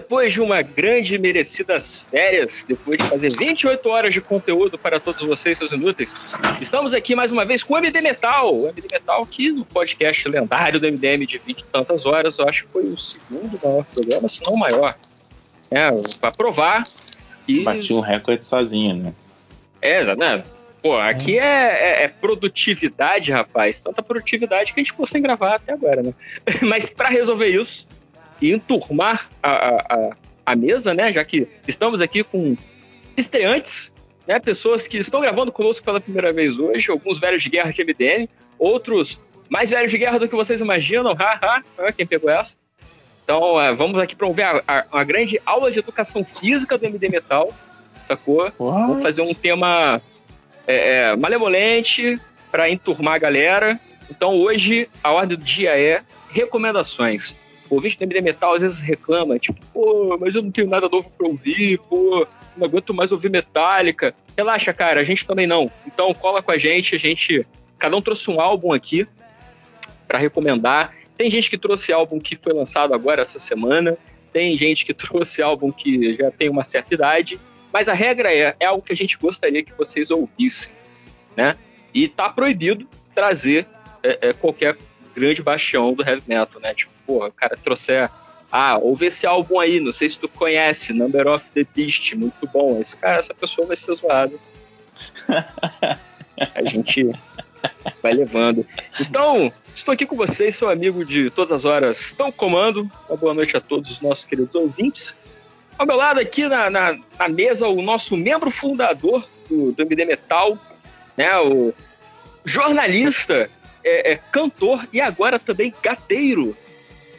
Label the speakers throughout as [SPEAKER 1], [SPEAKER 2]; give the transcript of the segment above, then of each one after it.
[SPEAKER 1] depois de uma grande e merecidas férias, depois de fazer 28 horas de conteúdo para todos vocês, seus inúteis, estamos aqui mais uma vez com o MD Metal. O MD Metal que no podcast lendário do MDM de 20 e tantas horas, eu acho que foi o segundo maior programa, se não o maior. É, para provar
[SPEAKER 2] que... Bati um recorde sozinho, né?
[SPEAKER 1] É, né? Pô, aqui é, é, é, produtividade, rapaz. Tanta produtividade que a gente ficou sem gravar até agora, né? Mas para resolver isso e enturmar a, a, a, mesa, né? Já que estamos aqui com estreantes, né? Pessoas que estão gravando conosco pela primeira vez hoje, alguns velhos de guerra de MDM, outros mais velhos de guerra do que vocês imaginam. Haha, ha, quem pegou essa? Então, é, vamos aqui promover a, a, uma grande aula de educação física do MD Metal, sacou? What? Vamos fazer um tema é, é, malevolente para enturmar a galera. Então hoje a ordem do dia é recomendações. O ouvinte do MD Metal às vezes reclama, tipo, pô, mas eu não tenho nada novo para ouvir, pô, não aguento mais ouvir Metallica. Relaxa, cara, a gente também não. Então cola com a gente, a gente. Cada um trouxe um álbum aqui para recomendar. Tem gente que trouxe álbum que foi lançado agora essa semana, tem gente que trouxe álbum que já tem uma certa idade. Mas a regra é, é algo que a gente gostaria que vocês ouvissem, né? E tá proibido trazer é, é, qualquer grande bastião do heavy metal, né? Tipo, porra, o cara trouxer ah, ouve esse álbum aí, não sei se tu conhece, Number of the Beast, muito bom. Esse cara, essa pessoa vai ser zoada. A gente vai levando. Então, estou aqui com vocês, seu amigo de todas as horas, estão comando. Uma boa noite a todos os nossos queridos ouvintes. Ao meu lado aqui na, na, na mesa, o nosso membro fundador do, do MD Metal, né, o jornalista, é, é, cantor e agora também gateiro,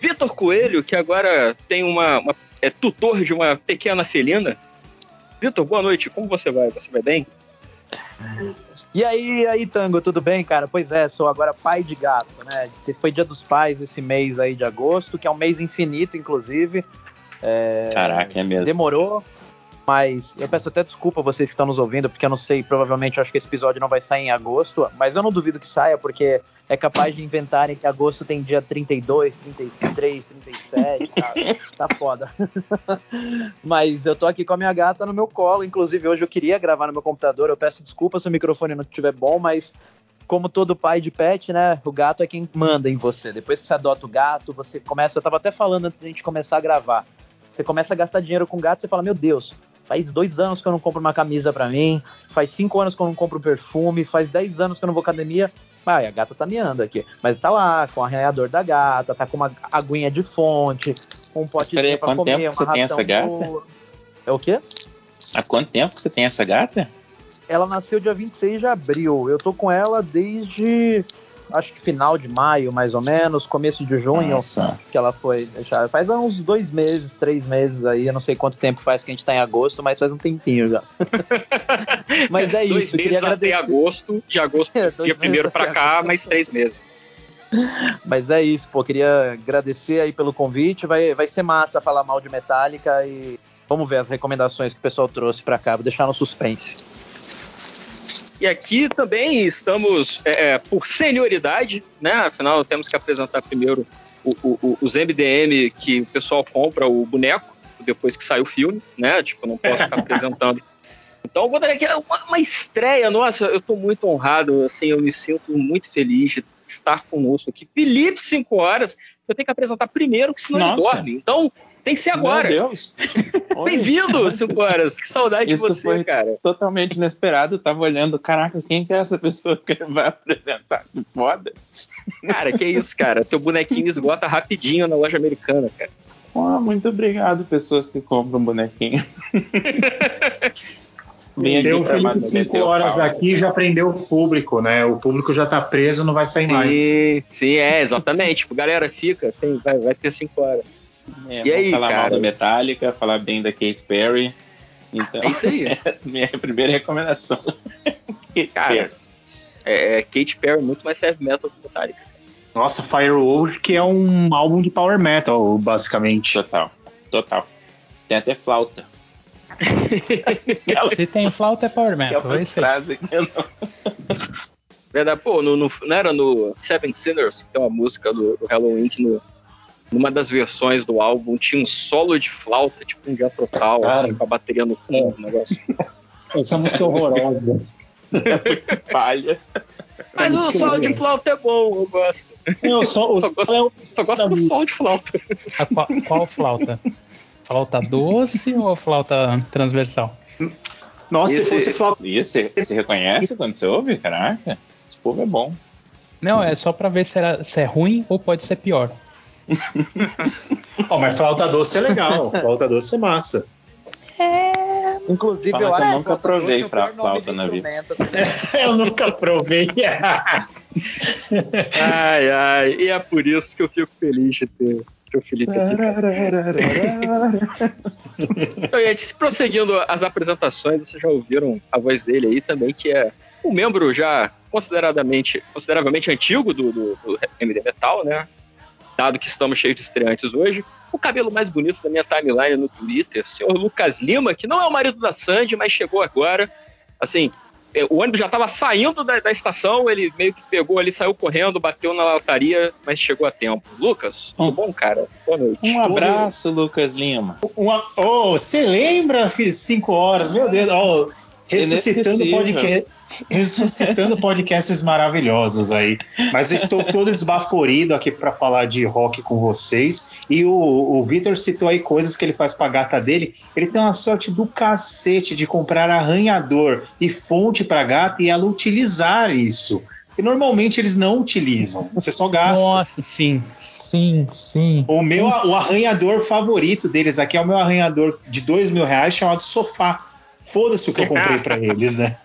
[SPEAKER 1] Vitor Coelho, que agora tem uma, uma é tutor de uma pequena felina. Vitor, boa noite, como você vai? Você vai bem?
[SPEAKER 3] E aí, aí, Tango, tudo bem, cara? Pois é, sou agora pai de gato, né? Foi dia dos pais esse mês aí de agosto, que é um mês infinito, inclusive.
[SPEAKER 2] É, Caraca, é mesmo.
[SPEAKER 3] Demorou, mas eu peço até desculpa a vocês que estão nos ouvindo, porque eu não sei, provavelmente eu acho que esse episódio não vai sair em agosto, mas eu não duvido que saia, porque é capaz de inventarem que agosto tem dia 32, 33, 37, tá, tá foda. mas eu tô aqui com a minha gata no meu colo, inclusive hoje eu queria gravar no meu computador, eu peço desculpa se o microfone não estiver bom, mas como todo pai de pet, né? O gato é quem manda em você. Depois que você adota o gato, você começa. Eu tava até falando antes da gente começar a gravar. Você começa a gastar dinheiro com gato, você fala, meu Deus, faz dois anos que eu não compro uma camisa para mim, faz cinco anos que eu não compro perfume, faz dez anos que eu não vou academia. Ai, a gata tá miando aqui. Mas tá lá, com o arranhador da gata, tá com uma aguinha de fonte, com um pote
[SPEAKER 2] de pra comer, tempo você tem essa gata? Boa.
[SPEAKER 3] É o quê?
[SPEAKER 2] Há quanto tempo que você tem essa gata?
[SPEAKER 3] Ela nasceu dia 26 de abril. Eu tô com ela desde acho que final de maio, mais ou menos, começo de junho, Nossa. que ela foi deixada. Faz uns dois meses, três meses aí, eu não sei quanto tempo faz que a gente tá em agosto, mas faz um tempinho já.
[SPEAKER 1] mas é dois isso. Dois meses até agosto, de agosto, é, dia primeiro para cá, mais três meses.
[SPEAKER 3] Mas é isso, pô. Queria agradecer aí pelo convite. Vai, vai ser massa falar mal de Metallica e vamos ver as recomendações que o pessoal trouxe para cá. Vou deixar no suspense.
[SPEAKER 1] E aqui também estamos é, é, por senioridade, né? Afinal, temos que apresentar primeiro o, o, os MDM que o pessoal compra o boneco depois que sai o filme, né? Tipo, não posso ficar apresentando. Então, vou dar aqui uma, uma estreia. Nossa, eu estou muito honrado, assim, eu me sinto muito feliz de estar conosco aqui. Felipe, 5 horas, eu tenho que apresentar primeiro, que senão Nossa. ele dorme. Então, tem que ser agora.
[SPEAKER 2] Meu Deus.
[SPEAKER 1] Bem-vindo, 5 horas. Que saudade
[SPEAKER 2] Isso
[SPEAKER 1] de você,
[SPEAKER 2] foi
[SPEAKER 1] cara.
[SPEAKER 2] Totalmente inesperado. Eu tava olhando, caraca, quem que é essa pessoa que vai apresentar? Que foda.
[SPEAKER 1] Cara, que isso, cara. Teu bonequinho esgota rapidinho na loja americana, cara.
[SPEAKER 2] Oh, muito obrigado, pessoas que compram bonequinho.
[SPEAKER 4] Vem o Felipe 5 horas aqui já prendeu o público, né? O público já tá preso, não vai sair
[SPEAKER 1] sim,
[SPEAKER 4] mais.
[SPEAKER 1] Sim, é, exatamente. tipo, galera, fica, tem, vai, vai ter 5 horas.
[SPEAKER 2] É, e aí, falar cara? mal da Metallica, falar bem da Kate Perry. Então,
[SPEAKER 1] é isso aí.
[SPEAKER 2] É minha primeira recomendação.
[SPEAKER 1] cara, é, é, Kate Perry muito mais heavy metal que Metallica.
[SPEAKER 4] Nossa, Firewall, que é um álbum de power metal, basicamente.
[SPEAKER 2] Total, total. Tem até flauta.
[SPEAKER 3] Se tem flauta é power metal. É isso
[SPEAKER 2] frase que eu não...
[SPEAKER 1] Verdade, pô, no, no, não era no Seven Sinners, que tem uma música do, do Halloween que no, numa das versões do álbum tinha um solo de flauta, tipo um dia total, Cara, assim, com a bateria no fundo, é. negócio.
[SPEAKER 4] Essa música é horrorosa.
[SPEAKER 2] é palha.
[SPEAKER 1] Mas o solo de flauta é bom, eu gosto. Eu
[SPEAKER 4] só,
[SPEAKER 1] só gosto, só gosto do solo de flauta.
[SPEAKER 5] Qual, qual, flauta? Flauta doce ou flauta transversal?
[SPEAKER 2] Nossa, se fosse flauta. Isso, você reconhece quando você ouve? Caraca, esse povo é bom.
[SPEAKER 5] Não, é só pra ver se, era, se é ruim ou pode ser pior.
[SPEAKER 4] oh, mas flauta doce é legal. flauta doce é massa.
[SPEAKER 3] É. Inclusive,
[SPEAKER 2] Fala eu acho que eu nunca provei pra flauta na vida.
[SPEAKER 4] eu nunca provei.
[SPEAKER 1] ai, ai. E é por isso que eu fico feliz de ter o Felipe aqui. então, gente, prosseguindo as apresentações, vocês já ouviram a voz dele aí também, que é um membro já consideradamente, consideravelmente antigo do, do, do MD Metal, né? Dado que estamos cheios de estreantes hoje. O cabelo mais bonito da minha timeline no Twitter, senhor Lucas Lima, que não é o marido da Sandy, mas chegou agora. Assim, o ônibus já estava saindo da, da, estação, ele meio que pegou ali, saiu correndo, bateu na lataria, mas chegou a tempo. Lucas, tudo bom, cara? Boa noite.
[SPEAKER 2] Um abraço, Lucas Lima.
[SPEAKER 4] Uma, oh, você lembra, filho, cinco horas? Meu Deus, oh, ressuscitando podcast ressuscitando podcasts maravilhosos aí. Mas eu estou todo esbaforido aqui para falar de rock com vocês. E o, o Vitor citou aí coisas que ele faz pra gata dele. Ele tem uma sorte do cacete de comprar arranhador e fonte pra gata e ela utilizar isso. E normalmente eles não utilizam, você só gasta.
[SPEAKER 5] Nossa, sim, sim, sim.
[SPEAKER 4] O meu, o arranhador favorito deles aqui é o meu arranhador de dois mil reais chamado Sofá. Foda-se o que eu comprei para eles, né?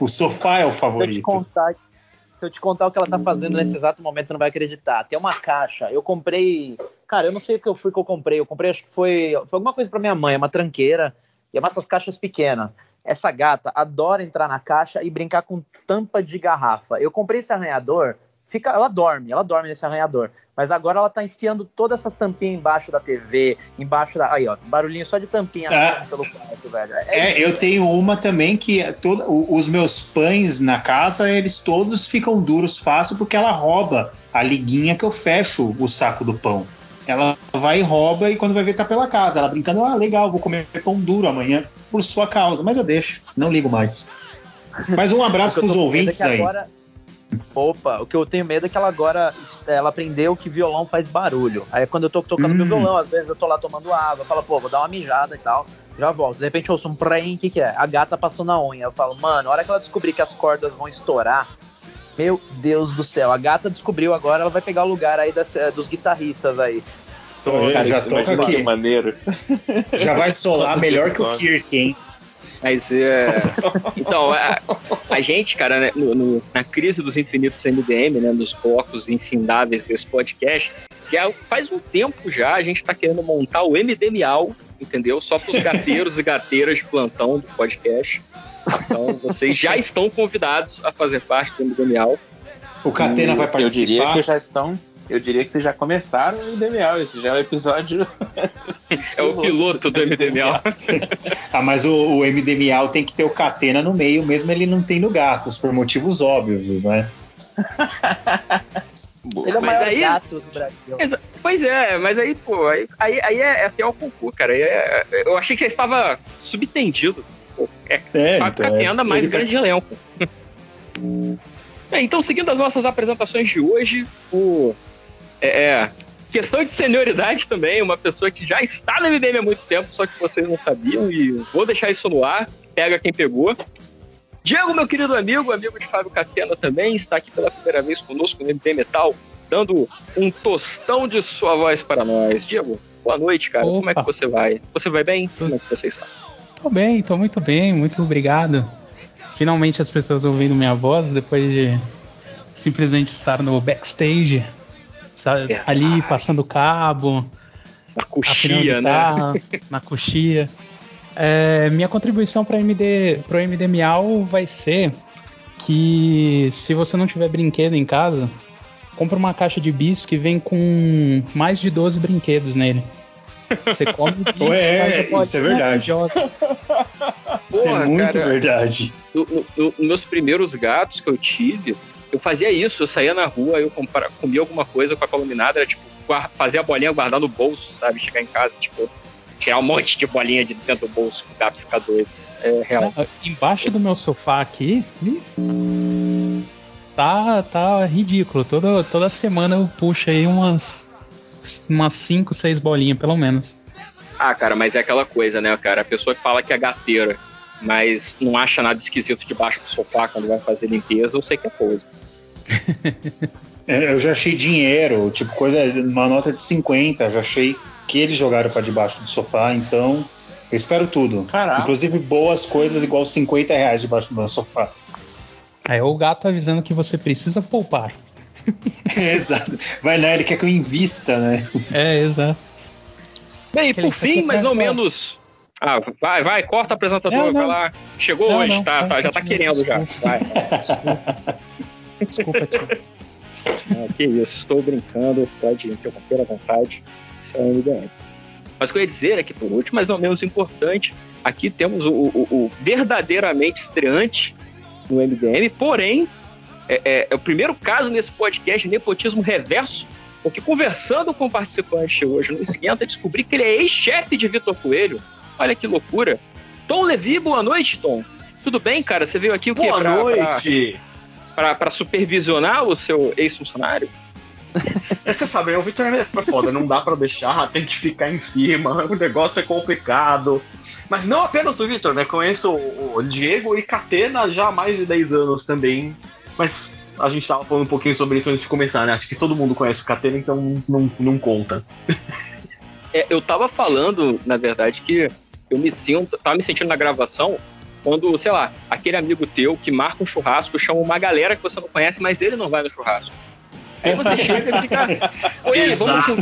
[SPEAKER 4] O sofá é o favorito. Se eu,
[SPEAKER 3] contar, se eu te contar o que ela tá fazendo nesse exato momento, você não vai acreditar. Tem uma caixa. Eu comprei. Cara, eu não sei o que eu fui que eu comprei. Eu comprei, acho que foi, foi alguma coisa para minha mãe, uma tranqueira. E é uma dessas caixas pequenas. Essa gata adora entrar na caixa e brincar com tampa de garrafa. Eu comprei esse arranhador fica, ela dorme, ela dorme nesse arranhador. Mas agora ela tá enfiando todas essas tampinhas embaixo da TV, embaixo da. Aí, ó, barulhinho só de tampinha
[SPEAKER 4] ah, pelo quarto, velho. É, é eu tenho uma também que é todo, os meus pães na casa, eles todos ficam duros fácil porque ela rouba a liguinha que eu fecho o saco do pão. Ela vai e rouba e quando vai ver tá pela casa. Ela brincando, ah, legal, vou comer pão duro amanhã por sua causa. Mas eu deixo, não ligo mais. Mas um abraço pros ouvintes aí. Agora
[SPEAKER 3] Opa, o que eu tenho medo é que ela agora ela aprendeu que violão faz barulho. Aí quando eu tô tocando hum. meu violão, às vezes eu tô lá tomando água, fala, pô, vou dar uma mijada e tal, já volto. De repente eu ouço um prém, o que, que é? A gata passou na unha. Eu falo, mano, a hora que ela descobrir que as cordas vão estourar, meu Deus do céu, a gata descobriu agora, ela vai pegar o lugar aí das, eh, dos guitarristas aí.
[SPEAKER 4] Tô, cara, já toca aqui.
[SPEAKER 2] maneiro.
[SPEAKER 4] Já vai solar melhor que o Kirk, hein?
[SPEAKER 1] Mas é. Então, a, a gente, cara, né, no, no, na crise dos infinitos MDM, né, nos blocos infindáveis desse podcast, já faz um tempo já a gente está querendo montar o MDMal, entendeu? Só para os gateiros e gateiras de plantão do podcast. Então, vocês já estão convidados a fazer parte do MDMal.
[SPEAKER 2] O Catena vai participar. Eu diria que já estão eu diria que vocês já começaram o MDMA, esse já é o episódio.
[SPEAKER 1] é o piloto do MDMA.
[SPEAKER 4] ah, mas o, o MDMA tem que ter o Catena no meio, mesmo ele não tendo gatos, por motivos óbvios, né?
[SPEAKER 3] Ele é o mas maior aí, gato do Brasil.
[SPEAKER 1] Pois é, mas aí, pô, aí, aí, aí é, é até o concurso, cara. É, eu achei que já estava subtendido. É, é então, Catena é, mais grande elenco. É, então, seguindo as nossas apresentações de hoje, o é, é, questão de senioridade também, uma pessoa que já está no MDM há muito tempo, só que vocês não sabiam, e vou deixar isso no ar, pega quem pegou. Diego, meu querido amigo, amigo de Fábio Catena também, está aqui pela primeira vez conosco no MD Metal, dando um tostão de sua voz para nós. Diego, boa noite, cara. Opa. Como é que você vai? Você vai bem? Como é que você está?
[SPEAKER 5] Tô bem, tô muito bem, muito obrigado. Finalmente as pessoas ouvindo minha voz depois de simplesmente estar no backstage sabe? É. Ali passando cabo.
[SPEAKER 1] Na coxia, né?
[SPEAKER 5] Na coxia. É, minha contribuição para MD, pro MD Miau vai ser que se você não tiver brinquedo em casa, compra uma caixa de bis que vem com mais de 12 brinquedos nele. Você come bis,
[SPEAKER 4] Ué, isso é verdade. isso é muito cara, verdade.
[SPEAKER 1] No, no, meus primeiros gatos que eu tive, eu fazia isso, eu saía na rua, eu comia alguma coisa com a columinada, era tipo fazer a bolinha guardar no bolso, sabe? Chegar em casa, tipo, tirar um monte de bolinha de dentro do bolso, o gato ficar doido. É real.
[SPEAKER 5] Embaixo do meu sofá aqui, tá, tá ridículo. Toda, toda semana eu puxo aí umas umas 5, 6 bolinhas, pelo menos.
[SPEAKER 1] Ah, cara, mas é aquela coisa, né, cara? A pessoa que fala que é gateira, mas não acha nada esquisito debaixo do sofá quando vai fazer limpeza, eu sei que é coisa.
[SPEAKER 4] É, eu já achei dinheiro, tipo coisa, uma nota de 50, já achei que eles jogaram para debaixo do sofá, então eu espero tudo. Caraca. Inclusive boas coisas igual 50 reais debaixo do meu sofá.
[SPEAKER 5] É o gato avisando que você precisa poupar.
[SPEAKER 4] exato. Vai lá, ele quer que eu invista, né?
[SPEAKER 5] É, exato.
[SPEAKER 1] Bem, por fim, mas não menos. Ah, vai, vai, corta a apresentadora, vai lá. Chegou não, hoje, não, tá, tá, já tá querendo já. Vai. Desculpa, tio. Ah, que isso, estou brincando, pode interromper à vontade. Isso é um MDM. Mas o que eu ia dizer é que, por último, mas não menos importante, aqui temos o, o, o verdadeiramente estreante no MDM, porém, é, é, é, o primeiro caso nesse podcast de nepotismo reverso, porque conversando com o participante hoje no Esquenta, descobri que ele é ex-chefe de Vitor Coelho. Olha que loucura. Tom Levi, boa noite, Tom. Tudo bem, cara? Você veio aqui o quê?
[SPEAKER 6] Boa pra, noite!
[SPEAKER 1] Para supervisionar o seu ex-funcionário?
[SPEAKER 6] É, você sabe, o Vitor é foda, não dá para deixar, tem que ficar em cima, o negócio é complicado. Mas não apenas o Vitor, né? Conheço o Diego e Catena já há mais de 10 anos também. Mas a gente tava falando um pouquinho sobre isso antes de começar, né? Acho que todo mundo conhece o Catena, então não, não conta.
[SPEAKER 1] É, eu tava falando, na verdade, que eu me sinto, tava me sentindo na gravação quando, sei lá, aquele amigo teu que marca um churrasco, chama uma galera que você não conhece, mas ele não vai no churrasco. Aí você chega e fica. Oi, vamos,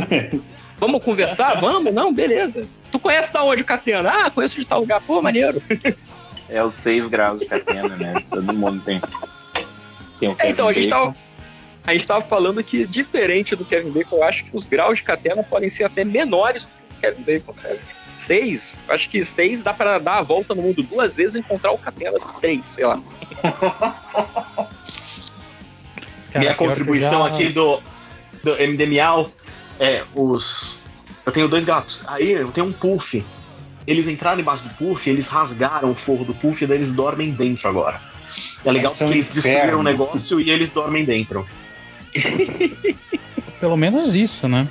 [SPEAKER 1] vamos conversar? Vamos? Não, beleza. Tu conhece da onde, Catena? Ah, conheço de tal lugar. Pô, maneiro.
[SPEAKER 2] É os 6 graus de Catena, né? Todo mundo tem.
[SPEAKER 1] tem um é, então, a gente tava. A gente estava falando que, diferente do Kevin Bacon, eu acho que os graus de catena podem ser até menores do que o Kevin Bacon, sabe? Seis, acho que seis dá para dar a volta no mundo duas vezes e encontrar o catena de três, sei lá.
[SPEAKER 6] Minha contribuição já... aqui do, do MDMA é os. Eu tenho dois gatos. Aí eu tenho um puff. Eles entraram embaixo do puff, eles rasgaram o forro do puff e daí eles dormem dentro agora. É legal é porque eles destruíram o negócio e eles dormem dentro.
[SPEAKER 5] Pelo menos isso, né?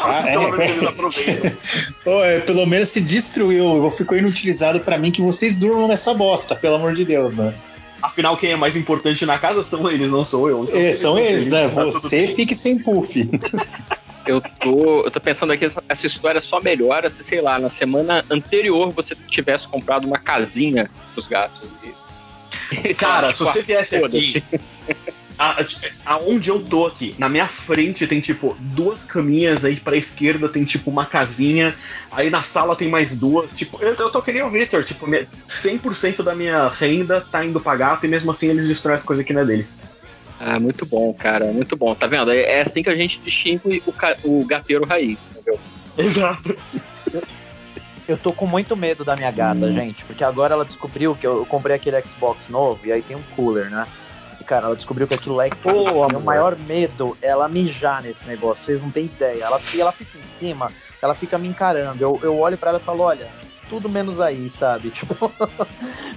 [SPEAKER 4] Ah, pelo é, menos eles aproveitam. oh, é, pelo menos se destruiu, ficou inutilizado para mim que vocês durmam nessa bosta, pelo amor de Deus, né?
[SPEAKER 6] Afinal, quem é mais importante na casa são eles, não sou eu.
[SPEAKER 4] Então, é, são eles, né? Tá Você fique sem puff.
[SPEAKER 1] Eu tô, eu tô pensando aqui, essa história só melhora se, sei lá, na semana anterior você tivesse comprado uma casinha pros gatos.
[SPEAKER 6] E, Cara, se você viesse aqui, aonde eu tô aqui, na minha frente tem tipo duas caminhas, aí pra esquerda tem tipo uma casinha, aí na sala tem mais duas. Tipo, eu, eu tô querendo o Victor, tipo, 100% da minha renda tá indo pra gato e mesmo assim eles destroem as coisas que não é deles.
[SPEAKER 1] Ah, muito bom, cara, muito bom. Tá vendo? É, é assim que a gente distingue o, o gateiro raiz, entendeu?
[SPEAKER 6] Exato.
[SPEAKER 3] Eu tô com muito medo da minha gata, hum. gente, porque agora ela descobriu que eu comprei aquele Xbox novo e aí tem um cooler, né? Cara, ela descobriu que aquilo é Pô, meu maior medo é ela mijar nesse negócio, vocês não têm ideia. Ela, ela fica em cima, ela fica me encarando. Eu, eu olho para ela e falo, olha, tudo menos aí, sabe? Tipo,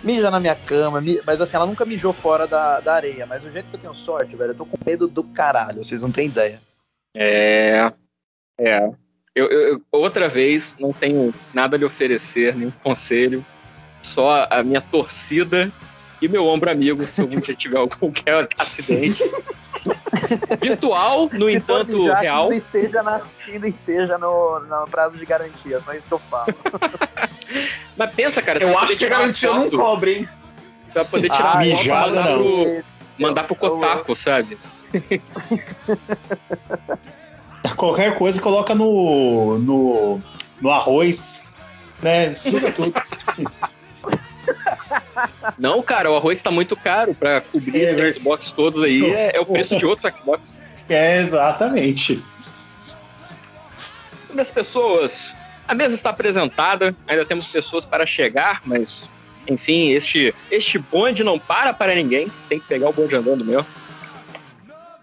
[SPEAKER 3] mija na minha cama, mas assim, ela nunca mijou fora da, da areia. Mas do jeito que eu tenho sorte, velho, eu tô com medo do caralho, vocês não têm ideia.
[SPEAKER 1] É. É. Eu, eu, outra vez não tenho nada a lhe oferecer, nenhum conselho, só a minha torcida e meu ombro amigo se algum dia tiver qualquer acidente. Virtual, no se entanto, mijar, real.
[SPEAKER 3] Que ainda esteja, na, ainda esteja no, no prazo de garantia, só isso que eu falo.
[SPEAKER 1] Mas pensa, cara,
[SPEAKER 6] eu acho que a garantia não cobre, hein?
[SPEAKER 1] Você vai poder tirar ah, foto e mandar, pro, mandar pro Kotaku, sabe?
[SPEAKER 4] Qualquer coisa coloca no, no, no arroz, né? Suga tudo.
[SPEAKER 1] Não, cara, o arroz está muito caro para cobrir é, esses Xbox todos aí. É, é, o preço de outro Xbox.
[SPEAKER 4] É, exatamente.
[SPEAKER 1] Sobre as pessoas, a mesa está apresentada, ainda temos pessoas para chegar, mas enfim, este, este bonde não para para ninguém. Tem que pegar o bonde andando mesmo.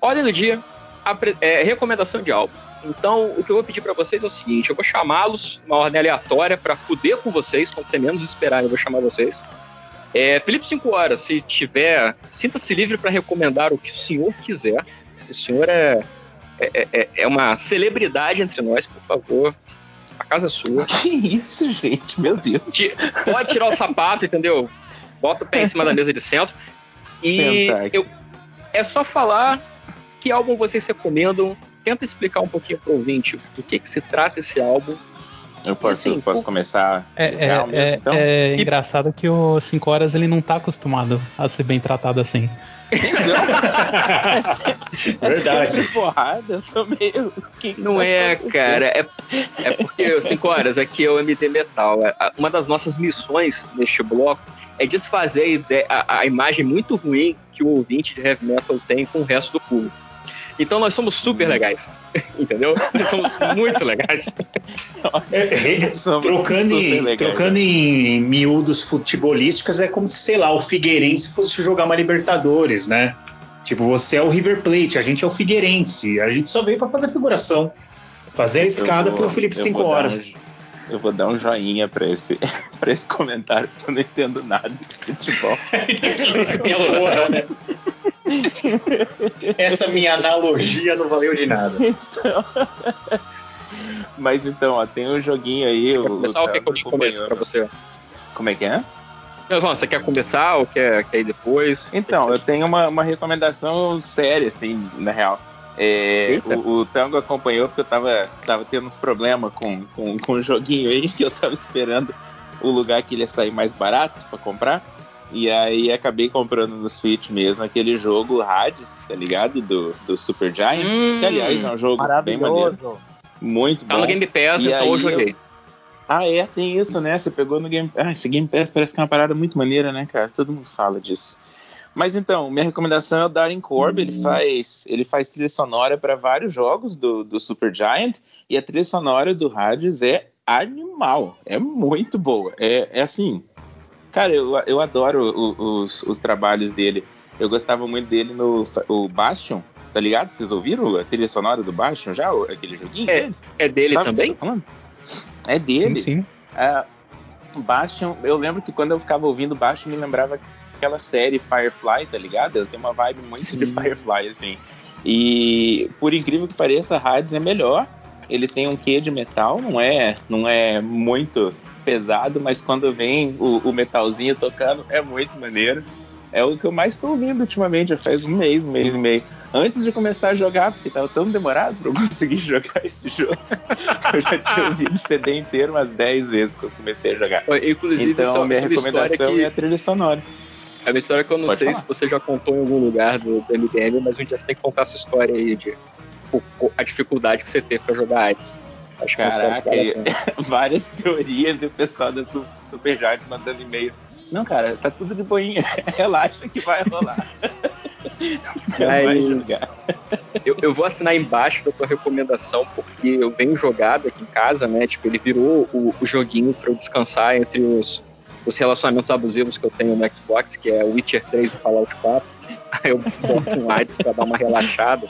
[SPEAKER 1] Olha no dia, a, é, recomendação de álbum. Então, o que eu vou pedir para vocês é o seguinte: eu vou chamá-los uma ordem aleatória para fuder com vocês, quando você menos esperar, eu vou chamar vocês. É, Felipe 5 horas, se tiver, sinta-se livre para recomendar o que o senhor quiser. O senhor é, é, é, é uma celebridade entre nós, por favor. A casa é sua.
[SPEAKER 2] Que isso, gente? Meu Deus.
[SPEAKER 1] Pode tirar o sapato, entendeu? Bota o pé em cima da mesa de centro. E eu, é só falar que álbum vocês recomendam. Tenta explicar um pouquinho pro ouvinte do que, que se trata esse álbum.
[SPEAKER 2] Eu posso, assim, posso começar?
[SPEAKER 5] É, é, mesmo, é, então? é e... engraçado que o 5 horas ele não tá acostumado a ser bem tratado assim.
[SPEAKER 2] Verdade. porrada, eu tô meio.
[SPEAKER 1] não é, cara. É, é porque 5 horas aqui é o MD Metal. É, uma das nossas missões neste bloco é desfazer a, ideia, a, a imagem muito ruim que o ouvinte de heavy metal tem com o resto do público. Então nós somos super hum. legais. Entendeu? Nós somos muito legais.
[SPEAKER 4] É, é, trocando, em, legais, trocando em miúdos futebolísticos, é como se, sei lá, o Figueirense fosse jogar uma Libertadores, né? Tipo, você é o River Plate, a gente é o Figueirense. A gente só veio para fazer figuração. Fazer a escada vou, pro Felipe 5 horas.
[SPEAKER 2] Um, eu vou dar um joinha para esse, pra esse comentário, porque eu não entendo nada de futebol.
[SPEAKER 4] esse porra, né? Essa minha analogia não valeu de nada. Então...
[SPEAKER 2] Mas então, ó, tem um joguinho aí.
[SPEAKER 1] Quer começar ou quer que eu comece pra você?
[SPEAKER 2] Como é que é?
[SPEAKER 1] Não, você quer começar ou quer, quer ir depois?
[SPEAKER 2] Então, eu tenho uma, uma recomendação séria, assim, na real. É, o, o, Tango acompanhou porque eu tava, tava tendo uns problemas com, com, com o joguinho aí, que eu tava esperando o lugar que ele ia sair mais barato para comprar. E aí acabei comprando no Switch mesmo aquele jogo Hades, tá ligado? Do, do Super Giant. Hum, que aliás é um jogo bem maneiro. Muito
[SPEAKER 1] tá
[SPEAKER 2] bom.
[SPEAKER 1] Tá no Game Pass, e então eu joguei.
[SPEAKER 2] Ah, é, tem isso, né? Você pegou no Game Ah, esse Game Pass parece que é uma parada muito maneira, né, cara? Todo mundo fala disso. Mas então, minha recomendação é o Darren Corb, hum. ele faz ele faz trilha sonora para vários jogos do, do Super Giant e a trilha sonora do Hades é animal, é muito boa. É, é assim, Cara, eu, eu adoro o, os, os trabalhos dele. Eu gostava muito dele no o Bastion, tá ligado? Vocês ouviram a trilha sonora do Bastion já? Aquele joguinho?
[SPEAKER 1] É, é dele Sabe também?
[SPEAKER 2] É dele.
[SPEAKER 5] Sim, sim.
[SPEAKER 2] É, Bastion, eu lembro que quando eu ficava ouvindo Bastion, me lembrava aquela série Firefly, tá ligado? Eu tenho uma vibe muito sim. de Firefly, assim. E por incrível que pareça, Hades é melhor. Ele tem um quê de metal, não é, não é muito pesado, mas quando vem o, o metalzinho tocando, é muito maneiro. É o que eu mais estou ouvindo ultimamente, já faz um mês, um mês e meio. Antes de começar a jogar, porque estava tão demorado para eu conseguir jogar esse jogo. eu já tinha ouvido o CD inteiro umas 10 vezes que eu comecei a jogar.
[SPEAKER 1] Inclusive,
[SPEAKER 2] então, só, minha recomendação que... é a trilha sonora.
[SPEAKER 1] É uma história que eu não Pode sei falar. se você já contou em algum lugar do, do MDM, mas um dia você tem que contar essa história aí de a dificuldade que você teve para jogar AIDS.
[SPEAKER 2] Acho Caraca, que várias teorias e o pessoal da Supergiant mandando e-mail. Não, cara, tá tudo de boinha. Relaxa que vai rolar.
[SPEAKER 1] vai jogar. Eu, eu, vou assinar embaixo da tua recomendação, porque eu venho jogado aqui em casa, né? Tipo, ele virou o, o joguinho para eu descansar entre os, os relacionamentos abusivos que eu tenho no Xbox, que é Witcher 3 e Fallout 4. Aí eu boto um AIDS pra dar uma relaxada.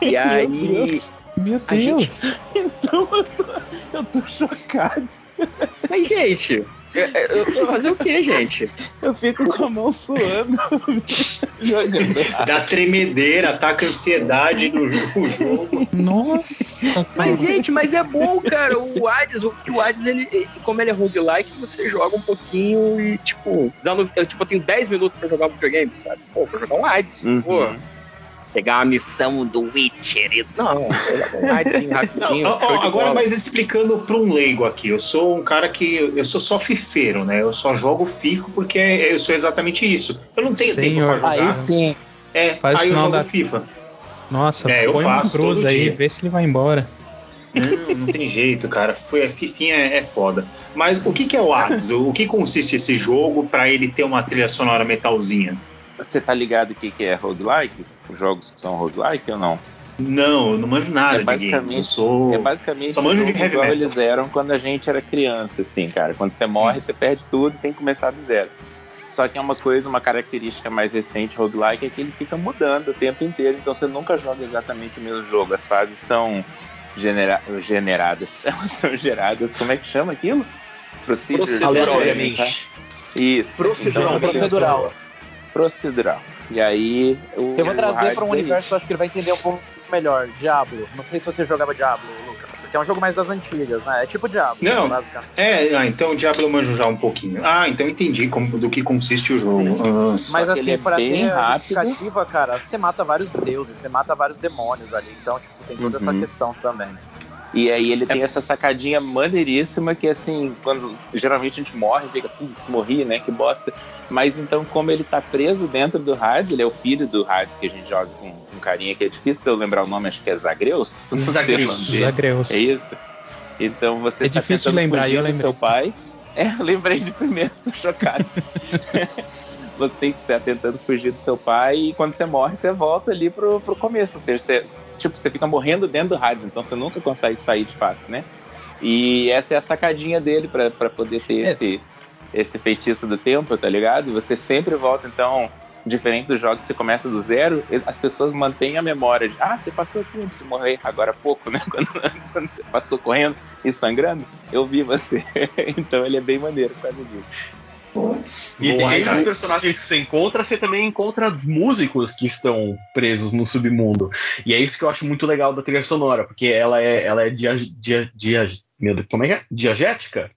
[SPEAKER 1] E aí.
[SPEAKER 5] Meu Deus!
[SPEAKER 2] Gente... Então eu tô, eu tô chocado.
[SPEAKER 1] Mas, gente, eu, eu, eu fazer o que, gente?
[SPEAKER 2] Eu fico com a mão suando jogando.
[SPEAKER 4] Dá tremedeira, ataca ansiedade no, no jogo.
[SPEAKER 5] Nossa!
[SPEAKER 1] Mas, gente, mas é bom, cara. O Hades, o, o Hades, ele, como ele é roguelike, você joga um pouquinho e, tipo, eu, tipo, eu tenho 10 minutos pra jogar um videogame, sabe? Pô, vou jogar um Hades. Uhum. Pô pegar uma missão do Witcher. Não, rapidinho. Não,
[SPEAKER 4] ó, agora, mas explicando para um leigo aqui, eu sou um cara que eu sou só fifeiro, né? Eu só jogo fico porque eu sou exatamente isso. Eu não tenho Senhor. tempo para jogar.
[SPEAKER 2] Aí sim.
[SPEAKER 4] É, Faz aí eu jogo da... FIFA.
[SPEAKER 5] Nossa, é, põe uma cruz aí, vê se ele vai embora.
[SPEAKER 4] Não, não tem jeito, cara. Foi, a Fifinha é, é foda. Mas o que, que é o Hades? O que consiste esse jogo para ele ter uma trilha sonora metalzinha?
[SPEAKER 2] Você tá ligado o que, que é roguelike? Os jogos que são roguelike ou não?
[SPEAKER 4] Não, eu não manjo nada é
[SPEAKER 2] basicamente,
[SPEAKER 4] sou...
[SPEAKER 2] É basicamente
[SPEAKER 4] Só manjo de heavy
[SPEAKER 2] igual eles eram quando a gente era criança, assim, cara. Quando você morre, hum. você perde tudo e tem que começar do zero. Só que é uma coisa, uma característica mais recente roguelike é que ele fica mudando o tempo inteiro, então você nunca joga exatamente o mesmo jogo. As fases são genera generadas. Elas são geradas, como é que chama aquilo?
[SPEAKER 6] Proceduralmente.
[SPEAKER 2] Isso.
[SPEAKER 3] Procedural. Então, procedural.
[SPEAKER 2] Procedural. E aí.
[SPEAKER 3] O, Eu vou trazer para um universo, acho que ele vai entender um pouco melhor. Diablo. Não sei se você jogava Diablo, Lucas. Porque é um jogo mais das antigas, né? É tipo Diablo.
[SPEAKER 4] Não. É, ah, então o Diablo eu manjo já um pouquinho. Ah, então entendi como, do que consiste o jogo. Ah,
[SPEAKER 3] Mas assim, é pra bem ter rápido. cara, você mata vários deuses, você mata vários demônios ali. Então, tipo, tem toda uhum. essa questão também.
[SPEAKER 2] E aí ele tem essa sacadinha maneiríssima que assim, quando geralmente a gente morre, fica, putz, morri, né? Que bosta. Mas então, como ele tá preso dentro do Hades, ele é o filho do Hades que a gente joga com um carinha que é difícil de eu lembrar o nome, acho que é Zagreus.
[SPEAKER 5] Zagreus. Zagreus.
[SPEAKER 2] É isso. Então você
[SPEAKER 5] é tá difícil lembrar, eu lembrei.
[SPEAKER 2] seu pai. É, eu lembrei de primeiro, tô chocado. você tem que estar tentando fugir do seu pai e quando você morre, você volta ali pro, pro começo. Ou seja, você, tipo, você fica morrendo dentro do Hades, então você nunca consegue sair de fato, né? E essa é a sacadinha dele para poder ter é. esse, esse feitiço do tempo, tá ligado? Você sempre volta, então, diferente dos jogos que você começa do zero, as pessoas mantêm a memória de, ah, você passou aqui antes de morrer, agora há pouco, né? Quando, quando você passou correndo e sangrando, eu vi você. então ele é bem maneiro por causa disso.
[SPEAKER 6] E Boa, entre os personagens que você encontra, você também encontra músicos que estão presos no submundo. E é isso que eu acho muito legal da trilha sonora, porque ela é, ela é dia, dia, dia, meu Deus, como é que é? Diagética?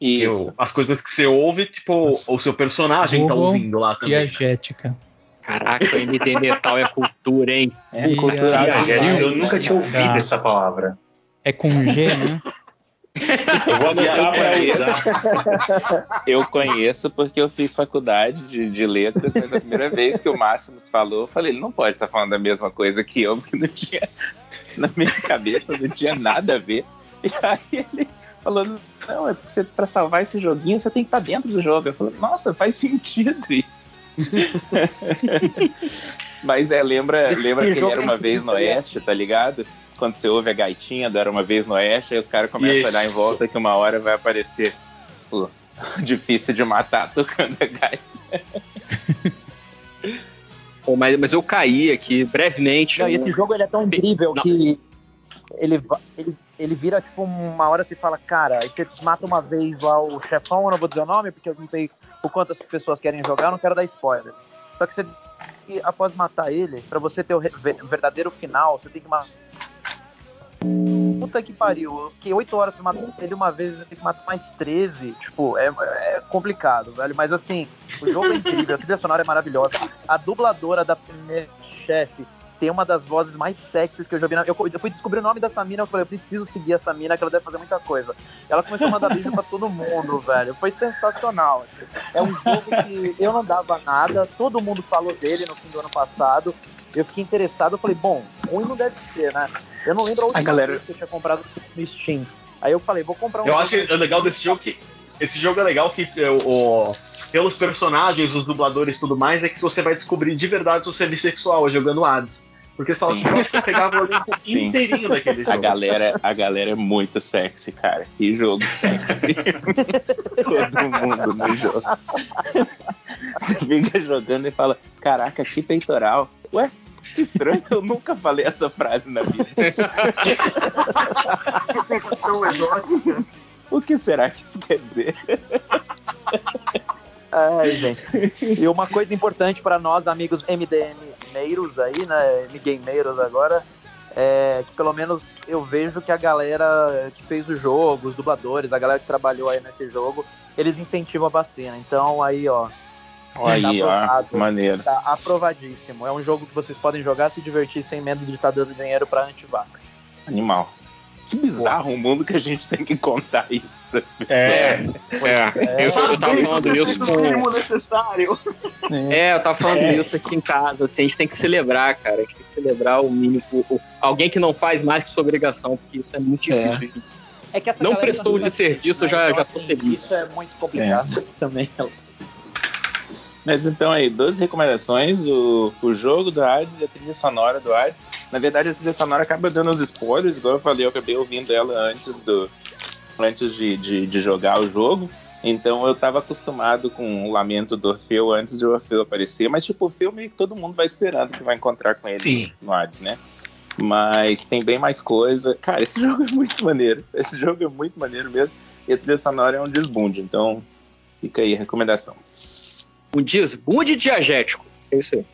[SPEAKER 6] Isso. as coisas que você ouve, tipo, Nossa. o seu personagem tá Google tá ouvindo lá também.
[SPEAKER 5] Diagética. Né?
[SPEAKER 1] Caraca, MD Metal é cultura, hein?
[SPEAKER 4] É, cultura. Diagética, eu nunca tinha ouvido essa palavra.
[SPEAKER 5] É com G, né?
[SPEAKER 4] Eu vou anotar para usar.
[SPEAKER 2] Eu conheço porque eu fiz faculdade de, de letras, mas a primeira vez que o Máximos falou, eu falei, ele não pode estar falando a mesma coisa que eu, porque não tinha, na minha cabeça não tinha nada a ver. E aí ele falou, não, é porque para salvar esse joguinho você tem que estar dentro do jogo. Eu falei, nossa, faz sentido isso. Mas é, lembra, lembra que ele era uma vez no Oeste, tá ligado? quando você ouve a gaitinha do Era Uma Vez no Oeste, aí os caras começam Isso. a olhar em volta que uma hora vai aparecer o difícil de matar tocando a gaita.
[SPEAKER 1] Pô, mas, mas eu caí aqui brevemente.
[SPEAKER 3] Não, esse jogo ele é tão incrível Não. que ele, ele, ele vira tipo uma hora você fala, cara, aí você mata uma vez lá o chefão, eu não vou dizer o nome, porque eu não sei o quantas pessoas querem jogar, eu não quero dar spoiler. Só que você após matar ele, para você ter o verdadeiro final, você tem que matar puta que pariu. Eu fiquei 8 horas pra matar ele uma vez, eu tenho que matar mais 13. Tipo, é, é, complicado, velho. Mas assim, o jogo é incrível, a trilha sonora é maravilhosa. A dubladora da primeira chefe tem uma das vozes mais sexys que eu já vi. Na... Eu, eu fui descobrir o nome dessa mina, eu falei, eu preciso seguir essa mina, que ela deve fazer muita coisa. Ela começou a mandar beijo pra todo mundo, velho. Foi sensacional. Assim. É um jogo que eu não dava nada, todo mundo falou dele no fim do ano passado. Eu fiquei interessado, eu falei, bom, ruim não deve ser, né? Eu não lembro a última a galera... vez que eu tinha comprado no Steam. Aí eu falei, vou comprar um.
[SPEAKER 6] Eu acho que é legal desse jogo que. Esse jogo é legal que é, o, pelos personagens, os dubladores e tudo mais, é que você vai descobrir de verdade se você é bissexual jogando Hades. Porque fala, tipo, que eu pegava o elenco inteirinho daquele jogo.
[SPEAKER 2] A galera, a galera é muito sexy, cara. Que jogo sexy. Todo mundo no jogo. Você fica jogando e fala, caraca, que peitoral. Ué, Estranho, eu nunca falei essa frase na vida.
[SPEAKER 6] que sensação exótica.
[SPEAKER 2] O que será que isso quer dizer?
[SPEAKER 3] Ai, gente. E uma coisa importante para nós, amigos MDM meiros aí, né? MGameiros agora, é que pelo menos eu vejo que a galera que fez o jogo, os dubladores, a galera que trabalhou aí nesse jogo, eles incentivam a vacina. Então aí, ó,
[SPEAKER 2] aí, ó, maneiro.
[SPEAKER 3] Tá aprovadíssimo. É um jogo que vocês podem jogar, se divertir sem medo de estar tá dando dinheiro para antivax.
[SPEAKER 2] Animal. Que bizarro um mundo que a gente tem que contar isso para as pessoas.
[SPEAKER 1] É, é. é. Eu, eu tava falando isso com.
[SPEAKER 6] O necessário.
[SPEAKER 1] É. é, eu tava falando é. isso aqui em casa. Assim, a gente tem que celebrar, cara. A gente tem que celebrar o mínimo. O, alguém que não faz mais que sua obrigação, porque isso é muito é. difícil. É que essa não prestou de serviço, já, já tô feliz.
[SPEAKER 3] Isso é muito complicado também.
[SPEAKER 2] Mas então aí, 12 recomendações, o, o jogo do Hades e a trilha sonora do Hades. Na verdade, a trilha sonora acaba dando os spoilers, igual eu falei, eu acabei ouvindo ela antes do antes de, de, de jogar o jogo. Então eu estava acostumado com o lamento do Orfeu antes de o Orfeu aparecer, mas tipo, o Orfeu meio que todo mundo vai esperando que vai encontrar com ele Sim. no Hades, né? Mas tem bem mais coisa. Cara, esse jogo é muito maneiro. Esse jogo é muito maneiro mesmo. E a trilha sonora é um desbunde. Então, fica aí a recomendação.
[SPEAKER 1] Um desbunde diagético. É isso aí.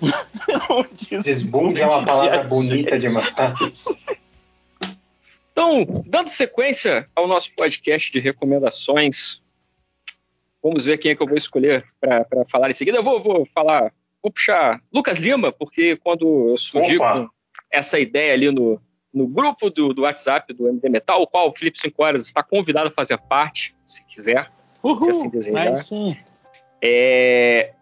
[SPEAKER 4] desbunde é uma palavra bonita demais.
[SPEAKER 1] Então, dando sequência ao nosso podcast de recomendações, vamos ver quem é que eu vou escolher para falar em seguida. Eu vou, vou falar, vou puxar Lucas Lima, porque quando eu surgi Opa. com essa ideia ali no, no grupo do, do WhatsApp do MD Metal, o qual o Felipe 5 Horas está convidado a fazer parte, se quiser, Uhul, se assim desejar. É,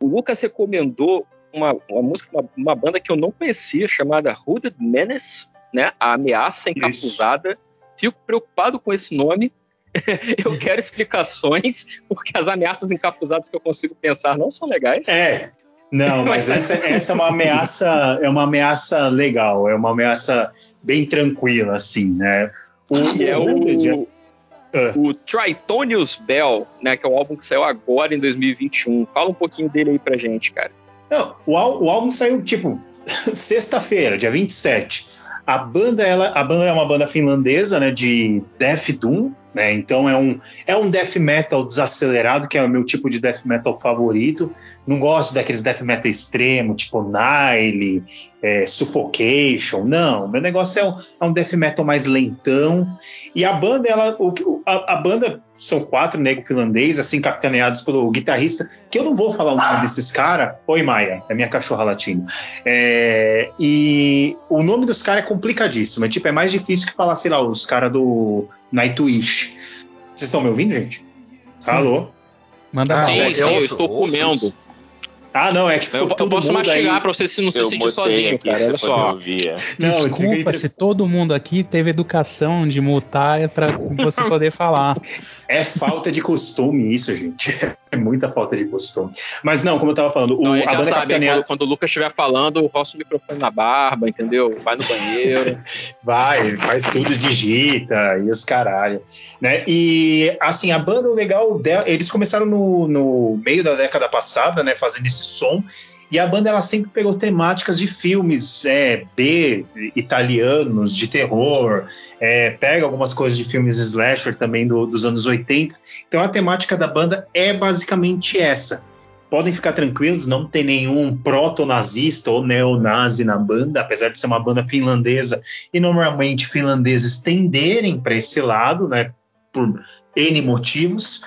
[SPEAKER 1] o Lucas recomendou uma, uma música, uma, uma, banda que eu não conhecia, chamada Hooded Menace, né? A Ameaça Encapuzada. Isso. Fico preocupado com esse nome. eu quero explicações, porque as ameaças encapuzadas que eu consigo pensar não são legais.
[SPEAKER 4] É, não, mas essa, essa é uma ameaça, é uma ameaça legal, é uma ameaça bem tranquila, assim, né?
[SPEAKER 1] O, é o, uh. o Tritonius Bell, né? Que é o álbum que saiu agora em 2021. Fala um pouquinho dele aí pra gente, cara.
[SPEAKER 4] Não, o, o álbum saiu, tipo, sexta-feira, dia 27. A banda, ela, a banda é uma banda finlandesa, né, de Death Doom, né? Então é um, é um death metal desacelerado, que é o meu tipo de death metal favorito. Não gosto daqueles death metal extremo, tipo Nile, é, Suffocation. Não, meu negócio é um, é um death metal mais lentão. E a banda, ela, o, a, a banda são quatro negros finlandês, assim, capitaneados pelo guitarrista, que eu não vou falar o nome desses caras. Oi, Maia, é minha cachorra latindo. É, e o nome dos caras é complicadíssimo. É, tipo, é mais difícil que falar, sei lá, os caras do Nightwish. Vocês estão me ouvindo, gente? Sim. Alô?
[SPEAKER 1] Manda ah, sim, sim, eu, estou comendo.
[SPEAKER 4] Ah, não, é que
[SPEAKER 1] eu, eu posso mastigar aí. pra você se não se sentir sozinho, cara. Olha só.
[SPEAKER 5] Não, Desculpa se todo mundo aqui teve educação de mutar para você poder falar.
[SPEAKER 4] É falta de costume isso, gente. É muita falta de costume. Mas não, como eu tava falando,
[SPEAKER 1] não, o, a, a banda sabe, capitaneada... quando, quando, o Lucas estiver falando, roça o microfone na barba, entendeu? Vai no banheiro.
[SPEAKER 4] Vai, faz tudo, digita e os caralho. Né? E assim, a banda, legal dela, eles começaram no, no meio da década passada, né? Fazendo esse som. E a banda ela sempre pegou temáticas de filmes é, B, italianos, de terror, é, pega algumas coisas de filmes slasher também do, dos anos 80. Então a temática da banda é basicamente essa. Podem ficar tranquilos, não tem nenhum proto-nazista ou neonazi na banda, apesar de ser uma banda finlandesa e normalmente finlandeses tenderem para esse lado, né, por N motivos.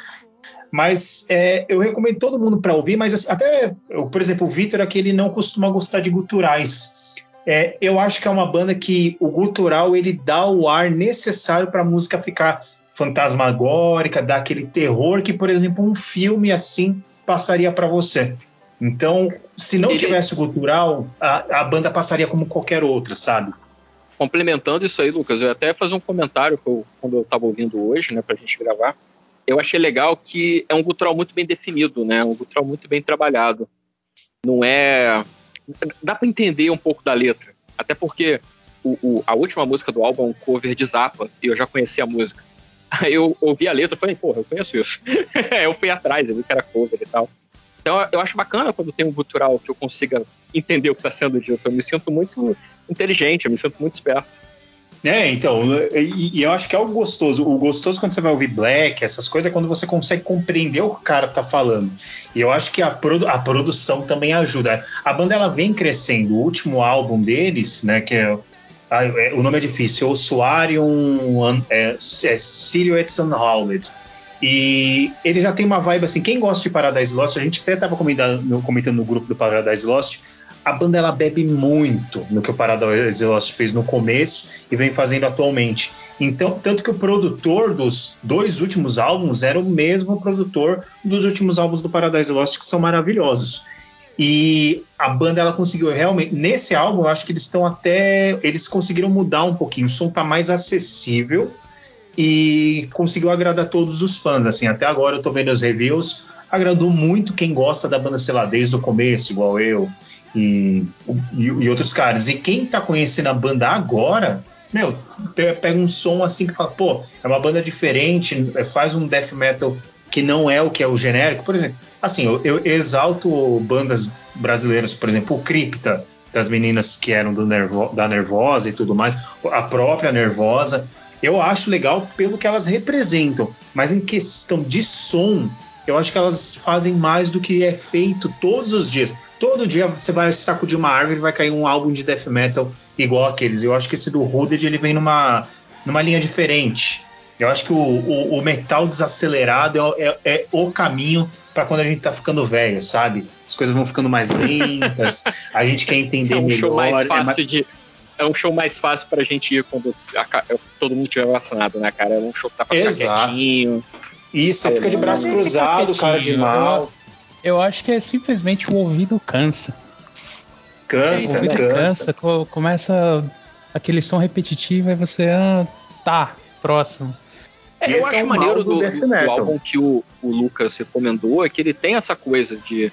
[SPEAKER 4] Mas é, eu recomendo todo mundo para ouvir, mas assim, até, eu, por exemplo, o Vitor aqui ele não costuma gostar de guturais. É, eu acho que é uma banda que o gutural ele dá o ar necessário para a música ficar fantasmagórica, dar aquele terror que, por exemplo, um filme assim passaria para você. Então, se não ele... tivesse o gutural, a, a, banda passaria como qualquer outra, sabe?
[SPEAKER 1] Complementando isso aí, Lucas, eu até fazer um comentário eu, quando eu estava ouvindo hoje, né, para a gente gravar. Eu achei legal que é um gutural muito bem definido, né, um gutural muito bem trabalhado. Não é dá para entender um pouco da letra. Até porque o, o, a última música do álbum é um cover de Zappa, e eu já conhecia a música. Aí eu ouvi a letra e falei, porra, eu conheço isso. eu fui atrás, eu vi que era cover e tal. Então eu acho bacana quando tem um gutural que eu consiga entender o que está sendo dito. Eu me sinto muito inteligente, eu me sinto muito esperto.
[SPEAKER 4] É, então, e, e, eu acho que é o gostoso. O gostoso quando você vai ouvir Black, essas coisas, é quando você consegue compreender o que o cara tá falando. E eu acho que a, produ a produção também ajuda. A banda ela vem crescendo. O último álbum deles, né, que é. Ah, é o nome é difícil, Ossuarium é, é, Silhouettes Unhauled. E ele já tem uma vibe assim. Quem gosta de Paradise Lost, a gente até tava comentando, comentando no grupo do Paradise Lost a banda ela bebe muito no que o Paradise Lost fez no começo e vem fazendo atualmente. Então, tanto que o produtor dos dois últimos álbuns era o mesmo produtor dos últimos álbuns do Paradise Lost, que são maravilhosos. E a banda ela conseguiu realmente nesse álbum, eu acho que eles estão até eles conseguiram mudar um pouquinho, o som tá mais acessível e conseguiu agradar todos os fãs, assim, até agora eu tô vendo os reviews, agradou muito quem gosta da banda, sei lá, desde o começo, igual eu, e, e, e, outros caras. E quem tá conhecendo a banda agora, meu, pega um som assim que fala, pô, é uma banda diferente, é, faz um death metal que não é o que é o genérico. Por exemplo, assim, eu, eu exalto bandas brasileiras, por exemplo, o Cripta, das meninas que eram Nervo, da Nervosa e tudo mais, a própria Nervosa. Eu acho legal pelo que elas representam, mas em questão de som, eu acho que elas fazem mais do que é feito todos os dias. Todo dia você vai sacudir uma árvore e vai cair um álbum de death metal igual aqueles. Eu acho que esse do Hooded ele vem numa, numa linha diferente. Eu acho que o, o, o metal desacelerado é, é, é o caminho para quando a gente tá ficando velho, sabe? As coisas vão ficando mais lentas, a gente quer entender
[SPEAKER 1] é um
[SPEAKER 4] melhor.
[SPEAKER 1] Show mais
[SPEAKER 4] é
[SPEAKER 1] fácil
[SPEAKER 4] mais...
[SPEAKER 1] de é um show mais fácil pra gente ir quando a, todo mundo tiver vacinado, né, cara? É um show que tá pra ficar
[SPEAKER 4] Exato.
[SPEAKER 1] quietinho.
[SPEAKER 4] Isso, você fica de braço cruzado, cara de mal.
[SPEAKER 5] Eu, acho que é simplesmente o ouvido cansa. o
[SPEAKER 4] Cansa,
[SPEAKER 5] ouvido
[SPEAKER 4] cansa.
[SPEAKER 5] cansa, co- começa aquele som repetitivo e você, ah, tá, próximo.
[SPEAKER 1] É, eu
[SPEAKER 4] Esse
[SPEAKER 1] acho
[SPEAKER 4] é o
[SPEAKER 1] maneiro
[SPEAKER 4] do
[SPEAKER 1] do, do- álbum que o, o Lucas recomendou, é que ele tem essa coisa de.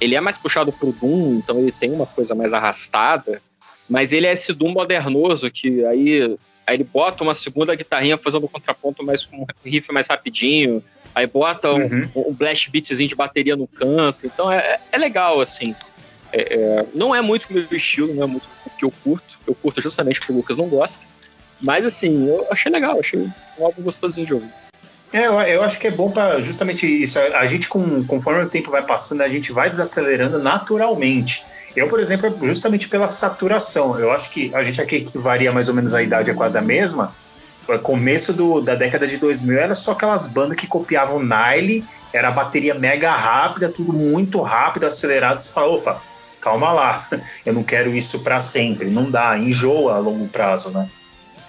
[SPEAKER 1] Ele é mais puxado pro Doom, então ele tem uma coisa mais arrastada, mas ele é esse Doom modernoso que aí, aí ele bota uma segunda guitarrinha fazendo um contraponto mais com um riff mais rapidinho, aí bota um,
[SPEAKER 4] Uhum.
[SPEAKER 1] um blast beatzinho de bateria no canto, então é, é legal, assim. É- é, não é muito o meu estilo, não é muito o que eu curto, eu curto justamente porque o Lucas não gosta, mas assim, eu achei legal, achei um álbum gostosinho de ouvir.
[SPEAKER 4] É, eu, eu acho que é bom para justamente isso. A, a gente, com, conforme o tempo vai passando, a gente vai desacelerando naturalmente. Eu, por exemplo, é justamente pela saturação. Eu acho que a gente aqui que varia mais ou menos a idade é quase a mesma. O começo do- da década de 2000 era só aquelas bandas que copiavam Nile, era a bateria mega rápida, tudo muito rápido, acelerado. Você fala, opa, calma lá, eu não quero isso para sempre. Não dá, enjoa a longo prazo, né?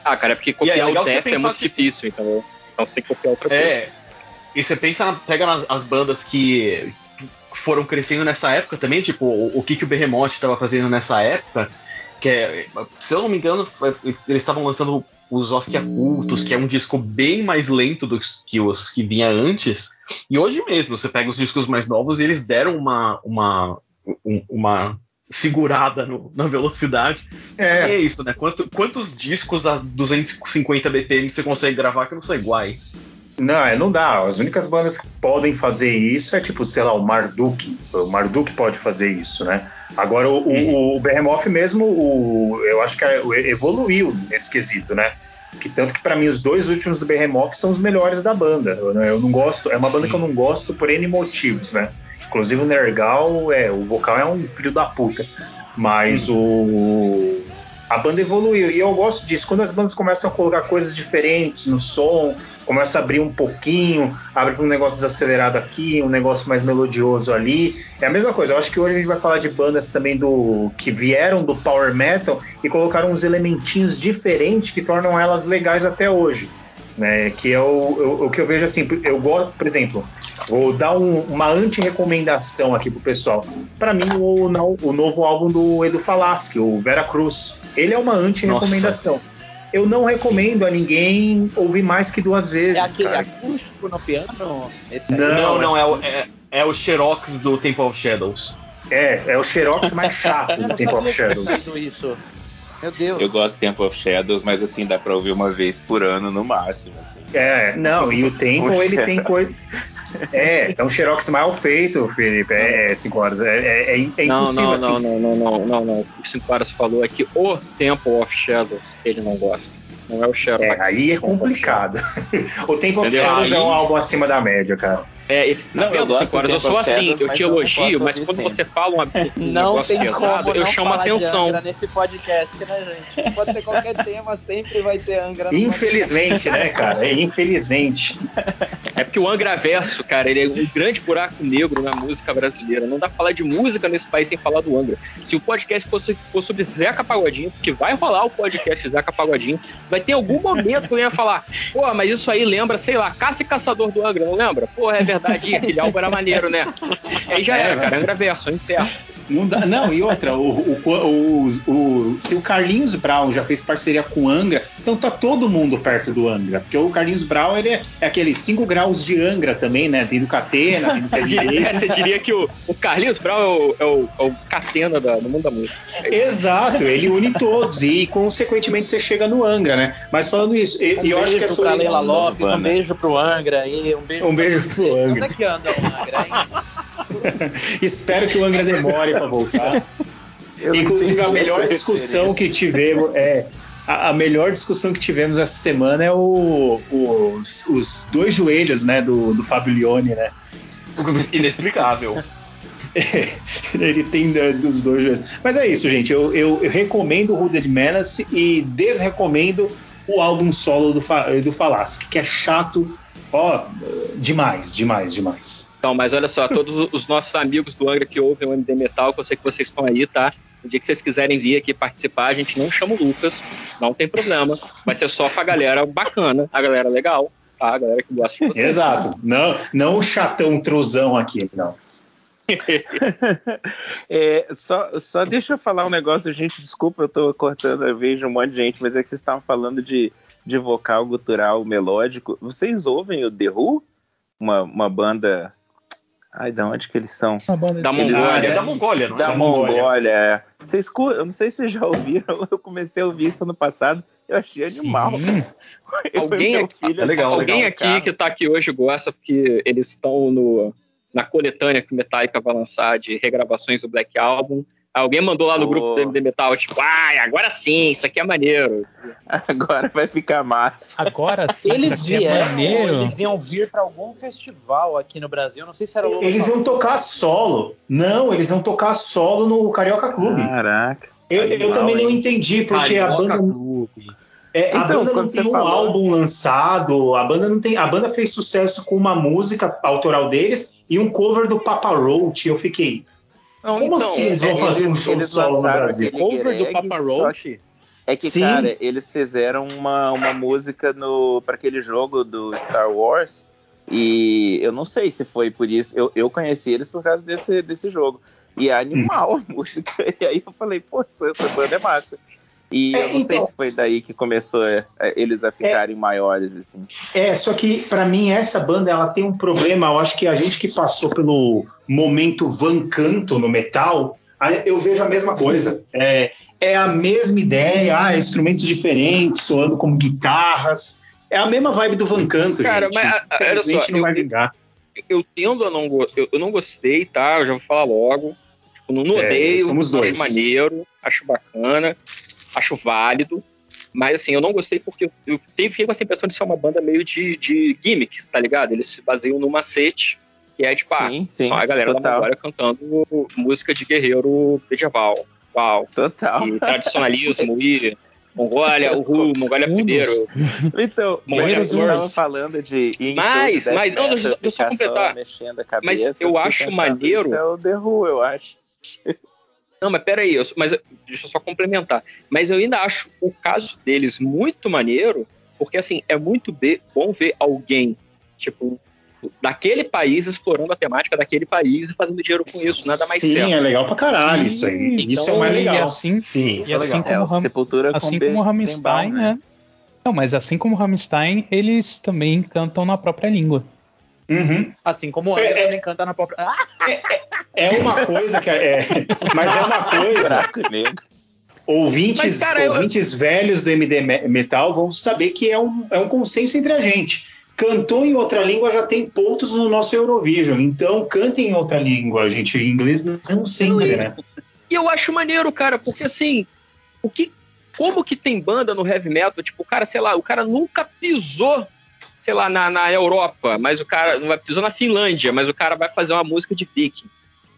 [SPEAKER 1] Ah, cara, é porque
[SPEAKER 6] é
[SPEAKER 1] copiar
[SPEAKER 6] legal
[SPEAKER 1] o Death é muito
[SPEAKER 6] que-
[SPEAKER 1] difícil, entendeu? Então você tem que copiar outra coisa.
[SPEAKER 6] É. E você pensa, na- pega nas as bandas que foram crescendo nessa época também, tipo, o, o que, que o Behemoth estava fazendo nessa época, que é, se eu não me engano, eles estavam lançando os Oskia Cultos, que é um disco bem mais lento do que os que vinha antes. E hoje mesmo, você pega os discos mais novos e eles deram uma, uma, um- uma segurada no- na velocidade. E
[SPEAKER 4] É,
[SPEAKER 6] é isso, né? Quanto- quantos discos a 250 BPM você consegue gravar que não são iguais?
[SPEAKER 4] Não, é, não dá. As únicas bandas que podem fazer isso é tipo, sei lá, o Marduk. O Marduk pode fazer isso, né? Agora o, o, o Behemoth mesmo, o, eu acho que é- evoluiu nesse quesito, né? Que tanto que pra mim os dois últimos do Behemoth são os melhores da banda. Eu, não- eu não gosto, é uma banda
[SPEAKER 6] Sim.
[SPEAKER 4] que eu não gosto por N motivos, né? Inclusive o Nergal, é, o vocal é um filho da puta. Mas o a banda evoluiu e eu gosto disso. Quando as bandas começam a colocar coisas diferentes no som, começa a abrir um pouquinho, abre um negócio desacelerado aqui, um negócio mais melodioso ali. É a mesma coisa. Eu acho que hoje a gente vai falar de bandas também do que vieram do power metal e colocaram uns elementinhos diferentes que tornam elas legais até hoje. Né, que é o, o, o que eu vejo assim, eu gosto, por exemplo, vou dar um- uma anti-recomendação aqui pro pessoal. Para mim, o, o novo álbum do Edu Falaschi, o Vera Cruz, ele é uma anti-recomendação. Eu não recomendo a ninguém ouvir mais que duas vezes.
[SPEAKER 2] É aquele
[SPEAKER 4] cara.
[SPEAKER 2] acústico no piano?
[SPEAKER 4] Não,
[SPEAKER 6] Não,
[SPEAKER 4] é-
[SPEAKER 6] não, é, o, é, é o Xerox do Temple of Shadows.
[SPEAKER 4] É, é o Xerox mais chato do Temple of
[SPEAKER 2] tinha
[SPEAKER 4] Shadows.
[SPEAKER 2] isso. Meu Deus.
[SPEAKER 3] Eu gosto de Temple of Shadows, mas assim, dá pra ouvir uma vez por ano no máximo. Assim.
[SPEAKER 4] É, não, e o Temple ele tem coisa. É, é um Xerox mal feito, Felipe. É 5 horas. É, é, é, é
[SPEAKER 1] não,
[SPEAKER 4] impossível
[SPEAKER 1] não,
[SPEAKER 4] assim.
[SPEAKER 1] não, não, não, não, não, não. O que o Cinco Horas falou é que o Temple of Shadows ele não gosta. Não é o Xerox.
[SPEAKER 4] É, aí é complicado. o Temple of? Shadows é
[SPEAKER 1] Aí-
[SPEAKER 4] um álbum acima da média, cara.
[SPEAKER 1] É, ele,
[SPEAKER 3] Não,
[SPEAKER 1] tá
[SPEAKER 3] eu gosto
[SPEAKER 1] Cinco Horas? Eu sou assim, eu te elogio, mas quando
[SPEAKER 3] sempre.
[SPEAKER 1] você fala um, um
[SPEAKER 2] Não
[SPEAKER 1] negócio
[SPEAKER 2] tem
[SPEAKER 1] pesado,
[SPEAKER 2] como
[SPEAKER 1] eu
[SPEAKER 2] não
[SPEAKER 1] chamo
[SPEAKER 2] falar
[SPEAKER 1] atenção.
[SPEAKER 2] de Angra nesse podcast, né, gente? Pode ser qualquer tema, sempre vai ter Angra. no
[SPEAKER 4] Infelizmente, né, cara? Infelizmente.
[SPEAKER 1] É porque o Angra Verso, cara, ele é um grande buraco negro na música brasileira. Não dá pra falar de música nesse país sem falar do Angra. Se o podcast fosse, fosse sobre Zeca Pagodinho, porque vai rolar o podcast Zeca Pagodinho, vai ter algum momento que eu ia falar, pô, mas isso aí lembra, sei lá, Caça e Caçador do Angra, não lembra? Pô, é verdade, Ih, aquele álbum era maneiro, né? Aí já
[SPEAKER 4] É,
[SPEAKER 1] era, cara, Angra Verso, inferno.
[SPEAKER 4] Não, dá- não, e outra, o, o- o- o- se o Carlinhos Brown já fez parceria com o Angra, então tá todo mundo perto do Angra. Porque o Carlinhos Brown ele é, é aqueles 5 graus de Angra também, né? Tem do Catena, tem do pé
[SPEAKER 1] Você diria,
[SPEAKER 4] direito.
[SPEAKER 1] você diria que o, o Carlinhos Brown é o, é o, é o catena da, no mundo da música.
[SPEAKER 4] Exato, ele une todos e consequentemente você chega no Angra, né? Mas falando isso, e,
[SPEAKER 2] Um
[SPEAKER 4] e eu acho que é
[SPEAKER 2] beijo
[SPEAKER 4] sobre
[SPEAKER 2] Leila Lopes, um beijo pro Angra aí, um beijo
[SPEAKER 4] Um beijo
[SPEAKER 2] vocês.
[SPEAKER 4] pro Angra.
[SPEAKER 2] Onde é que anda o Angra, hein?
[SPEAKER 4] Espero que o Angra demore pra voltar. Inclusive, a melhor discussão que tivemos é. A, a, melhor discussão que tivemos essa semana é o, o os, os, dois joelhos, né, do, do Fabio Lione, né?
[SPEAKER 6] Inexplicável.
[SPEAKER 4] ele tem dos dois joelhos. Mas é isso, gente. Eu, eu, eu recomendo o Hooded Menace e desrecomendo o álbum solo do, do Falasque, que é chato, ó, demais, demais, demais.
[SPEAKER 1] Então, mas olha só, todos os nossos amigos do Angra que ouvem o MD Metal, que eu sei que vocês estão aí, tá? O dia que vocês quiserem vir aqui participar, a gente não chama o Lucas, não tem problema. Vai ser só pra galera bacana, a galera legal, tá? A galera que gosta de vocês.
[SPEAKER 4] Exato. Não, não o chatão truzão aqui, não.
[SPEAKER 2] é, só, só deixa eu falar um negócio, gente. Desculpa, eu tô cortando, eu vejo um monte de gente, mas é que vocês estavam falando de, de vocal gutural melódico. Vocês ouvem o The Who? Uma, uma banda Ai, da onde que eles são?
[SPEAKER 6] Da Mongólia. É da Mongólia, não
[SPEAKER 2] é? Da Mongólia, é. Vocês, eu não sei se vocês já ouviram, eu comecei a ouvir isso ano passado, eu achei animal.
[SPEAKER 1] alguém aqui, é legal, alguém legal, aqui cara. que tá aqui hoje gosta, porque eles estão no, na coletânea que o Metallica vai lançar de regravações do Black Album. Alguém mandou lá no oh. grupo do MD Metal, tipo, ai, agora sim, isso aqui é maneiro.
[SPEAKER 2] Agora vai ficar massa.
[SPEAKER 3] Agora sim, eles isso aqui é maneiro. Eles iam vir para algum festival aqui no Brasil, não sei se era o
[SPEAKER 4] Eles iam tocar solo. Não, eles iam tocar solo no Carioca Clube.
[SPEAKER 2] Caraca.
[SPEAKER 4] Eu, eu também não entendi, porque Carioca a banda. Clube. É, então, a banda não tem um falou... álbum lançado, a banda não tem. A banda fez sucesso com uma música autoral deles e um cover do Papa Roach. Eu fiquei, não, Como então, assim eles vão fazer um show solo no Brasil?
[SPEAKER 2] Cover do Papa Roach? É que, Sim. cara, eles fizeram uma, uma música no para aquele jogo do Star Wars e eu não sei se foi por isso. Eu, eu conheci eles por causa desse, desse jogo. E é animal a música. E aí eu falei, pô, essa banda é massa. E é, eu não então, sei se foi daí que começou é, é, eles a ficarem é, maiores, assim.
[SPEAKER 4] É, só que para mim essa banda ela tem um problema. Eu acho que a gente que passou pelo momento Van Canto no metal, eu vejo a mesma coisa. É, é a mesma ideia, ah, instrumentos diferentes, soando como guitarras. É a mesma vibe do Van Canto, Cara, gente. Mas, Infelizmente não
[SPEAKER 1] eu,
[SPEAKER 4] vai vingar.
[SPEAKER 1] Eu, eu tendo a não eu, eu não gostei, tá? Eu já vou falar logo. Tipo, não, não é, odeio, acho maneiro, acho bacana acho válido, mas assim, eu não gostei porque eu fiquei com essa impressão de ser uma banda meio de, de gimmicks, tá ligado? Eles se baseiam no macete, que é tipo, ah, só a galera total. da Mongólia cantando música de guerreiro medieval. Uau.
[SPEAKER 2] Total.
[SPEAKER 1] E tradicionalismo e Mongólia, Uhul, Mongólia primeiro.
[SPEAKER 2] Então, Mongólia eu tava falando de.
[SPEAKER 1] Mas, mas, não, deixa, eu só completar.
[SPEAKER 2] Cabeça,
[SPEAKER 1] mas eu acho maneiro. Isso
[SPEAKER 2] é o The Who, eu acho.
[SPEAKER 1] Não, mas peraí, eu, mas deixa eu só complementar. Mas eu ainda acho o caso deles muito maneiro, porque assim, é muito bom ver alguém, tipo, daquele país explorando a temática daquele país e fazendo dinheiro com isso, nada mais
[SPEAKER 4] Sim,
[SPEAKER 1] certo.
[SPEAKER 4] é legal pra caralho isso aí. Então, isso é mais legal.
[SPEAKER 5] E assim, Sim, e é assim como, é, Ram, Sepultura assim como o Rammstein, né? né? Não, mas assim como o Rammstein, eles também cantam na própria língua.
[SPEAKER 3] Uhum. Assim como o Angra é, canta na própria.
[SPEAKER 4] É, é, uma coisa que é. Mas é uma coisa. ouvintes, mas, cara, ouvintes eu... velhos do MD Metal vão saber que é um, é um consenso entre a gente. Cantou em outra língua já tem pontos no nosso Eurovision. Então cantem em outra língua, gente. Em inglês não sempre, né?
[SPEAKER 1] E eu acho maneiro, cara, porque assim, o que, como que tem banda no heavy metal? Tipo, o cara, sei lá, o cara nunca pisou sei lá, na, na Europa, mas o cara não vai pisou na Finlândia, mas o cara vai fazer uma música de viking.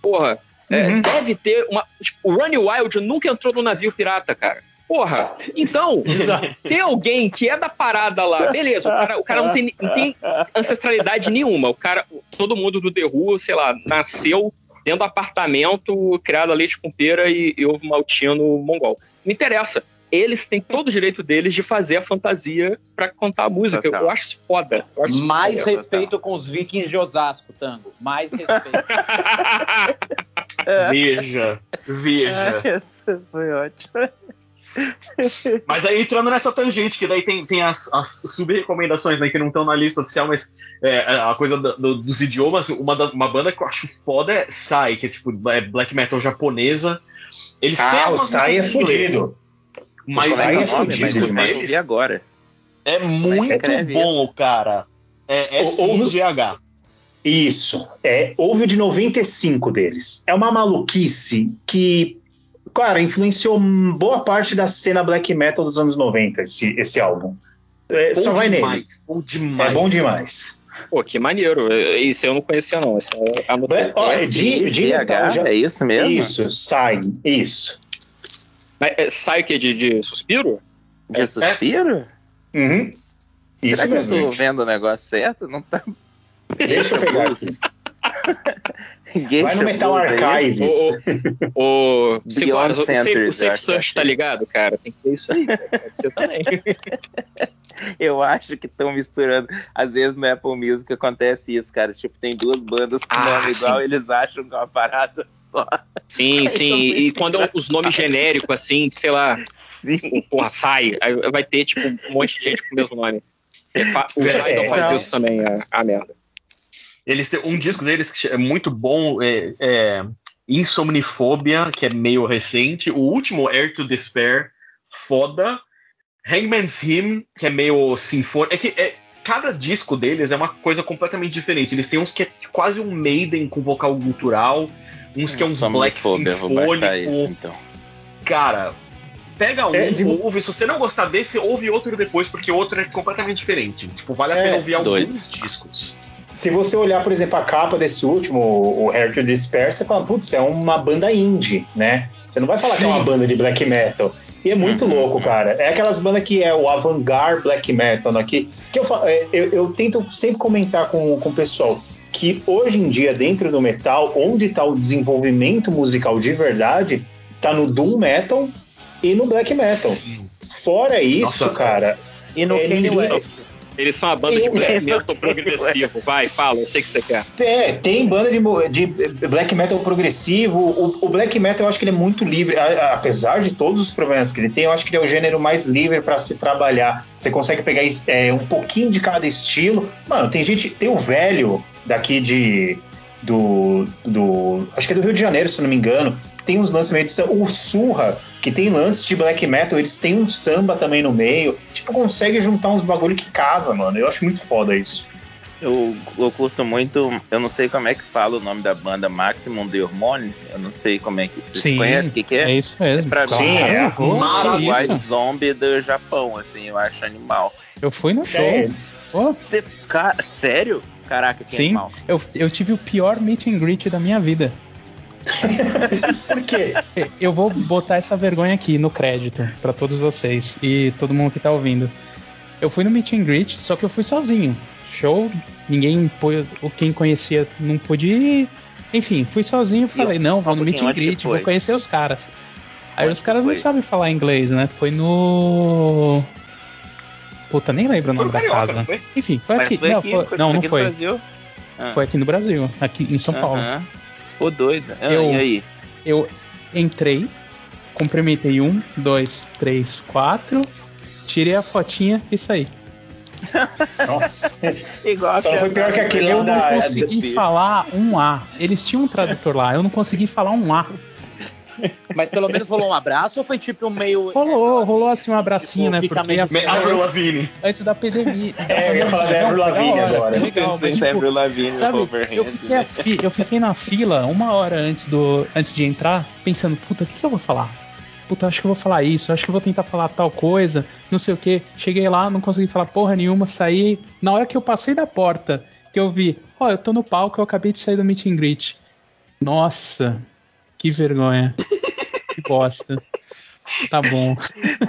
[SPEAKER 1] Porra, é, uhum. deve ter uma. Tipo, o Ronnie Wild nunca entrou no navio pirata, cara. Porra, então, tem alguém que é da parada lá, beleza, o cara, o cara não, tem, não tem ancestralidade nenhuma. O cara, todo mundo do The Who, sei lá, nasceu dentro do apartamento, criado a leite com pera e, e ovo maltino mongol. Não interessa eles têm todo o direito deles de fazer a fantasia para contar a música. Total. Eu acho isso foda. Acho
[SPEAKER 3] Mais foda, respeito total. com os vikings de Osasco, Tango. Mais respeito.
[SPEAKER 6] veja, veja.
[SPEAKER 2] Essa foi ótima.
[SPEAKER 6] Mas aí entrando nessa tangente, que daí tem, tem as, as sub-recomendações né, que não estão na lista oficial, mas é, a coisa do, do, dos idiomas, uma, da, uma banda que eu acho foda é Sai, que é tipo é black metal japonesa.
[SPEAKER 4] Eles ah, o Sai é fudido.
[SPEAKER 6] Mas
[SPEAKER 2] aí é fudido deles. agora.
[SPEAKER 6] É muito bom, cara. É SGH.
[SPEAKER 4] Isso. É, houve o de 95 deles. É uma maluquice que cara, influenciou boa parte da cena black metal dos anos 90, esse, esse álbum. É, só vai nele.
[SPEAKER 6] Bom demais.
[SPEAKER 4] É bom demais.
[SPEAKER 1] Pô, que maneiro. Isso eu não conhecia, não. Isso eu anotei.
[SPEAKER 4] Ó, é de, de metal já-
[SPEAKER 2] É isso mesmo?
[SPEAKER 4] Isso, sai, isso.
[SPEAKER 1] Mas, é, sai o quê? De, de suspiro?
[SPEAKER 2] De suspiro?
[SPEAKER 4] Uhum. Isso
[SPEAKER 2] Será que
[SPEAKER 4] mesmo.
[SPEAKER 2] eu tô
[SPEAKER 4] gente.
[SPEAKER 2] vendo o negócio certo? Não tá.
[SPEAKER 4] Deixa eu pegar aqui. Vai no Metal. Archives.
[SPEAKER 1] O cinco
[SPEAKER 2] Beyond
[SPEAKER 1] o Safe,
[SPEAKER 2] Centuries,
[SPEAKER 1] o
[SPEAKER 2] eu
[SPEAKER 1] safe Search, tá
[SPEAKER 2] achei.
[SPEAKER 1] ligado, cara? Tem que ter isso aí. ser também.
[SPEAKER 2] Eu acho que estão misturando. Às vezes no Apple Music acontece isso, cara. Tipo, tem duas bandas com
[SPEAKER 1] Ah,
[SPEAKER 2] nome
[SPEAKER 1] sim.
[SPEAKER 2] igual, eles acham que é uma parada só.
[SPEAKER 1] Sim, sim. E quando é os nomes genéricos, assim, sei lá,
[SPEAKER 2] Sim.
[SPEAKER 1] porra, sai, aí vai ter, tipo, um monte de gente com o mesmo nome. É, O
[SPEAKER 6] É,
[SPEAKER 1] Idol faz
[SPEAKER 4] não.
[SPEAKER 1] isso também, a, a merda.
[SPEAKER 6] Eles têm um disco deles que é muito bom, é, é Insomnifobia, que é meio recente. O último, Air to Despair, foda. Hangman's Hymn, que é meio sinfônico. É que é, cada disco deles é uma coisa completamente diferente. Eles têm uns que é quase um Maiden com vocal gutural, uns que é uns black
[SPEAKER 2] baixar isso
[SPEAKER 6] sinfônico.
[SPEAKER 2] então.
[SPEAKER 6] Cara, pega um,
[SPEAKER 4] É, de-
[SPEAKER 6] ouve. Se você não gostar desse, ouve outro depois, porque outro é completamente diferente. Tipo, vale a
[SPEAKER 4] É,
[SPEAKER 6] pena ouvir
[SPEAKER 2] doido.
[SPEAKER 6] alguns discos.
[SPEAKER 4] Se você olhar, por exemplo, a capa desse último, o to Despair, você fala, putz, é uma banda indie, né? Você não vai falar que é uma
[SPEAKER 6] Sim.
[SPEAKER 4] banda de black metal. E é muito
[SPEAKER 2] Uhum.
[SPEAKER 4] louco, cara. É aquelas bandas que é o avant-garde black metal, né? que, que eu, é, eu, eu tento sempre comentar com, com o pessoal que hoje em dia, dentro do metal, onde está o desenvolvimento musical de verdade, tá no doom metal e no black metal.
[SPEAKER 6] Sim.
[SPEAKER 4] Fora isso,
[SPEAKER 6] Nossa,
[SPEAKER 4] cara,
[SPEAKER 3] E no
[SPEAKER 4] É,
[SPEAKER 3] Kanye West.
[SPEAKER 1] Eles são a banda de black metal progressivo. Vai, fala, eu sei que você quer.
[SPEAKER 4] É, tem banda de, de black metal progressivo. O, o black metal eu acho que ele é muito livre, A- apesar de todos os problemas que ele tem. Eu acho que ele é o gênero mais livre para se trabalhar. Você consegue pegar é, um pouquinho de cada estilo. Mano, tem gente, tem o velho daqui de do, do acho que é do Rio de Janeiro, se não me engano. Tem uns lances meio de samba. O Surra, que tem lances de black metal, eles têm um samba também no meio. Tipo, consegue juntar uns bagulho que casa, mano. Eu acho muito foda isso.
[SPEAKER 2] Eu, eu curto muito, eu não sei como é que fala o nome da banda Maximum de Hormone, eu não sei como é que você
[SPEAKER 5] Sim,
[SPEAKER 2] conhece o que, que
[SPEAKER 5] É
[SPEAKER 2] é?
[SPEAKER 5] isso mesmo.
[SPEAKER 2] Pra mim,
[SPEAKER 4] Sim, é
[SPEAKER 5] que
[SPEAKER 6] maravilhoso.
[SPEAKER 2] White Zombie do Japão, assim, eu acho animal.
[SPEAKER 5] Eu fui no show.
[SPEAKER 4] É,
[SPEAKER 2] Você, cara, sério? Caraca, que
[SPEAKER 5] Sim.
[SPEAKER 2] animal.
[SPEAKER 5] eu, eu tive o pior meet and greet da minha vida.
[SPEAKER 4] por quê?
[SPEAKER 5] Eu vou botar essa vergonha aqui no crédito pra todos vocês e todo mundo que tá ouvindo. Eu fui no meet and greet, só que eu fui sozinho. Show, ninguém o quem conhecia não pôde ir. Enfim, fui sozinho, falei, não,
[SPEAKER 2] só
[SPEAKER 5] vou
[SPEAKER 2] um
[SPEAKER 5] no meet and greet, vou conhecer os caras. Aí
[SPEAKER 2] Onde
[SPEAKER 5] os caras não sabem falar inglês, né? Foi no Puta, nem lembro o nome
[SPEAKER 6] no
[SPEAKER 5] da
[SPEAKER 6] Carioca,
[SPEAKER 5] casa.
[SPEAKER 6] não foi?
[SPEAKER 5] Enfim, foi
[SPEAKER 2] Mas
[SPEAKER 5] aqui.
[SPEAKER 2] foi
[SPEAKER 5] não,
[SPEAKER 2] aqui,
[SPEAKER 5] foi-
[SPEAKER 2] foi
[SPEAKER 5] não, não
[SPEAKER 2] aqui no
[SPEAKER 5] foi.
[SPEAKER 2] Brasil? Ah.
[SPEAKER 5] Foi aqui no Brasil, aqui em São Paulo.
[SPEAKER 2] Pô, doido. Ah,
[SPEAKER 5] Eu-
[SPEAKER 2] E aí?
[SPEAKER 5] Eu entrei, cumprimentei um, dois, três, quatro, tirei a fotinha e saí.
[SPEAKER 4] Nossa.
[SPEAKER 2] Igual
[SPEAKER 4] Só foi pior que aquele
[SPEAKER 5] Eu não
[SPEAKER 4] da.
[SPEAKER 5] consegui falar um A. Eles tinham um tradutor lá, eu não consegui falar um A.
[SPEAKER 3] Mas pelo menos rolou um abraço ou foi tipo um meio.
[SPEAKER 5] Rolou, rolou assim um abracinho, né?
[SPEAKER 3] fica
[SPEAKER 5] Porque
[SPEAKER 3] meio-
[SPEAKER 5] a-
[SPEAKER 6] Me- Avril Lavigne.
[SPEAKER 5] antes da pandemia.
[SPEAKER 4] É, eu ia falar da Avril Lavigne agora.
[SPEAKER 5] Legal, mas, tipo,
[SPEAKER 2] Lavigne,
[SPEAKER 5] Sabe, eu fiquei,
[SPEAKER 2] né?
[SPEAKER 5] a fi- eu fiquei na fila uma hora antes, do, antes de entrar, pensando, puta, o que, que eu vou falar? Puta, acho que eu vou falar isso, acho que eu vou tentar falar tal coisa, não sei o que. Cheguei lá, não consegui falar porra nenhuma, saí. Na hora que eu passei da porta, que eu vi, ó, eu tô no palco, eu acabei de sair do meet and greet. Nossa, que vergonha. que bosta. Tá bom.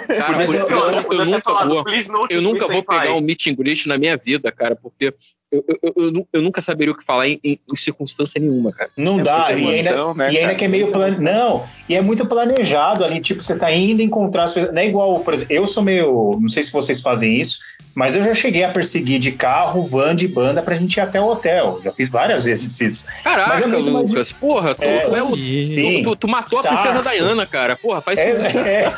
[SPEAKER 1] Cara,
[SPEAKER 6] Mas eu-
[SPEAKER 1] eu,
[SPEAKER 6] eu
[SPEAKER 1] eu nunca
[SPEAKER 6] falado,
[SPEAKER 1] vou.
[SPEAKER 6] "Please notice
[SPEAKER 1] Eu nunca vou
[SPEAKER 6] senpai."
[SPEAKER 1] pegar um meet and greet na minha vida, cara, porque eu, eu, eu, eu nu- eu nunca saberia o que falar em, em- em circunstância nenhuma, cara.
[SPEAKER 4] Não
[SPEAKER 2] É
[SPEAKER 4] dá, e ainda,
[SPEAKER 2] né,
[SPEAKER 4] e ainda que é meio
[SPEAKER 2] Muita
[SPEAKER 4] plan...
[SPEAKER 2] emoção.
[SPEAKER 4] Não, e é muito planejado ali, tipo, você tá indo encontrar as pessoas. Não é igual, por exemplo, eu sou meio. Não sei se vocês fazem isso, mas eu já cheguei a perseguir de carro, van de banda pra gente ir até o hotel. Já fiz várias vezes isso.
[SPEAKER 1] Caraca,
[SPEAKER 4] é muito mais-
[SPEAKER 1] Lucas, porra, tu,
[SPEAKER 4] É,
[SPEAKER 1] é o-
[SPEAKER 4] Sim.
[SPEAKER 1] tu, tu matou a princesa
[SPEAKER 4] Saxo.
[SPEAKER 1] Diana, cara. Porra, faz
[SPEAKER 4] É,
[SPEAKER 1] isso.
[SPEAKER 4] é.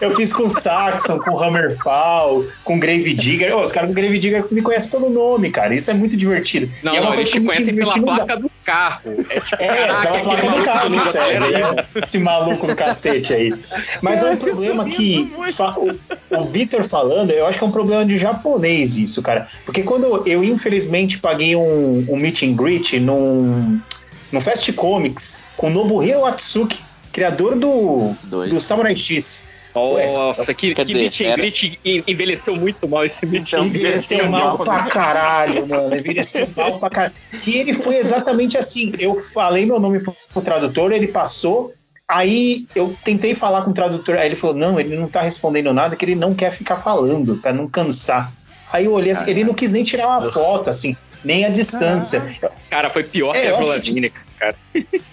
[SPEAKER 4] Eu fiz com Saxon, com Hammerfall, com Grave Digger. Ô, os caras com Grave Digger me conhecem pelo nome, cara. Isso é muito divertido.
[SPEAKER 1] Não,
[SPEAKER 4] E é uma
[SPEAKER 1] não, eles te conhecem pela placa do carro. É tipo,
[SPEAKER 4] É,
[SPEAKER 1] caraca, aquele
[SPEAKER 4] placa do carro do sério, né? Esse maluco do cacete aí. Mas é um problema que fa- o, o Vitor falando, eu acho que é um problema de japonês isso, cara. Porque quando eu, infelizmente, paguei um, um meet and greet num, num Fast Comics com Nobuhiro Atsuki, criador do, do Samurai X.
[SPEAKER 1] Nossa, que, que dizer, meet and greet envelheceu muito mal esse meet
[SPEAKER 4] então, Envelheceu mal pra caralho, mano. Envelheceu mal pra caralho. E ele foi exatamente assim. Eu falei meu nome pro, pro tradutor, ele passou. Aí eu tentei falar com o tradutor, aí ele falou: não, ele não tá respondendo nada, que ele não quer ficar falando, para não cansar. Aí eu olhei assim, ele não quis nem tirar uma foto, assim, nem a distância.
[SPEAKER 1] Cara, foi pior é, que a Avril Lavigne, cara.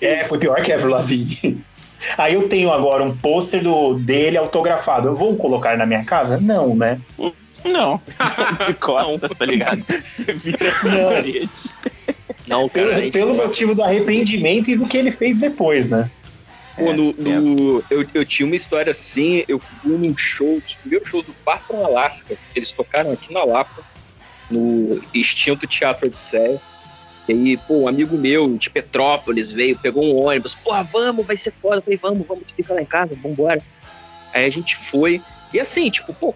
[SPEAKER 4] É, foi pior que a Avril Lavigne. Aí eu tenho agora um pôster dele autografado. Eu vou colocar na minha casa? Não, né?
[SPEAKER 2] Não. De costa, tá ligado? Você vira
[SPEAKER 4] não. Não, cara, pelo, pelo motivo do arrependimento e do que ele fez depois, né?
[SPEAKER 1] Pô, no, no eu, eu tinha uma história assim, eu fui num show, o primeiro show do Parque Alaska. Eles tocaram aqui na Lapa, no extinto Teatro Odisseia. E aí, pô, um amigo meu de Petrópolis veio, pegou um ônibus, porra, vamos, vai ser foda. Eu falei, vamos, vamos, fica lá em casa, vambora. Aí a gente foi, e assim, tipo, pô,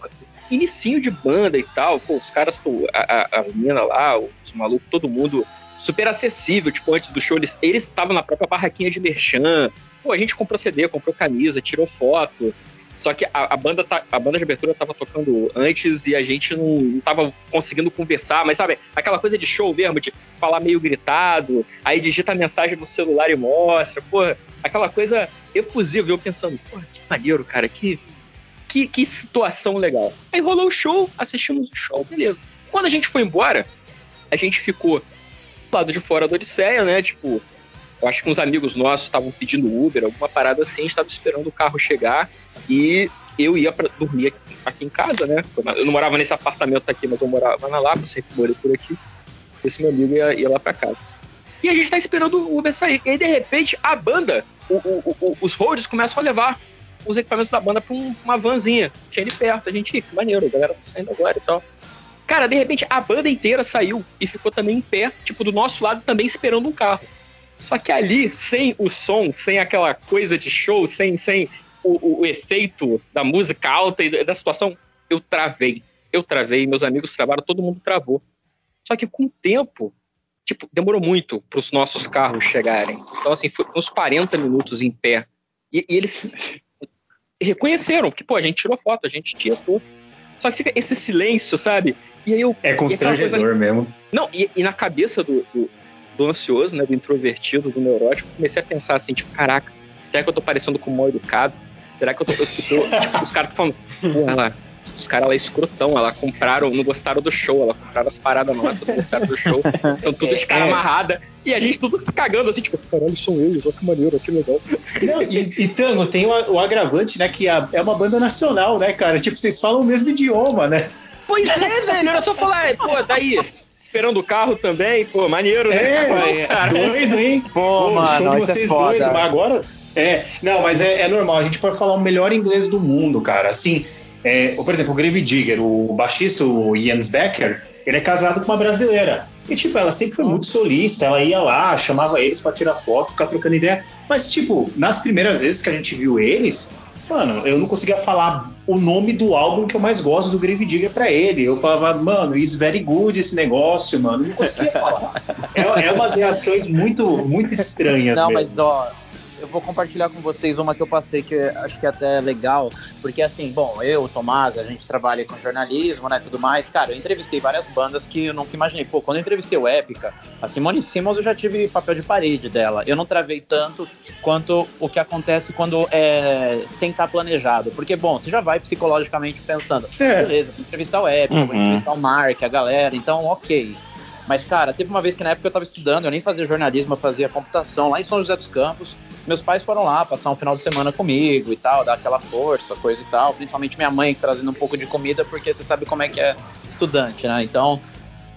[SPEAKER 1] inicinho de banda e tal, pô, os caras, pô, a, a, as minas lá, os malucos, todo mundo super acessível, tipo, antes do show, eles estavam na própria barraquinha de merchan. Pô, a gente comprou CD, comprou camisa, tirou foto. Só que a, a, banda, tá, a banda de abertura tava tocando antes e a gente não, não tava conseguindo conversar, mas sabe, aquela coisa de show mesmo, de falar meio gritado, aí digita a mensagem no celular e mostra, pô, aquela coisa efusiva, eu pensando, pô, que maneiro, cara, que, que, que situação legal. Aí rolou o show, assistimos o show, beleza. Quando a gente foi embora, a gente ficou do lado de fora da Odisseia, né, tipo, eu acho que uns amigos nossos estavam pedindo Uber, alguma parada assim, estava esperando o carro chegar e eu ia para dormir aqui, em casa, né? Eu não morava nesse apartamento aqui, mas eu morava na Lapa, sempre morei por aqui. Esse meu amigo ia, ia lá para casa. E a gente tá esperando o Uber sair. E aí, de repente, a banda, o, o, o, os roads começam a levar os equipamentos da banda pra um, uma vanzinha. Tinha ali perto. A gente, que maneiro, a galera tá saindo agora e tal. Cara, de repente, a banda inteira saiu e ficou também em pé, tipo, do nosso lado também esperando um carro. Só que ali, sem o som, sem aquela coisa de show, sem, sem o, o, efeito da música alta e da situação, eu travei. Eu travei, meus amigos travaram, todo mundo travou. Só que com o tempo, tipo, demorou muito para os nossos carros chegarem. Então, assim, foi uns 40 minutos em pé. E, e eles reconheceram que, pô, a gente tirou foto, a gente tietou. Só que fica esse silêncio, sabe?
[SPEAKER 4] E aí eu. É constrangedor coisa... mesmo.
[SPEAKER 1] Não, e, e na cabeça do, do, do ansioso, né, do introvertido, do neurótico, comecei a pensar assim, tipo, caraca, será que eu tô parecendo com mal educado? Será que eu tô. Eu tô tipo, os caras estão falando, pô, ela, os caras lá escrotão, ela compraram, não gostaram do show, ela compraram as paradas nossas, não gostaram do show, então tudo de cara é. amarrada, e a gente tudo se cagando assim, tipo, caralho, são eles, olha que maneiro, que legal.
[SPEAKER 4] Não, e, e Tango, tem o, o agravante, né, que a, é uma banda nacional, né, cara? Tipo, vocês falam o mesmo idioma, né?
[SPEAKER 1] Pois é, velho, era só falar, pô, daí, esperando o carro também, pô, maneiro,
[SPEAKER 4] né? É, cara, doido, hein? Pô, pô mano, show de é vocês é doido, mas agora. É, não, mas é, é, normal, a gente pode falar o melhor inglês do mundo, cara. Assim, é, por exemplo, o Grave Digger, o baixista, o Jens Becker, ele é casado com uma brasileira. E, tipo, ela sempre foi muito solista, ela ia lá, chamava eles para tirar foto, ficar trocando ideia. Mas, tipo, nas primeiras vezes que a gente viu eles, Mano, eu não conseguia falar o nome do álbum que eu mais gosto do Grave Digger pra ele. Eu falava, mano, is very good esse negócio, mano. Não conseguia falar. é, é umas reações muito, muito estranhas.
[SPEAKER 3] Não,
[SPEAKER 4] mesmo.
[SPEAKER 3] mas ó, eu vou compartilhar com vocês uma que eu passei que acho que é até legal, porque assim, bom, eu, Tomás, a gente trabalha com jornalismo, né, tudo mais. Cara, eu entrevistei várias bandas que eu nunca imaginei. Pô, quando eu entrevistei o Épica, a Simone Simmons eu já tive papel de parede dela. Eu não travei tanto quanto o que acontece quando é sem estar planejado. Porque, bom, você já vai psicologicamente pensando, é. beleza, vou entrevistar o Épica, uhum. vou entrevistar o Mark, a galera, então ok. Mas, cara, teve uma vez que na época eu tava estudando, eu nem fazia jornalismo, eu fazia computação lá em São José dos Campos. Meus pais foram lá passar um final de semana comigo e tal, dar aquela força, coisa e tal. Principalmente minha mãe trazendo um pouco de comida, porque você sabe como é que é estudante, né? Então,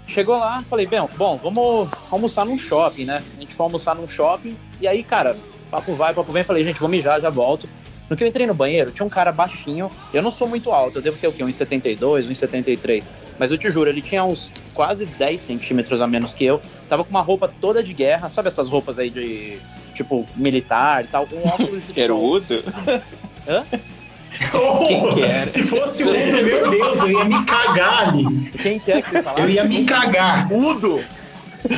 [SPEAKER 3] chegou lá, falei, bem, bom, vamos almoçar num shopping, né? A gente foi almoçar num shopping, e aí, cara, papo vai, papo vem, falei, gente, vou mijar, já volto. No que eu entrei no banheiro, tinha um cara baixinho. Eu não sou muito alto, eu devo ter o quê? 1,72, 1,73. Mas eu te juro, ele tinha uns quase 10 centímetros a menos que eu. Tava com uma roupa toda de guerra, sabe essas roupas aí de tipo militar e tal, com óculos de
[SPEAKER 2] Era o Udo?
[SPEAKER 4] Hã? Oh, Quem que era? Se fosse o Udo, meu Deus, eu ia me cagar ali.
[SPEAKER 3] Quem que é que você falava?
[SPEAKER 4] Eu ia me cagar.
[SPEAKER 1] Udo!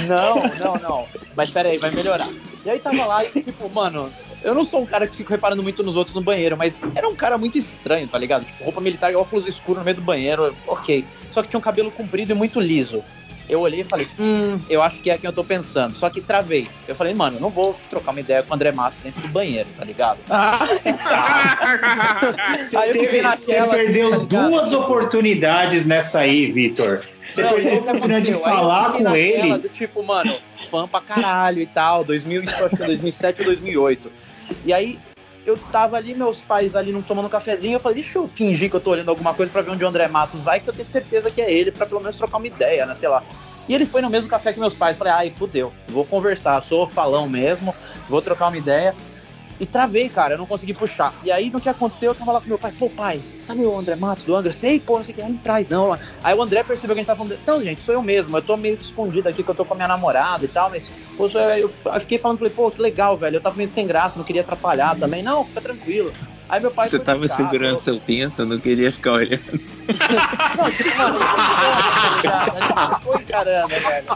[SPEAKER 3] Não, não, não. Mas pera aí, vai melhorar. E aí tava lá e, tipo, mano, eu não sou um cara que fico reparando muito nos outros no banheiro, mas era um cara muito estranho, tá ligado? Tipo, roupa militar e óculos escuros no meio do banheiro, ok. Só que tinha um cabelo comprido e muito liso. Eu olhei e falei, hum, eu acho que é quem eu tô pensando. Só que travei. Eu falei, mano, eu não vou trocar uma ideia com o André Matos dentro do banheiro, tá ligado?
[SPEAKER 4] Ah. você, teve, você perdeu tá duas oportunidades nessa aí, Vitor. Você não, perdeu a oportunidade de falar com ele.
[SPEAKER 3] Do tipo, mano, fã pra caralho e tal, 2000, acho que 2007 ou 2008. E aí eu tava ali, meus pais ali não tomando um cafezinho, eu falei, deixa eu fingir que eu tô olhando alguma coisa para ver onde o André Matos vai, que eu tenho certeza que é ele, para pelo menos trocar uma ideia, né, sei lá. E ele foi no mesmo café que meus pais, falei, ai, fudeu, vou conversar, sou falão mesmo, vou trocar uma ideia. E travei, cara, eu não consegui puxar. E aí, no que aconteceu, eu tava lá com meu pai, pô, pai, sabe o André Matos do Angra? Sei, pô, não sei o que, ali atrás, não. Aí o André percebeu que a gente tava falando, não, gente, sou eu mesmo, eu tô meio escondido aqui, que eu tô com a minha namorada e tal, mas, pô, eu, eu fiquei falando, falei, pô, que legal, velho, eu tava meio sem graça, não queria atrapalhar também. Não, fica tranquilo. Aí meu pai
[SPEAKER 2] Você tava segurando seu pinto, não queria ficar olhando. não, tipo, mano,
[SPEAKER 3] ele foi encarando, velho.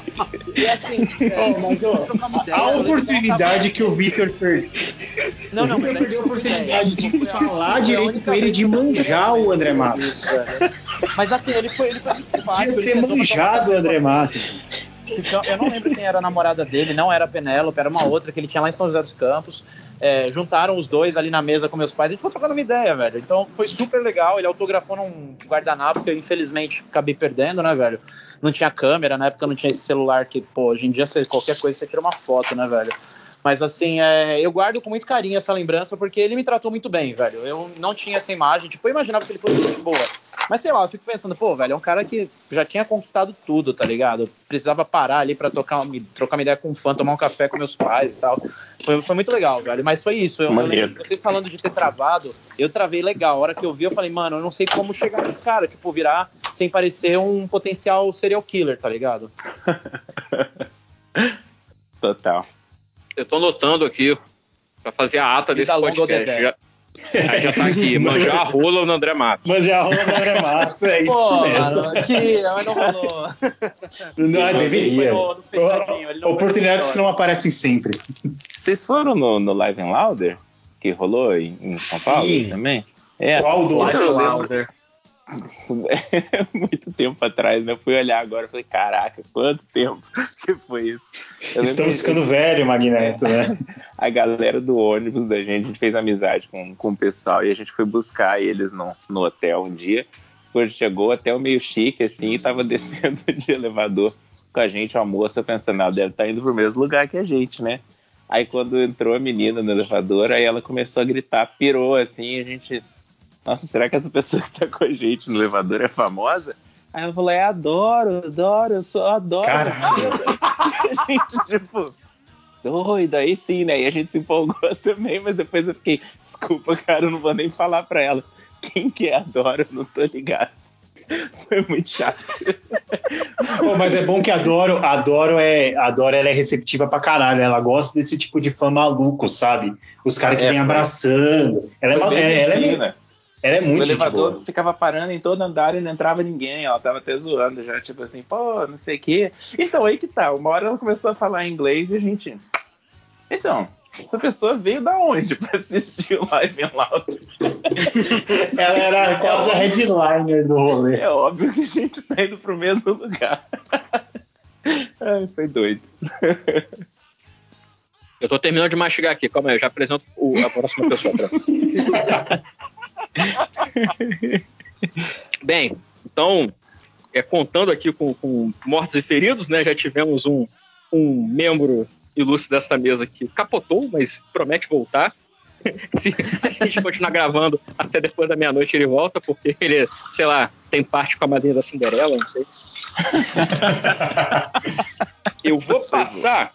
[SPEAKER 3] E assim,
[SPEAKER 4] é, oh, mas ó, a oportunidade que o Victor perdeu.
[SPEAKER 3] Não, não,
[SPEAKER 4] o Victor perdeu a oportunidade de falar direito com ele, de manjar o André Matos.
[SPEAKER 3] Mas assim, ele foi, ele foi muito simpático.
[SPEAKER 4] Podia ter manjado o André Matos.
[SPEAKER 3] Eu não lembro quem era a namorada dele, não era a Penélope, era uma outra que ele tinha lá em São José dos Campos. É, juntaram os dois ali na mesa com meus pais, a gente ficou trocando uma ideia, velho. Então foi super legal. Ele autografou num guardanapo que eu infelizmente acabei perdendo, né, velho? Não tinha câmera, na época não tinha esse celular que, pô, hoje em dia qualquer coisa você tira uma foto, né, velho? Mas assim, é, eu guardo com muito carinho essa lembrança porque ele me tratou muito bem, velho. Eu não tinha essa imagem, tipo, eu imaginava que ele fosse muito boa. Mas sei lá, eu fico pensando, pô, velho, é um cara que já tinha conquistado tudo, tá ligado? precisava parar ali pra tocar, trocar uma ideia com um fã, tomar um café com meus pais e tal. Foi, foi muito legal, velho. Mas foi isso. Eu, eu vocês falando de ter travado, eu travei legal. A hora que eu vi, eu falei, mano, eu não sei como chegar nesse cara, tipo, virar sem parecer um potencial serial killer, tá ligado?
[SPEAKER 2] Total.
[SPEAKER 1] Eu tô anotando aqui pra fazer a ata desse podcast. Já, Aí já tá aqui, manjar a rola no André Matos.
[SPEAKER 4] Manjar a rola no André Matos, é isso Pô, mesmo.
[SPEAKER 3] Mano, queria, mas não rolou.
[SPEAKER 4] Não, deveria. No, no Oportunidades que não aparecem sempre.
[SPEAKER 2] Vocês foram no, no Live and Louder? Que rolou em, em São Paulo Sim. também?
[SPEAKER 4] É. Qual do Live and Louder?
[SPEAKER 2] muito tempo atrás, né? Eu fui olhar agora e falei, caraca, quanto tempo que foi isso?
[SPEAKER 4] Eu Estamos ficando velho, Magneto, né?
[SPEAKER 2] a galera do ônibus da gente, a gente fez amizade com, com o pessoal e a gente foi buscar eles no, no hotel um dia. Quando chegou, até o meio chique, assim, e tava descendo de elevador com a gente, uma moça pensando, ah, deve estar tá indo pro mesmo lugar que a gente, né? Aí quando entrou a menina no elevador, aí ela começou a gritar, pirou assim, a gente nossa, será que essa pessoa que tá com a gente no elevador é famosa? Aí eu falei, adoro, adoro, eu sou, adoro.
[SPEAKER 4] Caralho.
[SPEAKER 2] a gente, tipo, doido, aí sim, né? E a gente se empolgou também, mas depois eu fiquei, desculpa, cara, eu não vou nem falar pra ela. Quem que é adoro, eu não tô ligado. Foi muito chato.
[SPEAKER 4] Pô, mas é bom que adoro, adoro é, adoro ela é receptiva pra caralho. Ela gosta desse tipo de fã maluco, sabe? Os caras que é, vêm abraçando. Ela é, é, ela é ela é muito O
[SPEAKER 2] elevador boa. ficava parando em todo andar e não entrava ninguém. Ela tava até zoando já, tipo assim, pô, não sei o quê. Então, aí que tá. Uma hora ela começou a falar inglês e a gente. Então, essa pessoa veio da onde pra assistir o Live and Loud?
[SPEAKER 4] ela era quase a headliner do rolê.
[SPEAKER 2] É óbvio que a gente tá indo pro mesmo lugar. Ai, foi doido.
[SPEAKER 1] Eu tô terminando de mastigar aqui, calma aí, eu já apresento o, a próxima pessoa pra Bem, então, é, contando aqui com, com, mortos e feridos, né? Já tivemos um, um membro ilustre desta mesa que capotou, mas promete voltar. Se a gente continuar gravando até depois da meia-noite, ele volta, porque ele, sei lá, tem parte com a madrinha da Cinderela, não sei. Eu vou passar.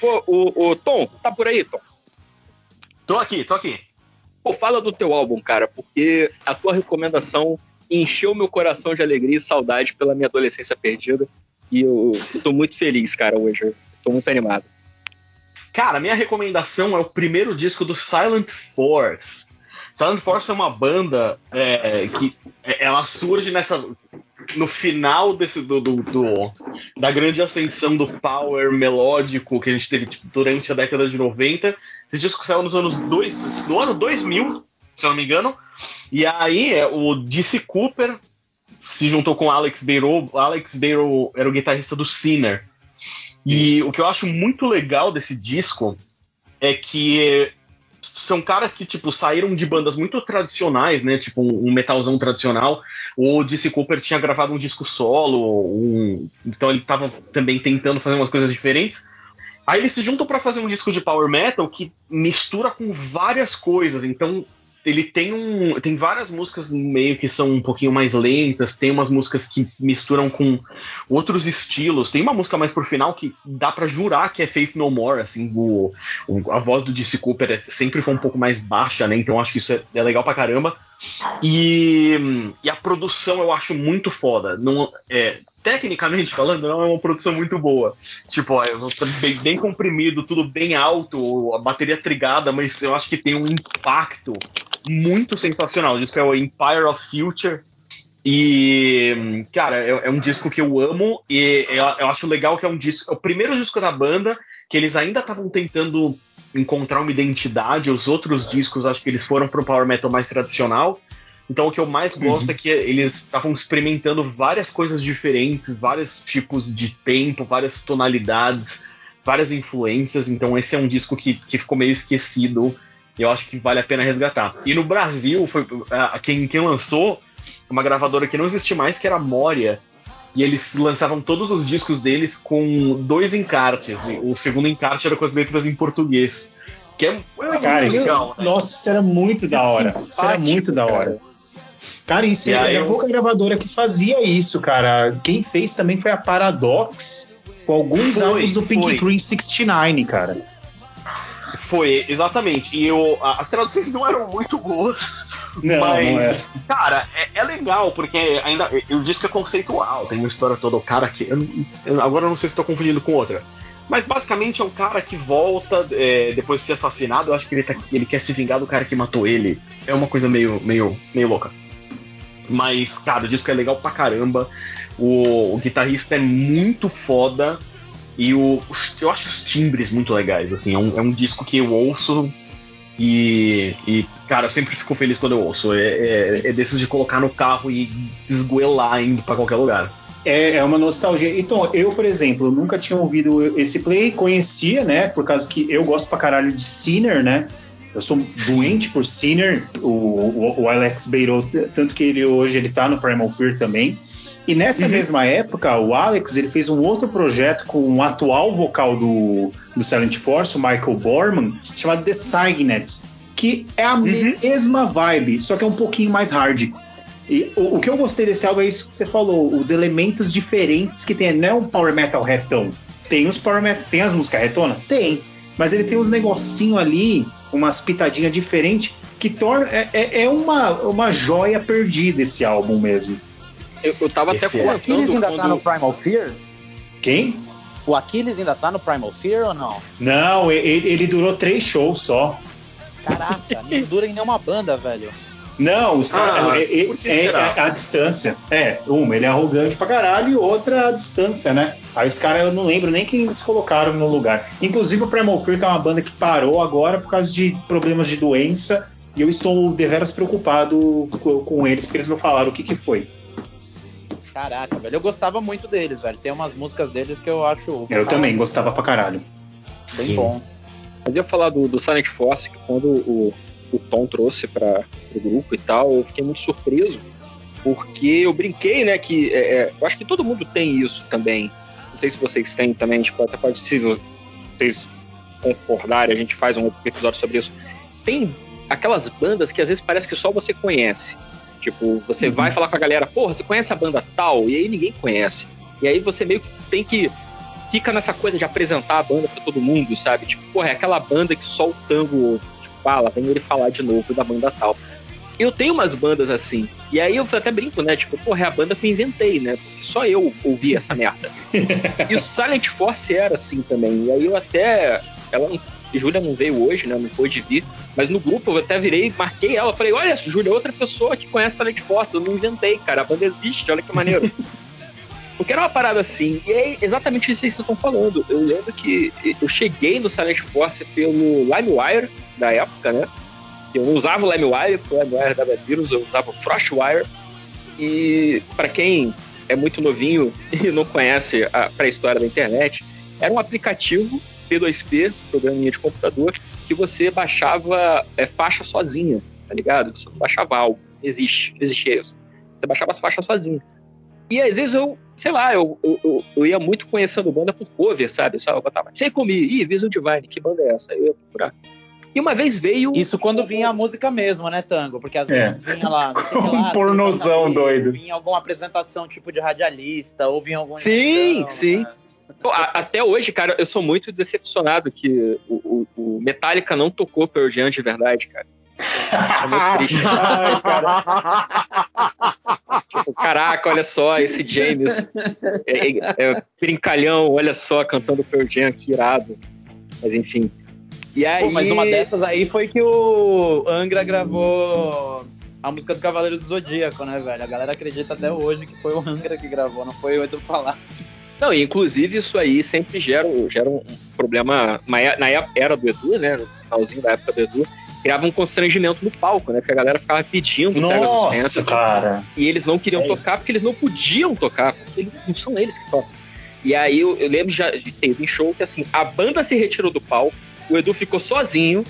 [SPEAKER 1] Pô, o, o Tom, tá por aí, Tom?
[SPEAKER 6] Tô aqui, tô aqui.
[SPEAKER 1] Pô, fala do teu álbum, cara, porque a tua recomendação encheu meu coração de alegria e saudade pela minha adolescência perdida. E eu tô muito feliz, cara, hoje. Eu tô muito animado.
[SPEAKER 6] Cara, minha recomendação é o primeiro disco do Silent Force. Silent Force é uma banda é, que é, ela surge nessa no final desse do, do, do, da grande ascensão do power melódico que a gente teve tipo, durante a década de 90. Esse disco saiu nos anos dois, no ano 2000, se eu não me engano. E aí é, o DC Cooper se juntou com Alex Beirou. Alex Beirou era o guitarrista do Sinner. E Isso. o que eu acho muito legal desse disco é que são caras que, tipo, saíram de bandas muito tradicionais, né? Tipo, um, metalzão tradicional. O DC Cooper tinha gravado um disco solo, um... então ele tava também tentando fazer umas coisas diferentes. Aí eles se juntam para fazer um disco de power metal que mistura com várias coisas. Então ele tem um tem várias músicas meio que são um pouquinho mais lentas, tem umas músicas que misturam com outros estilos. Tem uma música mais pro final que dá para jurar que é Faith No More, assim, o, o, a voz do DC Cooper é, sempre foi um pouco mais baixa, né? Então acho que isso é, é legal pra caramba. E, e, a produção eu acho muito foda. Não, é, tecnicamente falando, não é uma produção muito boa. Tipo, ó, bem, bem, comprimido, tudo bem alto, a bateria trigada, mas eu acho que tem um impacto muito sensacional. O disco é o Empire of Future. E, cara, é, é um disco que eu amo e eu, eu, acho legal que é um disco. É o primeiro disco da banda que eles ainda estavam tentando encontrar uma identidade. Os outros discos, acho que eles foram para o power metal mais tradicional. Então o que eu mais gosto uhum. é que eles estavam experimentando várias coisas diferentes, vários tipos de tempo, várias tonalidades, várias influências. Então esse é um disco que, que ficou meio esquecido eu acho que vale a pena resgatar. E no Brasil, foi quem, quem lançou uma gravadora que não existe mais, que era a Moria. E eles lançavam todos os discos deles com dois encartes. O segundo encarte era com as letras em português. Que é,
[SPEAKER 4] é cara, legal. Né? Nossa, isso era muito da hora. Isso era muito da hora. Cara, isso era eu... pouca gravadora que fazia isso, cara. Quem fez também foi a Paradox, com alguns foi, álbuns do Pink Green 69, cara.
[SPEAKER 6] Foi, exatamente. E eu, as traduções não eram muito boas. Não, mas, não é. cara, é, é, legal, porque ainda. Disse que é conceitual, tem uma história toda. O cara que. Eu, eu, agora eu não sei se estou confundindo com outra. Mas basicamente é um cara que volta é, depois de ser assassinado. Eu acho que ele, tá, ele quer se vingar do cara que matou ele. É uma coisa meio, meio, meio louca. Mas, cara, o disco é legal pra caramba. O, o guitarrista é muito foda. E o, eu acho os timbres muito legais, assim, é um, é um disco que eu ouço e, e, cara, eu sempre fico feliz quando eu ouço. É, é, é desses de colocar no carro e esgoelar indo para qualquer lugar.
[SPEAKER 4] É, é, uma nostalgia. Então, eu, por exemplo, nunca tinha ouvido esse play, conhecia, né? Por causa que eu gosto pra caralho de Sinner, né? Eu sou doente por Sinner, o, o, o Alex Beirou, tanto que ele hoje ele tá no Primal Fear também. E nessa uhum. mesma época, o Alex ele fez um outro projeto com o um atual vocal do, do Silent Force, o Michael Borman, chamado The Signet, que é a uhum. mesma vibe, só que é um pouquinho mais hard. E o, o, que eu gostei desse álbum é isso que você falou, os elementos diferentes que tem. Não é um power metal retão. Tem os power metal, tem as músicas retona? Tem. Mas ele tem uns negocinho ali, umas pitadinhas diferentes, que torna. É, é, é uma, uma joia perdida esse álbum mesmo.
[SPEAKER 3] Eu, eu tava Esse até comentando. O Aquiles ainda tá quando... tá no Primal Fear?
[SPEAKER 4] Quem?
[SPEAKER 3] O Aquiles ainda tá no Primal Fear ou não?
[SPEAKER 4] Não, ele, ele durou três shows só.
[SPEAKER 3] Caraca, não dura em nenhuma banda, velho.
[SPEAKER 4] Não, os caras. Ah, é, é, é, a distância. É, uma, ele é arrogante pra caralho, e outra a distância, né? Aí os caras, eu não lembro nem quem eles colocaram no lugar. Inclusive o Primal Fear, que é uma banda que parou agora por causa de problemas de doença, e eu estou deveras preocupado com, com eles, porque eles não falaram o que, que foi.
[SPEAKER 3] Caraca, velho. Eu gostava muito deles, velho. Tem umas músicas deles que eu acho.
[SPEAKER 4] Eu também gostava pra caralho.
[SPEAKER 3] Bem Sim. bom.
[SPEAKER 1] Eu ia falar do, do Silent Force, que quando o, o Tom trouxe para o grupo e tal, eu fiquei muito surpreso, porque eu brinquei, né, que é, é, eu acho que todo mundo tem isso também. Não sei se vocês têm também, tipo, até pode se vocês concordarem, a gente faz um episódio sobre isso. Tem aquelas bandas que às vezes parece que só você conhece. Tipo, você uhum. vai falar com a galera, porra, você conhece a banda tal? E aí ninguém conhece. E aí você meio que tem que. Fica nessa coisa de apresentar a banda para todo mundo, sabe? Tipo, porra, é aquela banda que só o tango tipo, fala, vem ele falar de novo da banda tal. Eu tenho umas bandas assim. E aí eu até brinco, né? Tipo, porra, é a banda que eu inventei, né? Porque só eu ouvi essa merda. e o Silent Force era assim também. E aí eu até. Ela Júlia não veio hoje, né? Não pôde vir. Mas no grupo eu até virei, marquei ela. Falei, olha, Júlia, é outra pessoa que conhece Silent Force. Eu não inventei, cara. A banda existe, olha que maneiro. Porque era uma parada assim, e é exatamente isso que vocês estão falando. Eu lembro que eu cheguei no Silent Force pelo LimeWire da época, né? Eu não usava o LimeWire, porque o LimeWire dava vírus, eu usava o Frostwire. E para quem é muito novinho e não conhece a pré-história da internet, era um aplicativo P2P, programinha de computador, que você baixava é, faixa sozinha, tá ligado? Você não baixava algo, existe, existia isso. Você baixava as faixas sozinho. E às vezes eu, sei lá, eu, eu, eu ia muito conhecendo banda por cover, sabe? Só eu botava, sei comi, ih, Vision Divine, que banda é essa? Eu ia procurar. E uma vez veio.
[SPEAKER 3] Isso quando vinha a música mesmo, né, Tango? Porque às é. vezes vinha lá.
[SPEAKER 4] um pornozão assim, doido.
[SPEAKER 3] Vinha alguma apresentação tipo de radialista, ou vinha algum.
[SPEAKER 1] Sim, sim. Né? Até hoje, cara, eu sou muito decepcionado que o, o Metallica não tocou Pearl Jam de verdade, cara. É muito triste. Ai, cara. tipo, caraca, olha só, esse James é, é, é, brincalhão, olha só, cantando Pearl Jam, que irado. Mas enfim.
[SPEAKER 3] E aí... Pô, mas uma dessas aí foi que o Angra gravou a música do Cavaleiros do Zodíaco, né, velho? A galera acredita até hoje que foi o Angra que gravou, não foi o Edu Falassi.
[SPEAKER 1] Não, e inclusive isso aí sempre gera, gera um problema. Na era do Edu, né? No finalzinho da época do Edu, criava um constrangimento no palco, né? Porque a galera ficava pedindo
[SPEAKER 4] Nossa, Pegasus cara.
[SPEAKER 1] E eles não queriam é. tocar porque eles não podiam tocar, porque não são eles que tocam. E aí eu, eu lembro já de em show que assim, a banda se retirou do palco, o Edu ficou sozinho,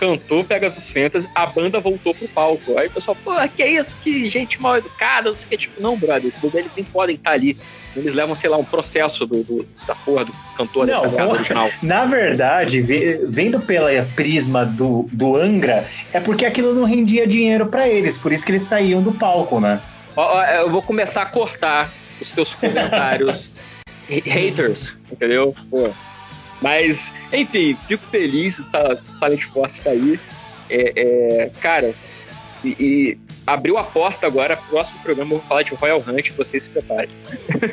[SPEAKER 1] cantou Pegasus Fantasy, a banda voltou pro palco. Aí o pessoal, pô, que é isso? Que gente mal educada, não sei o que. Tipo, não, brother, esses eles nem podem estar ali. Eles levam, sei lá, um processo do, do da porra do cantor não, dessa como, original.
[SPEAKER 4] Na verdade, vendo pela prisma do, do Angra, é porque aquilo não rendia dinheiro para eles, por isso que eles saíam do palco, né?
[SPEAKER 1] Eu vou começar a cortar os teus comentários haters, entendeu? Pô, mas, enfim, fico feliz, o Silent Force está aí. É, é, cara, e, e, abriu a porta agora, próximo programa eu vou falar de Royal Hunt, vocês se preparem.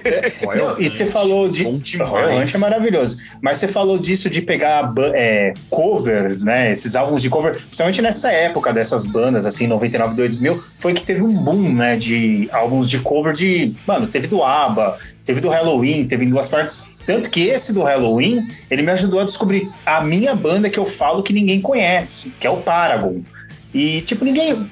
[SPEAKER 4] É, e você falou de. Royal Hunt é maravilhoso. Mas você falou disso de pegar é, covers, né? Esses álbuns de cover, principalmente nessa época dessas bandas, assim, 99, 2000, foi que teve um boom, né? De álbuns de cover de. Mano, teve do ABBA, teve do Halloween, teve em duas partes. Tanto que esse do Halloween, ele me ajudou a descobrir a minha banda que eu falo que ninguém conhece, que é o Paragon. E, tipo, ninguém.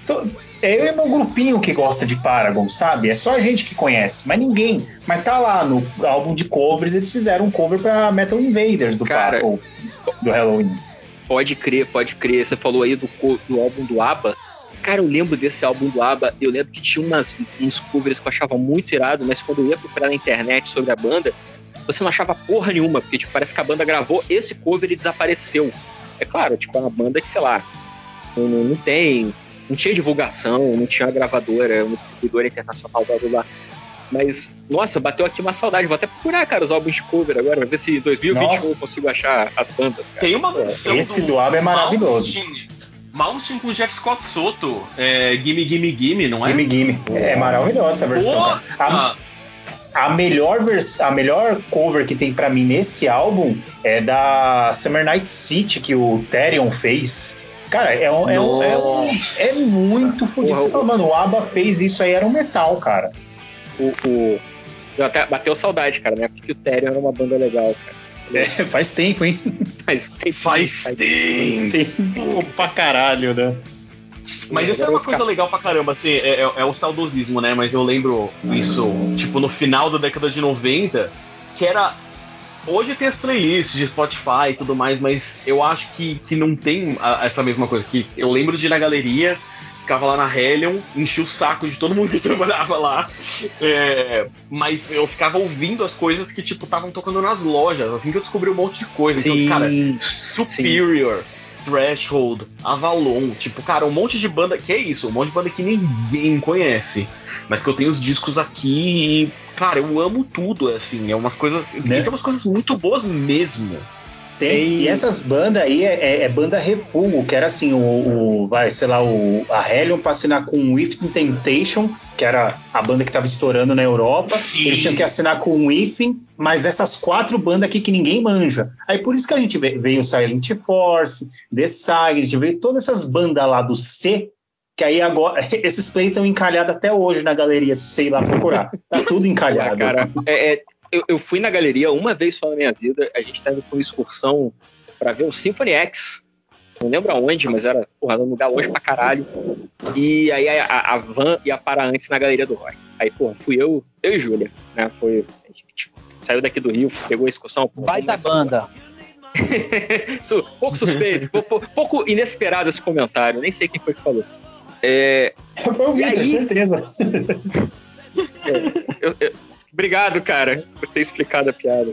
[SPEAKER 4] É eu e meu grupinho que gosta de Paragon, sabe? É só a gente que conhece, mas ninguém. Mas tá lá no álbum de covers, eles fizeram um cover pra Metal Invaders do Cara, Paragon, do Halloween.
[SPEAKER 1] Pode crer, pode crer. Você falou aí do, do álbum do ABBA. Cara, eu lembro desse álbum do ABBA. Eu lembro que tinha umas, uns covers que eu achava muito irado, mas quando eu ia procurar na internet sobre a banda, você não achava porra nenhuma, porque tipo, parece que a banda gravou esse cover e desapareceu. É claro, tipo, é uma banda que, sei lá, não, não tem. Não tinha divulgação, não tinha uma gravadora, um distribuidor internacional, blá blá blá. Mas, nossa, bateu aqui uma saudade. Vou até procurar, cara, os álbuns de cover agora, pra ver se em 2021 nossa. eu consigo achar as bandas, cara.
[SPEAKER 6] Tem uma versão
[SPEAKER 4] Esse do, do álbum é maravilhoso.
[SPEAKER 6] Malmsteen com Jeff Scott Soto, é, Gimme Gimme Gimme, não é?
[SPEAKER 4] Gimme Gimme. É maravilhosa essa versão. A, ah a melhor vers a melhor cover que tem para mim nesse álbum é da Summer Night City que o Therion fez. Cara, é, um, é, um, é, um, é, muito fodido. Você fala, mano, o ABBA fez isso aí, era um metal, cara.
[SPEAKER 1] O, o... Até bateu saudade, cara, né? Porque o Therion era uma banda legal, cara.
[SPEAKER 4] É, faz tempo, hein?
[SPEAKER 6] Faz tempo. Faz, faz tempo.
[SPEAKER 4] tempo pra caralho, né?
[SPEAKER 6] Mas isso é uma coisa legal pra caramba, assim, é, é, é um saudosismo, né? Mas eu lembro isso, tipo, no final da década de 90, que era. Hoje tem as playlists de Spotify e tudo mais, mas eu acho que, que não tem a, essa mesma coisa. Que eu lembro de ir na galeria, ficava lá na Hellion, enchia o saco de todo mundo que trabalhava lá. É, mas eu ficava ouvindo as coisas que, tipo, estavam tocando nas lojas, assim que eu descobri um monte de coisa. Então, sim, então, cara, Superior. Sim. Threshold, Avalon, tipo, cara, um monte de banda. Que é isso? Um monte de banda que ninguém conhece. Mas que eu tenho os discos aqui e, cara, eu amo tudo, assim. É umas coisas. Né? Tem umas coisas muito boas mesmo.
[SPEAKER 4] Tem, e essas bandas aí é, é, é, banda refugo, que era assim, o, o, vai, sei lá, o, a Hellion pra assinar com o Within Temptation, que era a banda que tava estourando na Europa. Sim. Eles tinham que assinar com o Within, mas essas quatro bandas aqui que ninguém manja. Aí por isso que a gente veio Silent Force, The Silent, veio todas essas bandas lá do C, que aí agora esses play estão encalhados até hoje na galeria, sei lá procurar. Tá tudo encalhado.
[SPEAKER 1] Cara, é, é, eu, eu, fui na galeria uma vez só na minha vida. A gente tava com uma excursão para ver o Symphony X. Não lembro aonde, mas era porra, num lugar longe pra caralho. E aí a, a, a van ia parar antes na galeria do rock. Aí, porra, fui eu, eu e Júlia, né? Foi, a gente saiu daqui do Rio, pegou a excursão.
[SPEAKER 3] Baita banda.
[SPEAKER 1] pouco suspeito, pouco, pouco inesperado esse comentário. Nem sei quem foi que falou. É,
[SPEAKER 4] foi o Vitor, aí... certeza.
[SPEAKER 1] É, eu, eu, Obrigado, cara, por ter explicado a piada.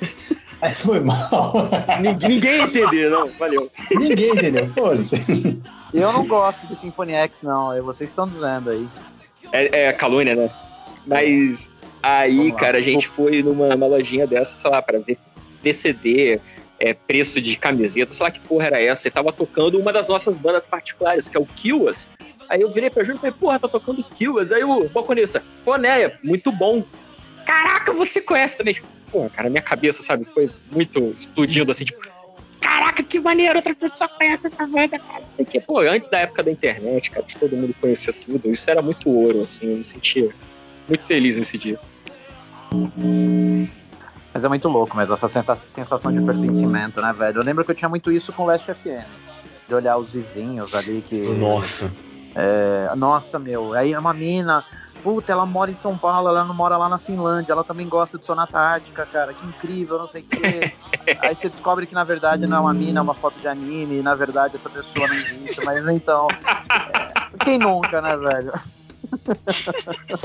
[SPEAKER 4] Aí foi mal.
[SPEAKER 1] Ninguém, ninguém entendeu, não. Valeu.
[SPEAKER 4] Ninguém entendeu, foda-se.
[SPEAKER 3] Eu não gosto de Symphony X, não. É, vocês estão dizendo aí.
[SPEAKER 1] É, é calúnia, né? Mas aí, cara, a gente foi numa, numa lojinha dessa, sei lá, pra ver, ver CD, é, preço de camiseta, sei lá que porra era essa. E tava tocando uma das nossas bandas particulares, que é o Killas. Aí eu virei pra Júlio e falei, porra, tá tocando Killas. Aí o Boconista, Ponéia, muito bom caraca, você conhece também. Tipo, pô, cara, minha cabeça, sabe, foi muito explodindo assim, tipo, caraca, que maneiro, outra pessoa conhece essa banda, cara, não sei o quê. Pô, antes da época da internet, cara, de todo mundo conhecer tudo, isso era muito ouro, assim, eu me sentia muito feliz nesse dia.
[SPEAKER 3] Mas é muito louco mesmo, essa sensação de pertencimento, né, velho? Eu lembro que eu tinha muito isso com o Last FM. De olhar os vizinhos ali que.
[SPEAKER 6] Nossa.
[SPEAKER 3] É, nossa, meu. Aí é uma mina puta, ela mora em São Paulo, ela não mora lá na Finlândia, ela também gosta de Sonata Ártica, cara, que incrível, não sei o quê. Aí você descobre que na verdade não é uma mina, é uma foto de anime, e na verdade essa pessoa não existe, mas então. É, quem nunca, né, velho?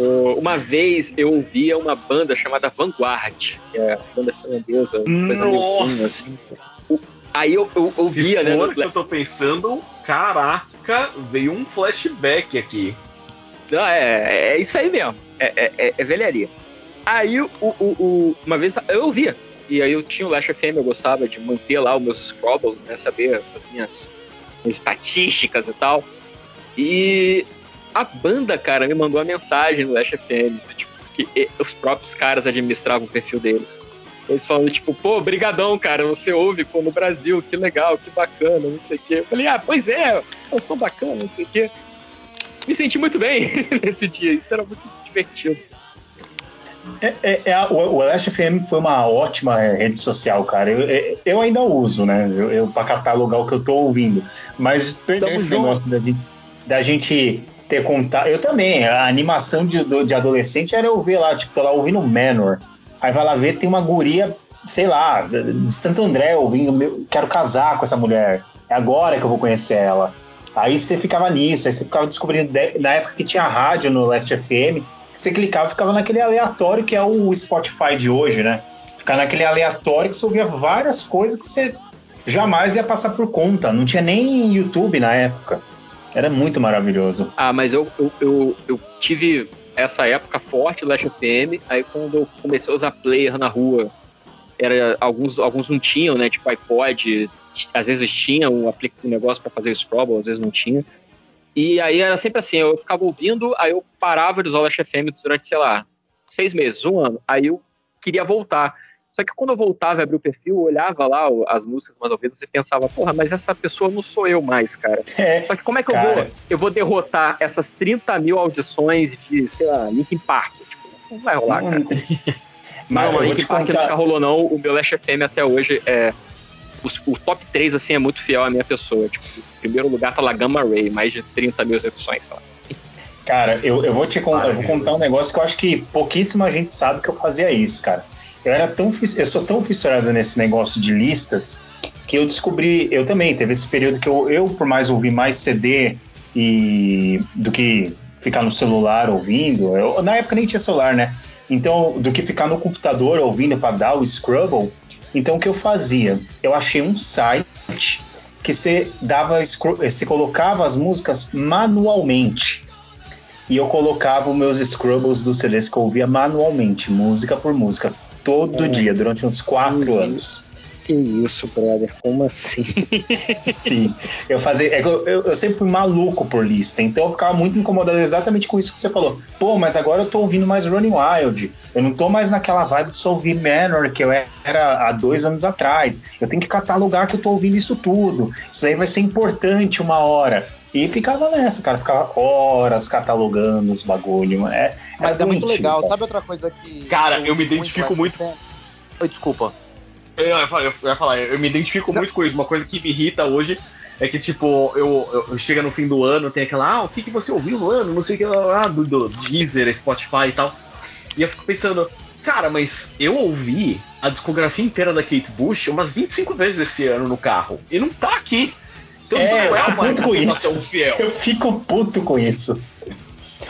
[SPEAKER 1] uma vez eu ouvia uma banda chamada Vanguard, que é uma banda finlandesa,
[SPEAKER 6] Nossa. assim.
[SPEAKER 1] Aí eu, eu ouvia,
[SPEAKER 6] Se
[SPEAKER 1] né?
[SPEAKER 6] For que eu tô pensando, caraca, veio um flashback aqui.
[SPEAKER 1] Não, é, é isso aí mesmo. É, é, é, é velharia. Aí, o, o, o, uma vez eu ouvia. E aí eu tinha o Last FM, eu gostava de manter lá os meus scrobbles, né? Saber as minhas, minhas estatísticas e tal. E a banda, cara, me mandou uma mensagem no Last FM, tipo, que os próprios caras administravam o perfil deles. Eles falando, tipo, pô, brigadão, cara, você ouve pô, no Brasil, que legal, que bacana, não sei o quê. Eu falei, ah, pois é, eu sou bacana, não sei o quê me senti muito bem nesse dia. Isso era muito divertido.
[SPEAKER 4] É, é, é a, o Last FM foi uma ótima rede social, cara. Eu, é, eu ainda uso, né? Eu, eu para catalogar o que eu tô ouvindo. Mas perdeu esse junto. negócio da, da gente ter contato. Eu também. A animação de, de adolescente era eu ver lá, tipo, tô lá ouvindo Manor. Aí vai lá ver, tem uma guria, sei lá, de Santo André ouvindo. Meu, quero casar com essa mulher. É agora que eu vou conhecer ela. Aí você ficava nisso, aí você ficava descobrindo, na época que tinha rádio no Last FM, você clicava ficava naquele aleatório que é o Spotify de hoje, né? Ficar naquele aleatório que você ouvia várias coisas que você jamais ia passar por conta. Não tinha nem YouTube na época. Era muito maravilhoso.
[SPEAKER 1] Ah, mas eu, eu, eu, eu tive essa época forte, Last FM, aí quando eu comecei a usar player na rua, era alguns, alguns não tinham, né? Tipo iPod, às vezes tinha um, um negócio para fazer o Scrabble, às vezes não tinha. E aí era sempre assim, eu ficava ouvindo, aí eu parava de usar o Last FM durante, sei lá, seis meses, um ano. Aí eu queria voltar. Só que quando eu voltava e abria o perfil, eu olhava lá as músicas mais ouvidas e pensava, porra, mas essa pessoa não sou eu mais, cara. É, Só que como é que cara. eu vou? Eu vou derrotar essas 30 mil audições de, sei lá, Linkin Park. Tipo, não vai rolar, cara. Mas não, Linkin Park nunca rolou, não. O meu Last FM até hoje é o, o, top 3, assim, é muito fiel à minha pessoa. Tipo, em primeiro lugar tá lá Gamma Ray, mais de 30 mil execuções, sei lá.
[SPEAKER 4] Cara, eu, eu vou te contar, eu vou contar um negócio que eu acho que pouquíssima gente sabe que eu fazia isso, cara. Eu era tão eu sou tão fissurado nesse negócio de listas que eu descobri, eu também teve esse período que eu, eu por mais ouvir mais CD e do que ficar no celular ouvindo, eu, na época nem tinha celular, né? Então, do que ficar no computador ouvindo para dar o Scrabble, então o que eu fazia? Eu achei um site que você dava, você colocava as músicas manualmente. E eu colocava os meus scrubbles dos CDs que eu ouvia manualmente, música por música, todo dia, durante uns quatro uhum. anos.
[SPEAKER 1] Que isso, brother? Como assim?
[SPEAKER 4] Sim. Eu fazia. é Eu, eu, eu sempre fui maluco por lista, então eu ficava muito incomodado exatamente com isso que você falou. Pô, mas agora eu tô ouvindo mais Running Wild. Eu não tô mais naquela vibe de só ouvir Manor que eu era há dois anos atrás. Eu tenho que catalogar que eu tô ouvindo isso tudo. Isso aí vai ser importante uma hora. E ficava nessa, cara. Ficava horas catalogando os bagulho. É,
[SPEAKER 3] Mas é muito
[SPEAKER 4] doentio,
[SPEAKER 3] legal.
[SPEAKER 4] cara.
[SPEAKER 3] Sabe outra coisa que.
[SPEAKER 6] Cara, eu me
[SPEAKER 3] uso
[SPEAKER 6] identifico muito-
[SPEAKER 3] tempo? Oi, desculpa.
[SPEAKER 6] Eu ia falar, eu ia falar, eu me identifico muito com isso. Uma coisa que me irrita hoje é que, tipo, eu, eu, eu chega no fim do ano, tem aquela, ah, o que, que você ouviu no ano? Não sei o que, ah, do, do Deezer, Spotify e tal. E eu fico pensando, cara, mas eu ouvi a discografia inteira da Kate Bush umas 25 vezes esse ano no carro. E não tá aqui. Então
[SPEAKER 4] É,
[SPEAKER 6] não é
[SPEAKER 4] eu
[SPEAKER 6] uma
[SPEAKER 4] fico com isso.
[SPEAKER 6] fiel.
[SPEAKER 4] Eu fico puto com isso.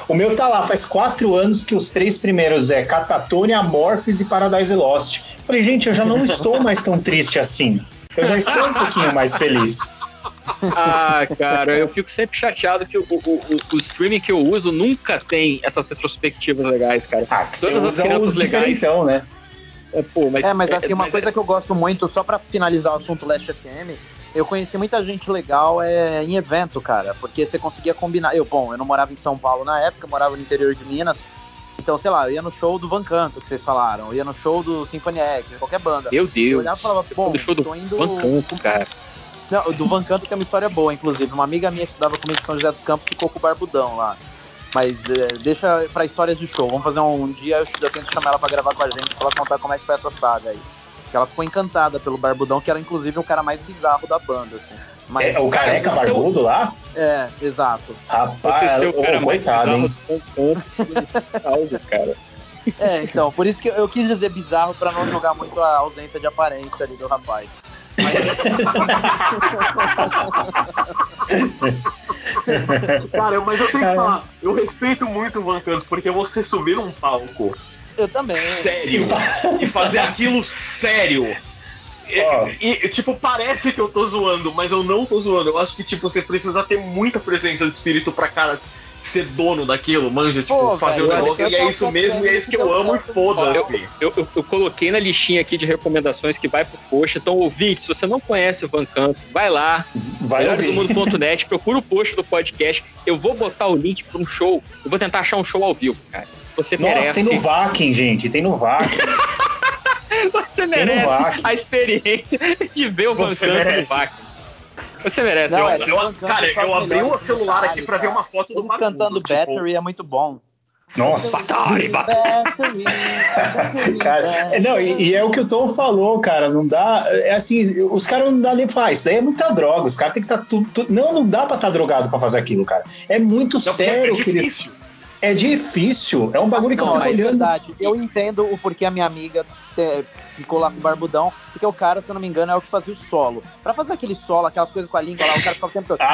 [SPEAKER 4] O meu tá lá, faz quatro anos que os três primeiros é Catatonia, Amorphis e Paradise Lost. Falei, gente, eu já não estou mais tão triste assim. Eu já estou um pouquinho mais feliz.
[SPEAKER 1] Ah, cara, eu fico sempre chateado que o, o, o, o streaming que eu uso nunca tem essas retrospectivas legais, cara.
[SPEAKER 4] Ah, que
[SPEAKER 1] Todas as crianças legais.
[SPEAKER 4] diferentão, né?
[SPEAKER 1] É, pô, mas,
[SPEAKER 3] é, mas assim, uma
[SPEAKER 1] mas
[SPEAKER 3] coisa que eu gosto muito, só pra finalizar o assunto Last FM, eu conheci muita gente legal é, em evento, cara, porque você conseguia combinar. Eu, bom, eu não morava em São Paulo na época, eu morava no interior de Minas. Então, sei lá, eu ia no show do Van Canto, que vocês falaram, eu ia no show do Symphony X, qualquer banda.
[SPEAKER 1] Meu
[SPEAKER 3] Eu
[SPEAKER 1] Deus.
[SPEAKER 3] olhava e falava, bom,
[SPEAKER 1] do show do
[SPEAKER 3] tô indo.
[SPEAKER 1] Van Canto, cara.
[SPEAKER 3] Não, o do Van Canto que é uma história boa, inclusive. Uma amiga minha que estudava comigo em São José dos Campos ficou com o Barbudão lá. Mas é, deixa pra histórias de show. Vamos fazer um, um dia, eu, eu tento chamar ela pra gravar com a gente, pra ela contar como é que foi essa saga aí. Porque ela ficou encantada pelo Barbudão, que era inclusive o cara mais bizarro da banda, assim. Mas,
[SPEAKER 4] É, o careca
[SPEAKER 1] Cara, seu-
[SPEAKER 4] barbudo lá?
[SPEAKER 3] É, exato.
[SPEAKER 1] Você
[SPEAKER 4] Rapaz,
[SPEAKER 1] ser o
[SPEAKER 4] ô,
[SPEAKER 1] cara mais
[SPEAKER 4] coitado,
[SPEAKER 1] bizarro
[SPEAKER 4] hein?
[SPEAKER 1] do cara.
[SPEAKER 3] É, então, por isso que eu, eu quis dizer bizarro pra não jogar muito a ausência de aparência ali do rapaz.
[SPEAKER 6] Cara, mas eu tenho
[SPEAKER 4] É.
[SPEAKER 6] que falar, eu respeito muito o Van Canto, porque você subir num palco
[SPEAKER 3] Eu também.
[SPEAKER 6] sério e fazer aquilo sério. E-
[SPEAKER 4] Ó.
[SPEAKER 6] E, tipo, parece que eu tô zoando, mas eu não tô zoando. Eu acho que, tipo, você precisa ter muita presença de espírito pra cara ser dono daquilo, manja, tipo,
[SPEAKER 3] Pô,
[SPEAKER 6] fazer o
[SPEAKER 3] olha
[SPEAKER 6] negócio. E é isso mesmo, e é isso que eu amo e foda-se.
[SPEAKER 1] Eu, eu- eu coloquei na listinha aqui de recomendações que vai pro post. Então, ouvinte, se você não conhece o Van Canto, vai lá,
[SPEAKER 4] Vai
[SPEAKER 1] melhoresdomundo.net, procura o post do podcast. Eu vou botar o link para um show. Eu vou tentar achar um show ao vivo, cara. Você
[SPEAKER 4] Nossa,
[SPEAKER 1] merece.
[SPEAKER 4] tem no Vakin, gente. Tem no Vakin.
[SPEAKER 1] Você merece a experiência de ver o Van
[SPEAKER 6] Você
[SPEAKER 1] Canto no
[SPEAKER 6] merece.
[SPEAKER 1] VAC. Você merece.
[SPEAKER 3] Não,
[SPEAKER 1] eu-
[SPEAKER 3] é,
[SPEAKER 1] eu-
[SPEAKER 3] tem
[SPEAKER 6] eu- cara, eu abri o celular aqui pra ver uma foto do
[SPEAKER 3] Eles cantando
[SPEAKER 6] tipo-
[SPEAKER 3] Battery é muito bom.
[SPEAKER 4] Nossa.
[SPEAKER 1] Battery,
[SPEAKER 3] Battery, battery,
[SPEAKER 4] Cara, é, não, e, e é o que o Tom falou, cara, não dá, é assim, os caras não dá nem faz, isso daí é muita droga, os caras tem que estar tudo, tudo- não, não dá pra estar drogado pra fazer aquilo, cara, é muito
[SPEAKER 6] Não, porque
[SPEAKER 4] sério
[SPEAKER 6] é
[SPEAKER 4] que eles,
[SPEAKER 6] difícil.
[SPEAKER 4] É difícil, é um bagulho que eu
[SPEAKER 3] Não,
[SPEAKER 4] fico
[SPEAKER 3] mas é
[SPEAKER 4] olhando,
[SPEAKER 3] verdade. Eu entendo o porquê a minha amiga te- ficou lá com o Barbudão, porque o cara, se eu não me engano, é o que fazia o solo. Pra fazer aquele solo, aquelas coisas com a língua lá, o cara ficava o tempo todo.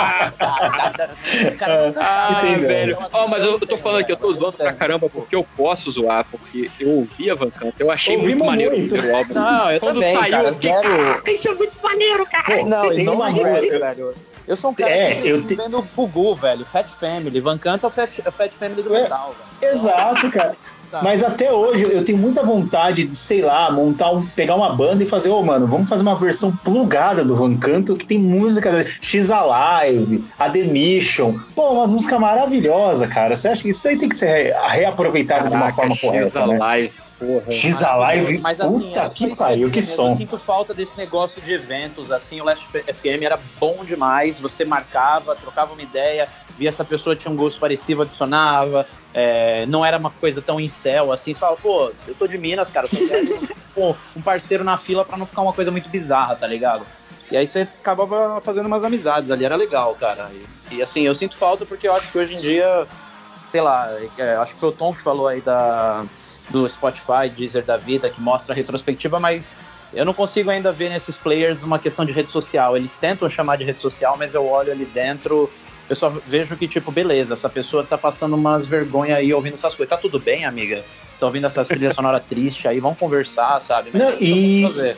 [SPEAKER 4] Ah.
[SPEAKER 3] O cara não
[SPEAKER 1] Ah, velho. Ó, mas eu, eu tô falando aqui, eu tô
[SPEAKER 3] eu
[SPEAKER 1] zoando pra caramba porque eu posso zoar, porque eu ouvia Van Canto, eu achei muito maneiro
[SPEAKER 4] muito.
[SPEAKER 1] o primeiro álbum.
[SPEAKER 3] Não, eu
[SPEAKER 1] Quando
[SPEAKER 3] também,
[SPEAKER 1] saiu,
[SPEAKER 3] cara,
[SPEAKER 1] eu fiquei,
[SPEAKER 3] zero-
[SPEAKER 1] caraca, isso é muito maneiro, cara.
[SPEAKER 4] Pô,
[SPEAKER 3] Não,
[SPEAKER 4] tem
[SPEAKER 3] não
[SPEAKER 4] uma
[SPEAKER 3] é
[SPEAKER 4] música-
[SPEAKER 3] velho. Eu sou um cara
[SPEAKER 4] É,
[SPEAKER 3] que
[SPEAKER 4] eu te-
[SPEAKER 3] vendo Gugu, velho, Fat Family. Van Canto é o Fat, é o Fat Family do
[SPEAKER 4] É.
[SPEAKER 3] metal, velho.
[SPEAKER 4] exato, cara,
[SPEAKER 3] Tá.
[SPEAKER 4] mas até hoje eu tenho muita vontade de, sei lá, montar um, pegar uma banda e fazer, ô mano, vamos fazer uma versão plugada do Van Canto que tem música X Alive, A The Mission, pô, umas músicas maravilhosas, cara, você acha que isso daí tem que ser reaproveitado de uma forma correta, né?
[SPEAKER 1] Live, porra.
[SPEAKER 4] X Alive,
[SPEAKER 3] Mas assim,
[SPEAKER 4] puta que pariu,
[SPEAKER 3] eu
[SPEAKER 4] que som.
[SPEAKER 3] Eu sinto falta desse negócio de eventos, assim, o Last FM era bom demais, você marcava, trocava uma ideia, via essa pessoa tinha um gosto parecido, adicionava, é, não era uma coisa tão incel, assim, você fala, pô, eu sou de Minas, cara, eu um parceiro na fila pra não ficar uma coisa muito bizarra, tá ligado? E aí você acabava fazendo umas amizades ali, era legal, cara. E, e, assim, eu sinto falta porque eu acho que hoje em dia, sei lá, é, acho que foi o Tom que falou aí da, do Spotify, Deezer da vida, que mostra a retrospectiva, mas eu não consigo ainda ver nesses players uma questão de rede social. Eles tentam chamar de rede social, mas eu olho ali dentro eu só vejo que, tipo, beleza, essa pessoa tá passando umas vergonhas aí ouvindo essas coisas. Tá tudo bem, amiga? Você tá ouvindo essas trilhas sonoras tristes aí, vamos conversar, sabe?
[SPEAKER 4] Mas não, e...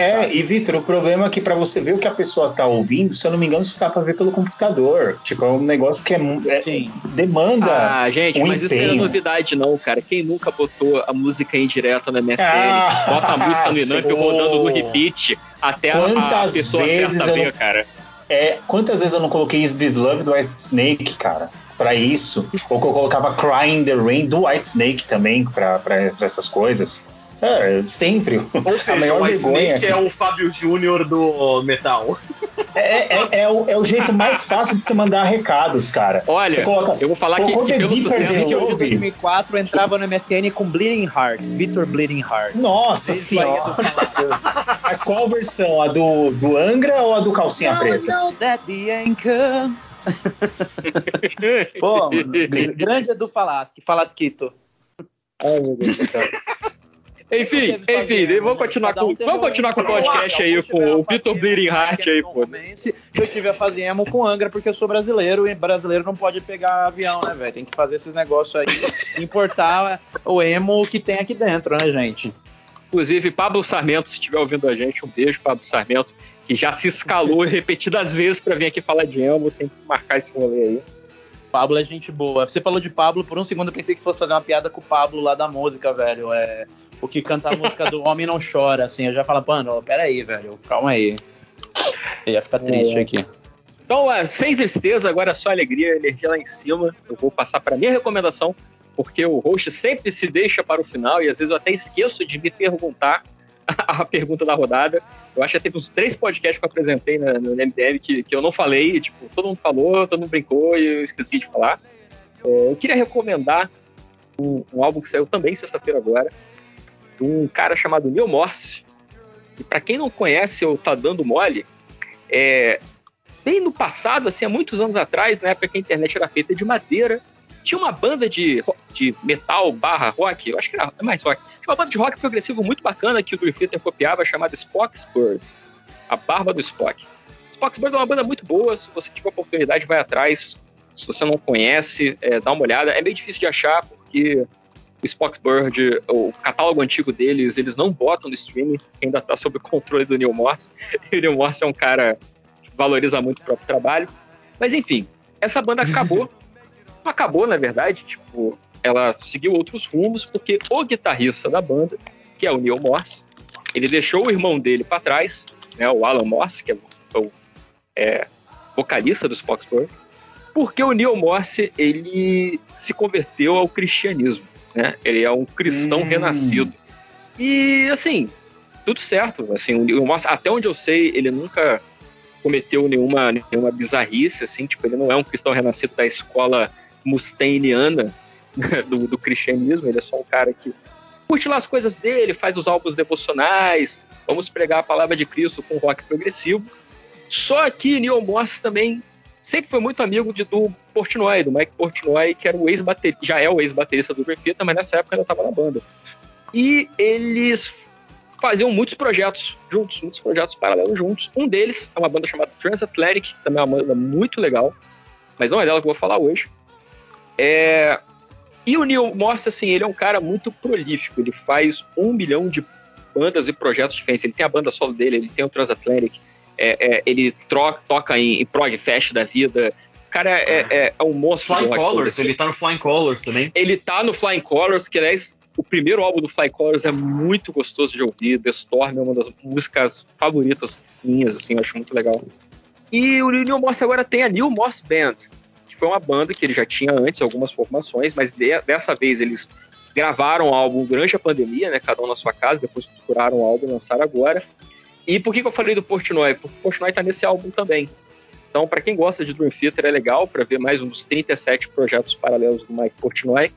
[SPEAKER 4] É, sabe? e Vitor, o problema é que para você ver o que a pessoa tá ouvindo, se eu não me engano, isso dá pra ver pelo computador. Tipo, é um negócio que é, é demanda.
[SPEAKER 1] Ah, gente, um mas empenho. isso não é novidade, não, cara. Quem nunca botou a música em direto na MSN? Ah, bota a música no Inamp rodando no repeat até a, a pessoa acerta ver, cara.
[SPEAKER 4] É, quantas vezes eu não coloquei Is This Love do White Snake, cara, pra isso? Ou que eu colocava Crying the Rain do White Snake também, pra, pra, pra essas coisas. É, sempre.
[SPEAKER 6] Ou seja, a maior o White vergonha Snake é o Fábio Júnior do metal.
[SPEAKER 4] É, é, é, o, é o jeito mais fácil de você mandar recados, cara.
[SPEAKER 1] Olha, coloca, eu vou falar que, que pelo sucesso
[SPEAKER 3] que eu de 2004 entrava no MSN com Bleeding Heart, Victor Bleeding Heart.
[SPEAKER 4] Nossa senhora! Mas qual versão? A do, do Angra ou a do Calcinha Preta? Know that the anchor...
[SPEAKER 3] Pô, grande é do Falasque, Falasquito.
[SPEAKER 1] Ai, meu Deus do céu. Enfim, enfim, vamos continuar com, vamos continuar com o podcast aí, com o Vitor Bleeding Heart aí, pô.
[SPEAKER 3] Eu tive a fazer emo com Angra porque eu sou brasileiro e brasileiro não pode pegar avião, né, velho? Tem que fazer esses negócios aí, importar o emo que tem aqui dentro, né, gente?
[SPEAKER 1] Inclusive, Pablo Sarmento, se estiver ouvindo a gente, um beijo, Pablo Sarmento, que já se escalou repetidas vezes para vir aqui falar de emo, tem que marcar esse rolê aí.
[SPEAKER 3] Pablo é gente boa. Você falou de Pablo, por um segundo eu pensei que você fosse fazer uma piada com o Pablo lá da música, velho. É, o que canta a música do Homem Não Chora, assim. Eu já falo, mano, peraí, velho, calma aí. Eu ia ficar triste é. aqui.
[SPEAKER 1] Então, sem tristeza, agora é só alegria, energia lá em cima. Eu vou passar para minha recomendação, porque o host sempre se deixa para o final e às vezes eu até esqueço de me perguntar a pergunta da rodada. Eu acho que teve uns três podcasts que eu apresentei no, no MDM que, que eu não falei, tipo, todo mundo falou, todo mundo brincou e eu esqueci de falar. É, eu queria recomendar um, um álbum que saiu também sexta-feira agora, de um cara chamado Neil Morse. E para quem não conhece ou tá dando mole, é, bem no passado, assim, há muitos anos atrás, na época que a internet era feita de madeira, tinha uma banda de, de metal barra rock, eu acho que era mais rock, tinha uma banda de rock progressivo muito bacana que o Theater copiava, chamada Spock's Bird, a barba do Spock. Spock's Bird é uma banda muito boa, se você tiver oportunidade, vai atrás. Se você não conhece, é, dá uma olhada. É meio difícil de achar, porque o Spock's Bird, o catálogo antigo deles, eles não botam no streaming, ainda está sob o controle do Neil Morse. E o Neil Morse é um cara que valoriza muito o próprio trabalho. Mas enfim, essa banda acabou. Acabou, na verdade, tipo, ela seguiu outros rumos, porque o guitarrista da banda, que é o Neil Morse, ele deixou o irmão dele para trás, né, o Alan Morse, que é o é, vocalista do Spock's Bird, porque o Neil Morse ele se converteu ao cristianismo né? Ele é um cristão hum. renascido. E, assim, tudo certo. Assim, o, até onde eu sei, ele nunca cometeu nenhuma, nenhuma bizarrice, assim, tipo, ele não é um cristão renascido da escola mustainiana do, do cristianismo, ele é só um cara que curte lá as coisas dele, faz os álbuns devocionais, vamos pregar a palavra de Cristo com rock progressivo. Só que Neil Morse também sempre foi muito amigo de, do Portnoy, do Mike Portnoy, que era o ex-baterista, já é o ex-baterista do Refita, mas nessa época ainda estava na banda. E eles faziam muitos projetos juntos, muitos projetos paralelos juntos. Um deles é uma banda chamada Transatlantic, que também é uma banda muito legal, mas não é dela que eu vou falar hoje. É... E o Neil Morse, assim, ele é um cara muito prolífico, ele faz um milhão de bandas e projetos diferentes. Ele tem a banda solo dele, ele tem o Transatlantic, é, é, ele troca, toca em, em prog fest da vida. O cara é, é, é, é um monstro.
[SPEAKER 6] Flying Colors, ele tá no Flying Colors também.
[SPEAKER 1] Ele tá no Flying Colors, que aliás, o primeiro álbum do Flying Colors é muito gostoso de ouvir. The Storm é uma das músicas favoritas minhas, assim, eu acho muito legal. E o Neil Morse agora tem a Neil Morse Band, foi uma banda que ele já tinha antes, algumas formações, mas de, dessa vez eles gravaram o álbum durante a pandemia, né? Cada um na sua casa, depois costuraram o álbum e lançaram agora. E por que, que eu falei do Portnoy? Porque o Portnoy tá nesse álbum também. Então, para quem gosta de Dream Theater, é legal para ver mais um dos 37 projetos paralelos do Mike Portnoy,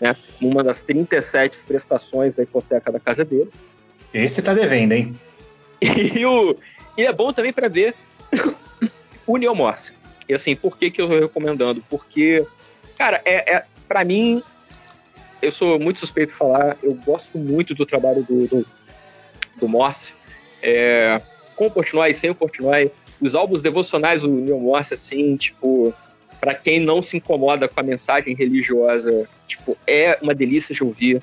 [SPEAKER 1] né? Uma das 37 prestações da hipoteca da casa dele.
[SPEAKER 4] Esse tá devendo, hein?
[SPEAKER 1] E, o, e é bom também para ver o Neil Morse. E assim, por que, que eu tô recomendando? Porque, cara, é, é para mim, eu sou muito suspeito de falar, eu gosto muito do trabalho do, do, do Morse. É, com o Portnoy, sem o Portnoy, os álbuns devocionais do Neil Morse, assim, tipo, para quem não se incomoda com a mensagem religiosa, tipo, é uma delícia de ouvir.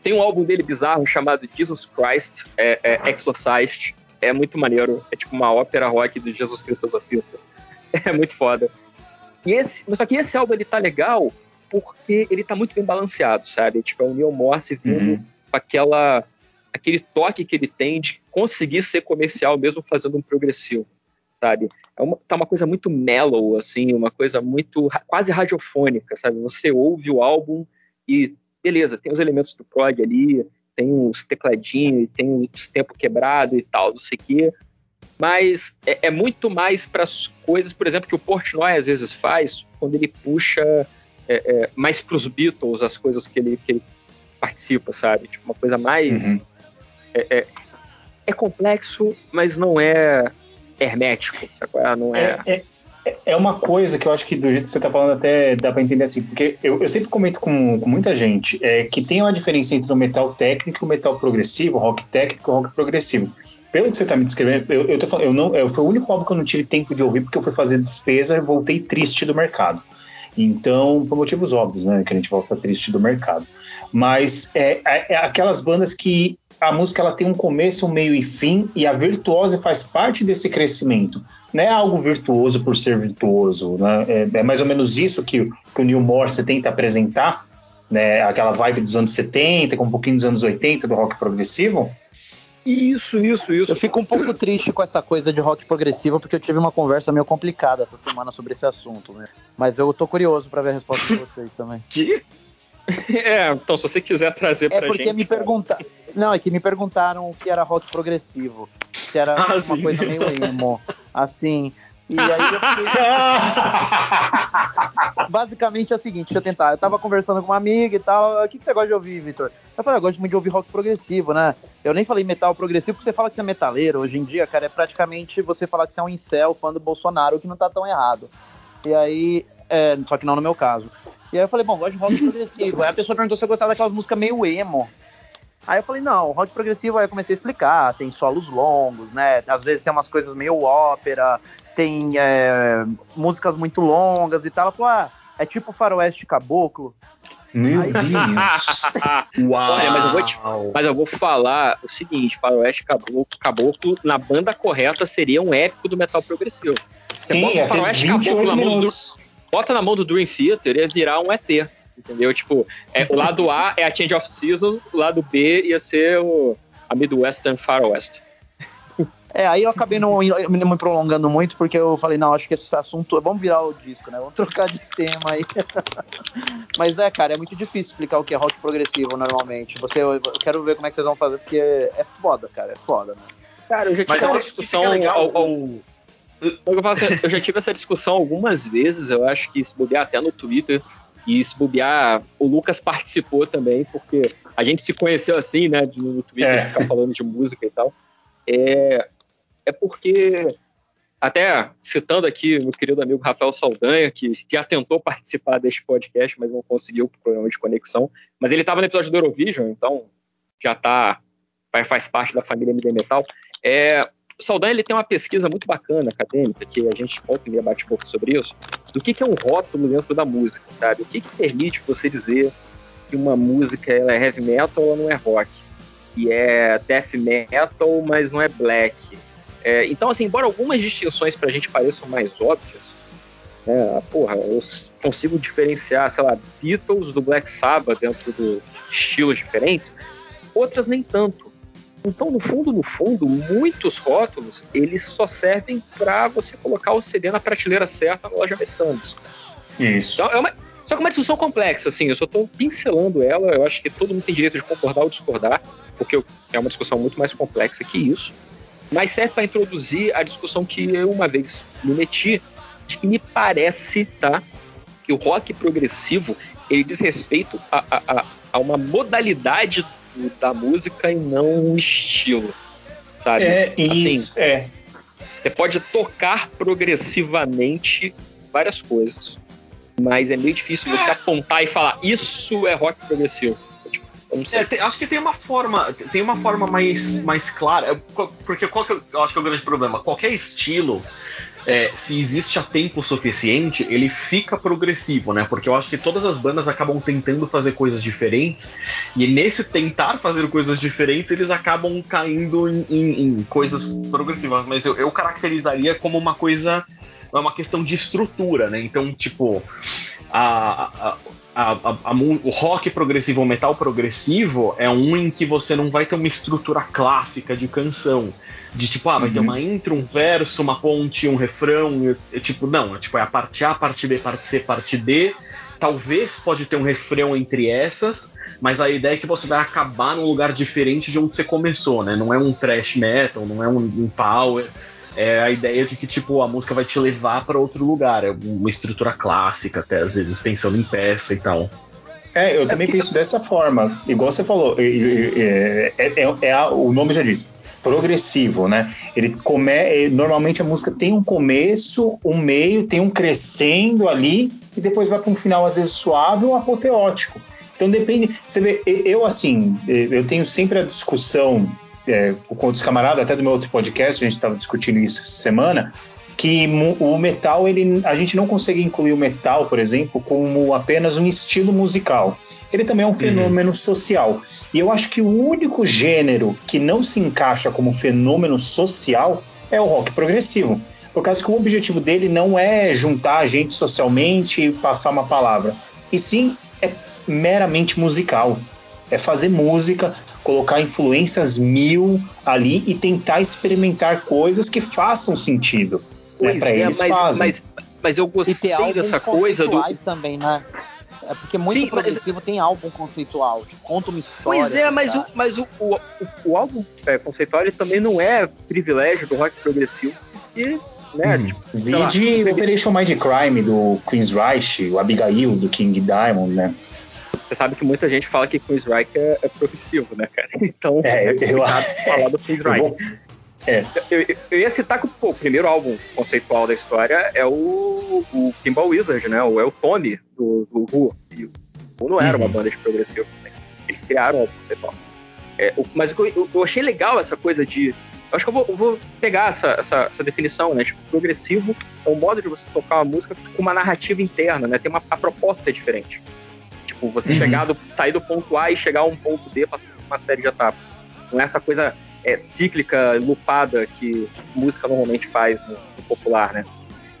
[SPEAKER 1] Tem um álbum dele bizarro chamado Jesus Christ, é, é Exorcist. É muito maneiro. É tipo uma ópera rock de Jesus Cristo Exorcista. É muito foda. E esse, só que esse álbum ele tá legal porque ele tá muito bem balanceado, sabe? Tipo, é o Neil Morse vindo uhum. com aquela, aquele toque que ele tem de conseguir ser comercial mesmo fazendo um progressivo sabe? É uma, tá uma coisa muito mellow, assim, uma coisa muito quase radiofônica, sabe? Você ouve o álbum e beleza, tem os elementos do prog ali, tem os tecladinhos, tem os tempo quebrado e tal, não sei o quê. Mas é, é muito mais para as coisas, por exemplo, que o Portnoy às vezes faz quando ele puxa é, é, mais para os Beatles as coisas que ele, que ele participa, sabe? Tipo, uma coisa mais. Uhum. É, é, é complexo, mas não é hermético, sacou? Ah, não é...
[SPEAKER 4] é... É, é uma coisa que eu acho que do jeito que você está falando até dá para entender assim, porque eu, eu sempre comento com, com, muita gente é, que tem uma diferença entre o metal técnico e o metal progressivo, o rock técnico e o rock progressivo. Pelo que você está me descrevendo, eu, eu, tô falando, eu não, eu, foi o único álbum que eu não tive tempo de ouvir porque eu fui fazer despesa e voltei triste do mercado. Então, por motivos óbvios, né, que a gente volta triste do mercado. Mas é, é, é aquelas bandas que a música ela tem um começo, um meio e fim, e a virtuose faz parte desse crescimento. Não é algo virtuoso por ser virtuoso, né? é, é, mais ou menos isso que, que o Neil Morse tenta apresentar, né? aquela vibe dos anos 70, com um pouquinho dos anos 80 do rock progressivo.
[SPEAKER 3] Isso, isso, isso. Eu fico um pouco triste com essa coisa de rock progressivo, porque eu tive uma conversa meio complicada essa semana sobre esse assunto, né? Mas eu tô curioso para ver a resposta de vocês também.
[SPEAKER 1] Que? É, então se você quiser trazer pra
[SPEAKER 3] gente. É porque me perguntaram. Não, é que me perguntaram o que era rock progressivo. Se era ah, uma sim. coisa meio emo. Assim. E aí eu fiquei... Basicamente é o seguinte, deixa eu tentar. Eu tava conversando com uma amiga e tal. O que, que você gosta de ouvir, Vitor? Eu falei, eu gosto muito de ouvir rock progressivo, né? Eu nem falei metal progressivo porque você fala que você é metaleiro. Hoje em dia, cara, é praticamente você falar que você é um incel fã do Bolsonaro, o que não tá tão errado. E aí, é, só que não no meu caso. E aí eu falei, bom, gosto de rock progressivo. Aí a pessoa perguntou se eu gostava daquelas músicas meio emo. Aí eu falei, não, rock progressivo, aí eu comecei a explicar, tem solos longos, né? Às vezes tem umas coisas meio ópera, tem é, músicas muito longas e tal. Ela falou, ah, é tipo faroeste caboclo.
[SPEAKER 4] Meu aí, Deus!
[SPEAKER 1] Uau! Olha, mas eu, vou te, mas eu vou falar o seguinte, faroeste caboclo, caboclo na banda correta seria um épico do metal progressivo.
[SPEAKER 4] Sim, até 28 minutos
[SPEAKER 1] bota na mão do Dream Theater ia virar um ET. Entendeu? Tipo, é, o lado A é a Change of Seasons, o lado B ia ser o, a Midwestern Far West.
[SPEAKER 3] É, aí eu acabei não me prolongando muito, porque eu falei, não, acho que esse assunto. Vamos virar o disco, né? Vamos trocar de tema aí. Mas é, cara, é muito difícil explicar o que é rock progressivo normalmente. Você, eu quero ver como é que vocês vão fazer, porque é foda, cara, é foda, né?
[SPEAKER 1] Cara, eu já tive essa discussão ao, ao, eu, faço, eu já tive essa discussão algumas vezes, eu acho que se bobear até no Twitter, e se bobear, o Lucas participou também, porque a gente se conheceu assim, né, no Twitter, é. ficar falando de música e tal. É, é porque, até citando aqui meu querido amigo Rafael Saldanha, que já tentou participar deste podcast, mas não conseguiu por problema de conexão, mas ele estava no episódio do Eurovision, então já tá, faz parte da família MD Metal. É, o Saldanha ele tem uma pesquisa muito bacana, acadêmica, que a gente volta e meia bate um pouco sobre isso, do que, que é um rótulo dentro da música, sabe? O que, que permite você dizer que uma música ela é heavy metal ou não é rock? E é death metal, mas não é black. É, então, assim, embora algumas distinções pra gente pareçam mais óbvias, né, porra, eu consigo diferenciar, sei lá, Beatles do Black Sabbath dentro de estilos diferentes, outras nem tanto. Então, no fundo, no fundo, muitos rótulos eles só servem para você colocar o CD na prateleira certa na loja americanos.
[SPEAKER 4] Isso.
[SPEAKER 1] Então, é uma, só que é uma discussão complexa, assim, eu só estou pincelando ela, eu acho que todo mundo tem direito de concordar ou discordar, porque é uma discussão muito mais complexa que isso, mas serve para introduzir a discussão que eu uma vez me meti, de que me parece, tá, que o rock progressivo, ele diz respeito a, a, a, a uma modalidade da música e não um estilo, sabe?
[SPEAKER 4] É assim, isso, é.
[SPEAKER 1] Você pode tocar progressivamente várias coisas, mas é meio difícil você apontar e falar isso é rock progressivo.
[SPEAKER 6] É, tem, acho que tem uma forma, tem uma forma mais, mais clara, porque qual que eu acho que é o grande problema? Qualquer estilo, é, se existe a tempo suficiente, ele fica progressivo, né? Porque eu acho que todas as bandas acabam tentando fazer coisas diferentes, e nesse tentar fazer coisas diferentes, eles acabam caindo em, em, em coisas progressivas. Mas eu, eu caracterizaria como uma coisa é uma questão de estrutura, né? Então, tipo, a, a, a, o rock progressivo, o metal progressivo é um em que você não vai ter uma estrutura clássica de canção. De tipo, ah, vai uhum. ter uma intro, um verso, uma ponte, um refrão. É, tipo, não, é, tipo, é a parte A, parte B, parte C, parte D. Talvez pode ter um refrão entre essas, mas a ideia é que você vai acabar num lugar diferente de onde você começou, né? Não é um thrash metal, não é um, um power é a ideia de que tipo a música vai te levar para outro lugar, é uma estrutura clássica, até às vezes pensando em peça e tal.
[SPEAKER 4] É, eu também penso dessa forma. Igual você falou, é, é, é, é a, o nome já diz, progressivo, né? Ele come, normalmente a música tem um começo, um meio, tem um crescendo ali e depois vai para um final às vezes suave ou apoteótico. Então depende. Você vê, eu assim, eu tenho sempre a discussão é, com outros camaradas, até do meu outro podcast, a gente estava discutindo isso essa semana, que o metal, ele, a gente não consegue incluir o metal, por exemplo, como apenas um estilo musical. Ele também é um uhum. fenômeno uhum. social. E eu acho que o único gênero que não se encaixa como fenômeno social é o rock progressivo. Por causa que o objetivo dele não é juntar a gente socialmente e passar uma palavra. E sim, é meramente musical. É fazer música colocar influências mil ali e tentar experimentar coisas que façam sentido. Né? Para é, eles
[SPEAKER 1] mas,
[SPEAKER 4] fazem.
[SPEAKER 1] Mas, mas eu gostei dessa coisa do.
[SPEAKER 3] também, né? É porque muito Sim, progressivo mas... tem álbum conceitual, que conta uma história.
[SPEAKER 1] Pois é, mas, o, mas o, o, o álbum é, conceitual ele também não é privilégio do rock progressivo, e né? Hum.
[SPEAKER 4] Tipo, Vide Operation Mind Crime do Queen's Reich, o Abigail do King Diamond, né?
[SPEAKER 1] Você sabe que muita gente fala que Queen's Reich é, é progressivo, né, cara? Então,
[SPEAKER 4] é, eu, eu,
[SPEAKER 1] falar do Queen's Reich. Vou, é. eu, eu, ia citar que pô, o primeiro álbum conceitual da história é o, o Pinball Wizard, né? O, é o Tommy do, do Who. E o Who não era uhum. uma banda de progressivo, mas eles criaram o álbum conceitual. É, o, mas eu, eu, achei legal essa coisa de. Eu acho que eu vou, eu vou pegar essa, essa, essa, definição, né? Tipo, progressivo é o modo de você tocar uma música com uma narrativa interna, né? Tem uma a proposta é diferente. Tipo, você uhum. chegar do, sair do ponto A e chegar a um ponto B passando por uma série de etapas. Não é essa coisa é, cíclica, lupada que música normalmente faz no, no popular, né?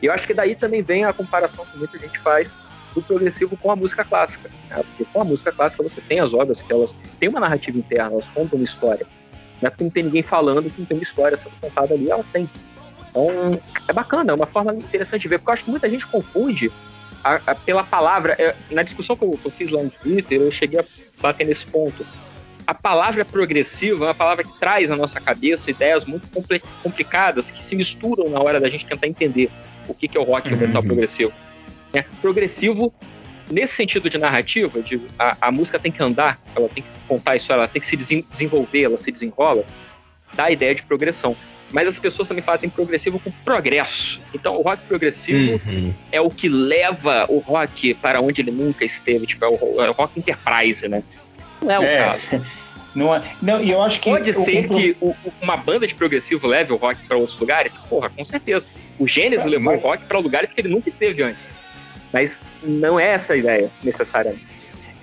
[SPEAKER 1] E eu acho que daí também vem a comparação que muita gente faz do progressivo com a música clássica. Né? Porque com a música clássica você tem as obras que elas têm uma narrativa interna, elas contam uma história. Não é porque não tem ninguém falando que não tem uma história sendo contada ali, ela tem. Então, é bacana, é uma forma interessante de ver, porque eu acho que muita gente confunde a, a, pela palavra, é, na discussão que eu, que eu, fiz lá no Twitter, eu cheguei a bater nesse ponto. A palavra progressiva é uma palavra que traz à nossa cabeça ideias muito complicadas que se misturam na hora da gente tentar entender o que, que é o rock e o metal uhum. progressivo. É, progressivo, nesse sentido de narrativa, de a, a, música tem que andar, ela tem que contar isso, ela tem que se desenvolver, ela se desenrola, dá a ideia de progressão mas as pessoas também fazem progressivo com progresso. Então, o rock progressivo uhum. é o que leva o rock para onde ele nunca esteve, tipo, é o, é rock enterprise, né? Não é o é. caso.
[SPEAKER 4] Não, é, não, eu acho que
[SPEAKER 1] pode ser o, que o, uma banda de progressivo leve o rock para outros lugares, porra, com certeza. O Gênesis é, levou mas... o rock para lugares que ele nunca esteve antes, mas não é essa a ideia necessariamente.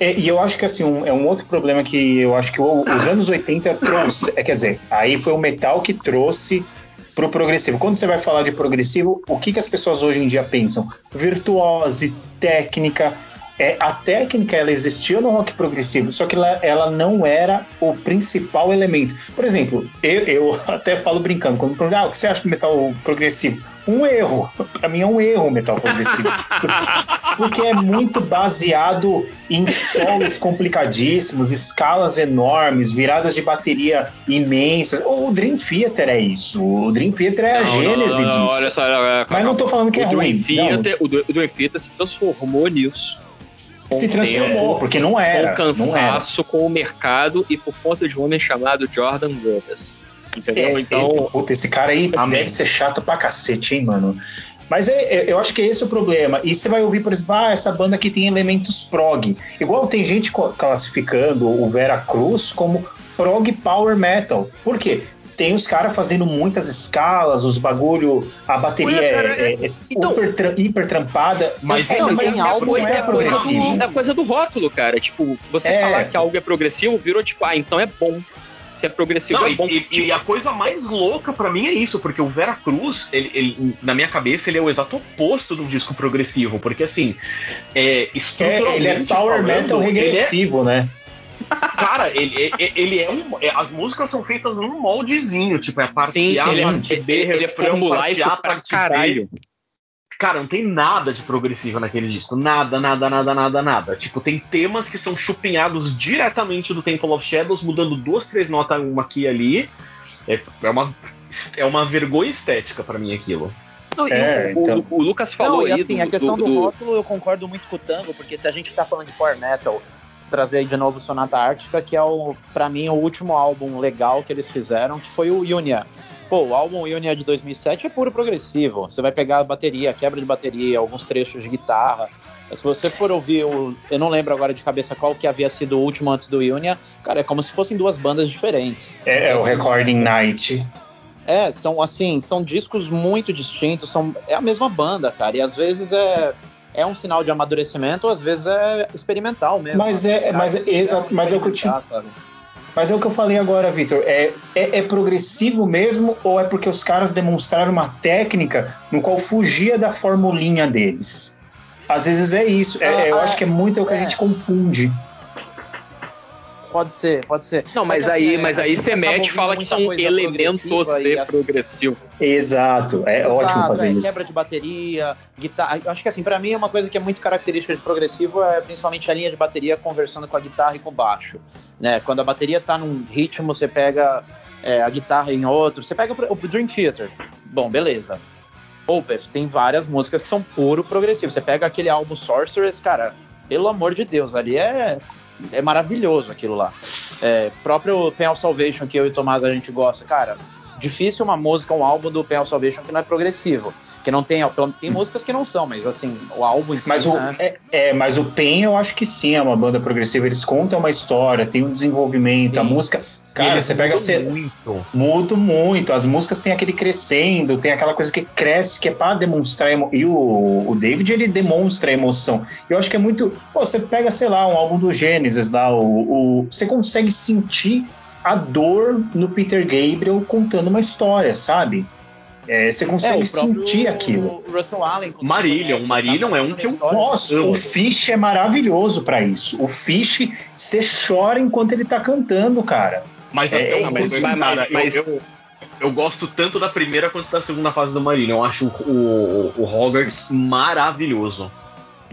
[SPEAKER 4] É, e eu acho que assim, um, é um outro problema que eu acho que o, os anos 80 trouxe. É, quer dizer, aí foi o metal que trouxe pro progressivo. Quando você vai falar de progressivo, o que, que as pessoas hoje em dia pensam? Virtuose, técnica, é, a técnica ela existia no rock progressivo, só que ela, ela não era o principal elemento. Por exemplo, eu, eu até falo brincando, quando perguntam, ah, o que você acha do metal progressivo? Um erro. Para mim é um erro o metal progressivo. Porque é muito baseado em solos complicadíssimos, escalas enormes, viradas de bateria imensas. O Dream Theater é isso. O Dream Theater é a não, gênese não, não, disso. Olha só, Mas não tô falando que o é
[SPEAKER 1] Dream
[SPEAKER 4] ruim.
[SPEAKER 1] Theater, o Dream Theater se transformou nisso
[SPEAKER 4] se transformou, porque não era.
[SPEAKER 1] Com cansaço com o mercado e por conta de um homem chamado Jordan Brothers. Entendeu?
[SPEAKER 4] É, então. Ele, puta, esse cara aí Amém. deve ser chato pra cacete, hein, mano? Mas é, é, eu acho que esse é o problema. E você vai ouvir, por exemplo, ah, essa banda aqui tem elementos prog. Igual tem gente classificando o Vera Cruz como prog power metal. Por quê? Tem os caras fazendo muitas escalas, os bagulho, a bateria Ué, é, é, é então, hiper, hiper, trampada.
[SPEAKER 1] Mas, é, não, mas algo não é, é progressivo. Do, é coisa do rótulo, cara. Tipo, você é. falar que algo é progressivo virou tipo, ah, então é bom. Se é progressivo não, é bom.
[SPEAKER 6] E,
[SPEAKER 1] tipo,
[SPEAKER 6] e, a coisa mais louca para mim é isso, porque o Vera Cruz, ele, ele, na minha cabeça, ele é o exato oposto de um disco progressivo, porque assim, é,
[SPEAKER 4] estruturalmente. ele é power falando, metal regressivo, né?
[SPEAKER 6] Cara, ele, ele é um. É, as músicas são feitas num moldezinho, tipo, é a parte Sim, A,
[SPEAKER 1] ele, parte B, ele, refrão, parte A, parte caralho. B.
[SPEAKER 6] Cara, não tem nada de progressivo naquele disco. Nada, nada, nada, nada, nada. Tipo, tem temas que são chupinhados diretamente do Temple of Shadows, mudando duas, três notas, uma aqui e ali. É, é, uma, é uma vergonha estética para mim aquilo.
[SPEAKER 1] Não, é, o, então... o, o, Lucas falou não, e
[SPEAKER 3] assim, do, a questão do, do, rótulo eu concordo muito com o Tango, porque se a gente tá falando de power metal trazer de novo Sonata Ártica, que é o para mim o último álbum legal que eles fizeram, que foi o Unia. Pô, o álbum Unia de 2007 é puro progressivo. Você vai pegar a bateria, quebra de bateria, alguns trechos de guitarra. Se você for ouvir o, eu não lembro agora de cabeça qual que havia sido o último antes do Unia, cara, é como se fossem duas bandas diferentes.
[SPEAKER 4] É, é o Recording Night.
[SPEAKER 3] É, são assim, são discos muito distintos, são é a mesma banda, cara, e às vezes é é um sinal de amadurecimento, às vezes é experimental mesmo.
[SPEAKER 4] Mas é, mas é, exato, mas é o que eu te, mas é o que eu falei agora, Vitor. É, é, é, progressivo mesmo ou é porque os caras demonstraram uma técnica no qual fugia da formulinha deles? Às vezes é isso. É, ah, eu acho que é muito o que a é. gente confunde.
[SPEAKER 3] Pode ser, pode ser.
[SPEAKER 1] Não, mas, mas aí, assim, mas aí você mete e fala que são elementos de assim, progressivo.
[SPEAKER 4] Exato, é Exato, ótimo fazer é, isso.
[SPEAKER 3] Quebra de bateria, guitarra. Acho que assim, para mim é uma coisa que é muito característica de progressivo é principalmente a linha de bateria conversando com a guitarra e com o baixo. Né? Quando a bateria tá num ritmo, você pega é, a guitarra em outro. Você pega o Dream Theater. Bom, beleza. Opeth tem várias músicas que são puro progressivo. Você pega aquele álbum Sorceress, cara, pelo amor de Deus, ali é é maravilhoso aquilo lá. É, próprio Pen Salvation, que eu e o Tomás a gente gosta, cara, difícil uma música, um álbum do Pen Salvation que não é progressivo. Que não tem, tem músicas que não são, mas assim, o álbum em
[SPEAKER 4] mas
[SPEAKER 3] si,
[SPEAKER 4] o,
[SPEAKER 3] né?
[SPEAKER 4] é, é, mas o Pen eu acho que sim, é uma banda progressiva. Eles contam uma história, tem um desenvolvimento, sim. a música Cara, você pega você muito. Mudo muito. As músicas têm aquele crescendo, tem aquela coisa que cresce, que é para demonstrar emo... E o, o David ele demonstra a emoção. Eu acho que é muito. Pô, você pega, sei lá, um álbum do Gênesis lá, o, o... você consegue sentir a dor no Peter Gabriel contando uma história, sabe? É, você consegue é, sentir aquilo.
[SPEAKER 6] Russell Allen. Marillion, Marillion é um que eu
[SPEAKER 4] Nossa, o Fish é maravilhoso para isso. O Fish, você chora enquanto ele tá cantando, cara.
[SPEAKER 6] Mas, é, até, é, mas, mas, mas, mas eu, eu, gosto tanto da primeira quanto da segunda fase do Marinho. Eu acho o, o, o Hogwarts maravilhoso.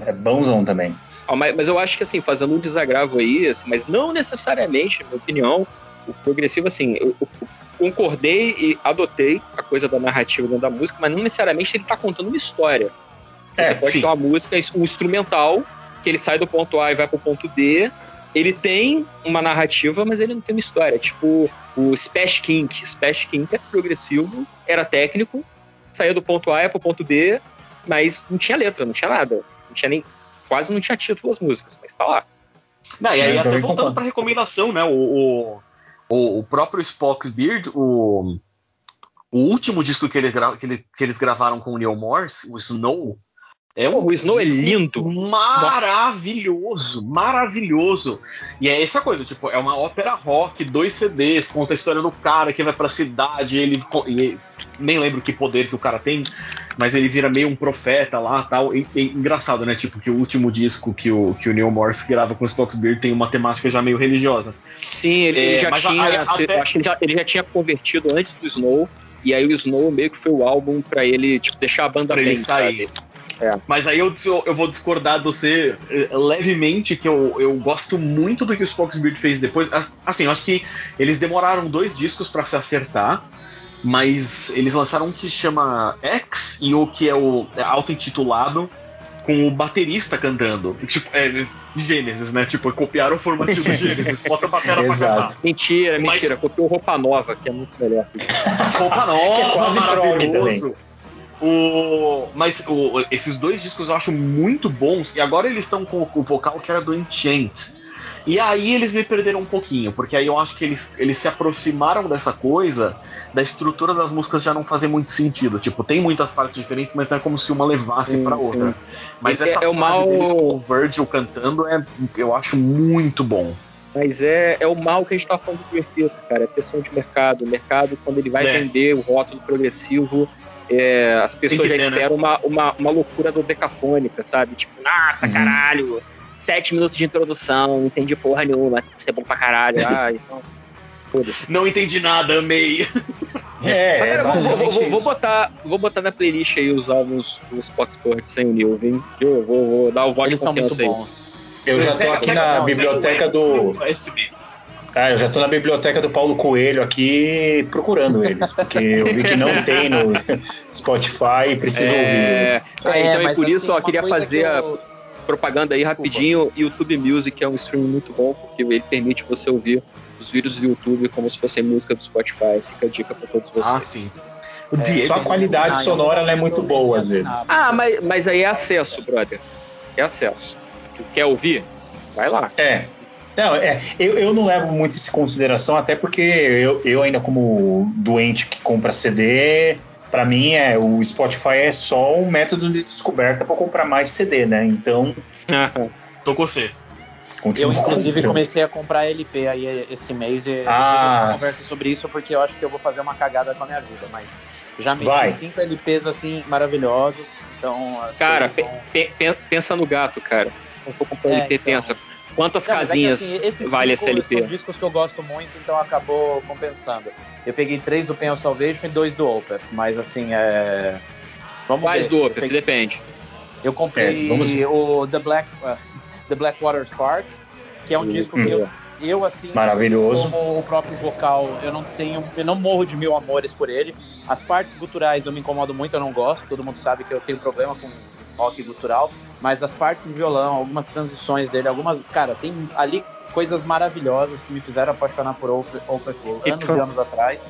[SPEAKER 4] É bonzão também.
[SPEAKER 1] Ah, mas, mas, eu acho que assim, fazendo um desagravo aí, assim, mas não necessariamente, na minha opinião, o progressivo, assim, eu, eu concordei e adotei a coisa da narrativa dentro da música, mas não necessariamente ele está contando uma história. É, Você pode sim. ter uma música, um instrumental, que ele sai do ponto A e vai pro ponto B, ele tem uma narrativa, mas ele não tem uma história. Tipo o Spash King. Spash King é progressivo, era técnico, saía do ponto A para o ponto B, mas não tinha letra, não tinha nada. Não tinha nem, quase não tinha título as músicas, mas tá lá.
[SPEAKER 6] Não, e aí, é, até voltando para recomendação, né? O, o, o próprio Spock's Beard, o, o último disco que, ele, que, ele, que eles gravaram com o Neil Morse, o Snow,
[SPEAKER 1] é um, o Snow é lindo.
[SPEAKER 6] Maravilhoso, Nossa. maravilhoso. E é essa coisa, tipo, é uma ópera rock, dois CDs, conta a história do cara que vai pra cidade, ele, ele nem lembro que poder que o cara tem, mas ele vira meio um profeta lá tal. E, e, engraçado, né? Tipo, que o último disco que o, que o Neil Morse grava com o Spocksbeard tem uma temática já meio religiosa.
[SPEAKER 1] Sim, ele, é, já tinha. A, a, até... Acho que ele já, ele já tinha convertido antes do Snow. E aí o Snow meio que foi o álbum para ele, tipo, deixar a banda
[SPEAKER 6] pra
[SPEAKER 1] bem,
[SPEAKER 6] ele sair. Sabe? É. Mas aí eu, eu vou discordar de você eh, levemente, que eu, eu gosto muito do que o Spokesbeard fez depois. Assim, eu acho que eles demoraram dois discos para se acertar, mas eles lançaram um que chama X e o que é o é auto-intitulado com o baterista cantando. Tipo, é Gênesis, né? Tipo, copiaram o formativo do Gênesis, bota a batera pra cantar.
[SPEAKER 1] Mentira, mentira, Mas... copiou roupa nova, que é muito melhor.
[SPEAKER 6] roupa nova, que é quase maravilhoso. O, mas o, esses dois discos eu acho muito bons, e agora eles estão com o vocal que era do Enchant. E aí eles me perderam um pouquinho, porque aí eu acho que eles, eles se aproximaram dessa coisa, da estrutura das músicas já não fazer muito sentido. Tipo, tem muitas partes diferentes, mas não é como se uma levasse para outra. Mas essa é, é o mal deles com o Virgil cantando é, eu acho muito bom.
[SPEAKER 1] Mas é, é o mal que a gente tá falando do Perfeito, cara. É pressão de mercado. O mercado, quando ele vai é. vender o rótulo progressivo, é, as pessoas já ter, né? esperam né? uma, uma, uma loucura do decafônica, sabe? Tipo, nossa, uhum. caralho, sete minutos de introdução, não entendi porra nenhuma, isso é bom pra caralho. Ah, então.
[SPEAKER 6] Não entendi nada, amei.
[SPEAKER 1] É, é vou, vou, vou, vou, botar, vou botar na playlist aí os álbuns do Spock Sports sem o Nilvin. Eu vou, vou dar o voto
[SPEAKER 3] Eles
[SPEAKER 1] de confiança
[SPEAKER 3] são muito bons.
[SPEAKER 4] Eu já tô aqui na biblioteca do. Ah, eu já tô na biblioteca do Paulo Coelho aqui procurando eles, porque eu vi que não tem no Spotify e preciso é... ouvir eles.
[SPEAKER 1] É, então, é por isso, ó, queria fazer que eu... a propaganda aí rapidinho. YouTube Music é um stream muito bom, porque ele permite você ouvir os vídeos do YouTube como se fosse música do Spotify. Fica a dica para todos vocês.
[SPEAKER 6] Ah, sim.
[SPEAKER 4] É, só a qualidade sonora é muito boa às vezes.
[SPEAKER 1] Ah, mas, mas aí é acesso, brother. É acesso. Quer ouvir? Vai lá.
[SPEAKER 4] É. Não, é, eu, eu não levo muito isso em consideração, até porque eu, eu ainda como doente que compra CD, para mim é o Spotify é só um método de descoberta para comprar mais CD, né? Então,
[SPEAKER 6] tô com você.
[SPEAKER 3] Eu, inclusive, comecei a comprar LP aí esse mês e
[SPEAKER 4] ah,
[SPEAKER 3] conversa sobre isso porque eu acho que eu vou fazer uma cagada com a minha vida, mas já meti cinco LPs assim maravilhosos, então
[SPEAKER 1] Cara, pe vão... pensa no gato, cara. Quando for comprar é, LP, então... pensa quantas Não, casinhas é que, assim, vale esse LP?
[SPEAKER 3] São discos que eu gosto muito, então acabou compensando. Eu peguei três do Pen Salvation e dois do Opeth, mas assim, é...
[SPEAKER 1] Vamos Quais ver. do Opeth? Peguei... Depende.
[SPEAKER 3] Eu comprei é, vamos... o The Black... Uh, The Blackwater Spark, que é um disco que eu, eu assim,
[SPEAKER 4] maravilhoso.
[SPEAKER 3] Como o próprio vocal, eu não tenho, eu não morro de mil amores por ele. As partes guturais eu me incomodo muito, eu não gosto. Todo mundo sabe que eu tenho problema com rock gutural, mas as partes de violão, algumas transições dele, algumas, cara, tem ali coisas maravilhosas que me fizeram apaixonar por Opeth anos e anos atrás.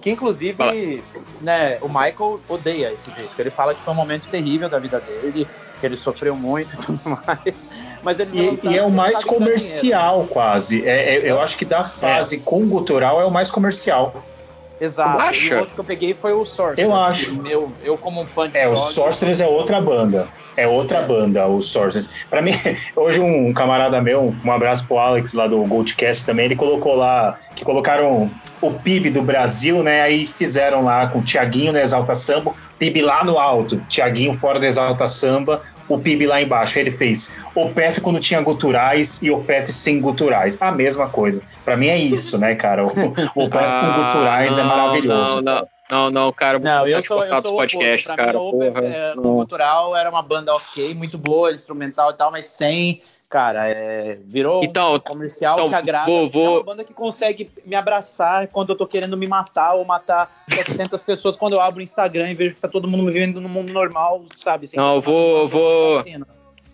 [SPEAKER 3] Que inclusive, né, o Michael odeia esse disco. Ele fala que foi um momento terrível da vida dele, que ele sofreu muito e tudo mais. Mas ele
[SPEAKER 4] e, e é o mais comercial, quase. É, é, eu acho que da fase é. com gutural é o mais comercial.
[SPEAKER 3] Exato. Acha? E o outro que eu peguei foi o Sorceress.
[SPEAKER 4] Eu acho.
[SPEAKER 3] Eu, eu como um fã de
[SPEAKER 4] É, o Sorceress é outra banda. É outra é. banda, o Sorceress. Pra mim, hoje um camarada meu, um abraço pro Alex lá do Goldcast também, ele colocou lá, que colocaram o PIB do Brasil, né? Aí fizeram lá com o Tiaguinho na Exalta Samba, PIB lá no alto, Tiaguinho fora da Exalta Samba, o PIB lá embaixo. Ele fez OPEF quando tinha guturais e OPEF sem guturais. A mesma coisa. Para mim é isso, né, cara? O, o OPEF ah, com guturais é não, é maravilhoso.
[SPEAKER 1] Não, não. Não, não, cara,
[SPEAKER 3] não, eu sou, eu sou podcast, cara. Mim, porra, é, no Gutural era uma banda ok, muito boa, instrumental e tal, mas sem cara, é, virou então, um comercial então, que agrada. Vou, vou... É uma banda que consegue me abraçar quando eu tô querendo me matar ou matar 700 pessoas quando eu abro o Instagram e vejo que tá todo mundo vivendo no mundo normal, sabe?
[SPEAKER 1] não, eu vou, vou,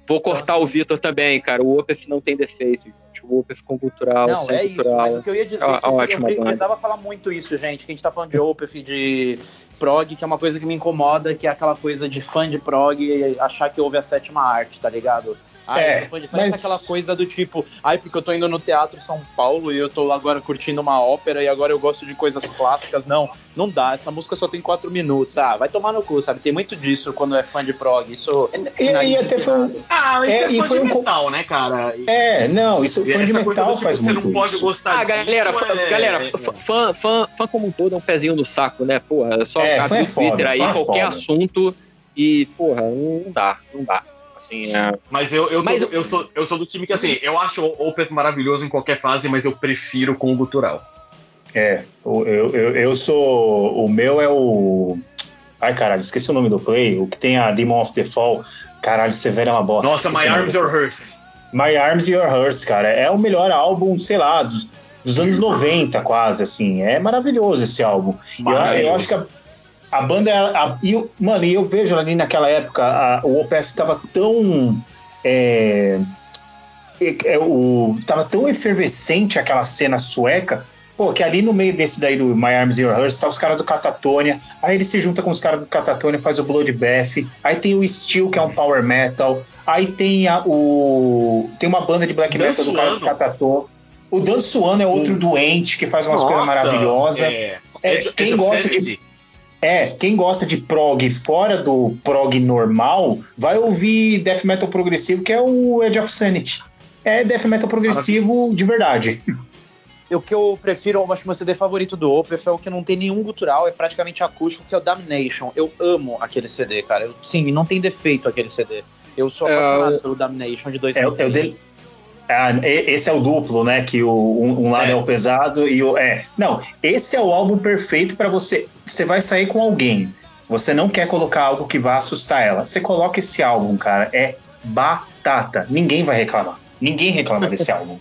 [SPEAKER 1] vou cortar então, assim, o Vitor também, cara. O Opeth não tem defeito. O Opeth com cultural,
[SPEAKER 3] não,
[SPEAKER 1] sem
[SPEAKER 3] é
[SPEAKER 1] cultural.
[SPEAKER 3] Isso, mas o que eu ia dizer é, é que eu, eu precisava falar muito isso, gente. Que a gente tá falando de Opeth, de prog, que é uma coisa que me incomoda, que é aquela coisa de fã de prog e achar que houve a sétima arte, tá ligado? Ai, é, fã de mas... aquela coisa do tipo, ai, porque eu tô indo no Teatro São Paulo e eu tô agora curtindo uma ópera e agora eu gosto de coisas clássicas. Não, não dá. Essa música só tem quatro minutos. Ah, vai tomar no cu, sabe? Tem muito disso quando é fã de prog. Isso.
[SPEAKER 4] E, e até foi um.
[SPEAKER 6] Ah, mas é, isso é fã foi de um... metal, né, cara?
[SPEAKER 4] É, não, isso fã de metal tipo, faz
[SPEAKER 6] você
[SPEAKER 4] muito.
[SPEAKER 6] Você não pode
[SPEAKER 4] isso.
[SPEAKER 6] gostar
[SPEAKER 1] ah,
[SPEAKER 6] disso.
[SPEAKER 1] Galera, fã,
[SPEAKER 6] é...
[SPEAKER 1] galera, fã, fã, fã como um todo é um pezinho no saco, né? Porra, é só é, abrir o Twitter foda, aí, qualquer foda. assunto e, porra, não dá, não dá. Assim, é...
[SPEAKER 6] Mas eu, eu, mas, eu, sou, eu sou do time que, assim, eu acho o Opeth maravilhoso em qualquer fase, mas eu prefiro com o gutural.
[SPEAKER 4] É, eu, eu, eu sou. O meu é o. Ai, caralho, esqueci o nome do play. O que tem a Demon of the Fall. Caralho, Severo é uma bosta.
[SPEAKER 6] Nossa, My Arms Your Hearse.
[SPEAKER 4] My Arms Your Hearse, cara. É o melhor álbum, sei lá, dos, dos anos 90, quase, assim. É maravilhoso esse álbum. Eu, eu, acho que a, a banda. A, e, mano, e eu vejo ali naquela época, a, o OPF tava tão. É, é, o, tava tão efervescente aquela cena sueca Pô, que ali no meio desse daí do My Arms Your Hearse tá os caras do Catatonia. Aí ele se junta com os caras do Catatonia, faz o Bloodbath. Aí tem o Steel, que é um power metal. Aí tem a, o. Tem uma banda de black metal do cara do Catatonia. O Dan Suano é outro hum. doente que faz umas coisas maravilhosas. É, é, é quem gosta de. É, quem gosta de prog fora do prog normal, vai ouvir death metal progressivo, que é o Edge of Sanity. É death metal progressivo de verdade
[SPEAKER 3] o que eu prefiro, eu acho que meu CD favorito do Opeth é o que não tem nenhum gutural, é praticamente acústico, que é o Damnation. Eu amo aquele CD, cara. Eu, sim, não tem defeito aquele CD. Eu sou é, apaixonado é, pelo Damnation de 2003. É, é o de...
[SPEAKER 4] ah, esse é o duplo, né? Que o, um, um lado é. é. o pesado e o. É. Não, esse é o álbum perfeito para você. Você vai sair com alguém. Você não quer colocar algo que vá assustar ela. Você coloca esse álbum, cara. É batata. Ninguém vai reclamar. Ninguém reclama desse álbum.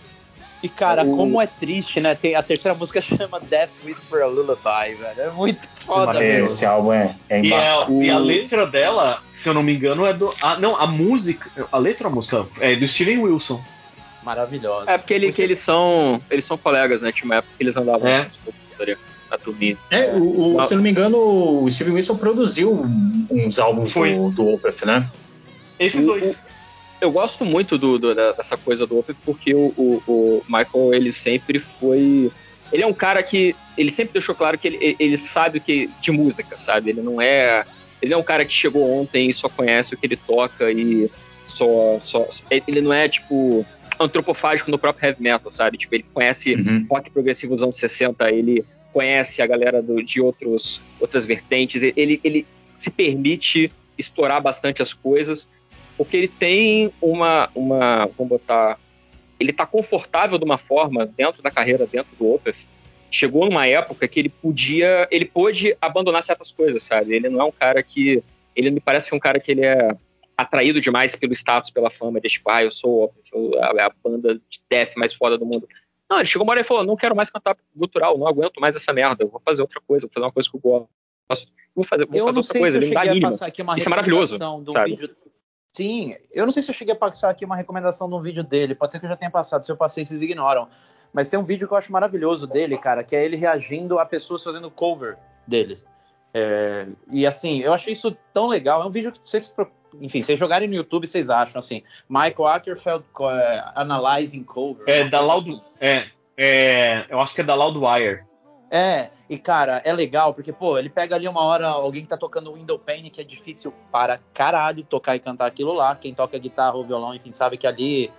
[SPEAKER 3] E, cara, o... como é triste, né? Tem, a terceira música chama Death Whisper a Lullaby, velho. É muito foda,
[SPEAKER 4] velho. Esse álbum é, é
[SPEAKER 6] e, a, e a letra dela, se eu não me engano, é do. Ah, não, a música. A letra a música é do Steven Wilson.
[SPEAKER 3] Maravilhosa.
[SPEAKER 1] É porque ele, que eles são. Eles são colegas, né? Tinha uma época que eles andavam é. na turminha.
[SPEAKER 4] É, o, o, se eu não me engano, o Steven Wilson produziu uns álbuns Foi. do, do Opeth, né?
[SPEAKER 6] Esses dois
[SPEAKER 1] eu gosto muito do, do, dessa coisa do Open porque o, o, o, Michael ele sempre foi ele é um cara que ele sempre deixou claro que ele, ele sabe o que de música sabe ele não é ele é um cara que chegou ontem e só conhece o que ele toca e só só ele não é tipo antropofágico no próprio heavy metal sabe tipo ele conhece uhum. rock progressivo dos anos 60 ele conhece a galera do, de outros outras vertentes ele ele se permite explorar bastante as coisas porque ele tem uma, uma vamos botar, ele está confortável de uma forma dentro da carreira, dentro do Opeth. Chegou numa época que ele podia, ele pôde abandonar certas coisas, sabe? Ele não é um cara que, ele me parece que é um cara que ele é atraído demais pelo status, pela fama, de tipo, ah, eu sou a, a banda de death mais foda do mundo. Não, ele chegou uma hora e falou, não quero mais cantar gutural, não aguento mais essa merda, vou fazer outra coisa, vou fazer uma coisa que eu gosto. Vou fazer, vou fazer outra coisa, ele me dá mínima. Isso é maravilhoso, sabe? Vídeo
[SPEAKER 3] Sim, eu não sei se eu cheguei a passar aqui uma recomendação de um vídeo dele, pode ser que eu já tenha passado, se eu passei vocês ignoram. Mas tem um vídeo que eu acho maravilhoso dele, cara, que é ele reagindo a pessoas fazendo cover dele. É, e assim, eu achei isso tão legal. É um vídeo que vocês, enfim, vocês jogarem no YouTube, vocês acham assim. Michael Ackerfeld uh, analyzing cover.
[SPEAKER 6] É da Loud, é, é, eu acho que é da Loudwire.
[SPEAKER 3] É, e cara, é legal, porque, pô, ele pega ali uma hora alguém que tá tocando Window Pane, que é difícil para caralho tocar e cantar aquilo lá. Quem toca guitarra ou violão, enfim, sabe que ali.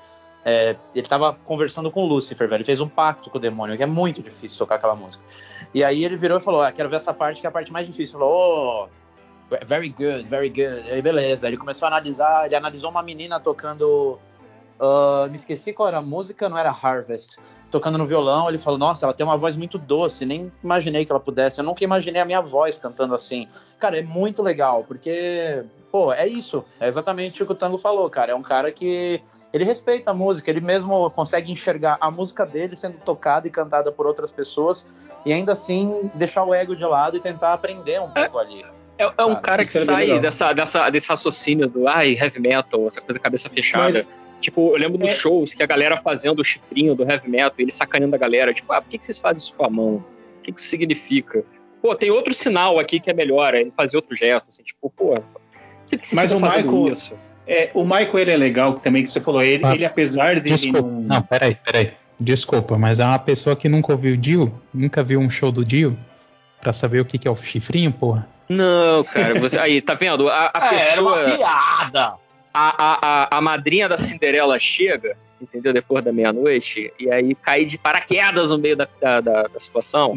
[SPEAKER 3] É, ele tava conversando com o Lucifer, velho. Ele fez um pacto com o demônio, que é muito difícil tocar aquela música. E aí ele virou e falou: ah, quero ver essa parte que é a parte mais difícil. Falou, oh, very good, very good. E aí, beleza. Ele começou a analisar, ele analisou uma menina tocando Uh, me esqueci qual era a música, não era Harvest. Tocando no violão, ele falou: Nossa, ela tem uma voz muito doce, nem imaginei que ela pudesse. Eu nunca imaginei a minha voz cantando assim. Cara, é muito legal, porque, pô, é isso. É exatamente o que o Tango falou, cara. É um cara que ele respeita a música, ele mesmo consegue enxergar a música dele sendo tocada e cantada por outras pessoas e ainda assim deixar o ego de lado e tentar aprender um pouco ali.
[SPEAKER 1] É, é um cara, cara que é sai dessa, dessa, desse raciocínio do ai, heavy metal, essa coisa cabeça fechada. Mas Tipo, eu lembro dos é. shows que a galera fazendo o chifrinho do heavy metal, ele sacaneando a galera, tipo, ah, por que, que vocês fazem isso com a mão? O que, que isso significa? Pô, tem outro sinal aqui que é melhor, ele fazer outro gesto, assim, tipo, pô, por que, que
[SPEAKER 4] Mas o Michael, isso? É, o Michael ele é legal também, que você falou, ele, ah, ele apesar de.
[SPEAKER 5] Desculpa, não... não, peraí, peraí. Desculpa, mas é uma pessoa que nunca ouviu o Dio, nunca viu um show do Dio, pra saber o que, que é o chifrinho, porra.
[SPEAKER 1] Não, cara, você. Aí, tá vendo? A, a
[SPEAKER 6] é, pessoa. Era uma piada!
[SPEAKER 1] A, a, a madrinha da Cinderela chega, entendeu? Depois da meia-noite, e aí cai de paraquedas no meio da, da, da, da situação.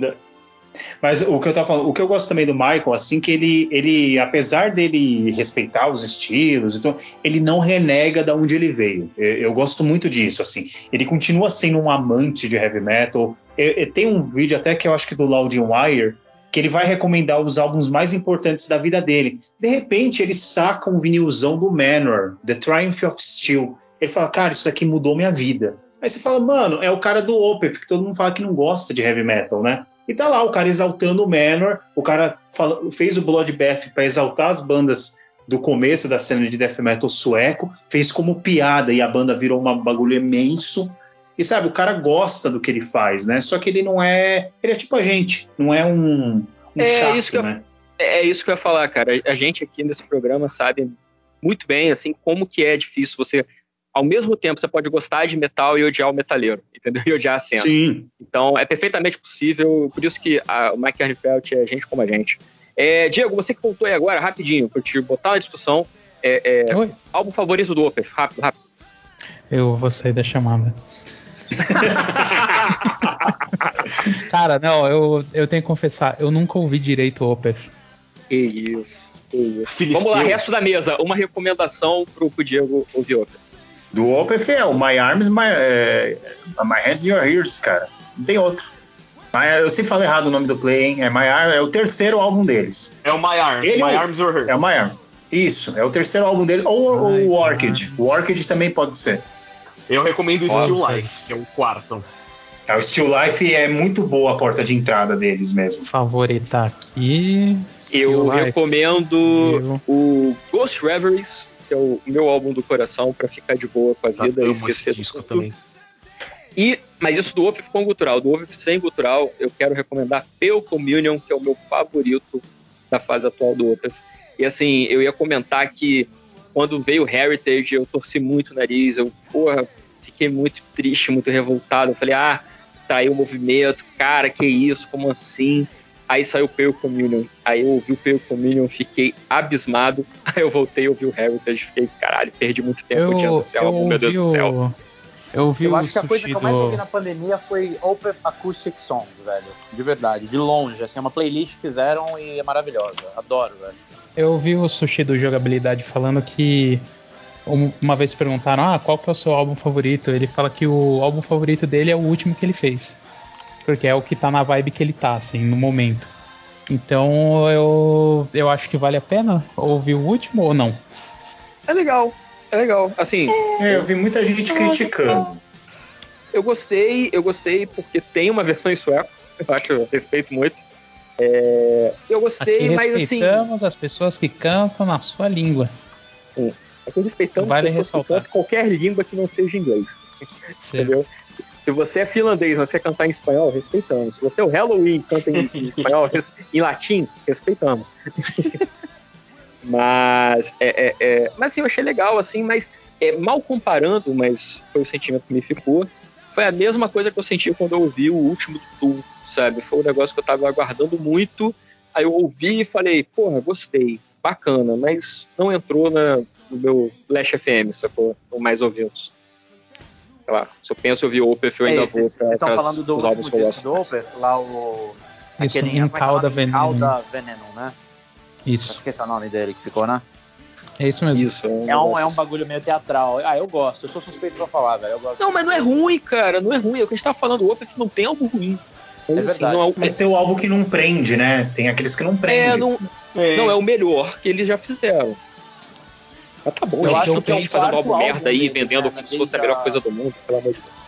[SPEAKER 4] Mas o que eu tava falando, o que eu gosto também do Michael, assim, que ele, ele apesar dele respeitar os estilos, então, ele não renega da onde ele veio. Eu, eu, gosto muito disso, assim. Ele continua sendo um amante de heavy metal. Eu, eu, tem um vídeo até que eu acho que do Loudin Wire, que ele vai recomendar os álbuns mais importantes da vida dele. De repente, ele saca um vinilzão do Manor, The Triumph of Steel. Ele fala, cara, isso aqui mudou minha vida. Aí você fala, mano, é o cara do Opeth, que todo mundo fala que não gosta de heavy metal, né? E tá lá o cara exaltando o Manor, o cara fala, fez o Bloodbath para exaltar as bandas do começo da cena de death metal sueco, fez como piada e a banda virou um bagulho imenso. E sabe, o cara gosta do que ele faz, né? Só que ele não é. Ele é tipo a gente, não é um, um
[SPEAKER 1] É,
[SPEAKER 4] chato,
[SPEAKER 1] isso que eu-
[SPEAKER 4] né?
[SPEAKER 1] É, é isso que eu ia falar, cara. A gente aqui nesse programa sabe muito bem, assim, como que é difícil você. Ao mesmo tempo, você pode gostar de metal e odiar o metaleiro, entendeu? E odiar a cena.
[SPEAKER 4] Sim.
[SPEAKER 1] Então, é perfeitamente possível. Por isso que a, o Mike Arnfeld é gente como a gente. É, Diego, você que voltou aí agora, rapidinho, pra eu te botar na discussão. É, é,
[SPEAKER 5] Oi,
[SPEAKER 1] álbum favorito do Opeth, rápido, rápido.
[SPEAKER 5] eu vou sair da chamada. Cara, não, eu, eu tenho que confessar, eu nunca ouvi direito o Opeth.
[SPEAKER 1] Que isso, que isso.
[SPEAKER 6] Filisteu.
[SPEAKER 1] Vamos lá, resto da mesa. Uma recomendação pro, pro Diego ouvir Opeth.
[SPEAKER 4] Do Opeth é o My Arms, My, é, My Hands and Your Ears, cara. Não tem outro. My- eu sempre falo errado o nome do play, hein? É My Arms, é o terceiro álbum deles.
[SPEAKER 6] É o My Arms.
[SPEAKER 4] Ele-
[SPEAKER 6] My Arms Were Hers.
[SPEAKER 4] É o My Arms. Isso, é o terceiro álbum dele. Ou, ou o Orchid.
[SPEAKER 5] Arms.
[SPEAKER 4] O Orchid também pode ser.
[SPEAKER 6] Eu recomendo o Still. Life, que é o quarto.
[SPEAKER 4] É, o Still Life é muito boa a porta de entrada deles mesmo.
[SPEAKER 5] Favoritar aqui.
[SPEAKER 1] Eu
[SPEAKER 5] Life.
[SPEAKER 1] recomendo
[SPEAKER 5] Eu-
[SPEAKER 1] o Ghost Reveries, que é o meu álbum do coração, pra ficar de boa com a vida e esquecer
[SPEAKER 6] disco
[SPEAKER 1] tudo.
[SPEAKER 6] também.
[SPEAKER 1] E, mas isso do Opeth com gutural. Do Opeth sem gutural, eu quero recomendar Pale Communion, que é o meu favorito da fase atual do Opeth. E assim, eu ia comentar que quando veio o Heritage, eu torci muito o nariz, eu, porra, fiquei muito triste, muito revoltado. Eu falei, ah, traiu o movimento, cara, que isso, como assim? Aí saiu o Pale Communion. Aí eu ouvi o Pale Communion, fiquei abismado. Aí eu voltei a ouvir o Heritage, fiquei, caralho, perdi muito tempo
[SPEAKER 5] Eu,
[SPEAKER 1] odiando esse
[SPEAKER 5] eu
[SPEAKER 1] álbum, meu Deus
[SPEAKER 5] ouvi
[SPEAKER 1] do céu.
[SPEAKER 5] Eu ouvi
[SPEAKER 3] Eu acho que a coisa que eu mais ouvi na pandemia foi Opeth Acoustic Songs, velho. De verdade, de longe. Assim, é uma playlist que fizeram e é maravilhosa. Adoro, velho.
[SPEAKER 5] Eu ouvi o sushi do jogabilidade falando que uma vez perguntaram, ah, qual que é o seu álbum favorito? Ele fala que o álbum favorito dele é o último que ele fez. Porque é o que tá na vibe que ele tá, assim, no momento. Então eu, eu acho que vale a pena ouvir o último ou não.
[SPEAKER 1] É legal, é legal. Assim,
[SPEAKER 4] É, eu vi muita gente criticando.
[SPEAKER 1] eu gostei, eu gostei porque tem uma versão em sueco, eu acho, eu respeito muito. É, eu gostei,
[SPEAKER 5] Aqui
[SPEAKER 1] mas assim,
[SPEAKER 5] respeitamos as pessoas que cantam na sua língua.
[SPEAKER 1] Aqui respeitamos
[SPEAKER 5] Vale
[SPEAKER 1] pessoas que
[SPEAKER 5] ressaltar.
[SPEAKER 1] cantam qualquer língua que não seja inglês, entendeu? Se você é finlandês, mas você cantar em espanhol, respeitamos. Se você é o Halloween e canta em, em espanhol, res- em latim, respeitamos. mas, é, é, é, mas assim, eu achei legal, assim, mas é, mal comparando, mas foi o sentimento que me ficou, foi a mesma coisa que eu senti quando eu ouvi o último do Tool, sabe? Foi um negócio que eu tava aguardando muito, aí eu ouvi e falei, porra, gostei, bacana, mas não entrou na, no meu Flash FM, sacou? Ou mais ouvidos. Sei lá, se eu penso em ouvir Opeth, eu ainda
[SPEAKER 3] Ei,
[SPEAKER 1] vou
[SPEAKER 3] Vocês estão falando do último disco do Opeth, lá o...
[SPEAKER 5] Isso,
[SPEAKER 3] aquele-
[SPEAKER 5] um
[SPEAKER 3] é é
[SPEAKER 5] calda veneno.
[SPEAKER 3] Calda Veneno, né?
[SPEAKER 5] Isso,
[SPEAKER 3] Acho que esse é o nome dele que ficou, né?
[SPEAKER 5] é isso mesmo.
[SPEAKER 1] Isso, é um,
[SPEAKER 3] É um, é
[SPEAKER 1] assim.
[SPEAKER 3] bagulho meio teatral. Ah, eu gosto. Eu sou suspeito pra falar, velho. Eu gosto.
[SPEAKER 1] Não, mas não é ruim, cara. Não é ruim. É o que a gente tava falando. O Opeth não tem algo ruim. Mas,
[SPEAKER 3] É
[SPEAKER 1] assim,
[SPEAKER 3] verdade.
[SPEAKER 1] não é, o-
[SPEAKER 4] Mas tem o álbum que não prende, né? Tem aqueles que não
[SPEAKER 1] é,
[SPEAKER 4] prendem.
[SPEAKER 1] não, não é o melhor que eles já fizeram. Mas tá bom,
[SPEAKER 3] Eu
[SPEAKER 1] gente.
[SPEAKER 3] acho que é
[SPEAKER 1] um
[SPEAKER 3] quarto
[SPEAKER 1] álbum merda aí,
[SPEAKER 3] deles,
[SPEAKER 1] vendendo
[SPEAKER 3] né,
[SPEAKER 1] como se fosse a melhor
[SPEAKER 3] a-
[SPEAKER 1] coisa do mundo, pelo amor de Deus.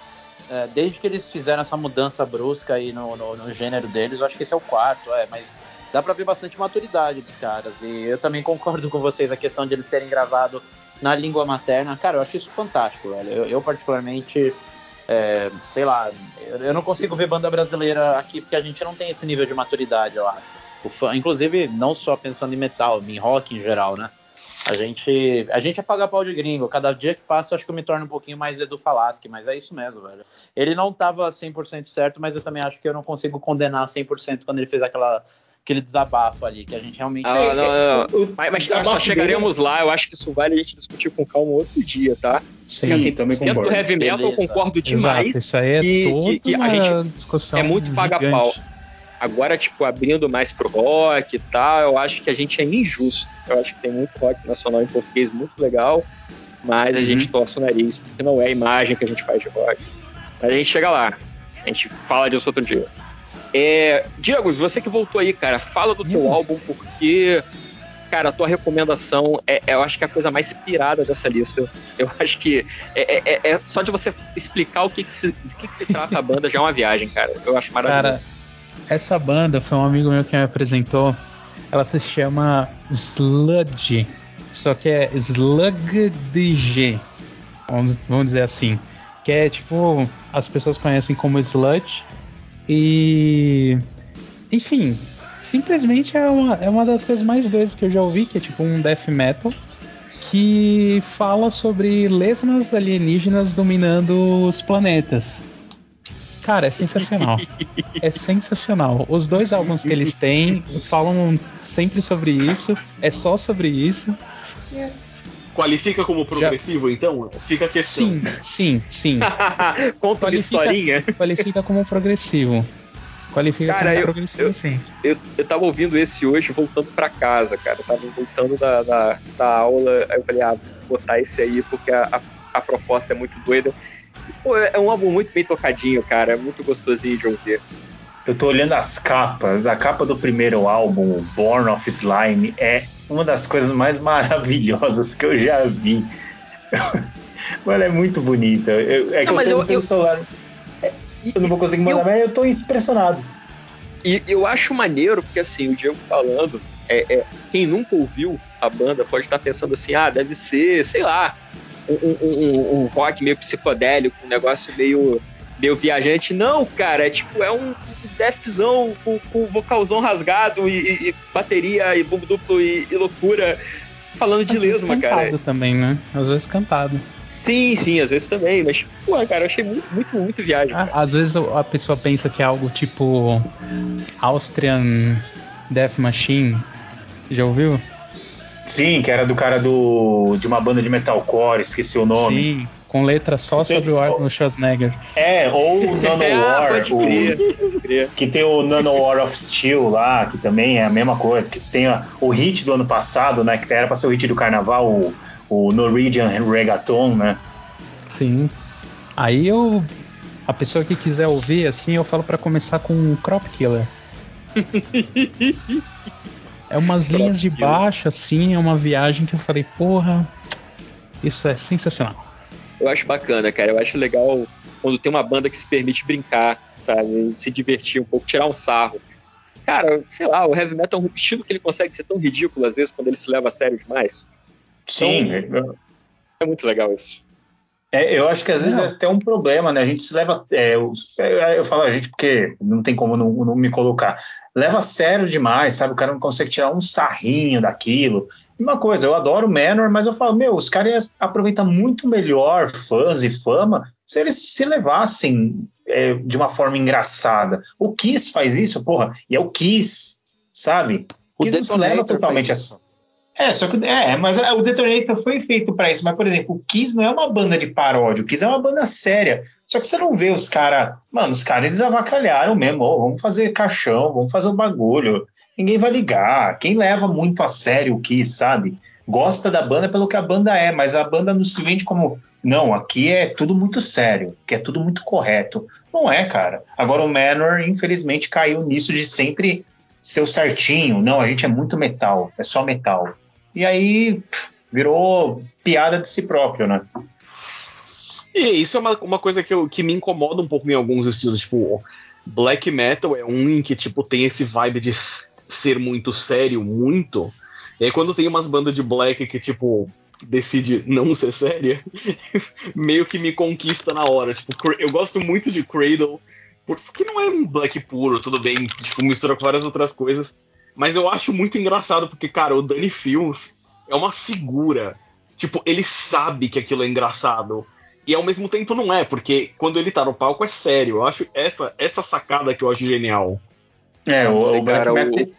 [SPEAKER 3] É, desde que eles fizeram essa mudança brusca aí no, no, no gênero deles, eu acho que esse é o quarto, é, mas dá pra ver bastante maturidade dos caras. E eu também concordo com vocês a questão de eles terem gravado na língua materna. Cara, eu acho isso fantástico, velho. Eu, eu, particularmente, é, sei lá, eu, eu não consigo ver banda brasileira aqui porque a gente não tem esse nível de maturidade, eu acho. O fã, inclusive, não só pensando em metal, em rock em geral, né? A gente, a gente apaga pau de gringo. Cada dia que passa, eu acho que eu me torno um pouquinho mais Edu Falaschi, mas é isso mesmo, velho. Ele não tava 100% certo, mas eu também acho que eu não consigo condenar 100% quando ele fez aquela, aquele desabafo ali, que a gente realmente.
[SPEAKER 1] Ah, não, não, não.
[SPEAKER 4] O-
[SPEAKER 1] Mas, mas só chegaremos lá. Eu acho que isso vale a gente discutir com calma outro dia, tá?
[SPEAKER 4] Sim,
[SPEAKER 1] assim,
[SPEAKER 4] também
[SPEAKER 1] dentro do
[SPEAKER 4] concordo.
[SPEAKER 1] heavy metal, eu
[SPEAKER 3] Beleza.
[SPEAKER 1] concordo
[SPEAKER 5] Exato,
[SPEAKER 1] demais.
[SPEAKER 5] isso aí é
[SPEAKER 1] que-
[SPEAKER 5] toda
[SPEAKER 1] que- que a gente
[SPEAKER 5] discussão
[SPEAKER 1] é muito paga-pau. Agora, tipo, abrindo mais pro rock e tal, eu acho que a gente é injusto. Eu acho que tem muito rock nacional em português muito legal, mas a
[SPEAKER 4] Uhum.
[SPEAKER 1] gente torce o nariz, porque não é a imagem que a gente faz de rock. Mas a gente chega lá. A gente fala disso outro dia. É, Diego, você que voltou aí, cara, fala do teu
[SPEAKER 5] Ih.
[SPEAKER 1] álbum, porque, cara, a tua recomendação é, é, eu acho que é a coisa mais pirada dessa lista. Eu acho que é, é- é- é só de você explicar o que, que se, do que, que se trata a banda já é uma viagem, cara. Eu acho maravilhoso.
[SPEAKER 5] Essa banda foi um amigo meu que me apresentou. Ela se chama Sludge. Só que é Slug de G. Vamos, vamos dizer assim. que é tipo, as pessoas conhecem como Sludge. E. Enfim, simplesmente é uma, é uma das coisas mais doidas que eu já ouvi, que é tipo um death metal que fala sobre lesmas alienígenas dominando os planetas. Cara, é sensacional. é sensacional. Os dois álbuns que eles têm falam sempre sobre isso. É só sobre isso.
[SPEAKER 6] Qualifica como progressivo, Já... então? Fica a questão.
[SPEAKER 5] Sim, sim, sim.
[SPEAKER 1] Conta uma historinha.
[SPEAKER 5] Qualifica como progressivo. Qualifica
[SPEAKER 1] cara, como
[SPEAKER 5] eu, progressivo,
[SPEAKER 1] eu,
[SPEAKER 5] sim.
[SPEAKER 1] Eu, eu tava ouvindo esse hoje voltando para casa, cara. Eu tava voltando da, da, da, aula. Aí eu falei, ah, vou botar esse aí porque a, a, a proposta é muito doida. Pô, é um álbum muito bem tocadinho, cara. É muito gostosinho de ouvir.
[SPEAKER 4] Eu tô olhando as capas. A capa do primeiro álbum, Born of Slime, é uma das coisas mais maravilhosas que eu já vi. Ela é muito bonita. Eu, é que não, eu tenho eu, celular. É, eu não vou conseguir mandar, eu, mas eu tô impressionado.
[SPEAKER 1] E eu acho maneiro, porque assim, o Diego falando, é, é, quem nunca ouviu a banda pode estar pensando assim, ah, deve ser, sei lá, um, um, um rock meio psicodélico, um negócio meio, meio viajante. Não, cara, é tipo, é um deathzão com, com vocalzão rasgado e, e, bateria e bumbo duplo e, e loucura. Falando de às lesma,
[SPEAKER 5] cara. cantado também, né? Às vezes cantado.
[SPEAKER 1] Sim, sim, às vezes também, mas, pô, cara, eu achei muito, muito, muito viagem. Ah,
[SPEAKER 5] às vezes a pessoa pensa que é algo tipo Austrian Death Machine. Já ouviu?
[SPEAKER 4] Sim, que era do cara do de uma banda de metalcore, esqueci o nome. Sim,
[SPEAKER 5] com letra só sobre o Arnold Schwarzenegger.
[SPEAKER 4] É, ou o Nanowar, ah, o, que tem o Nanowar of Steel lá, que também é a mesma coisa, que tem a, o hit do ano passado, né, que era para ser o hit do carnaval, o, o Norwegian Reggaeton, né?
[SPEAKER 5] Sim. Aí eu a pessoa que quiser ouvir assim, eu falo para começar com o Crop Killer. É umas linhas de baixo, assim, é uma viagem que eu falei, porra, isso é sensacional.
[SPEAKER 1] Eu acho bacana, cara. Eu acho legal quando tem uma banda que se permite brincar, sabe? Se divertir um pouco, tirar um sarro. Cara, sei lá, o heavy metal é um estilo que ele consegue ser tão ridículo às vezes quando ele se leva a sério demais.
[SPEAKER 4] Sim. Então,
[SPEAKER 1] é muito legal isso.
[SPEAKER 4] É, eu acho que às vezes é até um problema, né? A gente se leva. É, eu, eu, falo a gente porque não tem como não, não, me colocar. Leva a sério demais, sabe? O cara não consegue tirar um sarrinho daquilo. Uma coisa, eu adoro o Manor, mas eu falo, meu, os caras aproveitam muito melhor fãs e fama se eles se levassem é, de uma forma engraçada. O Kiss faz isso, porra, e é o Kiss, sabe? O Kiss não leva totalmente assim. É, só que é, mas o Detonator foi feito para isso. Mas, por exemplo, o Kiss não é uma banda de paródia, o Kiss é uma banda séria. Só que você não vê os caras. Mano, os caras eles avacalharam mesmo. Oh, vamos fazer caixão, vamos fazer um bagulho. Ninguém vai ligar. Quem leva muito a sério o Kiss, sabe? Gosta da banda pelo que a banda é, mas a banda não se vende como. Não, aqui é tudo muito sério, que é tudo muito correto. Não é, cara. Agora o Manor, infelizmente, caiu nisso de sempre ser o certinho. Não, a gente é muito metal, é só metal. E aí pff, virou piada de si próprio, né?
[SPEAKER 6] E isso é uma, uma coisa que, eu, que me incomoda um pouco em alguns estilos. Tipo, black metal é um em que tipo, tem esse vibe de ser muito sério, muito. E aí quando tem umas bandas de black que, tipo, decide não ser séria, meio que me conquista na hora. Tipo, eu gosto muito de Cradle, porque não é um black puro, tudo bem, tipo, mistura com várias outras coisas. Mas eu acho muito engraçado porque, cara, o Danny Fields é uma figura. Tipo, ele sabe que aquilo é engraçado. E ao mesmo tempo não é, porque quando ele tá no palco é sério. Eu acho essa, essa sacada que eu acho genial.
[SPEAKER 1] É, o, sei, o cara, o,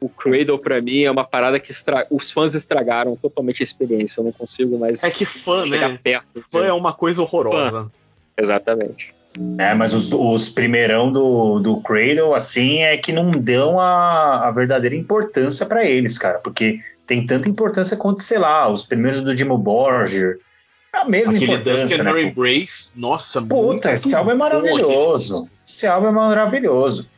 [SPEAKER 1] o Cradle pra mim é uma parada que estra... os fãs estragaram totalmente a experiência. Eu não consigo mais.
[SPEAKER 6] É que fã, né? Perto, fã é uma coisa horrorosa. Fã.
[SPEAKER 1] Exatamente.
[SPEAKER 4] É, mas os, os primeirão do, do Cradle, assim, é que não dão a, a verdadeira importância para eles, cara, porque tem tanta importância quanto, sei lá, os primeiros do Dimo Borger. É a mesma Aquele importância.
[SPEAKER 6] Né? Embrace, nossa,
[SPEAKER 4] Puta, esse álbum é maravilhoso. Esse álbum é maravilhoso.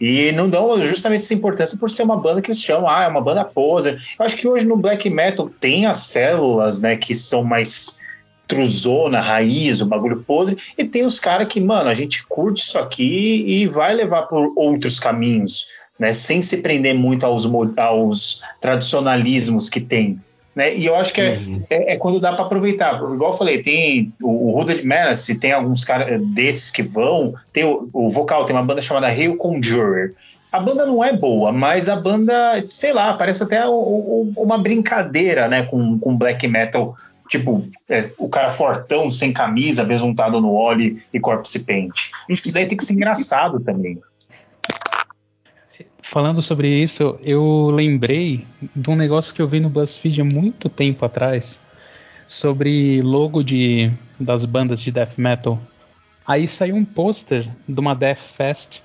[SPEAKER 4] E não dão justamente essa importância por ser uma banda que eles chamam, ah, é uma banda poser. Eu acho que hoje no black metal tem as células, né, que são mais truzona, raiz, o bagulho podre, e tem os caras que, mano, a gente curte isso aqui e vai levar por outros caminhos, né? Sem se prender muito aos, aos tradicionalismos que tem. Né? E eu acho que é, uhum. é, é, quando dá para aproveitar. Igual eu falei, tem o, o Hooded Menace, tem alguns caras desses que vão. Tem o, o, vocal, tem uma banda chamada Hail Conjurer. A banda não é boa, mas a banda, sei lá, parece até o, uma brincadeira né, com, com black metal. Tipo, é, o cara fortão, sem camisa, besuntado no óleo e corpse paint. Isso daí tem que ser engraçado também
[SPEAKER 5] falando sobre isso, eu lembrei de um negócio que eu vi no BuzzFeed há muito tempo atrás sobre logo de das bandas de death metal. Aí saiu um pôster de uma Death Fest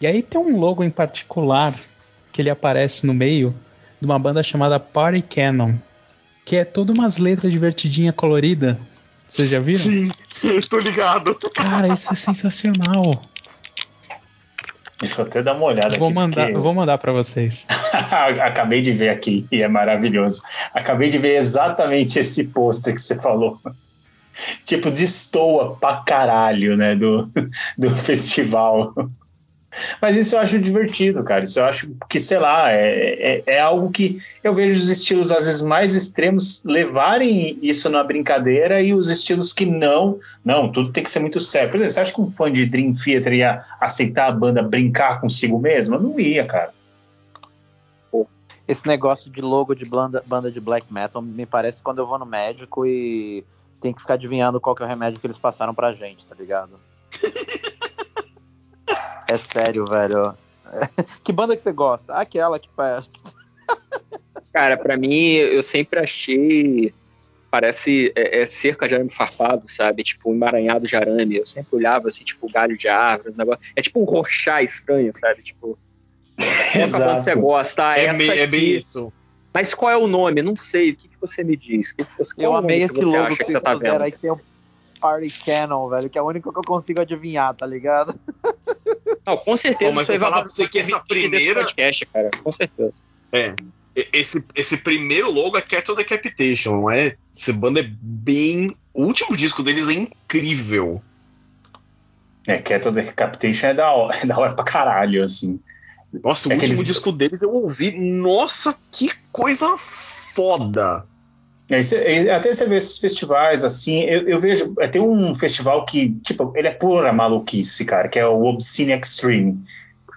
[SPEAKER 5] e aí tem um logo em particular que ele aparece no meio de uma banda chamada Party Cannon, que é todas umas letras divertidinha colorida. Vocês já viram?
[SPEAKER 6] Sim, tô ligado.
[SPEAKER 5] Cara, isso é sensacional.
[SPEAKER 4] Deixa eu até dar uma olhada
[SPEAKER 5] vou
[SPEAKER 4] aqui.
[SPEAKER 5] Mandar, porque... Vou mandar para vocês.
[SPEAKER 4] Acabei de ver aqui e é maravilhoso. Acabei de ver exatamente esse pôster que você falou. tipo, destoa pra caralho, né, do, do festival. Mas isso eu acho divertido, cara. Isso eu acho que, sei lá, é, é, é, algo que eu vejo os estilos, às vezes, mais extremos levarem isso na brincadeira e os estilos que não, não, tudo tem que ser muito sério. Por exemplo, você acha que um fã de Dream Theater ia aceitar a banda brincar consigo mesma? Não ia, cara.
[SPEAKER 3] Esse negócio de logo de banda, banda de black metal me parece quando eu vou no médico e tem que ficar adivinhando qual que é o remédio que eles passaram pra gente, tá ligado? É sério, velho. que banda que você gosta? Aquela que parece.
[SPEAKER 1] Cara, para mim, eu sempre achei. Parece é, é cerca de arame farpado, sabe? Tipo, um emaranhado de arame. Eu sempre olhava assim, tipo, galho de árvores, negócio. É tipo um rochá estranho, sabe? Tipo. Banda você gosta? Ah,
[SPEAKER 6] é,
[SPEAKER 1] essa
[SPEAKER 6] bem,
[SPEAKER 1] aqui.
[SPEAKER 6] é bem isso.
[SPEAKER 1] Mas qual é o nome? Não sei. O que, que você me diz? Que que você,
[SPEAKER 3] eu amei esse logo que, que vocês tá fizeram aí, que tem o Party Cannon, velho, que é o único que eu consigo adivinhar, tá ligado?
[SPEAKER 1] Não, com certeza.
[SPEAKER 6] Pô, mas
[SPEAKER 1] você
[SPEAKER 6] vai falar pra você que essa primeira.
[SPEAKER 1] Podcast, cara, com certeza.
[SPEAKER 6] É. Esse, esse primeiro logo é Cattle Decapitation, não é? Essa banda é bem. O último disco deles é incrível.
[SPEAKER 4] É, Cattle Decapitation é da, hora, é da hora pra caralho, assim.
[SPEAKER 6] Nossa, o é último eles... disco deles eu ouvi. Nossa, que coisa foda!
[SPEAKER 4] Até você vê esses festivais assim, eu, eu, vejo, tem um festival que, tipo, ele é pura maluquice, cara, que é o Obscene Extreme.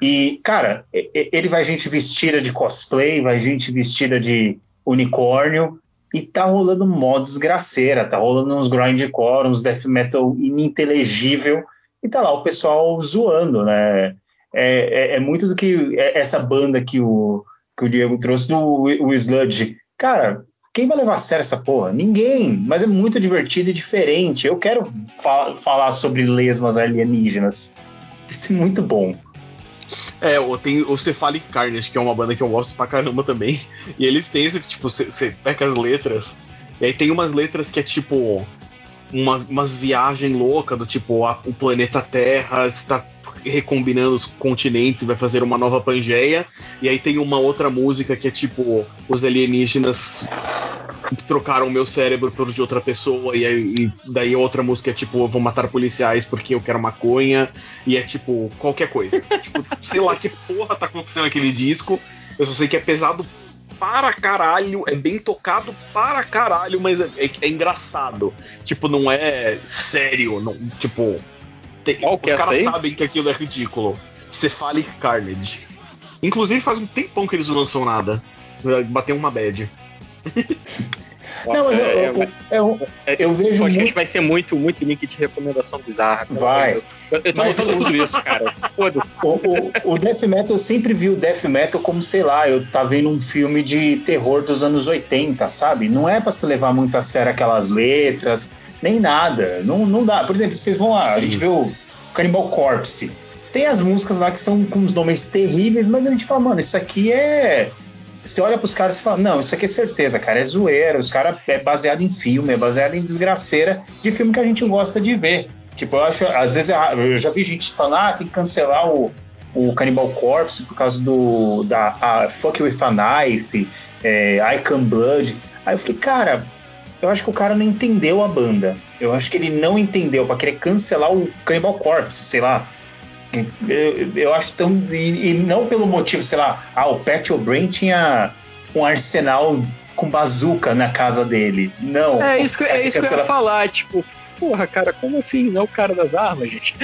[SPEAKER 4] E, cara, ele vai gente vestida de cosplay, vai gente vestida de unicórnio, e tá rolando mó desgraceira, tá rolando uns grindcore, uns death metal ininteligível, e tá lá o pessoal zoando, né? É, é, é muito do que é, essa banda que o, que o Diego trouxe do o Sludge. Cara, quem vai levar a sério essa porra? Ninguém. Mas é muito divertido e diferente. Eu quero fa falar sobre lesmas alienígenas. Isso é muito bom.
[SPEAKER 6] É, tem o Cephalic Carnage, que é uma banda que eu gosto pra caramba também. E eles têm esse, tipo, você pega as letras. E aí tem umas letras que é tipo. Uma, umas viagens loucas do tipo, a, o planeta Terra está recombinando os continentes e vai fazer uma nova Pangeia. E aí tem uma outra música que é tipo: os alienígenas trocaram meu cérebro por de outra pessoa. E, aí, e daí outra música é tipo: eu vou matar policiais porque eu quero maconha. E é tipo, qualquer coisa. tipo, sei lá que porra tá acontecendo naquele disco. Eu só sei que é pesado para caralho, é bem tocado para caralho, mas é, é, é engraçado. Tipo, não é sério, não, tipo, tem, Qual os é caras sabem que aquilo é ridículo. Cephalic Carnage. Inclusive faz um tempão que eles não lançam nada. Bateu uma bad.
[SPEAKER 1] Nossa, não, mas eu, é, eu, eu, é, eu vejo. O podcast muito... vai ser muito, muito link de recomendação bizarra.
[SPEAKER 4] Vai.
[SPEAKER 1] Eu, eu tô mas tudo isso, cara. Foda-se.
[SPEAKER 4] O, o, o, Death Metal, eu sempre vi o Death Metal como, sei lá, eu tá vendo um filme de terror dos anos 80, sabe? Não é para se levar muito a sério aquelas letras nem nada. Não, não dá. Por exemplo, vocês vão lá, Sim. a gente vê o Cannibal Corpse. Tem as músicas lá que são com os nomes terríveis, mas a gente fala, mano, isso aqui é. Você olha pros caras e fala, não, isso aqui é certeza, cara, é zoeira. Os caras é baseado em filme, é baseado em desgraceira de filme que a gente gosta de ver. Tipo, eu acho, às vezes eu já vi gente falando, ah, tem que cancelar o, o Cannibal Corpse por causa do da a Fuck With a Knife, é, Icon Blood. Aí eu falei, cara, eu acho que o cara não entendeu a banda. Eu acho que ele não entendeu para querer cancelar o Cannibal Corpse, sei lá. Eu, eu acho tão. E, e, não pelo motivo, sei lá, ah, o Pat O'Brien tinha um arsenal com bazuca na casa dele. Não.
[SPEAKER 1] É isso que, é isso que eu ia falar, tipo, porra, cara, como assim? Não é o cara das armas, gente?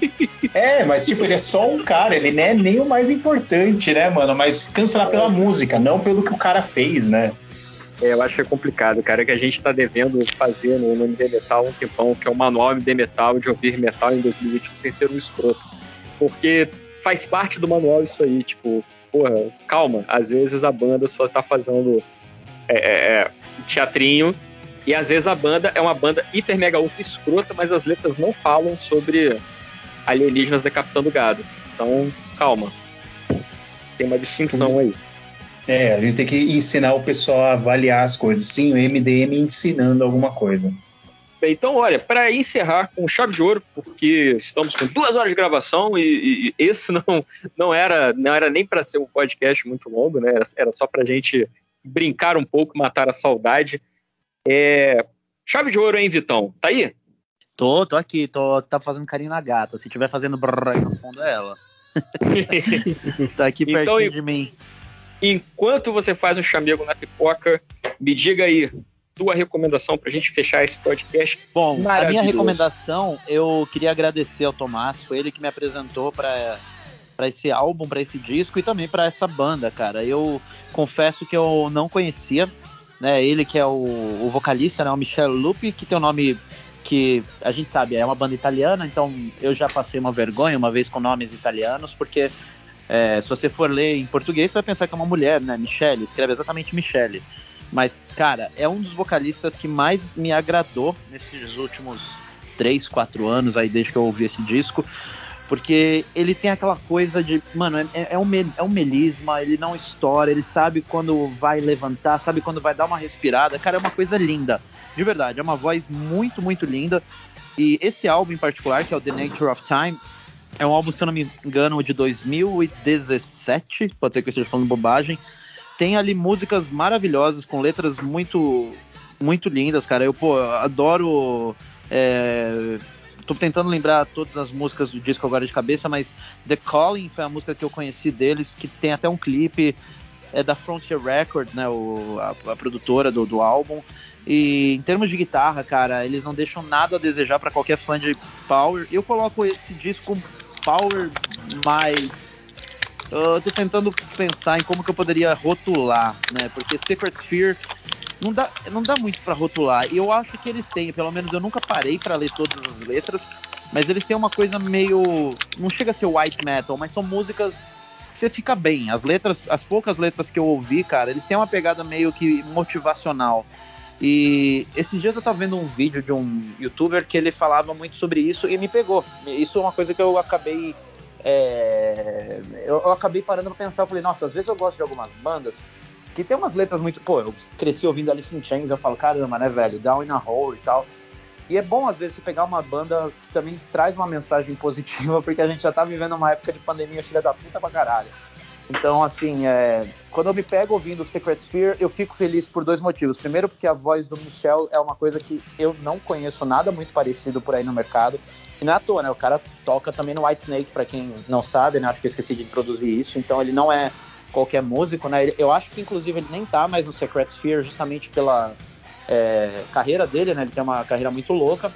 [SPEAKER 4] é, mas tipo, ele é só um cara, ele não é nem o mais importante, né, mano? Mas cancelar pela música, não pelo que o cara fez, né?
[SPEAKER 1] É, eu acho que é complicado, cara, que a gente tá devendo fazer no, MD Metal um tempão, que é o manual MD Metal de ouvir metal em 2021 sem ser um escroto. Porque faz parte do manual isso aí, tipo, porra, calma, às vezes a banda só tá fazendo é, é, é teatrinho e às vezes a banda é uma banda hiper mega ultra escrota, mas as letras não falam sobre alienígenas decapitando gado. Então, calma. Tem uma distinção aí.
[SPEAKER 4] É, a gente tem que ensinar o pessoal a avaliar as coisas. Sim, o MDM ensinando alguma coisa.
[SPEAKER 1] Bem, então, olha, para encerrar com chave de ouro, porque estamos com duas horas de gravação e, e esse não, não, era, não era nem para ser um podcast muito longo, né? Era, era só para a gente brincar um pouco, matar a saudade. É... Chave de ouro, hein, Vitão? Tá aí?
[SPEAKER 3] Tô, tô aqui, tô tá fazendo carinho na gata. Se tiver fazendo brrr aí no fundo é ela. tá aqui então, pertinho então, de mim.
[SPEAKER 1] Enquanto você faz um chamego na pipoca, me diga aí tua recomendação para a gente fechar esse podcast.
[SPEAKER 3] Bom, a minha recomendação, eu queria agradecer ao Tomás, foi ele que me apresentou para para esse álbum, para esse disco e também para essa banda, cara. Eu confesso que eu não conhecia, né? Ele que é o, o vocalista, né? O Michel Lupi, que tem o um nome que a gente sabe é uma banda italiana, então eu já passei uma vergonha uma vez com nomes italianos, porque é, se você for ler em português, você vai pensar que é uma mulher, né? Michelle, escreve exatamente Michelle. Mas, cara, é um dos vocalistas que mais me agradou nesses últimos 3, 4 anos aí, desde que eu ouvi esse disco. Porque ele tem aquela coisa de, mano, é, é, um, é um melisma, ele não estoura, ele sabe quando vai levantar, sabe quando vai dar uma respirada. Cara, é uma coisa linda. De verdade, é uma voz muito, muito linda. E esse álbum em particular, que é o The Nature of Time, é um álbum, se eu não me engano, de 2017. Pode ser que eu esteja falando bobagem. Tem ali músicas maravilhosas, com letras muito, muito lindas, cara. Eu, pô, adoro. É... Tô tentando lembrar todas as músicas do disco agora de cabeça, mas The Calling foi a música que eu conheci deles, que tem até um clipe é da Frontier Records, né, o, a, a produtora do, do, álbum. E em termos de guitarra, cara, eles não deixam nada a desejar para qualquer fã de Power. Eu coloco esse disco Power mais. Eu tô tentando pensar em como que eu poderia rotular, né? Porque Secret Sphere não dá, não dá muito para rotular. E eu acho que eles têm, pelo menos eu nunca parei para ler todas as letras, mas eles têm uma coisa meio. Não chega a ser white metal, mas são músicas que você fica bem. As letras, as poucas letras que eu ouvi, cara, eles têm uma pegada meio que motivacional. E esses dias eu tava vendo um vídeo de um youtuber que ele falava muito sobre isso e me pegou. Isso é uma coisa que eu acabei. É, eu, eu, acabei parando pra pensar. Eu falei, nossa, às vezes eu gosto de algumas bandas que tem umas letras muito. Pô, eu cresci ouvindo Alice in Chains, eu falo, caramba, né, velho? Down in a Hole e tal. E é bom, às vezes, você pegar uma banda que também traz uma mensagem positiva, porque a gente já tá vivendo uma época de pandemia filha da puta pra caralho. Então, assim, é, quando eu me pego ouvindo Secret Sphere, eu fico feliz por dois motivos. Primeiro, porque a voz do Michel é uma coisa que eu não conheço nada muito parecido por aí no mercado. E não é à toa, né? O cara toca também no White Snake, para quem não sabe, né? Acho que eu esqueci de introduzir isso. Então, ele não é qualquer músico, né? Eu acho que, inclusive, ele nem tá mais no Secret Sphere justamente pela é, carreira dele, né? Ele tem uma carreira muito louca.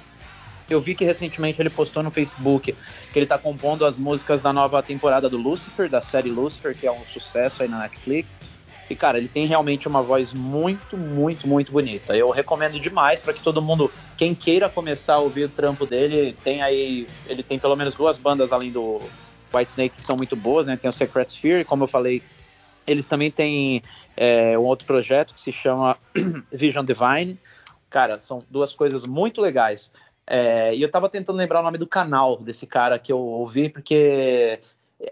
[SPEAKER 3] Eu vi que recentemente ele postou no Facebook que ele tá compondo as músicas da nova temporada do Lucifer, da série Lucifer, que é um sucesso aí na Netflix. E, cara, ele tem realmente uma voz muito, muito, muito bonita. Eu recomendo demais para que todo mundo, quem queira começar a ouvir o trampo dele, tem aí. Ele tem pelo menos duas bandas além do White Snake que são muito boas, né? Tem o Secret Sphere, como eu falei, eles também têm é, um outro projeto que se chama Vision Divine. Cara, são duas coisas muito legais. É, e eu tava tentando lembrar o nome do canal desse cara que eu ouvi, porque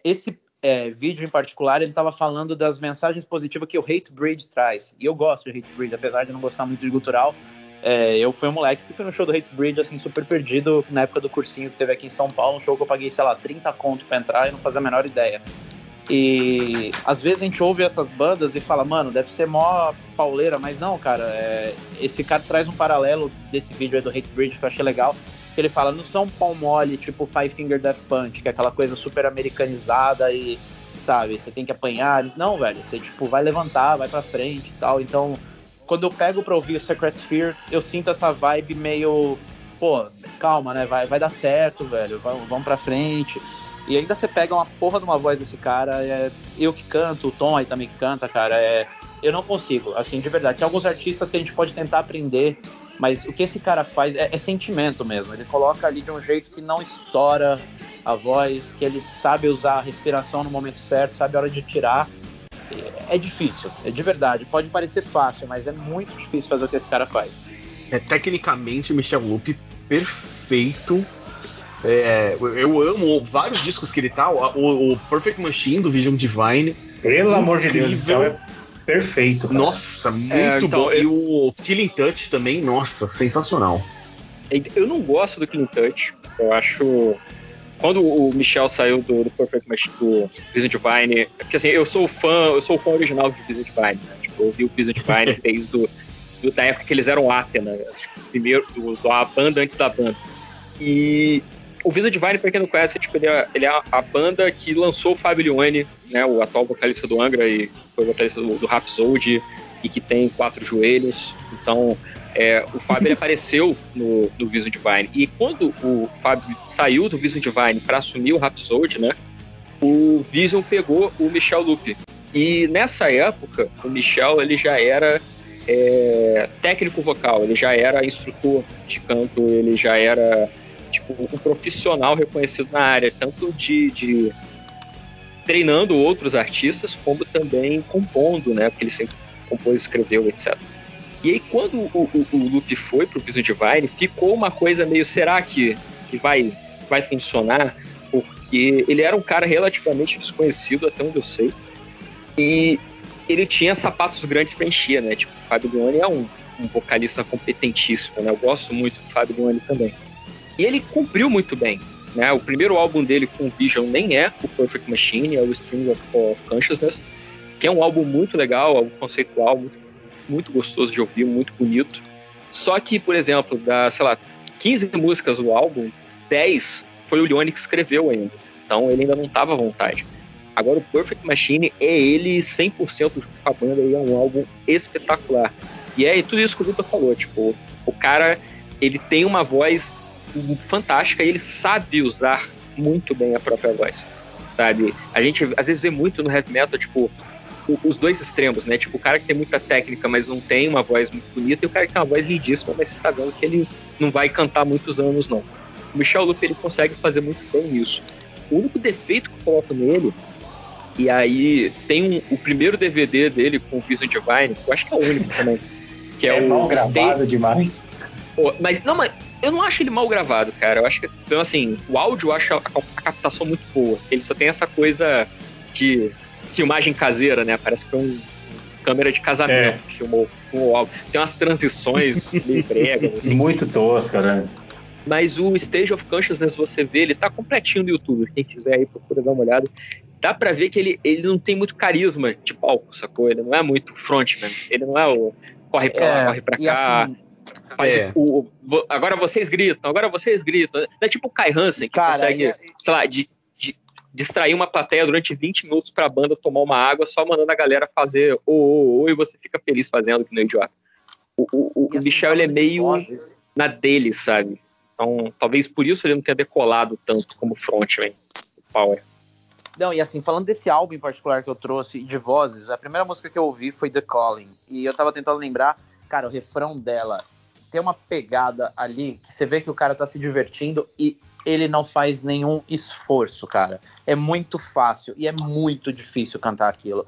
[SPEAKER 3] esse é, vídeo em particular ele tava falando das mensagens positivas que o Hate Breed traz. E eu gosto de Hate Breed, apesar de não gostar muito de gutural. É, eu fui um moleque que fui no show do Hate Breed, assim, super perdido na época do cursinho que teve aqui em São Paulo, um show que eu paguei, sei lá, 30 conto pra entrar e não fazia a menor ideia. E às vezes a gente ouve essas bandas e fala, mano, deve ser mó pauleira, mas não, cara. É... esse cara traz um paralelo desse vídeo aí do Hate Bridge que eu achei legal. Que ele fala, não são pau mole, tipo Five Finger Death Punch, que é aquela coisa super americanizada e, sabe, você tem que apanhar. Eles, não, velho, você tipo vai levantar, vai pra frente e tal. Então, quando eu pego pra ouvir o Secret Sphere, eu sinto essa vibe meio. Pô, calma, né? Vai, vai dar certo, velho. Vamos, pra frente. E ainda você pega uma porra de uma voz desse cara. É, eu que canto, o Tom aí também que canta, cara. É, eu não consigo, assim, de verdade. Tem alguns artistas que a gente pode tentar aprender, mas o que esse cara faz é, é sentimento mesmo. Ele coloca ali de um jeito que não estoura a voz, que ele sabe usar a respiração no momento certo, sabe a hora de tirar. É difícil, é de verdade. Pode parecer fácil, mas é muito difícil fazer o que esse cara faz.
[SPEAKER 6] É tecnicamente Michel Lupe perfeito. É, eu amo vários discos que ele tá. O, o Perfect Machine do Vision Divine.
[SPEAKER 4] Pelo amor de Deus do céu, é perfeito.
[SPEAKER 6] Cara. Nossa, muito é, então, bom. Eu... E o Killing Touch também, nossa, sensacional.
[SPEAKER 1] Eu não gosto do Killing Touch. Eu acho quando o Michel saiu do, do Perfect Machine, do Vision Divine, porque assim, eu sou fã, eu sou o fã original do Vision Divine, né? Tipo, eu vi o Vision Divine desde do, do, da época que eles eram Athena, tipo, primeiro, do, da banda antes da banda. E o Vision Divine, pra quem não conhece, tipo, ele, é, ele é a banda que lançou o Fabio Leone, né, o atual vocalista do Angra e foi vocalista do, do Rhapsody, e que tem quatro joelhos. Então, é, o Fábio apareceu no, no Vision Divine. E quando o Fábio saiu do Vision Divine para assumir o Rhapsody, né? O Vision pegou o Michel Lupe. E nessa época, o Michel ele já era é, técnico vocal, ele já era instrutor de canto, ele já era tipo, um profissional reconhecido na área, tanto de, de treinando outros artistas, como também compondo, né? Porque ele sempre compôs, escreveu, etc. E aí, quando o, o, o Luke foi pro Vision Divine, ficou uma coisa meio, será que, que vai, vai funcionar? Porque ele era um cara relativamente desconhecido, até onde eu sei. E ele tinha sapatos grandes para encher, né? Tipo, o Fábio Leone é um, um vocalista competentíssimo, né? Eu gosto muito do Fábio Leone também. E ele cumpriu muito bem. Né? O primeiro álbum dele com o Vision nem é o Perfect Machine, é o Stream of, Consciousness, que é um álbum muito legal, álbum conceitual, muito muito gostoso de ouvir, muito bonito. Só que, por exemplo, da, sei lá, 15 músicas do álbum, 10 foi o Leone que escreveu ainda. Então ele ainda não estava à vontade. Agora o Perfect Machine é ele 100% junto com a banda, e é um álbum espetacular. E é tudo isso que o Vitor falou, tipo, o cara, ele tem uma voz fantástica e ele sabe usar muito bem a própria voz, sabe? A gente às vezes vê muito no heavy metal, tipo, os dois extremos, né? Tipo, o cara que tem muita técnica, mas não tem uma voz muito bonita, e o cara que tem uma voz lindíssima, mas você tá vendo que ele não vai cantar muitos anos, não. O Michel Lupe, ele consegue fazer muito bem isso. O único defeito que eu coloco nele, e aí tem um, o primeiro DVD dele com o Vision Divine, eu acho que é o único também, que é, é o
[SPEAKER 4] mal gravado demais.
[SPEAKER 1] mas, não, mas eu não acho ele mal gravado, cara. Eu acho que, então, assim, o áudio eu acho a, a captação muito boa. Ele só tem essa coisa de filmagem caseira, né? Parece que foi um câmera de casamento é. que filmou o álbum. Tem umas transições meio bregas, assim.
[SPEAKER 4] Muito tosca, né?
[SPEAKER 1] Mas o Stage of Consciousness, você vê, ele tá completinho no YouTube. Quem quiser aí, procura dar uma olhada. Dá pra ver que ele, ele não tem muito carisma de palco, sacou? Ele não é muito frontman. Ele não é o corre pra lá, é, corre pra cá. Assim, é. o, o, agora vocês gritam, agora vocês gritam. Não é tipo o Kai Hansen, que Cara, consegue, é... sei lá, de distrair uma plateia durante 20 minutos para a banda tomar uma água, só mandando a galera fazer o oh, oh, e você fica feliz fazendo que no idiota. O, o, o assim, Michel ele é meio na dele, sabe? Então, talvez por isso ele não tenha decolado tanto como frontman, o Power.
[SPEAKER 3] Não, e assim, falando desse álbum em particular que eu trouxe, de vozes, a primeira música que eu ouvi foi The Calling. E eu tava tentando lembrar, cara, o refrão dela tem uma pegada ali que você vê que o cara tá se divertindo e ele não faz nenhum esforço, cara. É muito fácil e é muito difícil cantar aquilo.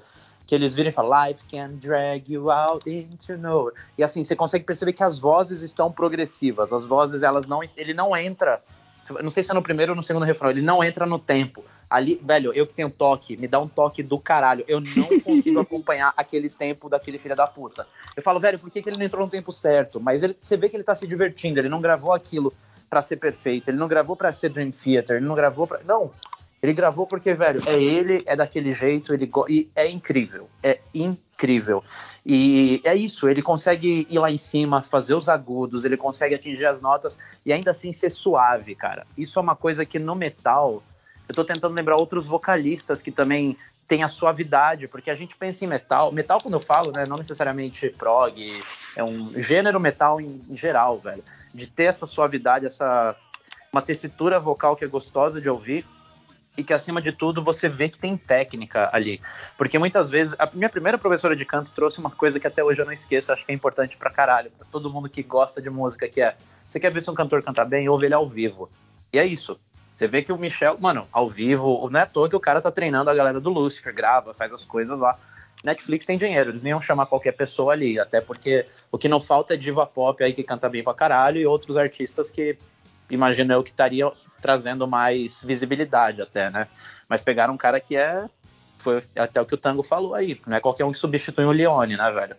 [SPEAKER 3] Que eles viram e falam, Life can drag you out into nowhere. E assim, você consegue perceber que as vozes estão progressivas. As vozes, elas não. Ele não entra. Não sei se é no primeiro ou no segundo refrão, ele não entra no tempo. Ali, velho, eu que tenho toque, me dá um toque do caralho. Eu não consigo acompanhar aquele tempo daquele filho da puta. Eu falo, velho, por que, que ele não entrou no tempo certo? Mas ele, você vê que ele tá se divertindo, ele não gravou aquilo para ser perfeito, ele não gravou para ser Dream Theater, ele não gravou para Não, ele gravou porque, velho, é ele, é daquele jeito, ele go... e é incrível, é incrível. E é isso, ele consegue ir lá em cima, fazer os agudos, ele consegue atingir as notas e ainda assim ser suave, cara. Isso é uma coisa que no metal eu tô tentando lembrar outros vocalistas que também tem a suavidade, porque a gente pensa em metal. Metal, quando eu falo, né, não necessariamente prog, é um gênero metal em, em geral, velho. De ter essa suavidade, essa uma tessitura vocal que é gostosa de ouvir e que acima de tudo você vê que tem técnica ali. Porque muitas vezes a minha primeira professora de canto trouxe uma coisa que até hoje eu não esqueço, acho que é importante pra caralho, pra todo mundo que gosta de música, que é, você quer ver se um cantor canta bem, ouve ele ao vivo. E é isso. Você vê que o Michel, mano, ao vivo, não é à toa que o cara tá treinando a galera do Lucifer, grava, faz as coisas lá. Netflix tem dinheiro, eles nem iam chamar qualquer pessoa ali, até porque o que não falta é diva pop aí que canta bem pra caralho e outros artistas que imagino eu que estaria trazendo mais visibilidade até, né? Mas pegaram um cara que é. Foi até o que o Tango falou aí, não é qualquer um que substitui o Leone, né, velho?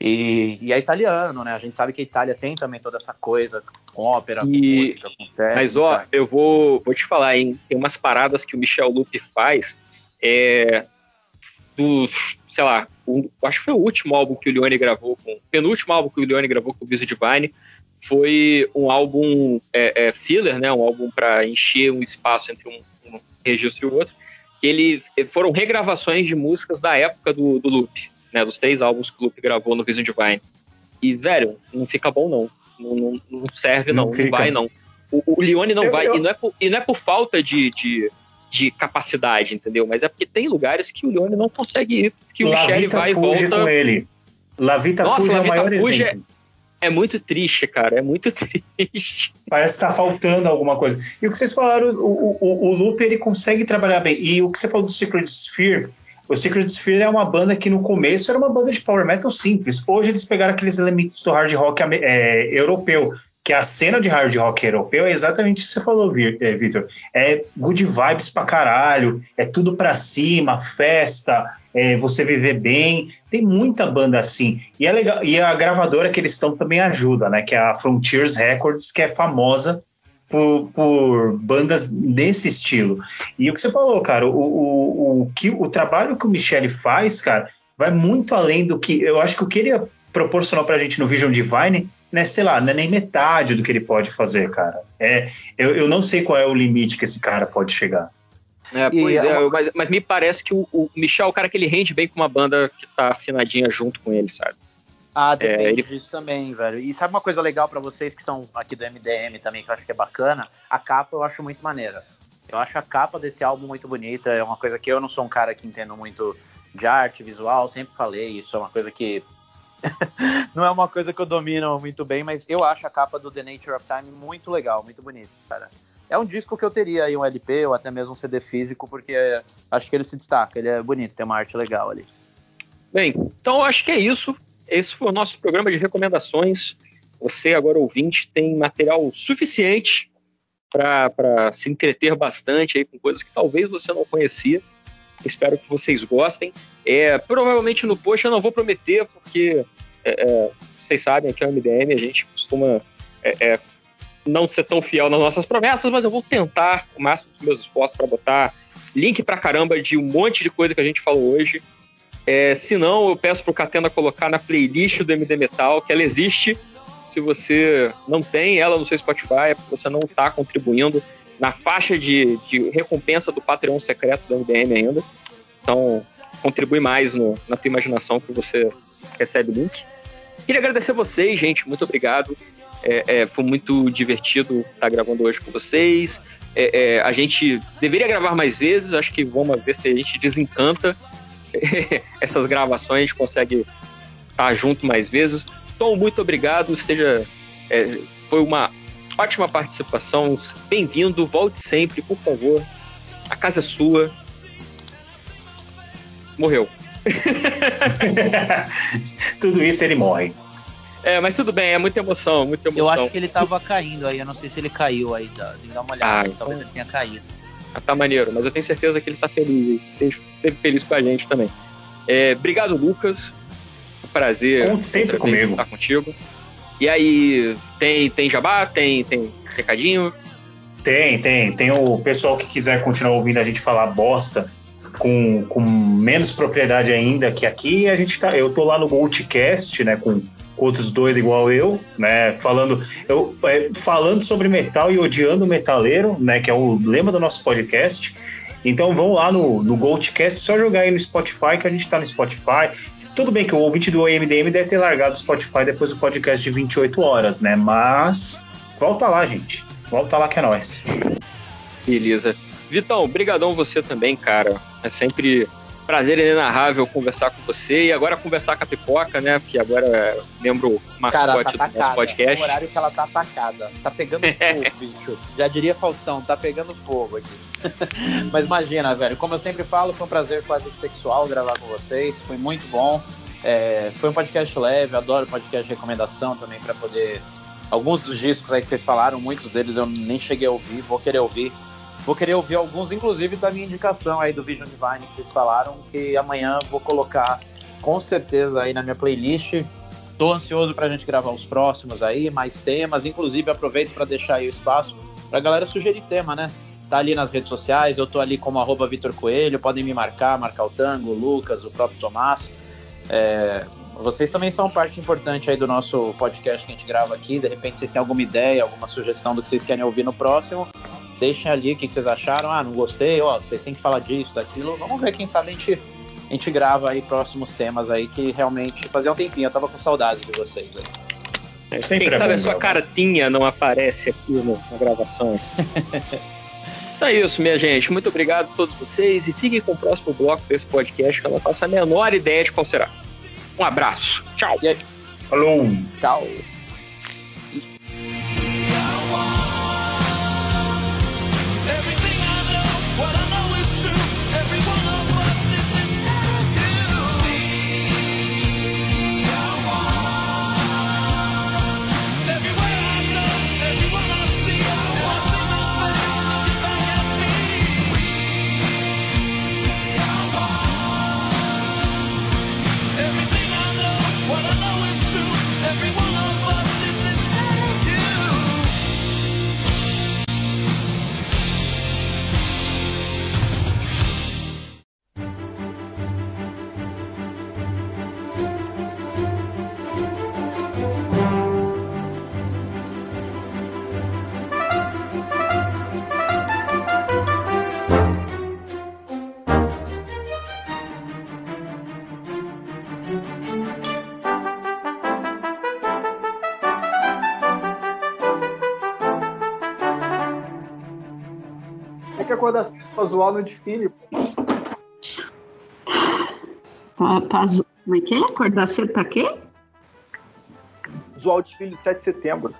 [SPEAKER 3] E, e, é italiano, né? A gente sabe que a Itália tem também toda essa coisa com ópera, com e... música, com técnica.
[SPEAKER 1] Mas, ó, eu vou, vou te falar, hein? Tem umas paradas que o Michel Lupe faz é, do, sei lá, o, acho que foi o último álbum que o Leone gravou, com, o penúltimo álbum que o Leone gravou com o Busy Divine, foi um álbum é, é, filler, né, um álbum para encher um espaço entre um, um, registro e o outro, que ele foram regravações de músicas da época do, do Loop, né, dos três álbuns que o Loop gravou no Vision Divine. E, velho, não fica bom não, não, não, não serve não, não, não, vai não. O, o Leone não eu, vai, eu... E, não é por, e não é por falta de, de, de, capacidade, entendeu? Mas é porque tem lugares que o Leone não consegue ir, que o Michele vai e volta...
[SPEAKER 4] com ele. Lavita Nossa, Fuji é o maior Fuji é exemplo. É
[SPEAKER 1] muito triste, cara. É muito triste.
[SPEAKER 4] Parece que tá faltando alguma coisa. E o que vocês falaram, o, o, o Loop ele consegue trabalhar bem. E o que você falou do Secret Sphere, o Secret Sphere é uma banda que no começo era uma banda de power metal simples. Hoje eles pegaram aqueles elementos do hard rock é, europeu que a cena de hard rock europeu é exatamente o que você falou, é, Victor. É good vibes pra caralho, é tudo pra cima, festa, é você viver bem. Tem muita banda assim. E, é legal, e a gravadora que eles estão também ajuda, né? Que é a Frontiers Records, que é famosa por, por, bandas nesse estilo. E o que você falou, cara, o, o, o, que, o trabalho que o Michele faz, cara, vai muito além do que. Eu acho que o que ele proporcionou pra gente no Vision Divine né, sei lá, não é nem metade do que ele pode fazer, cara. É, eu, eu não sei qual é o limite que esse cara pode chegar.
[SPEAKER 1] É, pois é, uma... mas, mas, me parece que o, o, Michel é o cara que ele rende bem com uma banda que tá afinadinha junto com ele, sabe?
[SPEAKER 3] Ah, depende é, ele... disso também, velho. E sabe uma coisa legal para vocês que são aqui do MDM também, que eu acho que é bacana? A capa eu acho muito maneira. Eu acho a capa desse álbum muito bonita, é uma coisa que eu não sou um cara que entendo muito de arte visual, sempre falei, isso é uma coisa que não é uma coisa que eu domino muito bem, mas eu acho a capa do The Nature of Time muito legal, muito bonito, cara. É um disco que eu teria aí um LP ou até mesmo um CD físico, porque acho que ele se destaca, ele é bonito, tem uma arte legal ali.
[SPEAKER 1] Bem, então acho que é isso. Esse foi o nosso programa de recomendações. Você, agora ouvinte, tem material suficiente para se entreter bastante aí com coisas que talvez você não conhecia. Espero que vocês gostem. É, provavelmente no post eu não vou prometer, porque é, é, vocês sabem que é o MDM, a gente costuma é, é, não ser tão fiel nas nossas promessas, mas eu vou tentar o máximo dos meus esforços para botar link pra caramba de um monte de coisa que a gente falou hoje. É, se não, eu peço pro Catena colocar na playlist do MD Metal, que ela existe. Se você não tem ela no seu Spotify, é porque você não está contribuindo na faixa de, de recompensa do Patreon secreto do MDM ainda. Então, contribui mais no, na tua imaginação que você recebe o link. Queria agradecer a vocês, gente. Muito obrigado. É, é, foi muito divertido estar gravando hoje com vocês. É, é a gente deveria gravar mais vezes. Acho que vamos ver se a gente desencanta essas gravações. A gente consegue estar junto mais vezes. Tom, muito obrigado. Seja, é, foi uma ótima participação. Bem-vindo, volte sempre, por favor. A casa é sua. Morreu.
[SPEAKER 4] tudo isso ele morre.
[SPEAKER 1] É, mas tudo bem, é muita emoção, muita emoção.
[SPEAKER 3] Eu acho que ele tava caindo aí, eu não sei se ele caiu aí, tem que dar uma olhada, ah, então... talvez ele tenha caído.
[SPEAKER 1] Ah, tá maneiro, mas eu tenho certeza que ele tá feliz, esteve feliz com a gente também. É, obrigado, Lucas. Um prazer
[SPEAKER 4] Conte sempre comigo.
[SPEAKER 1] estar contigo. E aí, tem, tem jabá? Tem, tem recadinho?
[SPEAKER 4] Tem, tem. Tem o pessoal que quiser continuar ouvindo a gente falar bosta com, com menos propriedade ainda que aqui. A gente tá, eu tô lá no Multicast, né, com outros doidos igual eu, né, falando, eu, é, falando sobre metal e odiando o metaleiro, né, que é o lema do nosso podcast. Então vão lá no, no Goldcast, só jogar aí no Spotify, que a gente tá no Spotify. Tudo bem que o ouvinte do AMDM deve ter largado o Spotify depois do podcast de 28 horas, né? Mas volta lá, gente. Volta lá que é nóis.
[SPEAKER 1] Beleza. Vitão, brigadão você também, cara. É sempre prazer inenarrável conversar com você e agora conversar com a Pipoca, né? Porque agora é membro mascote
[SPEAKER 3] tá
[SPEAKER 1] do nosso podcast.
[SPEAKER 3] É o horário que ela tá atacada. Tá pegando fogo, bicho. Já diria Faustão, tá pegando fogo aqui. Mas imagina, velho, como eu sempre falo, foi um prazer quase sexual gravar com vocês. Foi muito bom. É, foi um podcast leve, adoro podcast de recomendação também para poder. Alguns dos discos aí que vocês falaram, muitos deles eu nem cheguei a ouvir, vou querer ouvir. Vou querer ouvir alguns, inclusive da minha indicação aí do Vision Divine que vocês falaram, que amanhã vou colocar com certeza aí na minha playlist. Tô ansioso pra gente gravar os próximos aí, mais temas. Inclusive, aproveito para deixar aí o espaço pra galera sugerir tema, né? Tá ali nas redes sociais, eu tô ali como arroba Vitor Coelho, podem me marcar, marcar o Tango, o Lucas, o próprio Tomás. É, vocês também são parte importante aí do nosso podcast que a gente grava aqui. De repente vocês têm alguma ideia, alguma sugestão do que vocês querem ouvir no próximo deixem ali o que vocês acharam. Ah, não gostei, ó, vocês têm que falar disso, daquilo. Vamos ver, quem sabe a gente, a gente grava aí próximos temas aí que realmente fazia um tempinho, eu tava com saudade de vocês aí.
[SPEAKER 1] É, quem sabe a sua cartinha não aparece aqui no, na gravação. Então é isso, minha gente. Muito obrigado a todos vocês e fiquem com o próximo bloco desse podcast que eu não faço a menor ideia de qual será. Um abraço. Tchau.
[SPEAKER 4] Falou.
[SPEAKER 3] Tchau.
[SPEAKER 7] Zoar no desfile.
[SPEAKER 8] Pra. Como é que é? Acordar cedo pra quê?
[SPEAKER 7] Zoar o desfile de 7 de setembro.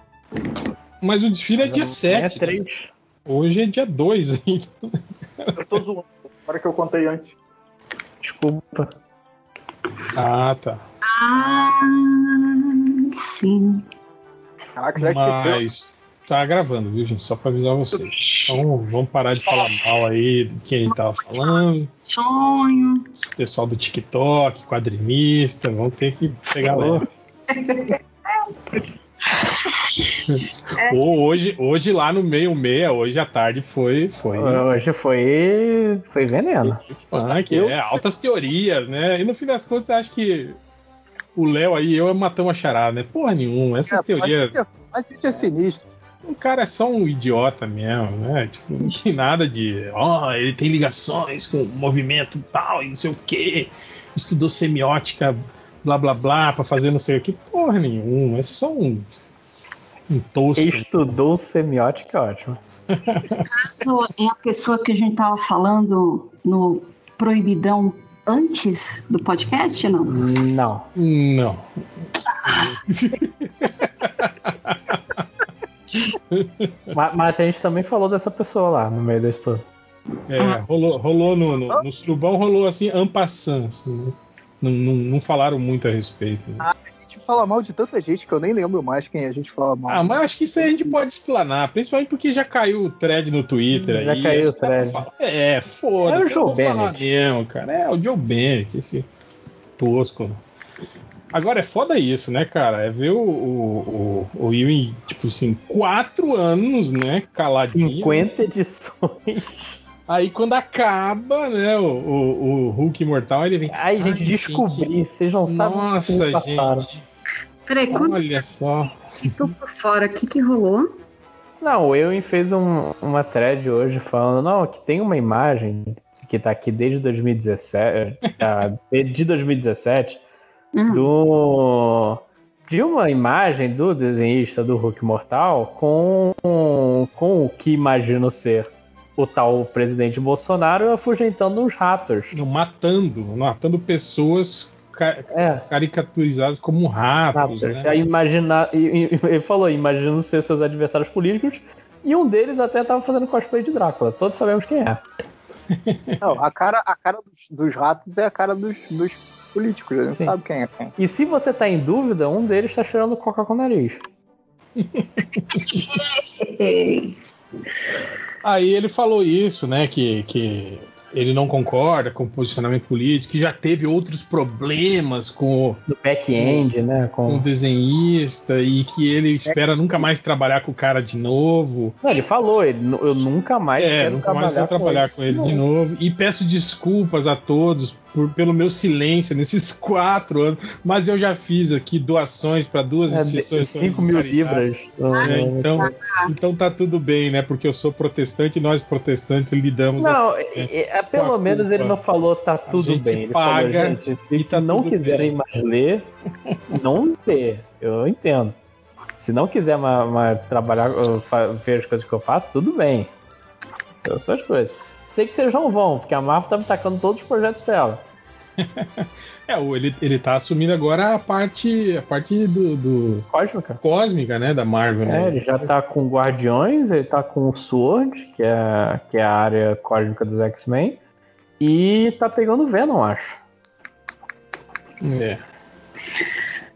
[SPEAKER 9] Mas o desfile é dia 7. É 3. Né? Hoje é dia 2 ainda.
[SPEAKER 7] Eu tô zoando. Para que eu contei antes.
[SPEAKER 3] Desculpa.
[SPEAKER 9] Ah, tá.
[SPEAKER 8] Ah, sim.
[SPEAKER 7] Caraca, já
[SPEAKER 9] Mas tá gravando, viu, gente? Só pra avisar vocês. Então vamos parar de falar mal aí do que a gente tava falando.
[SPEAKER 8] Sonho.
[SPEAKER 9] Pessoal do TikTok, quadrinista, vão ter que pegar leve. É. hoje, hoje lá no meio meia, hoje à tarde foi, foi.
[SPEAKER 3] Hoje foi, foi veneno.
[SPEAKER 9] Ah, que é altas teorias, né? E no fim das contas, acho que o Léo aí eu matamos a charada, né? Porra nenhuma, essas é, teorias.
[SPEAKER 7] A gente é sinistro
[SPEAKER 9] o cara é só um idiota mesmo, né? Tipo, não tem nada de. Ó, oh, ele tem ligações com movimento tal e não sei o quê. Estudou semiótica, blá blá blá, pra fazer não sei o que. Porra nenhuma, é só um. Um tosto.
[SPEAKER 3] Estudou semiótica, ótimo.
[SPEAKER 8] caso é a pessoa que a gente tava falando no Proibidão antes do podcast, não?
[SPEAKER 3] Não.
[SPEAKER 9] Não.
[SPEAKER 3] Mas, mas, a gente também falou dessa pessoa lá no meio da história.
[SPEAKER 9] É, rolou, rolou no, no, no surubão, rolou assim, ampassant, assim, né? não, não, não, falaram muito a respeito. Né?
[SPEAKER 7] Ah, a gente fala mal de tanta gente que eu nem lembro mais quem a gente fala mal.
[SPEAKER 9] Ah, mas acho que isso aí a gente pode explanar, principalmente porque já caiu o thread no Twitter
[SPEAKER 3] já
[SPEAKER 9] aí.
[SPEAKER 3] Já caiu o thread.
[SPEAKER 9] É, foda-se.
[SPEAKER 3] É o Joe Bennett.
[SPEAKER 9] Mesmo, cara. É o Joe Bennett, esse tosco. Agora é foda isso, né, cara? É ver o, o, o, o Ewing, tipo assim, quatro anos, né, caladinho.
[SPEAKER 3] 50 edições.
[SPEAKER 9] Aí quando acaba, né, o, o, o Hulk Imortal, ele vem.
[SPEAKER 3] Ai, gente, descobri. Vocês não sabem
[SPEAKER 9] Nossa, gente.
[SPEAKER 8] Peraí, quando...
[SPEAKER 9] Olha só.
[SPEAKER 8] Tô por fora, o que que rolou?
[SPEAKER 10] Não, o Ewan fez um- uma thread hoje falando, não, que tem uma imagem que tá aqui desde 2017, tá, de 2017,
[SPEAKER 8] Hum.
[SPEAKER 10] do de uma imagem do desenhista do Hulk Mortal com, com o que imagino ser o tal presidente Bolsonaro afugentando uns ratos.
[SPEAKER 9] Não, matando, matando pessoas ca-
[SPEAKER 10] É,
[SPEAKER 9] caricaturizadas como ratos,
[SPEAKER 10] ratos.
[SPEAKER 9] né?
[SPEAKER 10] Imagina, ele falou, imagino ser seus adversários políticos, e um deles até tava fazendo cosplay de Drácula. Todos sabemos quem é.
[SPEAKER 7] Não, a cara, a cara dos, dos ratos é a cara dos, dos políticos, gente
[SPEAKER 10] Sim.
[SPEAKER 7] sabe quem é quem.
[SPEAKER 10] E se você tá em dúvida, um deles tá cheirando coca com o nariz.
[SPEAKER 9] Aí ele falou isso, né? Que, que ele não concorda com o posicionamento político, que já teve outros problemas com, o-
[SPEAKER 10] back-end, né?
[SPEAKER 9] com o
[SPEAKER 10] Com...
[SPEAKER 9] desenhista e que ele espera nunca mais trabalhar com o cara de novo.
[SPEAKER 10] Não, ele falou, ele, eu nunca mais
[SPEAKER 9] É,
[SPEAKER 10] quero
[SPEAKER 9] nunca mais vou
[SPEAKER 10] com
[SPEAKER 9] trabalhar com ele de novo. E peço desculpas a todos por, pelo meu silêncio nesses quatro anos, mas eu já fiz aqui doações para duas
[SPEAKER 10] É,
[SPEAKER 9] instituições.
[SPEAKER 10] 5 mil libras.
[SPEAKER 9] É,
[SPEAKER 10] Ah,
[SPEAKER 9] então, então tá tudo bem, né? Porque eu sou protestante e nós protestantes lidamos
[SPEAKER 10] Não,
[SPEAKER 9] assim. né?
[SPEAKER 10] é- é- pelo
[SPEAKER 9] a
[SPEAKER 10] menos ele
[SPEAKER 9] culpa.
[SPEAKER 10] não falou tá tudo
[SPEAKER 9] gente
[SPEAKER 10] bem. Ele
[SPEAKER 9] paga
[SPEAKER 10] falou, gente, se
[SPEAKER 9] e tá
[SPEAKER 10] não quiserem
[SPEAKER 9] bem.
[SPEAKER 10] mais ler, não lê. Eu entendo. Se não quiser mais, mais trabalhar, ver as coisas que eu faço, tudo bem. São suas coisas. Sei que vocês não vão, porque a Marvel tá me tacando todos os projetos dela.
[SPEAKER 9] É, o- ele, ele tá assumindo agora a parte, a parte do, do
[SPEAKER 10] Cósmica.
[SPEAKER 9] cósmica, né? Da Marvel, né?
[SPEAKER 10] É, ele já tá com Guardiões, ele tá com o Sword, que é, que é a área cósmica dos X-Men, e tá pegando Venom, acho.
[SPEAKER 9] É.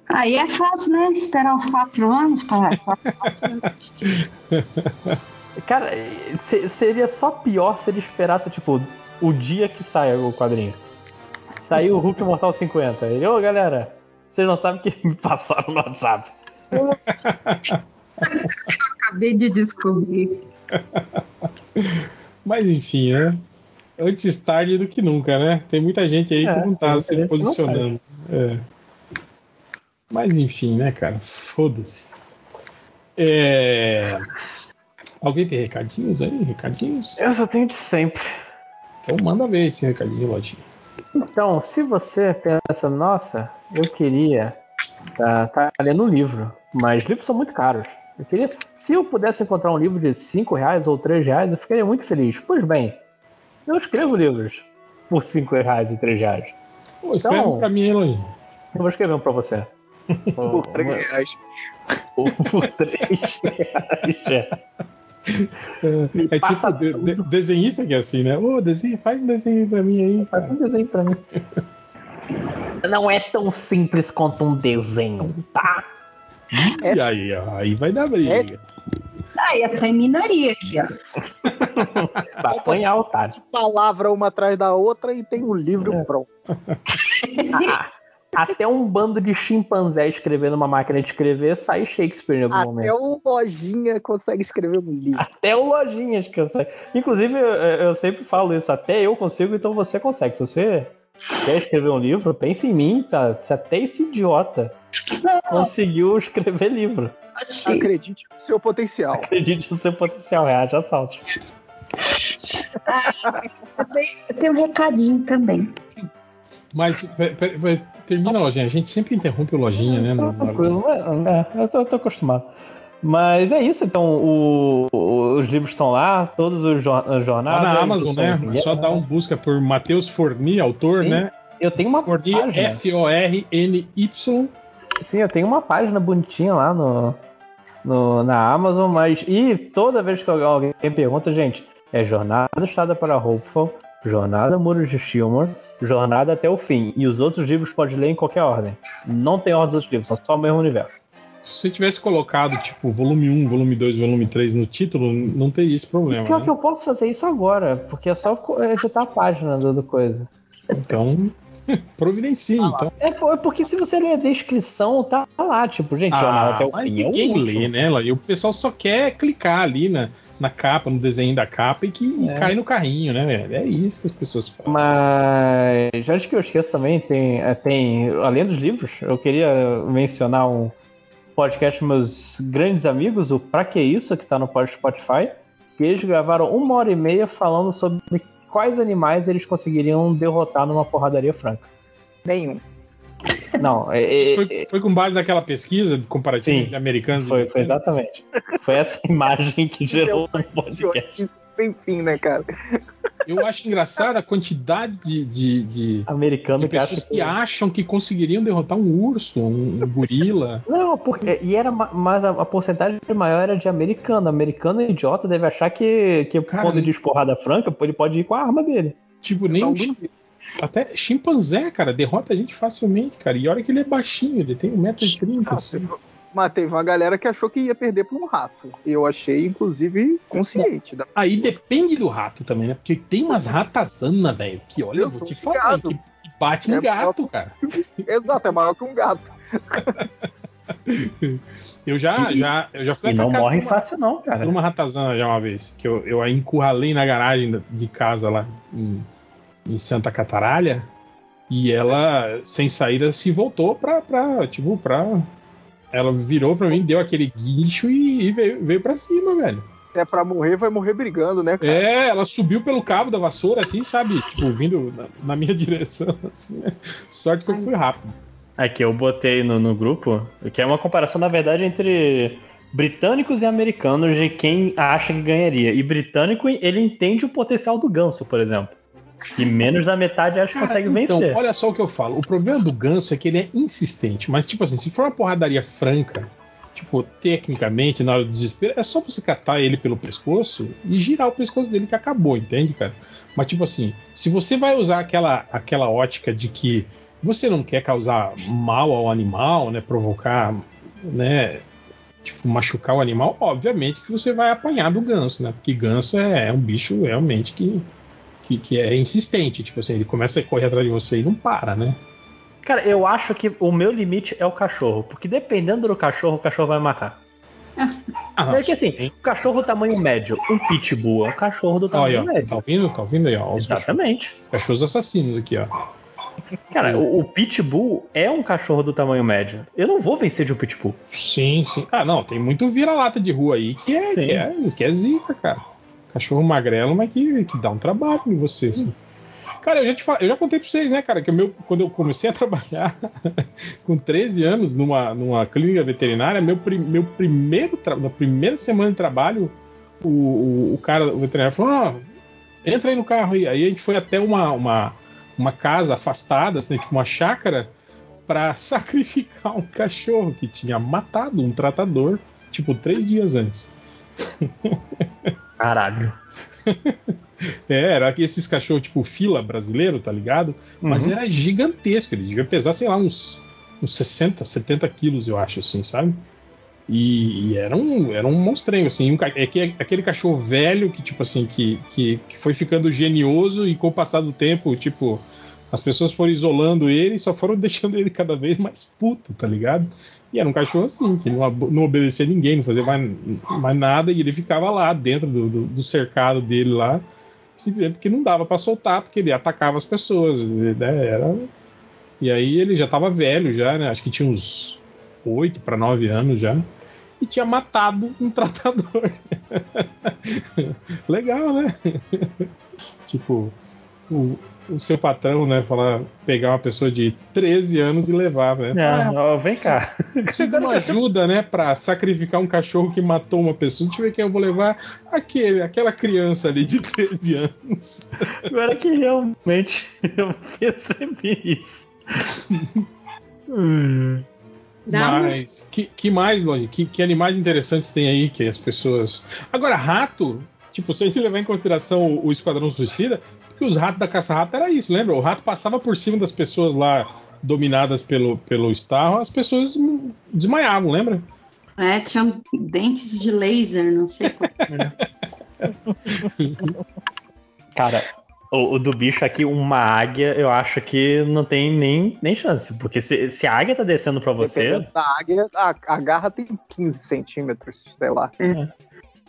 [SPEAKER 8] Aí é fácil, né? Esperar os quatro anos para.
[SPEAKER 10] Cara, se- seria só pior se ele esperasse, tipo, o dia que sai o quadrinho. Saiu o Hulk Mortal 50. Ele, ô galera, vocês não sabem o que me passaram no WhatsApp.
[SPEAKER 8] Acabei de descobrir.
[SPEAKER 9] Mas enfim, né? Antes tarde do que nunca, né? Tem muita gente aí
[SPEAKER 10] É,
[SPEAKER 9] que não tá se posicionando. É. Mas enfim, né, cara? Foda-se. É... Alguém tem recadinhos aí? Recadinhos?
[SPEAKER 10] Eu só tenho de sempre.
[SPEAKER 9] Então manda ver esse recadinho, Lojinha.
[SPEAKER 10] Então, se você pensa, nossa, eu queria tá, tá lendo um livro, mas livros são muito caros. Eu queria, se eu pudesse encontrar um livro de 5 reais ou 3 reais, eu ficaria muito feliz. Pois bem, eu escrevo livros por 5 reais e 3 reais.
[SPEAKER 9] Pô, escreve
[SPEAKER 10] Então-
[SPEAKER 9] pra mim, Lojinha.
[SPEAKER 10] Eu vou escrever um pra você.
[SPEAKER 7] Por 3 reais.
[SPEAKER 10] Por, por 3 reais. É.
[SPEAKER 9] É tipo de- de- desenhista que é assim, né? Ô, desenho, faz um desenho pra mim aí.
[SPEAKER 10] Faz um desenho pra mim. Não é tão simples quanto um desenho, tá?
[SPEAKER 9] E aí, ó, aí vai dar briga.
[SPEAKER 7] Essa-
[SPEAKER 8] Aí essa é minaria aqui, ó.
[SPEAKER 10] Vai apanhar, otário.
[SPEAKER 7] Palavra uma atrás da outra e tem um livro
[SPEAKER 10] É.
[SPEAKER 7] pronto.
[SPEAKER 10] Ah, Até um bando de chimpanzé escrevendo uma máquina de escrever sai Shakespeare em algum
[SPEAKER 7] Até
[SPEAKER 10] momento.
[SPEAKER 7] o Lojinha consegue escrever um livro.
[SPEAKER 10] Até o eu sei. Inclusive, eu, eu sempre falo isso, até eu consigo, então você consegue. Se você quer escrever um livro, pense em mim, tá? Se até esse idiota conseguiu escrever livro.
[SPEAKER 8] Achei.
[SPEAKER 7] Acredite no seu potencial.
[SPEAKER 10] Acredite no seu potencial, reage a salto.
[SPEAKER 8] Eu tenho um recadinho também.
[SPEAKER 9] Mas pe- pe- pe- termina, Lojinha. A gente sempre interrompe o Lojinha, né? na-
[SPEAKER 10] Tranquilo, é, é, eu, tô, eu tô acostumado. Mas é isso, então o- o- os livros estão lá, todos os jor-
[SPEAKER 9] Lá na Amazon, né? É só dar um busca por Matheus Forni, autor,
[SPEAKER 10] Sim.
[SPEAKER 9] né?
[SPEAKER 10] Eu tenho uma
[SPEAKER 9] Forni,
[SPEAKER 10] página.
[SPEAKER 9] F-O-R-N-Y.
[SPEAKER 10] Sim, eu tenho uma página bonitinha lá no, no- na Amazon, mas. E toda vez que alguém pergunta, gente, é Jornada Estrada para Hopeful, Jornada Muros de Shilmore, Jornada até o fim. E os outros livros pode ler em qualquer ordem. Não tem ordem dos outros livros, são só o mesmo universo.
[SPEAKER 9] Se você tivesse colocado, tipo, volume 1, volume 2, volume 3 no título, não teria esse problema.
[SPEAKER 10] Pior
[SPEAKER 9] né?
[SPEAKER 10] que eu posso fazer isso agora, porque é só editar a página do, do coisa.
[SPEAKER 9] Então, providencie. então.
[SPEAKER 10] É, é porque se você ler a descrição, tá lá, tipo, gente,
[SPEAKER 9] Ah,
[SPEAKER 10] até o
[SPEAKER 9] mas
[SPEAKER 10] é
[SPEAKER 9] ninguém lê, né? Lá? E o pessoal só quer clicar ali na, na capa, no desenho da capa e que
[SPEAKER 10] É.
[SPEAKER 9] cai no carrinho, né, velho? É isso que as pessoas falam.
[SPEAKER 10] Mas antes que eu esqueça também, tem, é, tem além dos livros, eu queria mencionar um podcast dos meus grandes amigos, o Pra Que Isso, que tá no Spotify, que eles gravaram uma hora e meia falando sobre quais animais eles conseguiriam derrotar numa porradaria franca.
[SPEAKER 7] Nenhum.
[SPEAKER 10] Não, é, é,
[SPEAKER 9] foi, foi, com base naquela pesquisa comparativa
[SPEAKER 10] sim,
[SPEAKER 9] entre americanos
[SPEAKER 10] foi,
[SPEAKER 9] e
[SPEAKER 10] foi exatamente. Foi essa imagem que gerou o podcast.
[SPEAKER 7] Sem fim, né, cara?
[SPEAKER 9] Eu acho engraçado a quantidade de, de, de,
[SPEAKER 10] Americano
[SPEAKER 9] de pessoas que, que, acham que conseguiriam derrotar um urso, um, um gorila.
[SPEAKER 10] Não, porque e era mas a, a, porcentagem maior era de americano. Americano idiota deve achar que, que Cara, quando diz porrada franca, ele pode ir com a arma dele.
[SPEAKER 9] Tipo, nem um, até chimpanzé, cara, derrota a gente facilmente, cara. E olha que ele é baixinho, ele tem 1,30m. Ah, assim.
[SPEAKER 7] Mas teve uma galera que achou que ia perder para um rato. Eu achei, inclusive, consciente. Da...
[SPEAKER 9] Aí depende do rato também, né? Porque tem umas ratazanas, velho, que olha, eu vou te falar, que bate em é gato, cara.
[SPEAKER 7] Exato, é maior que um gato.
[SPEAKER 9] eu já, já, eu já fui
[SPEAKER 10] e não morre uma, fácil não, cara.
[SPEAKER 9] Uma ratazana já uma vez, que eu, eu a encurralei na garagem de casa lá em, em Santa Cataralha, e ela, sem saída, se voltou pra, pra tipo, pra ela virou pra mim, deu aquele guincho e, e veio, veio pra cima, velho.
[SPEAKER 7] É pra morrer, vai morrer brigando, né, cara?
[SPEAKER 9] É, ela subiu pelo cabo da vassoura, assim, sabe? Tipo, vindo na, na minha direção, assim, né? Sorte que eu fui rápido.
[SPEAKER 10] Aqui eu botei no, no grupo, que é uma comparação, na verdade, entre britânicos e americanos de quem acha que ganharia. E britânico, ele entende o potencial do ganso, por exemplo. E menos da metade acho que consegue então, vencer.
[SPEAKER 9] Olha só o que eu falo. O problema do ganso é que ele é insistente. Mas, tipo assim, se for uma porradaria franca, tipo, tecnicamente, na hora do desespero, é só você catar ele pelo pescoço e girar o pescoço dele que acabou, entende, cara? Mas, tipo assim, se você vai usar aquela, aquela ótica de que você não quer causar mal ao animal, né? Provocar, né? Tipo, machucar o animal, obviamente que você vai apanhar do ganso, né? Porque ganso é, é um bicho realmente que que, que é insistente. Tipo assim, ele começa a correr atrás de você e não para, né?
[SPEAKER 10] Cara, eu acho que o meu limite é o cachorro. Porque dependendo do cachorro, o cachorro vai matar. Ah, é que assim, o cachorro tamanho médio, um pitbull é um cachorro do tamanho
[SPEAKER 9] ó,
[SPEAKER 10] médio.
[SPEAKER 9] Tá ouvindo? Tá ouvindo aí, ó.
[SPEAKER 10] Os Exatamente.
[SPEAKER 9] Cachorros, os cachorros assassinos aqui, ó.
[SPEAKER 10] Cara, o, o, pitbull é um cachorro do tamanho médio. Eu não vou vencer de um pitbull.
[SPEAKER 9] Sim, sim. Ah, não, tem muito vira-lata de rua aí que é, que é, que é zica, cara. Cachorro magrelo, mas que, que dá um trabalho em você, assim. Cara, eu já, te fal... eu já contei pra vocês, né, cara, que meu, quando eu comecei a trabalhar com 13 anos numa, numa clínica veterinária, meu, meu primeiro tra... na primeira semana de trabalho, o, o, o cara, o veterinário falou: ah, entra aí no carro aí. Aí a gente foi até uma, uma, uma casa afastada, assim, tipo uma chácara, para sacrificar um cachorro que tinha matado um tratador, tipo, três dias antes.
[SPEAKER 10] Caralho.
[SPEAKER 9] é, era esses cachorros tipo fila brasileiro, tá ligado? Mas uhum. era gigantesco, ele devia pesar, sei lá, uns, uns 60, 70 quilos, eu acho, assim, sabe? E, e era um, era um monstrengo, assim, um, é, é, aquele cachorro velho que, tipo assim, que, que, que foi ficando genioso e com o passar do tempo, tipo, as pessoas foram isolando ele e só foram deixando ele cada vez mais puto, tá ligado? E era um cachorro assim, que não, não obedecia a ninguém, não fazia mais, mais nada, e ele ficava lá dentro do, do, do cercado dele lá, simplesmente porque não dava para soltar, porque ele atacava as pessoas. Né? Era... E aí ele já tava velho, já, né? Acho que tinha uns 8 para 9 anos já. E tinha matado um tratador. Legal, né? tipo, o, o seu patrão, né, falar, pegar uma pessoa de 13 anos e levar, né?
[SPEAKER 10] É, ah, vem cá.
[SPEAKER 9] Preciso de uma ajuda, né, para sacrificar um cachorro que matou uma pessoa. Deixa eu ver quem eu vou levar. Aquele, aquela criança ali de 13 anos.
[SPEAKER 10] Agora que realmente eu percebi isso.
[SPEAKER 9] Mas, que, que mais, Lodi? Que, que animais interessantes tem aí que as pessoas. Agora, rato, Tipo, se a gente levar em consideração o, o Esquadrão Suicida, porque os ratos da caça-rato era isso, lembra? O rato passava por cima das pessoas lá dominadas pelo, pelo Starro, as pessoas desmaiavam, lembra?
[SPEAKER 8] É, tinham dentes de laser, não sei qual
[SPEAKER 10] Cara, o, o, do bicho aqui, uma águia, eu acho que não tem nem, nem chance. Porque se, se a águia tá descendo pra você.
[SPEAKER 7] Da águia, a, a garra tem 15 centímetros, sei lá.
[SPEAKER 10] É.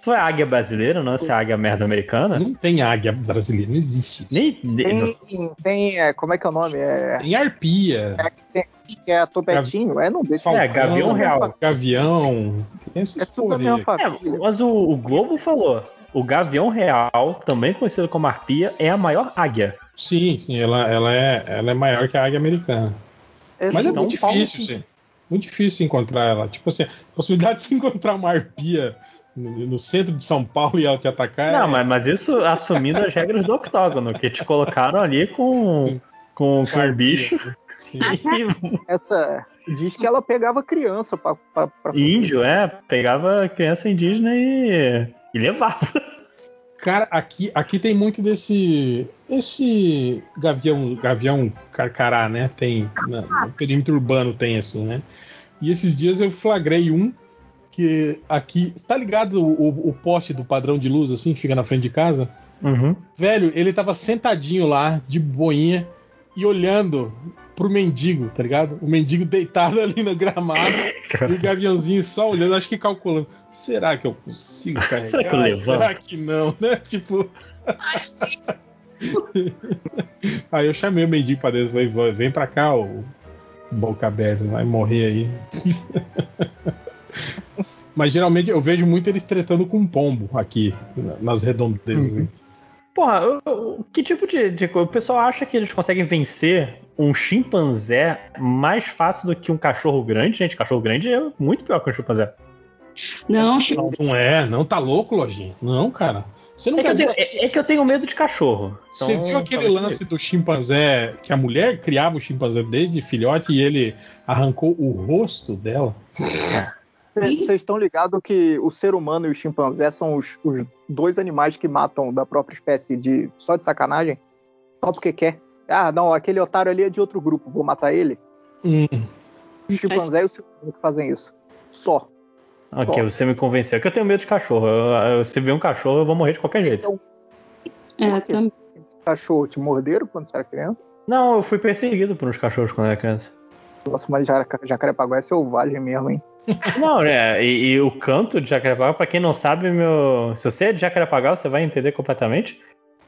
[SPEAKER 10] Isso é águia brasileira, não? Se é águia merda americana?
[SPEAKER 9] Não tem águia brasileira, não existe.
[SPEAKER 10] Nem,
[SPEAKER 7] tem, tem é, como é que é o nome? É,
[SPEAKER 9] tem arpia.
[SPEAKER 7] É, tem, que é topetinho, é, não deixa.
[SPEAKER 10] É, Gavião Real.
[SPEAKER 9] Gavião. Tem
[SPEAKER 7] É tudo mesma
[SPEAKER 10] É, mas o, o Globo falou: o Gavião Real, também conhecido como arpia, é a maior águia.
[SPEAKER 9] Sim, sim, ela, ela, é, ela é maior que a águia americana. Mas é
[SPEAKER 10] Então,
[SPEAKER 9] muito difícil, sim. Muito difícil encontrar ela. Tipo assim, a possibilidade de se encontrar uma arpia no, no centro de São Paulo e ela te atacar
[SPEAKER 10] Não,
[SPEAKER 9] é.
[SPEAKER 10] mas, mas isso assumindo as regras do octógono, que te colocaram ali com, com, com o bicho.
[SPEAKER 9] Sim.
[SPEAKER 7] Essa diz que ela pegava criança
[SPEAKER 10] E índio, é, pegava criança indígena e, e levava.
[SPEAKER 9] Cara, aqui, aqui tem muito desse. Esse gavião, gavião carcará, né? Tem. na- no perímetro urbano tem assim, né? E esses dias eu flagrei um que aqui. Tá ligado o, o- o poste do padrão de luz, assim, que fica na frente de casa?
[SPEAKER 10] Uhum.
[SPEAKER 9] Velho, ele tava sentadinho lá, de boinha, e olhando pro mendigo, tá ligado? O mendigo deitado ali no gramado, e o gaviãozinho só olhando, acho que calculando. Será que eu consigo carregar?
[SPEAKER 10] Será que eu levanto?
[SPEAKER 9] Será que não, né? Tipo. aí eu chamei o mendigo pra dentro, falei, "Vai, vem pra cá, ô boca aberta, vai morrer aí. Mas geralmente eu vejo muito eles tretando com pombo aqui, na- nas redondezas.
[SPEAKER 10] Uhum. Porra, eu- eu- que tipo de, de coisa? O pessoal acha que eles conseguem vencer um chimpanzé mais fácil do que um cachorro grande? Gente, cachorro grande é muito pior que um chimpanzé.
[SPEAKER 8] Não,
[SPEAKER 9] Não, não é, não tá louco, Lojinha. Não, cara. Você não
[SPEAKER 10] É que, tenho, é- é que eu tenho medo de cachorro.
[SPEAKER 9] Você
[SPEAKER 10] Então,
[SPEAKER 9] viu aquele lance do chimpanzé que a mulher criava o chimpanzé desde filhote e ele arrancou o rosto dela?
[SPEAKER 7] Vocês estão ligados que o ser humano e o chimpanzé são os, os dois animais que matam da própria espécie de só de sacanagem? Só porque quer. Ah, não, aquele otário ali é de outro grupo, vou matar ele.
[SPEAKER 9] Hum,
[SPEAKER 7] O chimpanzé e o ser humano que fazem isso. Só.
[SPEAKER 10] Ok, você me convenceu. É que eu tenho medo de cachorro. Eu, eu- se ver um cachorro, eu vou morrer de qualquer
[SPEAKER 7] Esse
[SPEAKER 10] jeito.
[SPEAKER 7] é um
[SPEAKER 8] é, tam-
[SPEAKER 7] cachorro. Te morderam quando você era criança?
[SPEAKER 10] Não, eu fui perseguido por uns cachorros quando eu era criança.
[SPEAKER 7] Nossa, mas jaca- Jacarepaguá é selvagem mesmo, hein?
[SPEAKER 10] Não, é, e, e o canto de Jacarepaguá, pra quem não sabe, meu. Se você é de Jacarepaguá, você vai entender completamente.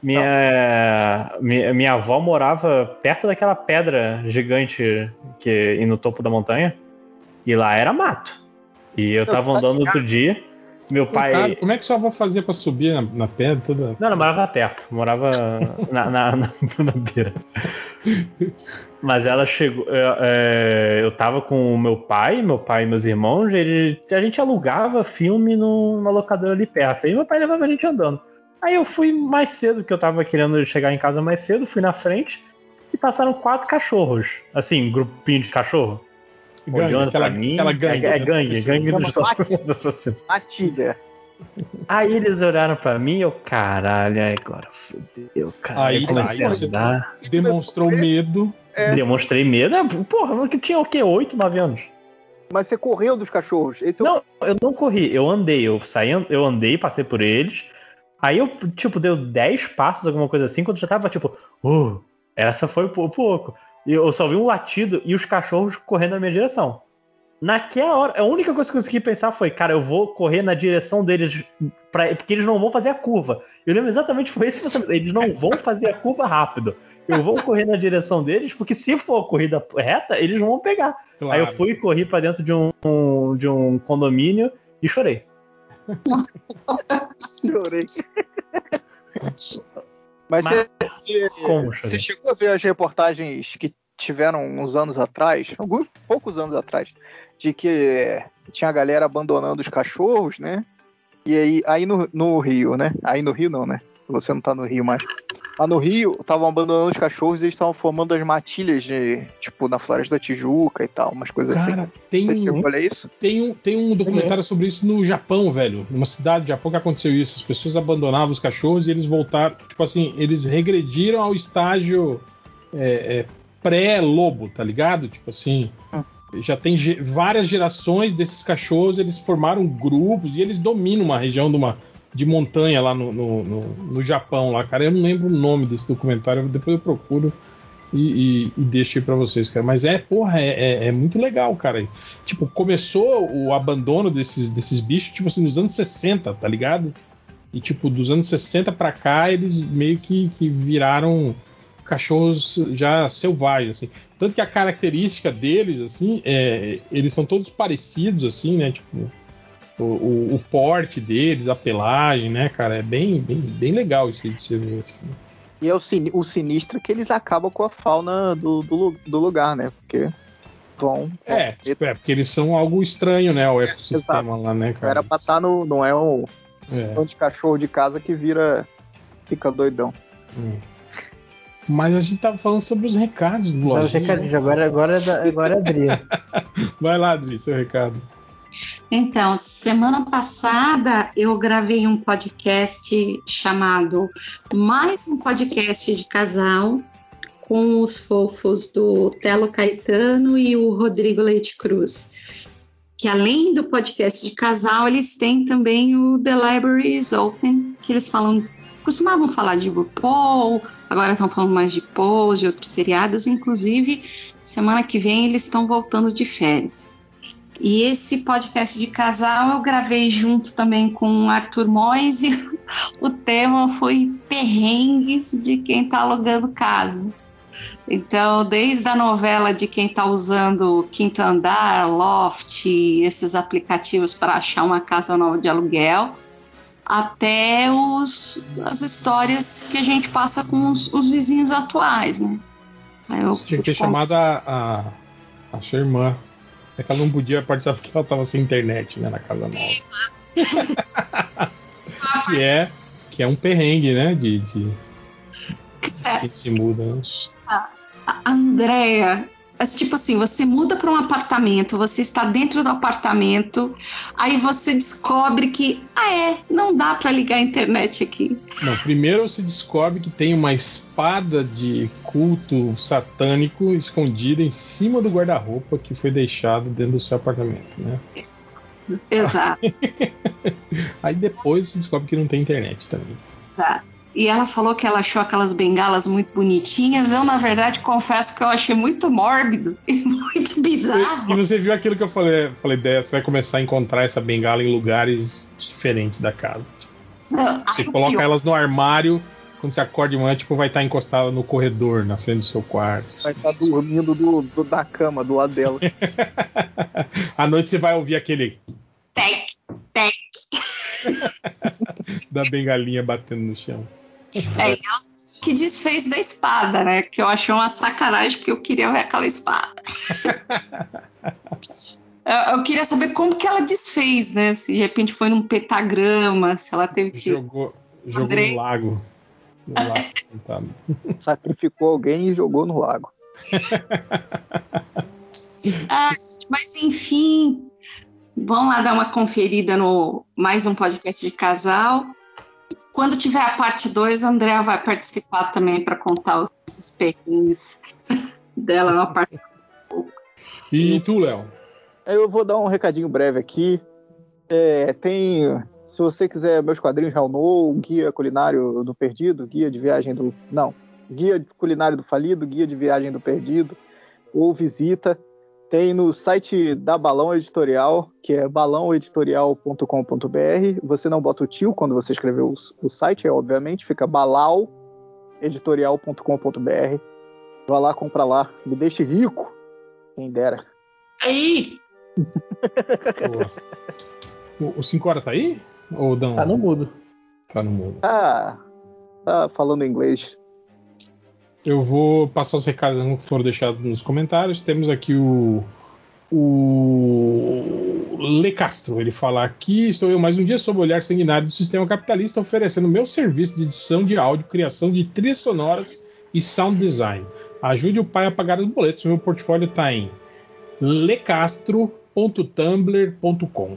[SPEAKER 10] Minha, minha, minha avó morava perto daquela pedra gigante que e no topo da montanha. E lá era mato. E eu tava
[SPEAKER 7] tá
[SPEAKER 10] andando outro dia. Meu pai.
[SPEAKER 9] coitado, como é que sua avó fazia pra subir na, na pedra toda?
[SPEAKER 10] Não, não morava perto, morava na, na, na, na beira. Mas ela chegou. é, é, eu tava com o meu pai, meu pai e meus irmãos, ele, a gente alugava filme no- numa locadora ali perto. Aí meu pai levava a gente andando. Aí eu fui mais cedo, que eu tava querendo chegar em casa mais cedo, fui na frente e passaram quatro cachorros. Assim, grupinho de cachorro.
[SPEAKER 9] Gangue,
[SPEAKER 10] olhando
[SPEAKER 9] aquela-
[SPEAKER 10] pra mim.
[SPEAKER 9] aquela gangue,
[SPEAKER 10] É, é
[SPEAKER 9] né?
[SPEAKER 10] gangue, gangue dos.
[SPEAKER 7] Matilha.
[SPEAKER 10] Aí eles olharam pra mim e eu, caralho, agora fudeu, cara.
[SPEAKER 9] Aí,
[SPEAKER 10] Aí a
[SPEAKER 9] você-
[SPEAKER 10] andar.
[SPEAKER 9] Demonstrou medo.
[SPEAKER 7] É.
[SPEAKER 10] Demonstrei medo. É, Porra, que tinha o quê? 8, 9 anos?
[SPEAKER 7] Mas você correu dos cachorros. Esse é o
[SPEAKER 10] Não, eu não corri, eu andei, eu saí, eu andei, passei por eles. Aí eu, tipo, deu 10 passos, alguma coisa assim, quando já tava, tipo, uh, essa foi por pouco. E eu só vi um latido e os cachorros correndo na minha direção. Naquela hora, a única coisa que eu consegui pensar foi, cara, eu vou correr na direção deles, pra, porque eles não vão fazer a curva. Eu lembro exatamente foi esse pensamento. Eles não vão fazer a curva rápido. Eu vou correr na direção deles, porque se for corrida reta, eles não vão pegar.
[SPEAKER 9] Claro.
[SPEAKER 10] Aí eu fui e corri pra dentro de um, um- de um condomínio e chorei.
[SPEAKER 7] Chorei. Mas
[SPEAKER 10] Mas-
[SPEAKER 7] você, você-
[SPEAKER 10] Como
[SPEAKER 7] você
[SPEAKER 10] chorei?
[SPEAKER 7] chegou a ver as reportagens que tiveram uns anos atrás, alguns poucos anos atrás, de que tinha a galera abandonando os cachorros, né? E aí, aí no, no Rio, né? Aí no Rio não, né? Você não tá no Rio mais. Lá no Rio, estavam abandonando os cachorros e eles estavam formando as matilhas de, tipo, na Floresta da Tijuca e tal, umas coisas
[SPEAKER 9] Cara,
[SPEAKER 7] assim.
[SPEAKER 9] tem
[SPEAKER 7] Você
[SPEAKER 9] um,
[SPEAKER 7] chegou a olhar isso?
[SPEAKER 9] tem, um, tem um documentário sobre isso no Japão, velho. Numa cidade do Japão que aconteceu isso. As pessoas abandonavam os cachorros e eles voltaram. Tipo assim, eles regrediram ao estágio é, é, pré-lobo, tá ligado? Tipo assim. Já tem ge- várias gerações desses cachorros, eles formaram grupos e eles dominam uma região de, uma, de montanha lá no, no, no- no Japão, lá, cara. Eu não lembro o nome desse documentário, depois eu procuro e, e, e deixo aí pra vocês, cara. Mas é, porra, é, é- é muito legal, cara. Tipo, começou o abandono desses, desses bichos, tipo assim, nos anos 60, tá ligado? E, tipo, dos anos 60 pra cá, eles meio que, que viraram cachorros já selvagens, assim. Tanto que a característica deles, assim, é, eles são todos parecidos, assim, né? Tipo, o, o, o porte deles, a pelagem, né, cara? É bem, bem, bem legal isso aí de você ver, assim.
[SPEAKER 7] E é o, sin o sinistro que eles acabam com a fauna do, do, do lugar, né? Porque vão.
[SPEAKER 9] É, tipo, é, porque eles são algo estranho, né? O ecossistema lá, né, cara?
[SPEAKER 7] Era pra estar no. Não é um
[SPEAKER 9] É.
[SPEAKER 7] de cachorro de casa que vira. Fica doidão.
[SPEAKER 9] Hum. Mas a gente tava falando sobre os recados do
[SPEAKER 10] Dá os
[SPEAKER 9] Lojinha.
[SPEAKER 10] recadinhos, agora, agora, é da- agora é a Adri.
[SPEAKER 9] Vai lá, Adri, seu recado.
[SPEAKER 8] Então, semana passada eu gravei um podcast chamado Mais um Podcast de Casal com os fofos do Telo Caetano e o Rodrigo Leite Cruz. Que além do podcast de casal, eles têm também o The Library is Open, que eles falam, costumavam falar de RuPaul, agora estão falando mais de Pose e outros seriados, inclusive semana que vem eles estão voltando de férias. E esse podcast de casal eu gravei junto também com o Arthur Mois e o tema foi perrengues de quem está alugando casa. Então, desde a novela de quem está usando Quinto Andar, Loft, esses aplicativos para achar uma casa nova de aluguel, até os, as histórias que a gente passa com os, os vizinhos atuais, né? Aí eu
[SPEAKER 9] Tinha que ter chamado a, a, a sua irmã. É que ela não podia participar porque ela tava sem internet, né, na casa nova. que é, que é um perrengue, né, de, de que se muda, né?
[SPEAKER 8] A Andrea, é tipo assim, você muda para um apartamento, você está dentro do apartamento, aí você descobre que, ah é, não dá para ligar a internet aqui.
[SPEAKER 9] Não, primeiro se descobre que tem uma espada de culto satânico escondida em cima do guarda-roupa que foi deixado dentro do seu apartamento, né?
[SPEAKER 8] Exato,
[SPEAKER 9] Aí depois se descobre que não tem internet também.
[SPEAKER 8] exato. E ela falou que ela achou aquelas bengalas muito bonitinhas. Eu, na verdade, confesso que eu achei muito mórbido e muito
[SPEAKER 9] E
[SPEAKER 8] bizarro.
[SPEAKER 9] você viu aquilo que eu falei, falei dela, você vai começar a encontrar essa bengala em lugares diferentes da casa.
[SPEAKER 8] Não,
[SPEAKER 9] Você coloca
[SPEAKER 8] pior-
[SPEAKER 9] elas no armário, quando você acorda de manhã, tipo, vai estar encostada no corredor, na frente do seu quarto.
[SPEAKER 7] Vai estar dormindo do, do- da cama, do lado dela.
[SPEAKER 9] à noite você vai ouvir aquele
[SPEAKER 8] Tec, tec.
[SPEAKER 9] da bengalinha batendo no chão.
[SPEAKER 8] É, ela que desfez da espada, né? Que eu achei uma sacanagem porque eu queria ver aquela espada. eu, eu queria saber como que ela desfez, né? Se de repente foi num petagrama, se ela teve que.
[SPEAKER 9] Jogou, jogou
[SPEAKER 8] Andrei.
[SPEAKER 9] no lago. No lago.
[SPEAKER 7] Sacrificou alguém e jogou no lago.
[SPEAKER 8] Ah, mas enfim, vão lá dar uma conferida no mais um podcast de casal. Quando tiver a parte 2, a Andrea vai participar também para contar os, os perrengues dela na parte.
[SPEAKER 9] E tu, Léo?
[SPEAKER 7] Eu vou dar um recadinho breve aqui. É, tem, se você quiser meus quadrinhos No, guia culinário do perdido, guia de viagem do. Não, guia culinário do falido, guia de viagem do perdido, ou visita. Tem no site da Balão Editorial, que é balãoeditorial.com.br. Você não bota o tio quando você escrever o, o site, é, obviamente, fica balaueditorial.com.br. Vá lá, compra lá. Me deixe rico. Quem dera.
[SPEAKER 8] Aí.
[SPEAKER 9] O 5 horas tá aí? Ou não?
[SPEAKER 10] Tá no mudo.
[SPEAKER 9] Tá no mudo.
[SPEAKER 7] Ah, tá falando inglês.
[SPEAKER 9] Eu vou passar os recados que foram deixados nos comentários. Temos aqui o. O Le Castro, ele fala aqui: estou eu mais um dia sob o olhar sanguinário do sistema capitalista, oferecendo meu serviço de edição de áudio, criação de trilhas sonoras e sound design. Ajude o pai a pagar os boletos. Meu portfólio está em lecastro.tumblr.com.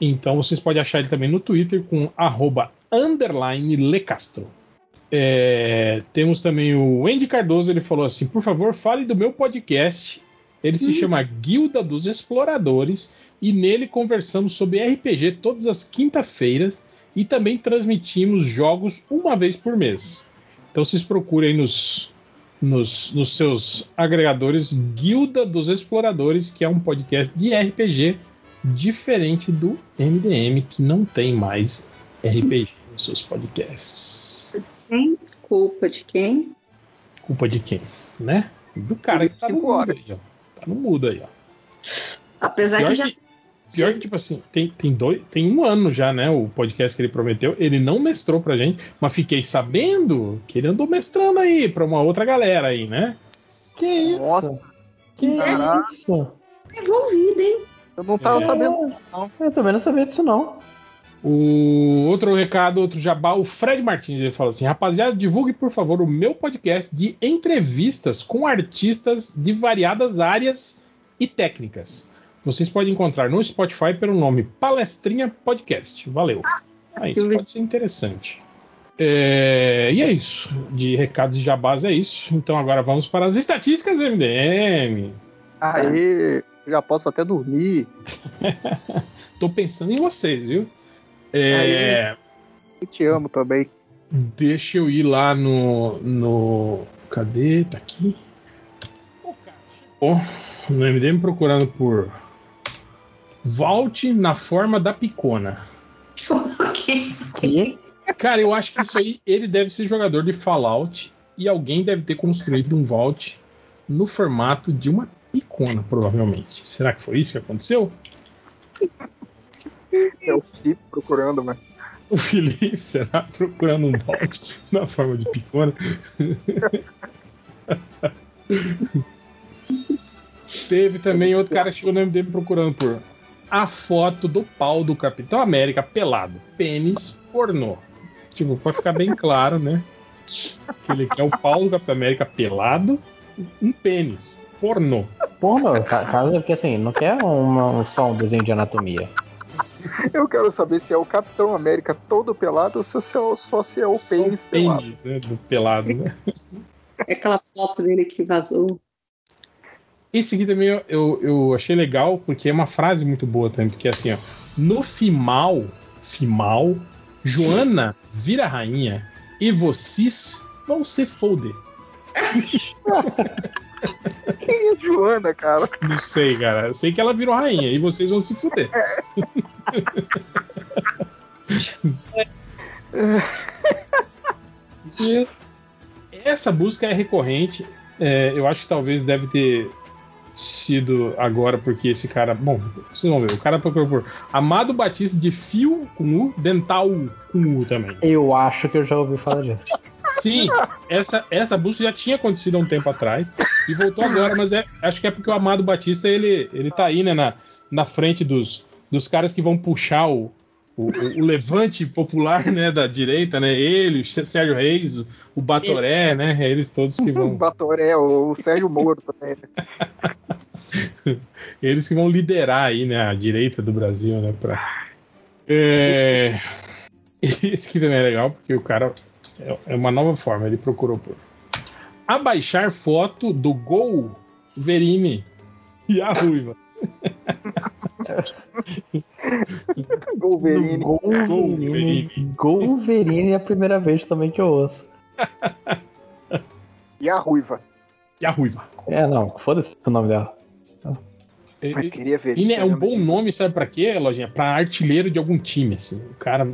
[SPEAKER 9] Então vocês podem achar ele também no Twitter com arroba lecastro. É, temos também o Andy Cardoso, ele falou assim: por favor, fale do meu podcast. Ele se chama Guilda dos Exploradores e nele conversamos sobre RPG todas as quinta-feiras e também transmitimos jogos uma vez por mês. Então vocês procurem nos, nos, nos seus agregadores Guilda dos Exploradores, que é um podcast de RPG diferente do MDM, que não tem mais RPG nos seus podcasts.
[SPEAKER 8] Quem? Culpa de quem?
[SPEAKER 9] Culpa de quem? Né? Do cara que tá no
[SPEAKER 7] Cinco
[SPEAKER 9] mudo aí, ó. Tá no mudo aí, ó.
[SPEAKER 8] Apesar
[SPEAKER 9] Pior
[SPEAKER 8] que já.
[SPEAKER 9] que, pior que, tipo assim, tem, tem, dois, tem um ano já, né? O podcast que ele prometeu. Ele não mestrou pra gente, mas fiquei sabendo que ele andou mestrando aí pra uma outra galera aí, né?
[SPEAKER 10] Que isso?
[SPEAKER 7] Nossa,
[SPEAKER 10] que
[SPEAKER 7] Caraca.
[SPEAKER 10] isso?
[SPEAKER 8] envolvido, hein?
[SPEAKER 7] eu não tava
[SPEAKER 10] É.
[SPEAKER 7] sabendo.
[SPEAKER 10] Eu também não sabia disso, não.
[SPEAKER 9] O outro recado, outro jabá, o Fred Martins, ele falou assim: rapaziada, divulgue por favor o meu podcast de entrevistas com artistas de variadas áreas e técnicas. Vocês podem encontrar no Spotify pelo nome Palestrinha Podcast. Valeu. É isso, pode ser interessante. É, e é isso. De recados e jabás é isso. Então agora vamos para as estatísticas MDM.
[SPEAKER 7] Aí, já posso até dormir.
[SPEAKER 9] Tô pensando em vocês, viu? É,
[SPEAKER 7] Eu te amo também.
[SPEAKER 9] Deixa eu ir lá no. no cadê? Tá aqui. O cara chegou no MDM procurando por Vault na forma da picona.
[SPEAKER 10] Que?
[SPEAKER 9] Cara, eu acho que isso aí ele deve ser jogador de Fallout e alguém deve ter construído um Vault no formato de uma picona, provavelmente. Será que foi isso que aconteceu?
[SPEAKER 7] É o Felipe procurando, mas.
[SPEAKER 9] O Felipe, será? Procurando um Vault na forma de picona. Teve também outro cara que chegou no MDM procurando por a foto do pau do Capitão América pelado. Pênis pornô. Tipo, pra ficar bem claro, né? Que ele quer o pau do Capitão América pelado, um pênis. Pornô.
[SPEAKER 10] Ca- caso porque assim, não quer uma- só um desenho de anatomia.
[SPEAKER 7] Eu quero saber se é o Capitão América todo pelado ou se é o- só se é o
[SPEAKER 9] Só
[SPEAKER 7] pênis pelado.
[SPEAKER 9] né? Do pelado, né?
[SPEAKER 8] É aquela foto dele que vazou.
[SPEAKER 9] Esse aqui também eu, eu, eu achei legal, porque é uma frase muito boa também, porque assim, ó, no final, final, Joana vira rainha e vocês vão se foder.
[SPEAKER 7] Quem é Joana, cara?
[SPEAKER 9] Não sei, cara. Eu sei que ela virou rainha e vocês vão se fuder. Essa busca é recorrente. É, eu acho que talvez deve ter sido agora, porque esse cara. Bom, vocês vão ver. O cara procurou por Amado Batista de fio com U, dental com U também.
[SPEAKER 10] Eu acho que eu já ouvi falar disso.
[SPEAKER 9] Sim, essa, essa busca já tinha acontecido há um tempo atrás e voltou agora, mas é, acho que é porque o Amado Batista ele, ele tá aí, né, na, na frente dos, dos caras que vão puxar o, o, o- o levante popular, né, da direita, né? Ele, o Sérgio Reis, o Batoré, né? É eles todos que
[SPEAKER 7] O
[SPEAKER 9] vão.
[SPEAKER 7] Batoré, o o Sérgio Moro também.
[SPEAKER 9] Eles que vão liderar aí, né, a direita do Brasil, né, pra... É... Esse aqui também é legal, porque o cara é- uma nova forma, ele procurou por abaixar foto do Gol Verini e a Ruiva.
[SPEAKER 7] Wolverine.
[SPEAKER 10] Golverine. Golverine é a primeira vez também que eu ouço.
[SPEAKER 7] E a Ruiva.
[SPEAKER 9] E a Ruiva.
[SPEAKER 10] É, não, foda-se o nome dela.
[SPEAKER 9] E-
[SPEAKER 7] Mas
[SPEAKER 9] e-
[SPEAKER 7] queria ver.
[SPEAKER 9] e, né, é um bom
[SPEAKER 7] nome.
[SPEAKER 9] nome, sabe pra quê, Lojinha? Pra artilheiro de algum time, assim. O cara.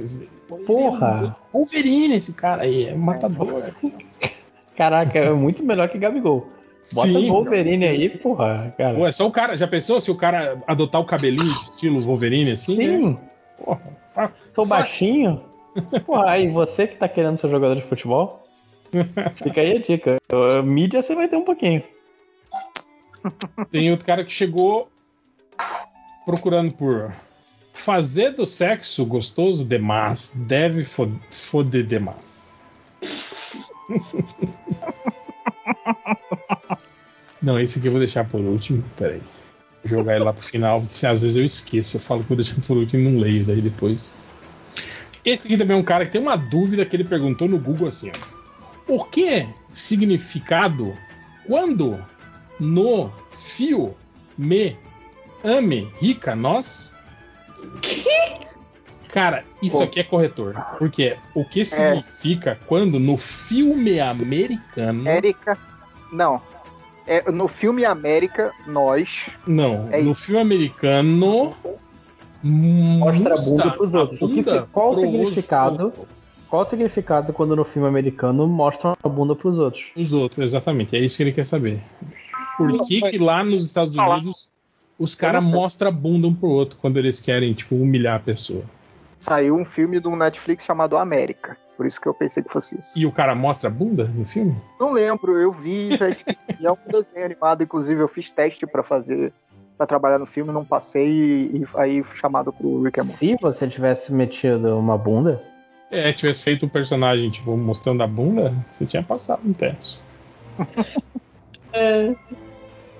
[SPEAKER 10] Porra!
[SPEAKER 9] Wolverine, esse cara aí, é um matador.
[SPEAKER 10] Caraca, é muito melhor que Gabigol. Bota
[SPEAKER 9] Sim.
[SPEAKER 10] Wolverine aí, porra, cara.
[SPEAKER 9] Pô, é só o cara. Já pensou se o cara adotar o cabelinho de estilo Wolverine assim? né?
[SPEAKER 10] Sim,
[SPEAKER 9] Porra, fa-
[SPEAKER 10] sou
[SPEAKER 9] fácil.
[SPEAKER 10] baixinho. Porra, aí você que tá querendo ser jogador de futebol, fica aí a dica. Mídia você vai ter um pouquinho.
[SPEAKER 9] Tem outro cara que chegou procurando por fazer do sexo gostoso demais, deve fo- foder demais. Não, esse aqui eu vou deixar por último. Peraí. Vou jogar ele lá pro final, porque às vezes eu esqueço. Eu falo que vou deixar por último e não leio daí depois. Esse aqui também é um cara que tem uma dúvida que ele perguntou no Google assim: O que significado quando no fio me ame rica nós? Cara, isso
[SPEAKER 7] Pô.
[SPEAKER 9] aqui é corretor. Porque o que significa quando no filme americano.
[SPEAKER 7] América. Não. É, no filme América, nós.
[SPEAKER 9] Não,
[SPEAKER 7] É
[SPEAKER 9] no
[SPEAKER 7] isso.
[SPEAKER 9] filme americano.
[SPEAKER 10] Mostra a bunda
[SPEAKER 9] mostra
[SPEAKER 10] pros outros. O que qual o significado?
[SPEAKER 9] outros.
[SPEAKER 10] qual o significado quando no filme americano mostram a bunda pros outros?
[SPEAKER 9] Os outros, exatamente. É isso que ele quer saber. Por que, que lá nos Estados Unidos os caras mostram a bunda um pro outro quando eles querem, tipo, humilhar a pessoa?
[SPEAKER 7] Saiu um filme do Netflix chamado América. Por isso que eu pensei que fosse isso.
[SPEAKER 9] E o cara mostra a bunda no filme?
[SPEAKER 7] Não lembro, eu vi, já e é um desenho animado, inclusive eu fiz teste pra fazer, pra trabalhar no filme, não passei e, e aí fui chamado pro Rick and Morty.
[SPEAKER 10] Se você tivesse metido uma bunda,
[SPEAKER 9] É, tivesse feito o personagem, tipo, mostrando a bunda, você tinha passado no teste.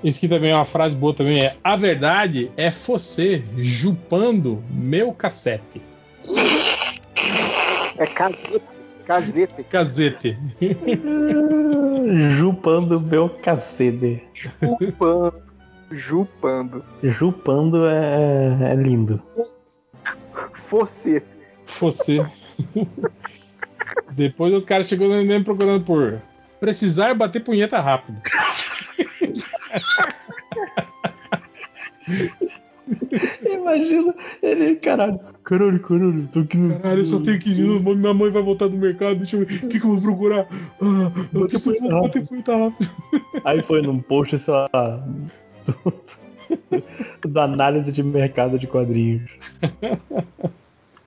[SPEAKER 9] Isso aqui também é uma frase boa também, é A verdade é você jupando meu cassete.
[SPEAKER 7] É casete. Casete.
[SPEAKER 9] Casete.
[SPEAKER 10] jupando meu cacete.
[SPEAKER 7] Jupando. Jupando.
[SPEAKER 10] Jupando é, é lindo.
[SPEAKER 7] Você.
[SPEAKER 9] Você. Depois o cara chegou no procurando por precisar bater punheta rápido.
[SPEAKER 10] Imagina ele, caralho, caralho, caralho, tô aqui no.
[SPEAKER 9] Caralho, eu só tenho 15 minutos, minha mãe vai voltar do mercado, deixa eu ver, o que, que eu vou procurar? Ah, eu preciso
[SPEAKER 10] punheta
[SPEAKER 9] bater punheta rápido.
[SPEAKER 10] Aí foi num post, sei lá, do, da análise de mercado de quadrinhos.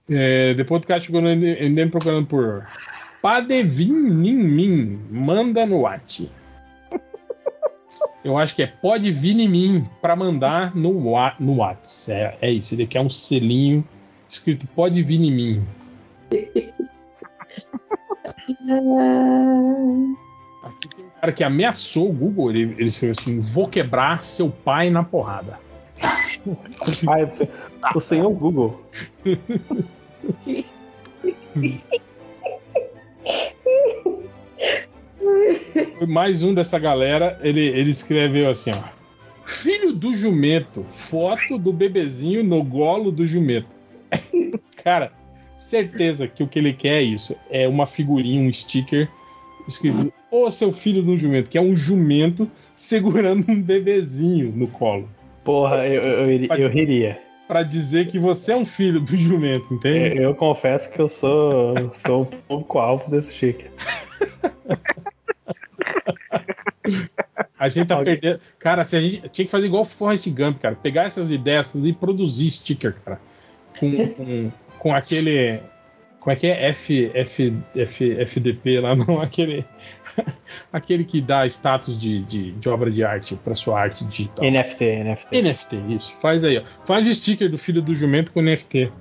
[SPEAKER 9] É, depois o cara chegou no procurando por Padevin Min, manda no Whats. Eu acho que é pode vir em mim pra mandar no, no Whats. É, é isso, ele quer um selinho escrito pode vir em mim. Aqui tem um cara que ameaçou o Google, ele, ele escreveu assim: vou quebrar seu pai na porrada.
[SPEAKER 10] Ai, você- o senhor Google.
[SPEAKER 9] Foi mais um dessa galera, ele, ele escreveu assim, ó. Filho do jumento, foto do bebezinho no golo do jumento. Cara, certeza que o que ele quer é isso. É uma figurinha, um sticker escrito Ô seu filho do jumento, que é um jumento segurando um bebezinho no colo.
[SPEAKER 10] Porra, eu, eu, iria- eu riria.
[SPEAKER 9] Pra dizer que você é um filho do jumento, entende?
[SPEAKER 10] Eu, eu confesso que eu sou, sou um pouco alvo desse chique.
[SPEAKER 9] A gente tá perdendo. Cara, se a gente tinha que fazer igual o Forrest Gump, cara. Pegar essas ideias e produzir sticker, cara. Com, com, com aquele. Como é que é? F, F, F, FDP lá, não? Aquele. aquele que dá status de, de, de obra de arte pra sua arte digital.
[SPEAKER 10] NFT, NFT.
[SPEAKER 9] NFT, isso. Faz aí, ó. Faz o sticker do filho do jumento com NFT.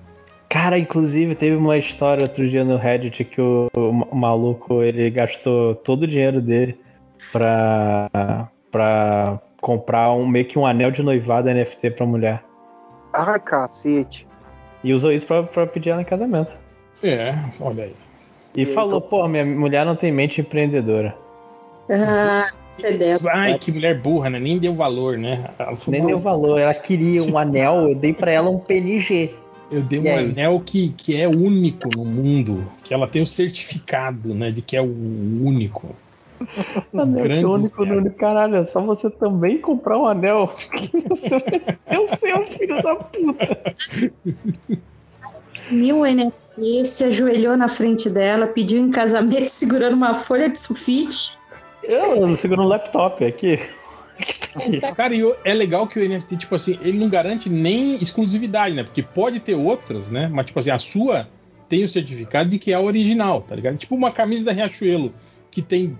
[SPEAKER 10] Cara, inclusive teve uma história outro dia no Reddit que o, o maluco ele gastou todo o dinheiro dele pra, pra comprar um meio que um anel de noivado NFT pra mulher.
[SPEAKER 7] Ai, cacete.
[SPEAKER 10] E usou isso pra, pra pedir ela em casamento.
[SPEAKER 9] É, olha aí.
[SPEAKER 10] E falou, pô, minha mulher não tem mente empreendedora.
[SPEAKER 8] Ah, entendeu?
[SPEAKER 9] Ai, que mulher burra, né? Nem deu valor, né?
[SPEAKER 10] Nem deu
[SPEAKER 9] "Nossa,
[SPEAKER 10] valor, ela queria um anel, eu dei pra ela um PNG.
[SPEAKER 9] Eu dei um
[SPEAKER 10] E aí?
[SPEAKER 9] anel que, que é único no mundo, que ela tem o certificado, né, de que é o único.
[SPEAKER 10] Anel
[SPEAKER 9] Grande
[SPEAKER 10] único no único. Caralho, é só você também comprar um anel. eu sei, um filho da puta.
[SPEAKER 8] Mil NFT, se ajoelhou na frente dela, pediu em casamento segurando uma folha de sulfite.
[SPEAKER 10] Eu seguro um laptop aqui.
[SPEAKER 9] Cara, e é legal que o NFT, tipo assim, ele não garante nem exclusividade, né? Porque pode ter outras, né? Mas, tipo assim, a sua tem o certificado de que é a original, tá ligado? Tipo uma camisa da Riachuelo, que tem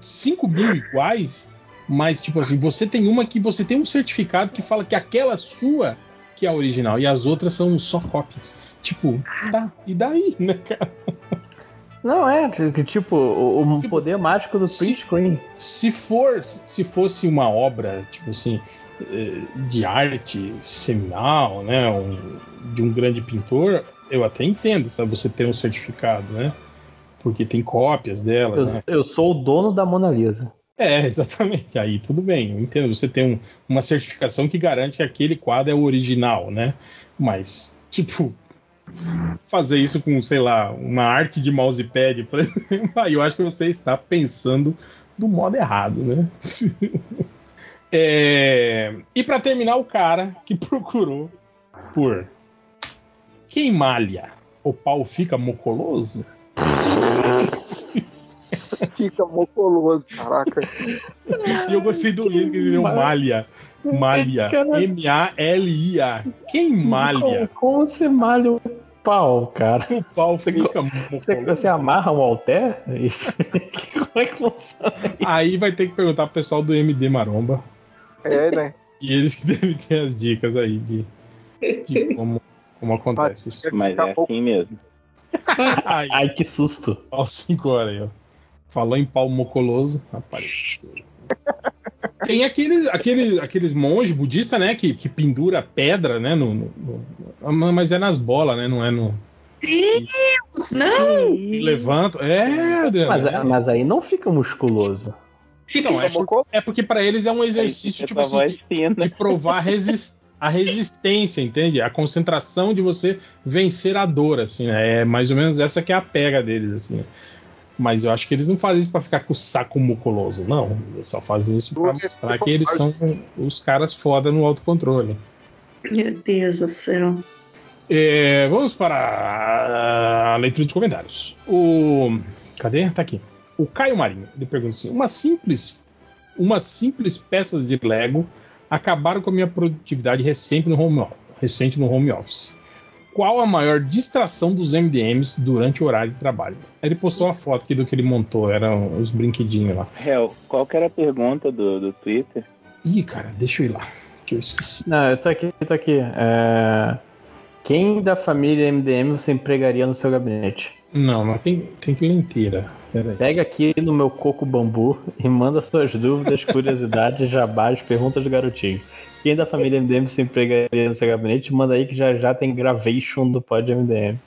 [SPEAKER 9] 5 mil iguais, mas, tipo assim, você tem uma que você tem um certificado que fala que aquela sua que é a original, e as outras são só cópias. Tipo, tá, e daí, né, cara?
[SPEAKER 10] Não, é, que, tipo, o, o
[SPEAKER 9] Tipo,
[SPEAKER 10] poder mágico do
[SPEAKER 9] se-
[SPEAKER 10] print screen.
[SPEAKER 9] Se for, se fosse uma obra, tipo assim, eh, de arte seminal, né, um- de um grande pintor, eu até entendo, sabe, você ter um certificado, né? Porque tem cópias dela,
[SPEAKER 10] Eu,
[SPEAKER 9] né?
[SPEAKER 10] eu sou o dono da Mona Lisa.
[SPEAKER 9] É, exatamente. Aí tudo bem, eu entendo. Você tem um- uma certificação que garante que aquele quadro é o original, né? Mas, tipo, fazer isso com, sei lá, uma arte de mousepad, por exemplo, aí eu acho que você está pensando do modo errado, né? É, E para terminar, o cara que procurou por quem malha o pau fica mocoloso?
[SPEAKER 7] Fica mocoloso, caraca.
[SPEAKER 9] E eu gostei do livro que ele deu malha. Malha. M-A-L-I-A. Quem malha?
[SPEAKER 10] Como, como você malha o pau, cara?
[SPEAKER 9] O pau fica
[SPEAKER 10] Você, você amarra um halter? E- como é que funciona?
[SPEAKER 9] Aí vai ter que perguntar pro pessoal do MD Maromba.
[SPEAKER 7] É, né?
[SPEAKER 9] E eles que devem ter as dicas aí de, de como, como acontece isso.
[SPEAKER 2] Mas é assim mesmo.
[SPEAKER 9] Aí,
[SPEAKER 10] Ai, que susto.
[SPEAKER 9] aos 5 horas aí, ó. Falou em pau mocoloso, rapaz. Tem aqueles, aqueles, aqueles monges budistas, né? Que, que pendura pedra, né? No, no- no- mas é nas bolas, né? Não é no.
[SPEAKER 8] Deus, não!
[SPEAKER 9] E levanta. É, Adriano,
[SPEAKER 10] Mas,
[SPEAKER 9] é.
[SPEAKER 10] mas aí não fica musculoso.
[SPEAKER 8] Fica
[SPEAKER 9] Não, é, por- é porque pra eles é um exercício, tipo assim, de, de provar a, resis- a resistência, entende? A concentração de você vencer a dor, assim, né? É mais ou menos essa que é a pega deles, assim. Mas eu acho que eles não fazem isso pra ficar com o saco muculoso, não. Eles só fazem isso pra mostrar que eles são os caras foda no autocontrole.
[SPEAKER 8] Meu Deus do céu.
[SPEAKER 9] É, vamos para a leitura de comentários. O. Cadê? Tá aqui. O Caio Marinho. Ele pergunta assim: uma simples, uma simples peças de Lego acabaram com a minha produtividade recente no home, recente no home office. Qual a maior distração dos MDMs durante o horário de trabalho? Ele postou uma foto aqui do que ele montou, eram os brinquedinhos lá.
[SPEAKER 2] Hel, qual que era a pergunta do, do Twitter?
[SPEAKER 9] Ih, cara, deixa eu ir lá, que eu esqueci.
[SPEAKER 10] Não, eu tô aqui, eu tô aqui. É, Quem da família MDM você empregaria no seu gabinete?
[SPEAKER 9] Não, mas tem, tem que ler inteira.
[SPEAKER 10] Pega aqui no meu coco bambu e manda suas dúvidas, curiosidades, jabás, perguntas do garotinho. Quem da família MDM você empregaria no seu gabinete? Manda aí que já já tem gravation do pod MDM.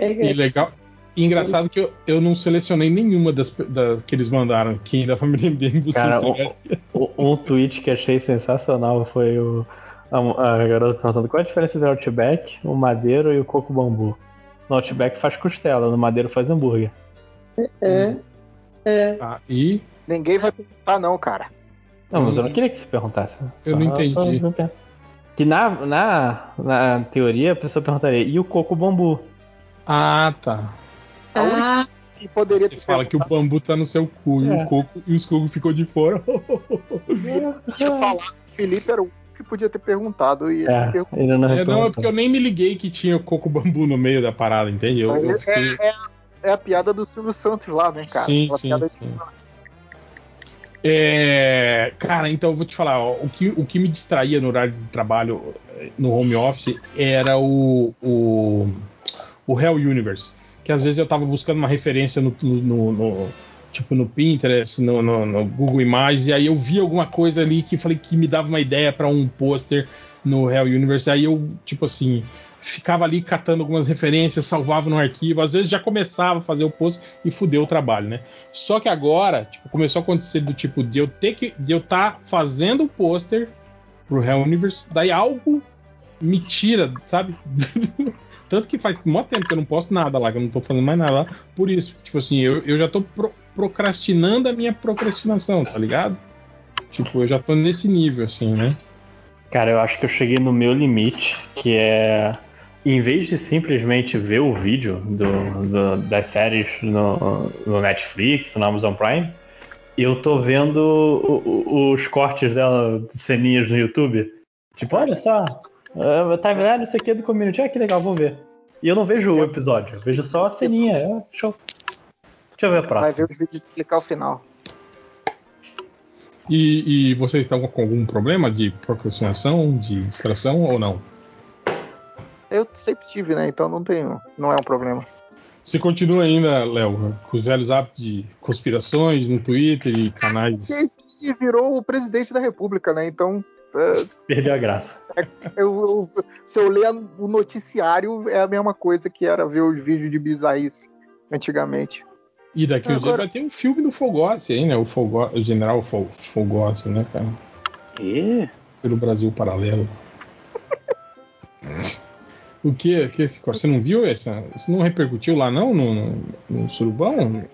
[SPEAKER 9] E legal. E engraçado que eu, eu não selecionei nenhuma das, das que eles mandaram. Quem da família MDM você
[SPEAKER 10] Cara,
[SPEAKER 9] entregaria.
[SPEAKER 10] o- Um tweet que achei sensacional foi o, a, a garota perguntando qual a diferença entre o Outback, o Madeiro e o Coco Bambu. No Outback faz costela, no Madeiro faz hambúrguer.
[SPEAKER 8] É. É.
[SPEAKER 9] Ah, e
[SPEAKER 7] Ninguém vai perguntar, não, cara.
[SPEAKER 10] Não, mas eu não queria que você perguntasse.
[SPEAKER 9] Eu não entendi.
[SPEAKER 10] Que na, na, na teoria a pessoa perguntaria, e o coco bambu?
[SPEAKER 9] Ah, tá.
[SPEAKER 8] Ah,
[SPEAKER 7] E poderia
[SPEAKER 9] Você fala que o bambu tá no seu cu e
[SPEAKER 10] É.
[SPEAKER 9] o coco e os cocos ficou de fora.
[SPEAKER 7] Deixa eu falar. O Felipe era o que podia ter perguntado. E
[SPEAKER 10] É, ele não
[SPEAKER 9] É, não, é porque eu nem me liguei que tinha coco bambu no meio da parada, entende? Eu, eu fiquei...
[SPEAKER 7] é, é, é a piada do Silvio Santos lá, né, cara?
[SPEAKER 9] sim,
[SPEAKER 7] Aquela
[SPEAKER 9] sim,
[SPEAKER 7] piada
[SPEAKER 9] sim. É, cara, então eu vou te falar, ó, o, que, o que me distraía no horário de trabalho eh, no home office era o, o, o Hell Universe. Que às vezes eu tava buscando uma referência no, no- no- tipo no Pinterest, no, no- no Google Imagens, e aí eu vi alguma coisa ali que falei que me dava uma ideia para um pôster no Hell Universe. Aí eu, tipo assim, ficava ali catando algumas referências, salvava no arquivo, às vezes já começava a fazer o post e fudeu o trabalho, né? Só que agora, tipo, começou a acontecer do tipo de eu ter que de eu estar fazendo o pôster pro Hell Universe, daí algo me tira, sabe? Tanto que faz muito tempo que eu não posto nada lá, que eu não tô fazendo mais nada lá. Por isso, tipo assim, eu, eu já tô pro- procrastinando a minha procrastinação, tá ligado? Tipo, eu já tô nesse nível, assim, né?
[SPEAKER 10] Cara, eu acho que eu cheguei no meu limite, que é. Em vez de simplesmente ver o vídeo do- do- das séries no, no Netflix, no Amazon Prime, eu tô vendo o- o- os cortes dela, de ceninhas no YouTube. Tipo, olha só, uh, tá vendo isso aqui é do community, ah, que legal, vou ver. E eu não vejo o episódio, eu vejo só a ceninha, é, show. Deixa eu ver a
[SPEAKER 7] Vai
[SPEAKER 10] próxima.
[SPEAKER 7] ver os vídeos e explicar o final.
[SPEAKER 9] E, e vocês estão com algum problema de procrastinação, de distração ou não?
[SPEAKER 7] Eu sempre tive, né? Então não tenho. Não é um problema.
[SPEAKER 9] Você continua ainda, Léo, com os velhos hábitos de conspirações no Twitter e canais.
[SPEAKER 7] E virou o presidente da República, né? Então. é,
[SPEAKER 10] Perdeu a graça.
[SPEAKER 7] eu- eu- se eu ler o noticiário, é a mesma coisa que era ver os vídeos de bizarrice antigamente.
[SPEAKER 9] E daqui dias
[SPEAKER 7] Agora-
[SPEAKER 9] vai ter um filme do Fogossi aí, né? O, Fogo... o General Fo- Fogossi, né, cara?
[SPEAKER 2] E
[SPEAKER 9] Pelo Brasil Paralelo. o que? que esse... Você não viu essa? Isso não repercutiu lá, não? No, no, no Surubão?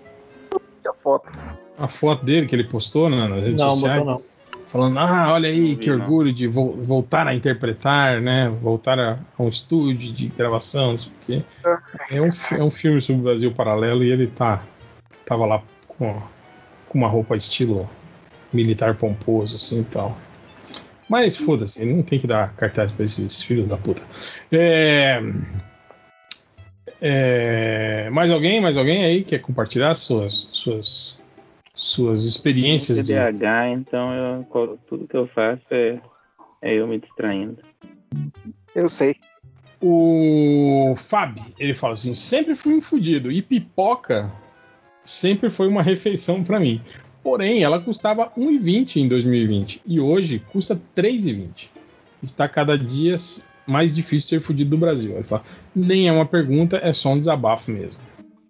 [SPEAKER 7] E a foto.
[SPEAKER 9] A foto dele que ele postou na- nas redes
[SPEAKER 10] Não,
[SPEAKER 9] sociais?
[SPEAKER 10] não.
[SPEAKER 9] falando, ah, olha aí,
[SPEAKER 2] Não vi,
[SPEAKER 9] que
[SPEAKER 2] não.
[SPEAKER 9] orgulho de vo- voltar a interpretar, né? Voltar a, a um estúdio de gravação, não sei o quê. É um, é um filme sobre o Brasil paralelo e ele tá tava lá com, com uma roupa estilo militar pomposo, assim e tal. Mas foda-se, não tem que dar cartaz pra esses filhos da puta. É, é, mais alguém, mais alguém aí quer compartilhar suas suas suas experiências de
[SPEAKER 2] TDAH, então eu, tudo que eu faço é, é eu me distraindo.
[SPEAKER 7] Eu sei.
[SPEAKER 9] O Fábio, ele fala assim: sempre fui um fudido e pipoca sempre foi uma refeição pra mim. Porém, ela custava 1,20 em 2020 e hoje custa 3,20. Está cada dia mais difícil ser fudido do Brasil. Ele fala: nem é uma pergunta, é só um desabafo mesmo.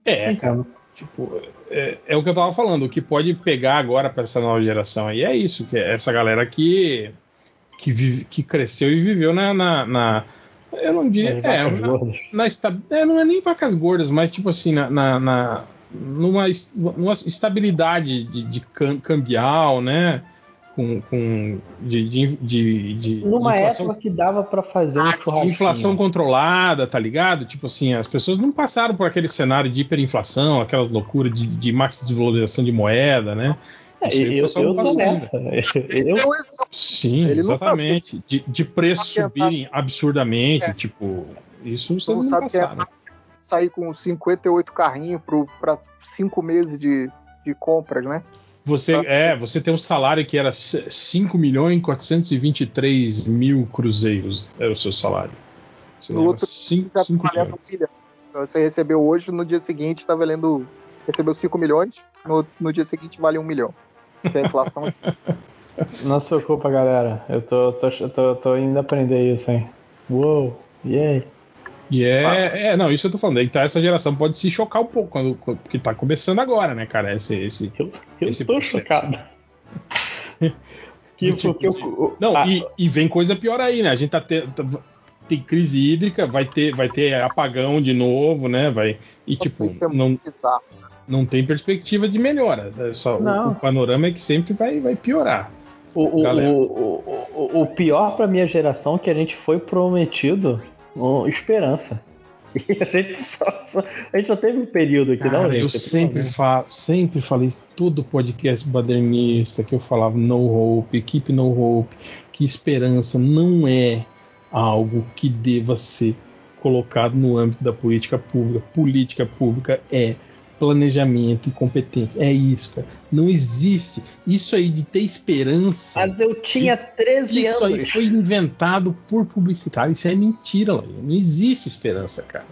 [SPEAKER 9] É, cara. Tipo, é, é o que eu tava falando. O que pode pegar agora pra essa nova geração aí é isso, que é essa galera que que, vive- que cresceu e viveu na, na, na- eu não diria, é,
[SPEAKER 10] vacas
[SPEAKER 9] na- na é, não é nem vacas gordas, mas tipo assim, na, na- na- numa, numa estabilidade de, de cam- cambial, né? Com, com de, de, de, de
[SPEAKER 10] Numa
[SPEAKER 9] inflação,
[SPEAKER 10] época que dava pra fazer um
[SPEAKER 9] de
[SPEAKER 10] churrasquinho.
[SPEAKER 9] inflação controlada, tá ligado? Tipo assim, as pessoas não passaram por aquele cenário de hiperinflação, aquelas loucuras de, de max desvalorização de moeda, né?
[SPEAKER 10] É,
[SPEAKER 9] aí
[SPEAKER 10] eu, eu
[SPEAKER 9] não
[SPEAKER 10] nessa. Eu,
[SPEAKER 7] É um exemplo.
[SPEAKER 9] Sim,
[SPEAKER 7] Ele
[SPEAKER 9] exatamente. De, de preços subirem absurdamente,
[SPEAKER 7] É.
[SPEAKER 9] tipo, isso
[SPEAKER 7] Tu
[SPEAKER 9] vocês
[SPEAKER 7] não
[SPEAKER 9] não
[SPEAKER 7] sabe que é
[SPEAKER 9] passaram.
[SPEAKER 7] Sair com 58 carrinhos para cinco meses de, de compras, né?
[SPEAKER 9] Você, é, você tem um salário que era 5 milhões e 423 mil cruzeiros, era o seu salário. Você
[SPEAKER 7] No outro
[SPEAKER 9] cinco-
[SPEAKER 7] Já
[SPEAKER 9] cinco
[SPEAKER 7] tá valendo
[SPEAKER 9] milhões.
[SPEAKER 7] milhão. Então, você recebeu hoje, no dia seguinte tá valendo. Recebeu 5 milhões, no, no dia seguinte vale 1 milhão. Porque a inflação
[SPEAKER 10] Não se preocupa, galera. Eu tô, tô, tô, tô indo aprender isso, hein? Uou, yay.
[SPEAKER 9] E é, é, não, isso eu tô falando. Tá, essa geração pode se chocar um pouco, quando, quando- porque tá começando agora, né, cara? Esse, esse,
[SPEAKER 10] Eu, eu
[SPEAKER 9] Esse
[SPEAKER 10] tô
[SPEAKER 9] processo.
[SPEAKER 10] chocado. que,
[SPEAKER 9] tipo
[SPEAKER 10] porque eu-
[SPEAKER 9] Não,
[SPEAKER 10] ah,
[SPEAKER 9] e, e vem coisa pior aí, né? A gente tá tendo. Tem crise hídrica, vai ter, vai ter apagão de novo, né? Vai, e tipo,
[SPEAKER 7] isso é
[SPEAKER 9] não,
[SPEAKER 7] muito bizarro.
[SPEAKER 9] não tem perspectiva de melhora. É só, o,
[SPEAKER 10] Não.
[SPEAKER 9] o panorama é que sempre vai, vai piorar.
[SPEAKER 10] O, o, o, o, o- o pior pra minha geração é que a gente foi prometido ó, esperança. E a gente só, só- a gente só teve um período aqui, não,
[SPEAKER 9] Cara,
[SPEAKER 10] gente?
[SPEAKER 9] eu sempre, fa sempre falei todo podcast badernista que eu falava no hope, keep no hope, que esperança não é algo que deva ser colocado no âmbito da política pública. Política pública é planejamento e competência. É isso, cara. Não existe. Isso aí de ter esperança.
[SPEAKER 10] Mas eu tinha 13
[SPEAKER 9] Isso aí
[SPEAKER 10] anos.
[SPEAKER 9] foi inventado por publicitário. Isso é mentira, Lojinha. Não existe esperança, cara.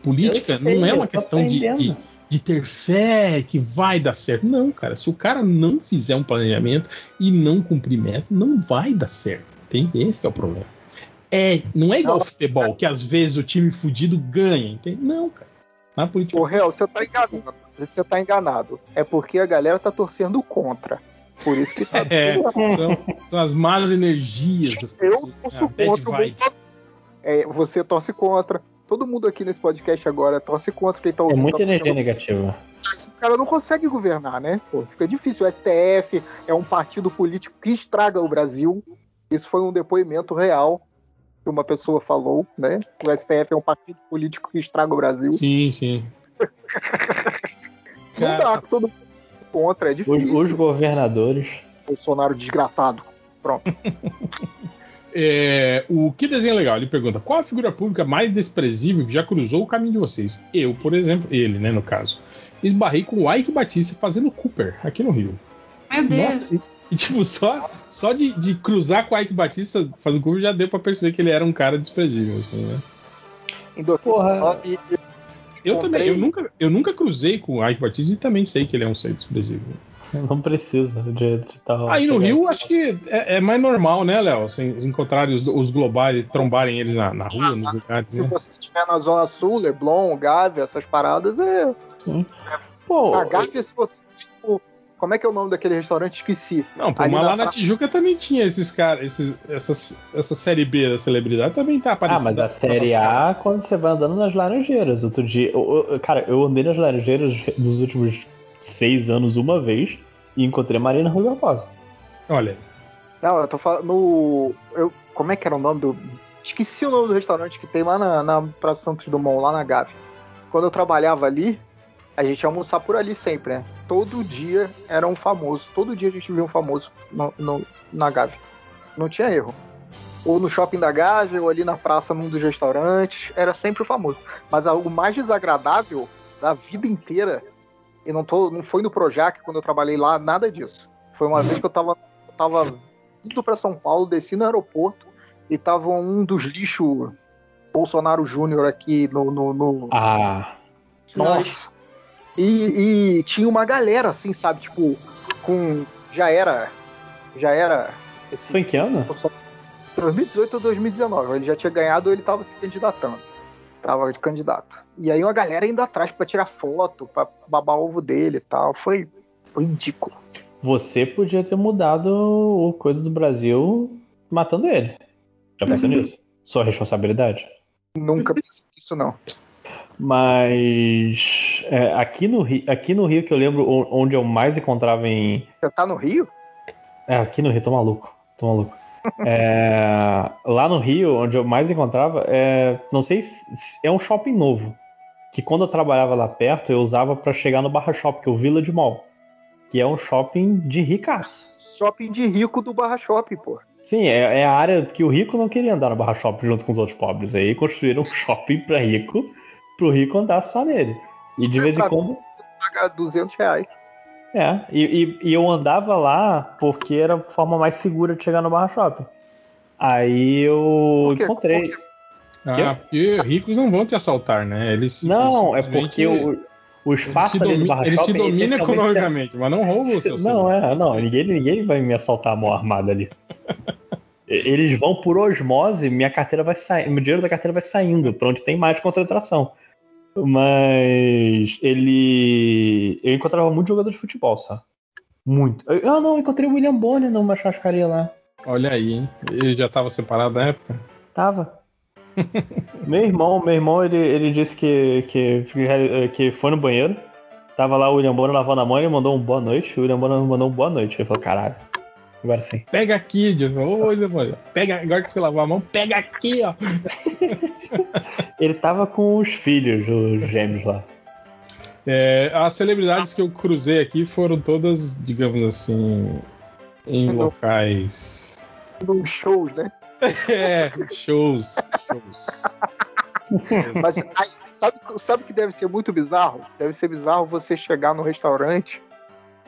[SPEAKER 9] Política
[SPEAKER 10] sei,
[SPEAKER 9] não é uma questão de, de, de ter fé que vai dar certo. Não, cara. Se o cara não fizer um planejamento e não cumprir meta, não vai dar certo. Tem esse é o problema. É, não é igual ao futebol, que às vezes o time fudido ganha. Entende? Não, cara. Na política.
[SPEAKER 7] Ô, Real, você tá enganado. Você tá enganado. É porque a galera tá torcendo contra. Por isso que tá.
[SPEAKER 9] É, são, são as más energias. as
[SPEAKER 7] Eu torço
[SPEAKER 9] bad
[SPEAKER 7] contra o
[SPEAKER 9] vibe.
[SPEAKER 7] Bolsonaro. É, você torce contra. Todo mundo aqui nesse podcast agora torce contra quem tá
[SPEAKER 10] É
[SPEAKER 7] ouvindo.
[SPEAKER 10] muita
[SPEAKER 7] tá
[SPEAKER 10] energia negativa.
[SPEAKER 7] o cara não consegue governar, né? Pô, fica difícil. O STF é um partido político que estraga o Brasil. Isso foi um depoimento real que uma pessoa falou, né? O STF é um partido político que estraga o Brasil.
[SPEAKER 9] Sim, sim.
[SPEAKER 7] Não
[SPEAKER 9] Cara,
[SPEAKER 7] dá, todo mundo contra, é
[SPEAKER 10] Os,
[SPEAKER 7] difícil.
[SPEAKER 10] os governadores.
[SPEAKER 7] Bolsonaro desgraçado.
[SPEAKER 9] É, o que desenho legal? Ele pergunta: qual a figura pública mais desprezível que já cruzou o caminho de vocês? Eu, por exemplo, ele, né, no caso. Esbarrei com o Ike Batista fazendo Cooper aqui no Rio.
[SPEAKER 8] Meu Deus.
[SPEAKER 9] Nossa, e, tipo, só, só de, de cruzar com o Ike Batista fazendo Cooper já deu pra perceber que ele era um cara desprezível, assim, né?
[SPEAKER 7] Em 2019,
[SPEAKER 9] Eu também, eu nunca, eu nunca cruzei com o Ike Batista e também sei que ele é um ser desprezível.
[SPEAKER 10] Não precisa de, de tal.
[SPEAKER 9] Aí no Rio, acho que é, é mais normal, né, Léo? Se encontrarem os, os globais e trombarem eles na, na rua, nos lugares,
[SPEAKER 7] se
[SPEAKER 9] né?
[SPEAKER 7] você estiver na Zona Sul, Leblon, Gávea, essas paradas, é.
[SPEAKER 10] Pô,
[SPEAKER 7] A Gávea, se você. Como é que é o nome daquele restaurante? Esqueci.
[SPEAKER 9] Não, pô, mas
[SPEAKER 7] na
[SPEAKER 9] lá na
[SPEAKER 7] pra-
[SPEAKER 9] Tijuca também tinha esses caras, esses, essas, essa série B da celebridade também tá
[SPEAKER 10] Ah,
[SPEAKER 9] aparecendo.
[SPEAKER 10] mas a série A quando você vai andando nas laranjeiras. Outro dia. eu- eu- cara, eu andei nas laranjeiras nos últimos seis anos uma vez e encontrei Marina Rui Barbosa.
[SPEAKER 9] Olha,
[SPEAKER 7] Não, eu tô falando no. Eu, como é que era o nome do. Esqueci o nome do restaurante que tem lá na, na Praça Santos Dumont, lá na Gávea. Quando eu trabalhava ali, a gente ia almoçar por ali sempre, né? Todo dia era um famoso. Todo dia a gente via um famoso no, no, na Gávea. Não tinha erro. Ou no shopping da Gávea, ou ali na praça, num dos restaurantes. Era sempre o famoso. Mas o mais desagradável da vida inteira, e não, tô, não foi no Projac quando eu trabalhei lá, nada disso. Foi uma vez que eu tava, eu tava indo para São Paulo, desci no aeroporto e tava um dos lixos Bolsonaro Júnior aqui no, no, no...
[SPEAKER 10] Ah.
[SPEAKER 7] Nossa. E, e, tinha uma galera, assim, sabe? Tipo, com. Já era. Já era.
[SPEAKER 10] Esse, Foi em que ano?
[SPEAKER 7] 2018 ou 2019. Ele já tinha ganhado ou ele tava se candidatando. Tava de candidato. E aí uma galera indo atrás para tirar foto, para babar ovo dele e tal. Foi, foi ridículo.
[SPEAKER 10] Você podia ter mudado o coisa do Brasil matando ele. Já pensou uhum. nisso? Sua responsabilidade?
[SPEAKER 7] Nunca pensei nisso, não.
[SPEAKER 10] Mas é, aqui, no Rio, aqui no Rio que eu lembro onde eu mais encontrava em.
[SPEAKER 7] Você tá no Rio?
[SPEAKER 10] É, aqui no Rio, tô maluco. Tô maluco. é, lá no Rio, onde eu mais encontrava, é, não sei se é um shopping novo. Que quando eu trabalhava lá perto, eu usava para chegar no Barra Shop, que é o Village Mall. Que é um shopping de ricaço.
[SPEAKER 7] Shopping de rico do Barra Shop, pô.
[SPEAKER 10] Sim, é, é, a área que o rico não queria andar no Barra Shop junto com os outros pobres. Aí construíram um shopping para rico, pro rico andar só nele. E de vez em quando.
[SPEAKER 7] Pagar 200 reais.
[SPEAKER 10] É, e, e, e, eu andava lá porque era a forma mais segura de chegar no Barra Shopping. Aí eu encontrei.
[SPEAKER 9] Ah, porque ricos não vão te assaltar, né? Eles
[SPEAKER 10] não, é porque o, o espaço
[SPEAKER 9] ali
[SPEAKER 10] do Barra
[SPEAKER 9] Eles
[SPEAKER 10] Shopping,
[SPEAKER 9] se dominam economicamente, mas não roubam o seu
[SPEAKER 10] Não, é, não, ninguém, ninguém vai me assaltar a mão armada ali. Eles vão por osmose, minha carteira vai sair, meu dinheiro da carteira vai saindo para onde tem mais concentração. Mas ele. Eu encontrava muito jogador de futebol, só. Muito. Eu, ah, não, encontrei o William Bonner numa churrascaria lá.
[SPEAKER 9] Olha aí, hein? Ele já tava separado na época?
[SPEAKER 10] Tava. meu irmão, meu irmão, ele, ele disse que, que, que foi no banheiro. Tava lá o William Bonner lavando a mão e mandou um boa noite. O William Bonner mandou um boa noite. Ele falou, caralho. Agora sim.
[SPEAKER 9] Pega aqui, Diego. Ô, pega, agora que você lavou a mão, pega aqui, ó.
[SPEAKER 10] Ele tava com os filhos, os gêmeos lá.
[SPEAKER 9] É, as celebridades que eu cruzei aqui foram todas, digamos assim, em locais.
[SPEAKER 7] Nos shows, né?
[SPEAKER 9] É, shows. shows.
[SPEAKER 7] Mas sabe, sabe que deve ser muito bizarro? Deve ser bizarro você chegar no restaurante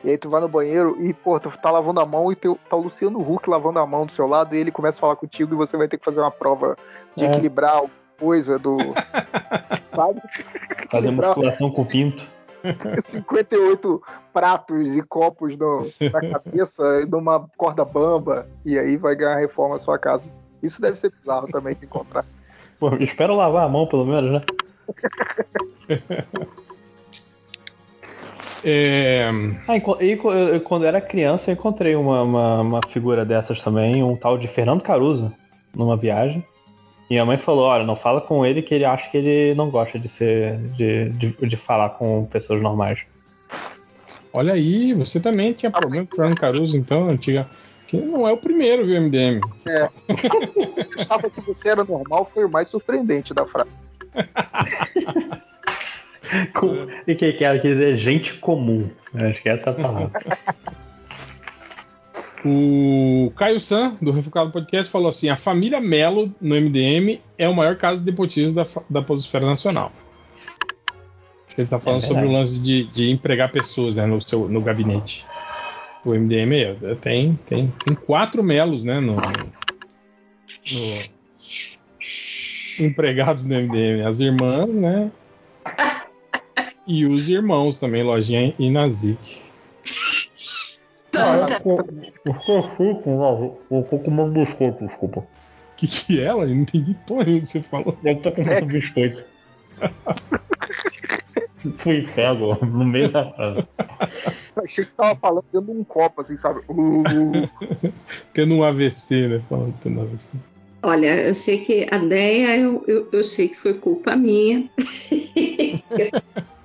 [SPEAKER 7] e aí tu vai no banheiro e, pô, tu tá lavando a mão e teu, tá o Luciano Huck lavando a mão do seu lado e ele começa a falar contigo e você vai ter que fazer uma prova de é. equilibrar alguma coisa do. sabe?
[SPEAKER 10] Fazer musculação com pinto.
[SPEAKER 7] 58 pratos e copos no, na cabeça e numa corda bamba. E aí vai ganhar reforma na sua casa. Isso deve ser bizarro também de encontrar.
[SPEAKER 10] Pô, espero lavar a mão pelo menos, né?
[SPEAKER 9] É...
[SPEAKER 10] Ah, e, quando eu era criança, eu encontrei uma, uma, uma, figura dessas também, um tal de Fernando Caruso, numa viagem. E a mãe falou: Olha, não fala com ele que ele acha que ele não gosta de ser. de, de, de falar com pessoas normais.
[SPEAKER 9] Olha aí, você também tinha problema com o Fernando Caruso, então, antiga. Que não é o primeiro, viu, MDM?
[SPEAKER 7] É. Eu achava que você era normal, foi o mais surpreendente da frase.
[SPEAKER 10] Com, e que quer dizer gente comum. Acho que é essa a palavra.
[SPEAKER 9] O Caio San, do Refocado Podcast, falou assim: a família Melo no MDM é o maior caso de nepotismo da, da Pososfera Nacional. Acho que ele está falando é sobre o lance de, de empregar pessoas né, no, seu, no gabinete. O MDM é, tem, tem, tem quatro Melos né, no, no empregados do MDM. As irmãs, né? E os irmãos também, Lojinha e Nazik.
[SPEAKER 10] Eu tô comendo biscoito, desculpa. O
[SPEAKER 9] que que é ela? Eu não entendi porra que você falou.
[SPEAKER 10] Eu tô comendo biscoito. Fui cego no meio da frase.
[SPEAKER 7] Achei que tava falando dentro de um copo, assim, sabe? Uh.
[SPEAKER 9] Tendo um AVC, né? Falando tendo um AVC.
[SPEAKER 8] Olha, eu sei que a ideia, eu, eu, eu sei que foi culpa minha.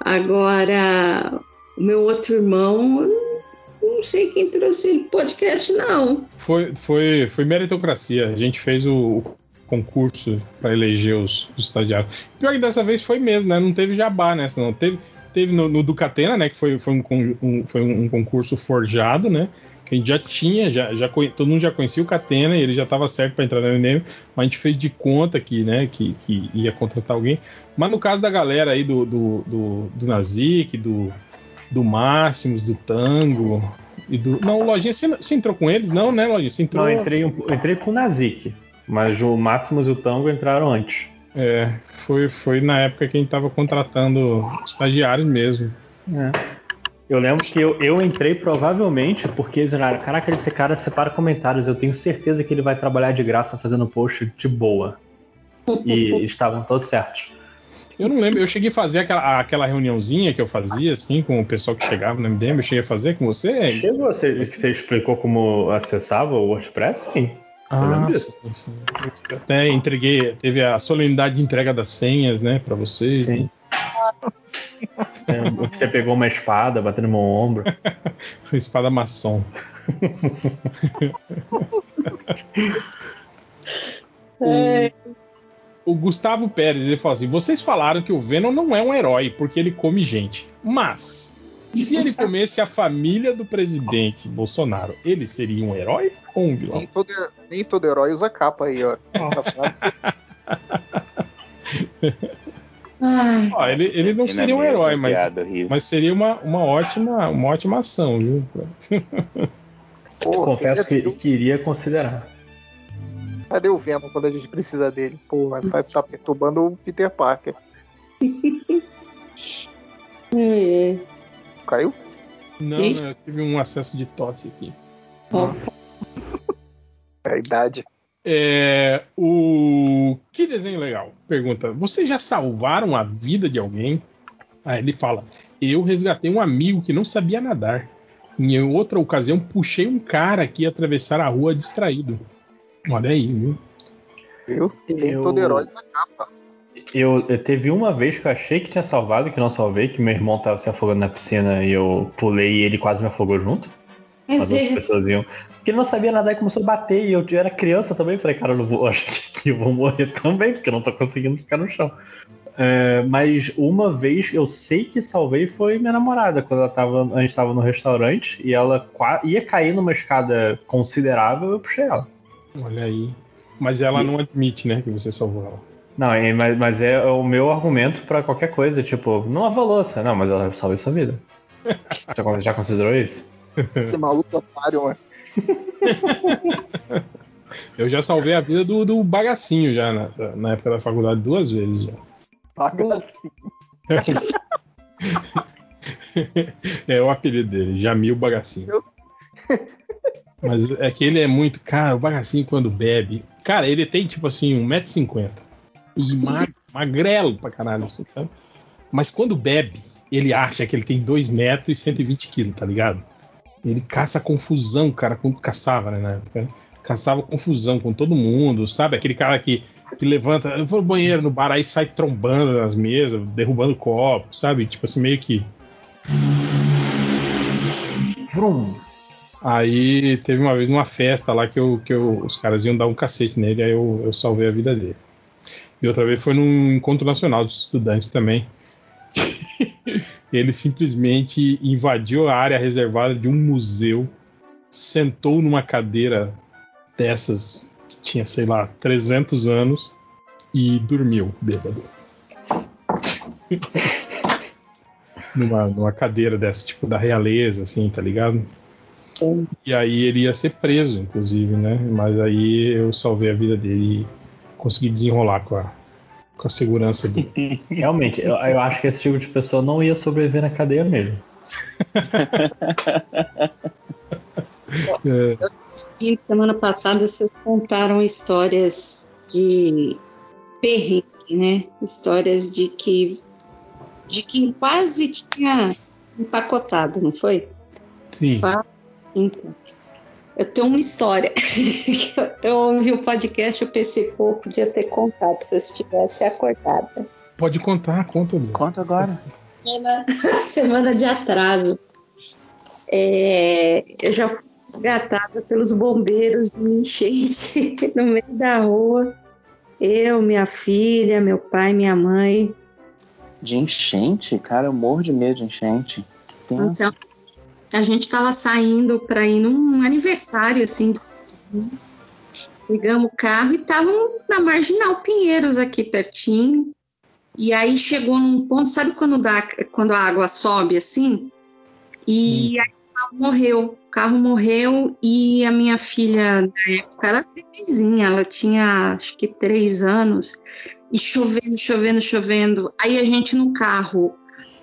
[SPEAKER 8] Agora, o meu outro irmão, não sei quem trouxe ele podcast, não.
[SPEAKER 9] Foi, foi, foi meritocracia. A gente fez o, concurso para eleger os, os, estagiários. Pior que dessa vez foi mesmo, né? Não teve jabá nessa, não. Teve, teve no, no Ducatena, né? Que foi, foi, um, um, foi um concurso forjado, né? Que a gente já tinha, já, já todo mundo já conhecia o Catena e ele já estava certo para entrar na MDM, mas a gente fez de conta que, né, que, que ia contratar alguém. Mas no caso da galera aí do, do, do, do Nazik, do, do Máximos, do Tango e do. Não, Lojinha, você, você entrou com eles? Não, né, Lojinha? Você entrou.
[SPEAKER 10] Não, eu entrei, eu entrei com o Nazik, mas o Máximos e o Tango entraram antes.
[SPEAKER 9] É, foi, foi na época que a gente estava contratando estagiários mesmo.
[SPEAKER 10] É. Eu lembro que eu, eu entrei provavelmente porque eles falaram: Caraca, esse cara separa comentários, eu tenho certeza que ele vai trabalhar de graça fazendo post de boa. E estavam todos certos.
[SPEAKER 9] Eu não lembro, eu cheguei a fazer aquela, aquela reuniãozinha que eu fazia, assim, com o pessoal que chegava no MDM, eu cheguei a fazer com você?
[SPEAKER 10] Chegou, você, você explicou como acessava o WordPress? Sim.
[SPEAKER 9] Ah, eu lembro disso. Eu até entreguei, teve a solenidade de entrega das senhas, né, para vocês. Sim. Né?
[SPEAKER 10] É, você pegou uma espada, batendo no meu ombro.
[SPEAKER 9] uma espada maçom. é. o, o Gustavo Pérez ele falou assim: vocês falaram que o Venom não é um herói porque ele come gente. Mas se ele comesse a família do presidente Bolsonaro, ele seria um herói ou um vilão?
[SPEAKER 7] Nem todo, nem todo herói usa capa aí, ó.
[SPEAKER 9] Ó, ele, ele não seria um herói, mas, mas seria uma, uma, ótima, uma ótima ação, viu?
[SPEAKER 10] Pô, Confesso que queria considerar.
[SPEAKER 7] Cadê o Venom quando a gente precisa dele? Pô, vai estar tá perturbando o Peter Parker. Caiu?
[SPEAKER 9] Não, não, eu tive um acesso de tosse aqui.
[SPEAKER 7] É a idade.
[SPEAKER 9] É, o que desenho legal? Pergunta: Vocês já salvaram a vida de alguém? Aí ele fala: Eu resgatei um amigo que não sabia nadar. Em outra ocasião, puxei um cara que ia atravessar a rua distraído. Olha aí, viu?
[SPEAKER 7] Tem eu... todo herói capa.
[SPEAKER 10] Eu, eu, teve uma vez que eu achei que tinha salvado, que não salvei, que meu irmão tava se afogando na piscina e eu pulei e ele quase me afogou junto. As outras pessoas iam. Porque ele não sabia nadar e começou a bater. E eu, eu era criança também. Falei, cara, eu não vou, acho que eu vou morrer também, porque eu não tô conseguindo ficar no chão. É, mas uma vez eu sei que salvei foi minha namorada, quando ela tava, a gente estava no restaurante e ela ia cair numa escada considerável, eu puxei ela.
[SPEAKER 9] Olha aí. Mas ela e... não admite, né, que você salvou ela.
[SPEAKER 10] Não, mas, mas é o meu argumento para qualquer coisa, tipo, não lava louça. Não, mas eu salvei sua vida. já, já considerou isso?
[SPEAKER 7] Que maluco otário, mano.
[SPEAKER 9] Eu já salvei a vida do, do bagacinho já na, na época da faculdade duas vezes já.
[SPEAKER 7] Bagacinho.
[SPEAKER 9] é o apelido dele, Jamil Bagacinho. Mas é que ele é muito. Cara, o Bagacinho quando bebe. Cara, ele tem tipo assim, 1,50m. E mag, magrelo pra caralho, sabe? Mas quando bebe, ele acha que ele tem 2 metros e 120kg, tá ligado? Ele caça confusão, cara, quando caçava, né, na época. Né? Caçava confusão com todo mundo, sabe? Aquele cara que, que levanta, eu vou no banheiro no bar, aí sai trombando nas mesas, derrubando copos, sabe? Tipo assim, meio que. Vrum. Aí teve uma vez numa festa lá que, eu, que eu, os caras iam dar um cacete nele, aí eu, eu salvei a vida dele. E outra vez foi num encontro nacional dos estudantes também. Ele simplesmente invadiu a área reservada de um museu, sentou numa cadeira dessas que tinha, sei lá, 300 anos e dormiu bêbado. numa, numa cadeira dessa, tipo da realeza, assim, tá ligado? Sim. E aí ele ia ser preso, inclusive, né? Mas aí eu salvei a vida dele e consegui desenrolar com a, com a segurança do.
[SPEAKER 10] Realmente, eu, eu, acho que esse tipo de pessoa não ia sobreviver na cadeia mesmo.
[SPEAKER 8] é. Semana passada vocês contaram histórias de perrengue, né? Histórias de que de quem quase tinha empacotado, não foi?
[SPEAKER 9] Sim.
[SPEAKER 8] Então, eu tenho uma história. eu ouvi o podcast, eu pensei, pô, podia ter contado se eu estivesse acordada.
[SPEAKER 9] Pode contar, conta.
[SPEAKER 10] Conta agora.
[SPEAKER 8] Semana, semana de atraso. É, eu já fui resgatada pelos bombeiros de enchente no meio da rua. Eu, minha filha, meu pai, minha mãe.
[SPEAKER 2] De enchente? Cara, eu morro de medo de enchente.
[SPEAKER 8] Então, a gente estava saindo para ir num aniversário assim. Pegamos o carro e estavam na Marginal Pinheiros aqui pertinho. E aí chegou num ponto, sabe quando, dá, quando a água sobe assim? E aí o carro morreu. O carro morreu e a minha filha, na época, era bebezinha, ela tinha acho que três anos. E chovendo, chovendo, chovendo. Aí a gente no carro,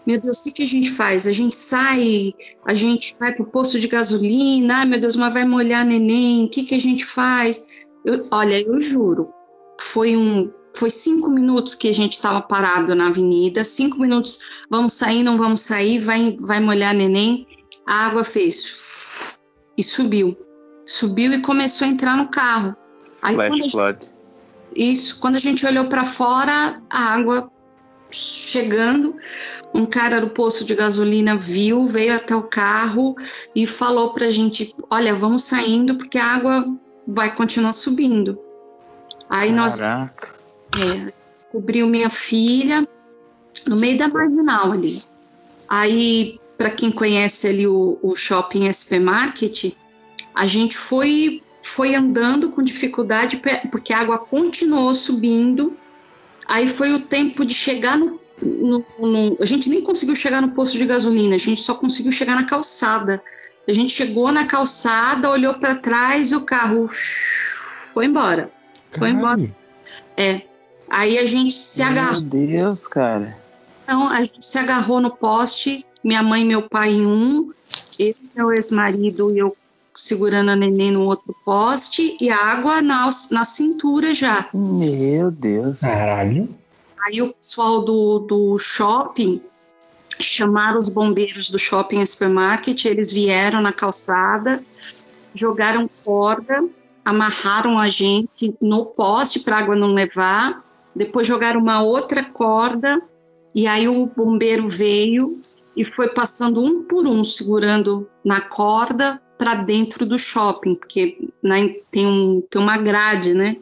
[SPEAKER 8] meu Deus, o que, que a gente faz? A gente sai, a gente vai pro posto de gasolina, ai meu Deus, mas vai molhar neném, o que, que a gente faz? Eu- olha, eu juro, foi um. Foi cinco minutos que a gente estava parado na avenida, cinco minutos, vamos sair, não vamos sair, vai, vai molhar neném. A água fez e subiu. Subiu e começou a entrar no carro. Aí quando
[SPEAKER 2] Flash
[SPEAKER 8] gente
[SPEAKER 2] flood.
[SPEAKER 8] isso, quando a gente olhou para fora, a água chegando, um cara do posto de gasolina viu, veio até o carro e falou pra gente: "Olha, vamos saindo porque a água vai continuar subindo". Aí nós
[SPEAKER 2] Caraca.
[SPEAKER 8] é, descobriu minha filha no meio da marginal ali. Aí, para quem conhece ali o, o shopping SP Market, a gente foi foi andando com dificuldade porque a água continuou subindo. Aí foi o tempo de chegar no, no- no- a gente nem conseguiu chegar no posto de gasolina, a gente só conseguiu chegar na calçada. A gente chegou na calçada, olhou para trás e o carro foi embora. Foi embora. É. Aí a gente se agarrou.
[SPEAKER 2] Meu Deus, cara.
[SPEAKER 8] Então, a gente se agarrou no poste, minha mãe e meu pai em um, eu meu ex-marido e eu segurando a neném no outro poste e a água na, na cintura já.
[SPEAKER 2] Meu Deus.
[SPEAKER 9] Caralho.
[SPEAKER 8] Aí o pessoal do, do shopping chamaram os bombeiros do shopping supermarket, eles vieram na calçada, jogaram corda, amarraram a gente no poste para a água não levar, depois jogaram uma outra corda e aí o bombeiro veio e foi passando um por um, segurando na corda para dentro do shopping, porque né, tem, um, tem uma grade, né?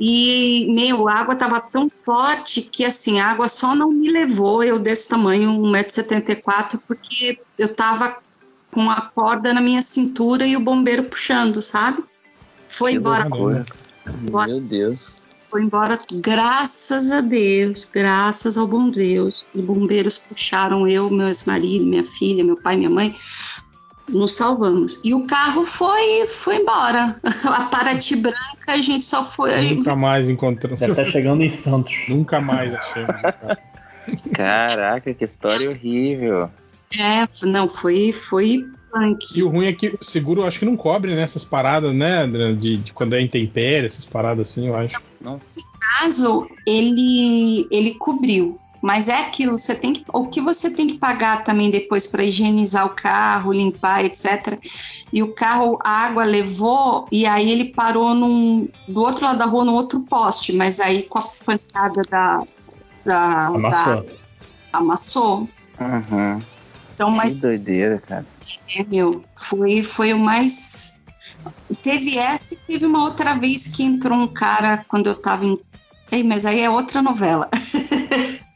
[SPEAKER 8] E, meu, a água estava tão forte que, assim, a água só não me levou, eu desse tamanho, 1,74m, porque eu tava com a corda na minha cintura e o bombeiro puxando, sabe? Foi
[SPEAKER 2] Que.
[SPEAKER 8] Embora.
[SPEAKER 2] Meu Deus.
[SPEAKER 8] Foi embora, graças a Deus, graças ao bom Deus. Os bombeiros puxaram eu, meu ex-marido, minha filha, meu pai, minha mãe. Nos salvamos. E o carro foi, foi embora. A Paraty Branca, a gente só foi.
[SPEAKER 9] Nunca mais encontramos.
[SPEAKER 10] Deve estar chegando em Santos.
[SPEAKER 9] Nunca mais achamos. cara.
[SPEAKER 2] Caraca, que história horrível.
[SPEAKER 8] É, não, foi, foi punk.
[SPEAKER 9] E o ruim é que o seguro eu acho que não cobre nessas paradas, né? De, de quando é intempérie, essas paradas assim, eu acho.
[SPEAKER 8] Nesse caso, ele, ele cobriu. Mas é aquilo, você tem que, o que você tem que pagar também depois para higienizar o carro, limpar, etc. E o carro, a água levou e aí ele parou num, do outro lado da rua, no outro poste, mas aí com a pancada da, da,
[SPEAKER 10] Amassou.
[SPEAKER 8] da amassou.
[SPEAKER 2] Uhum.
[SPEAKER 8] Então, mas
[SPEAKER 2] Que doideira, cara.
[SPEAKER 8] é, meu, foi, foi o mais. Teve essa e teve uma outra vez que entrou um cara quando eu tava em. Ei, mas aí é outra novela.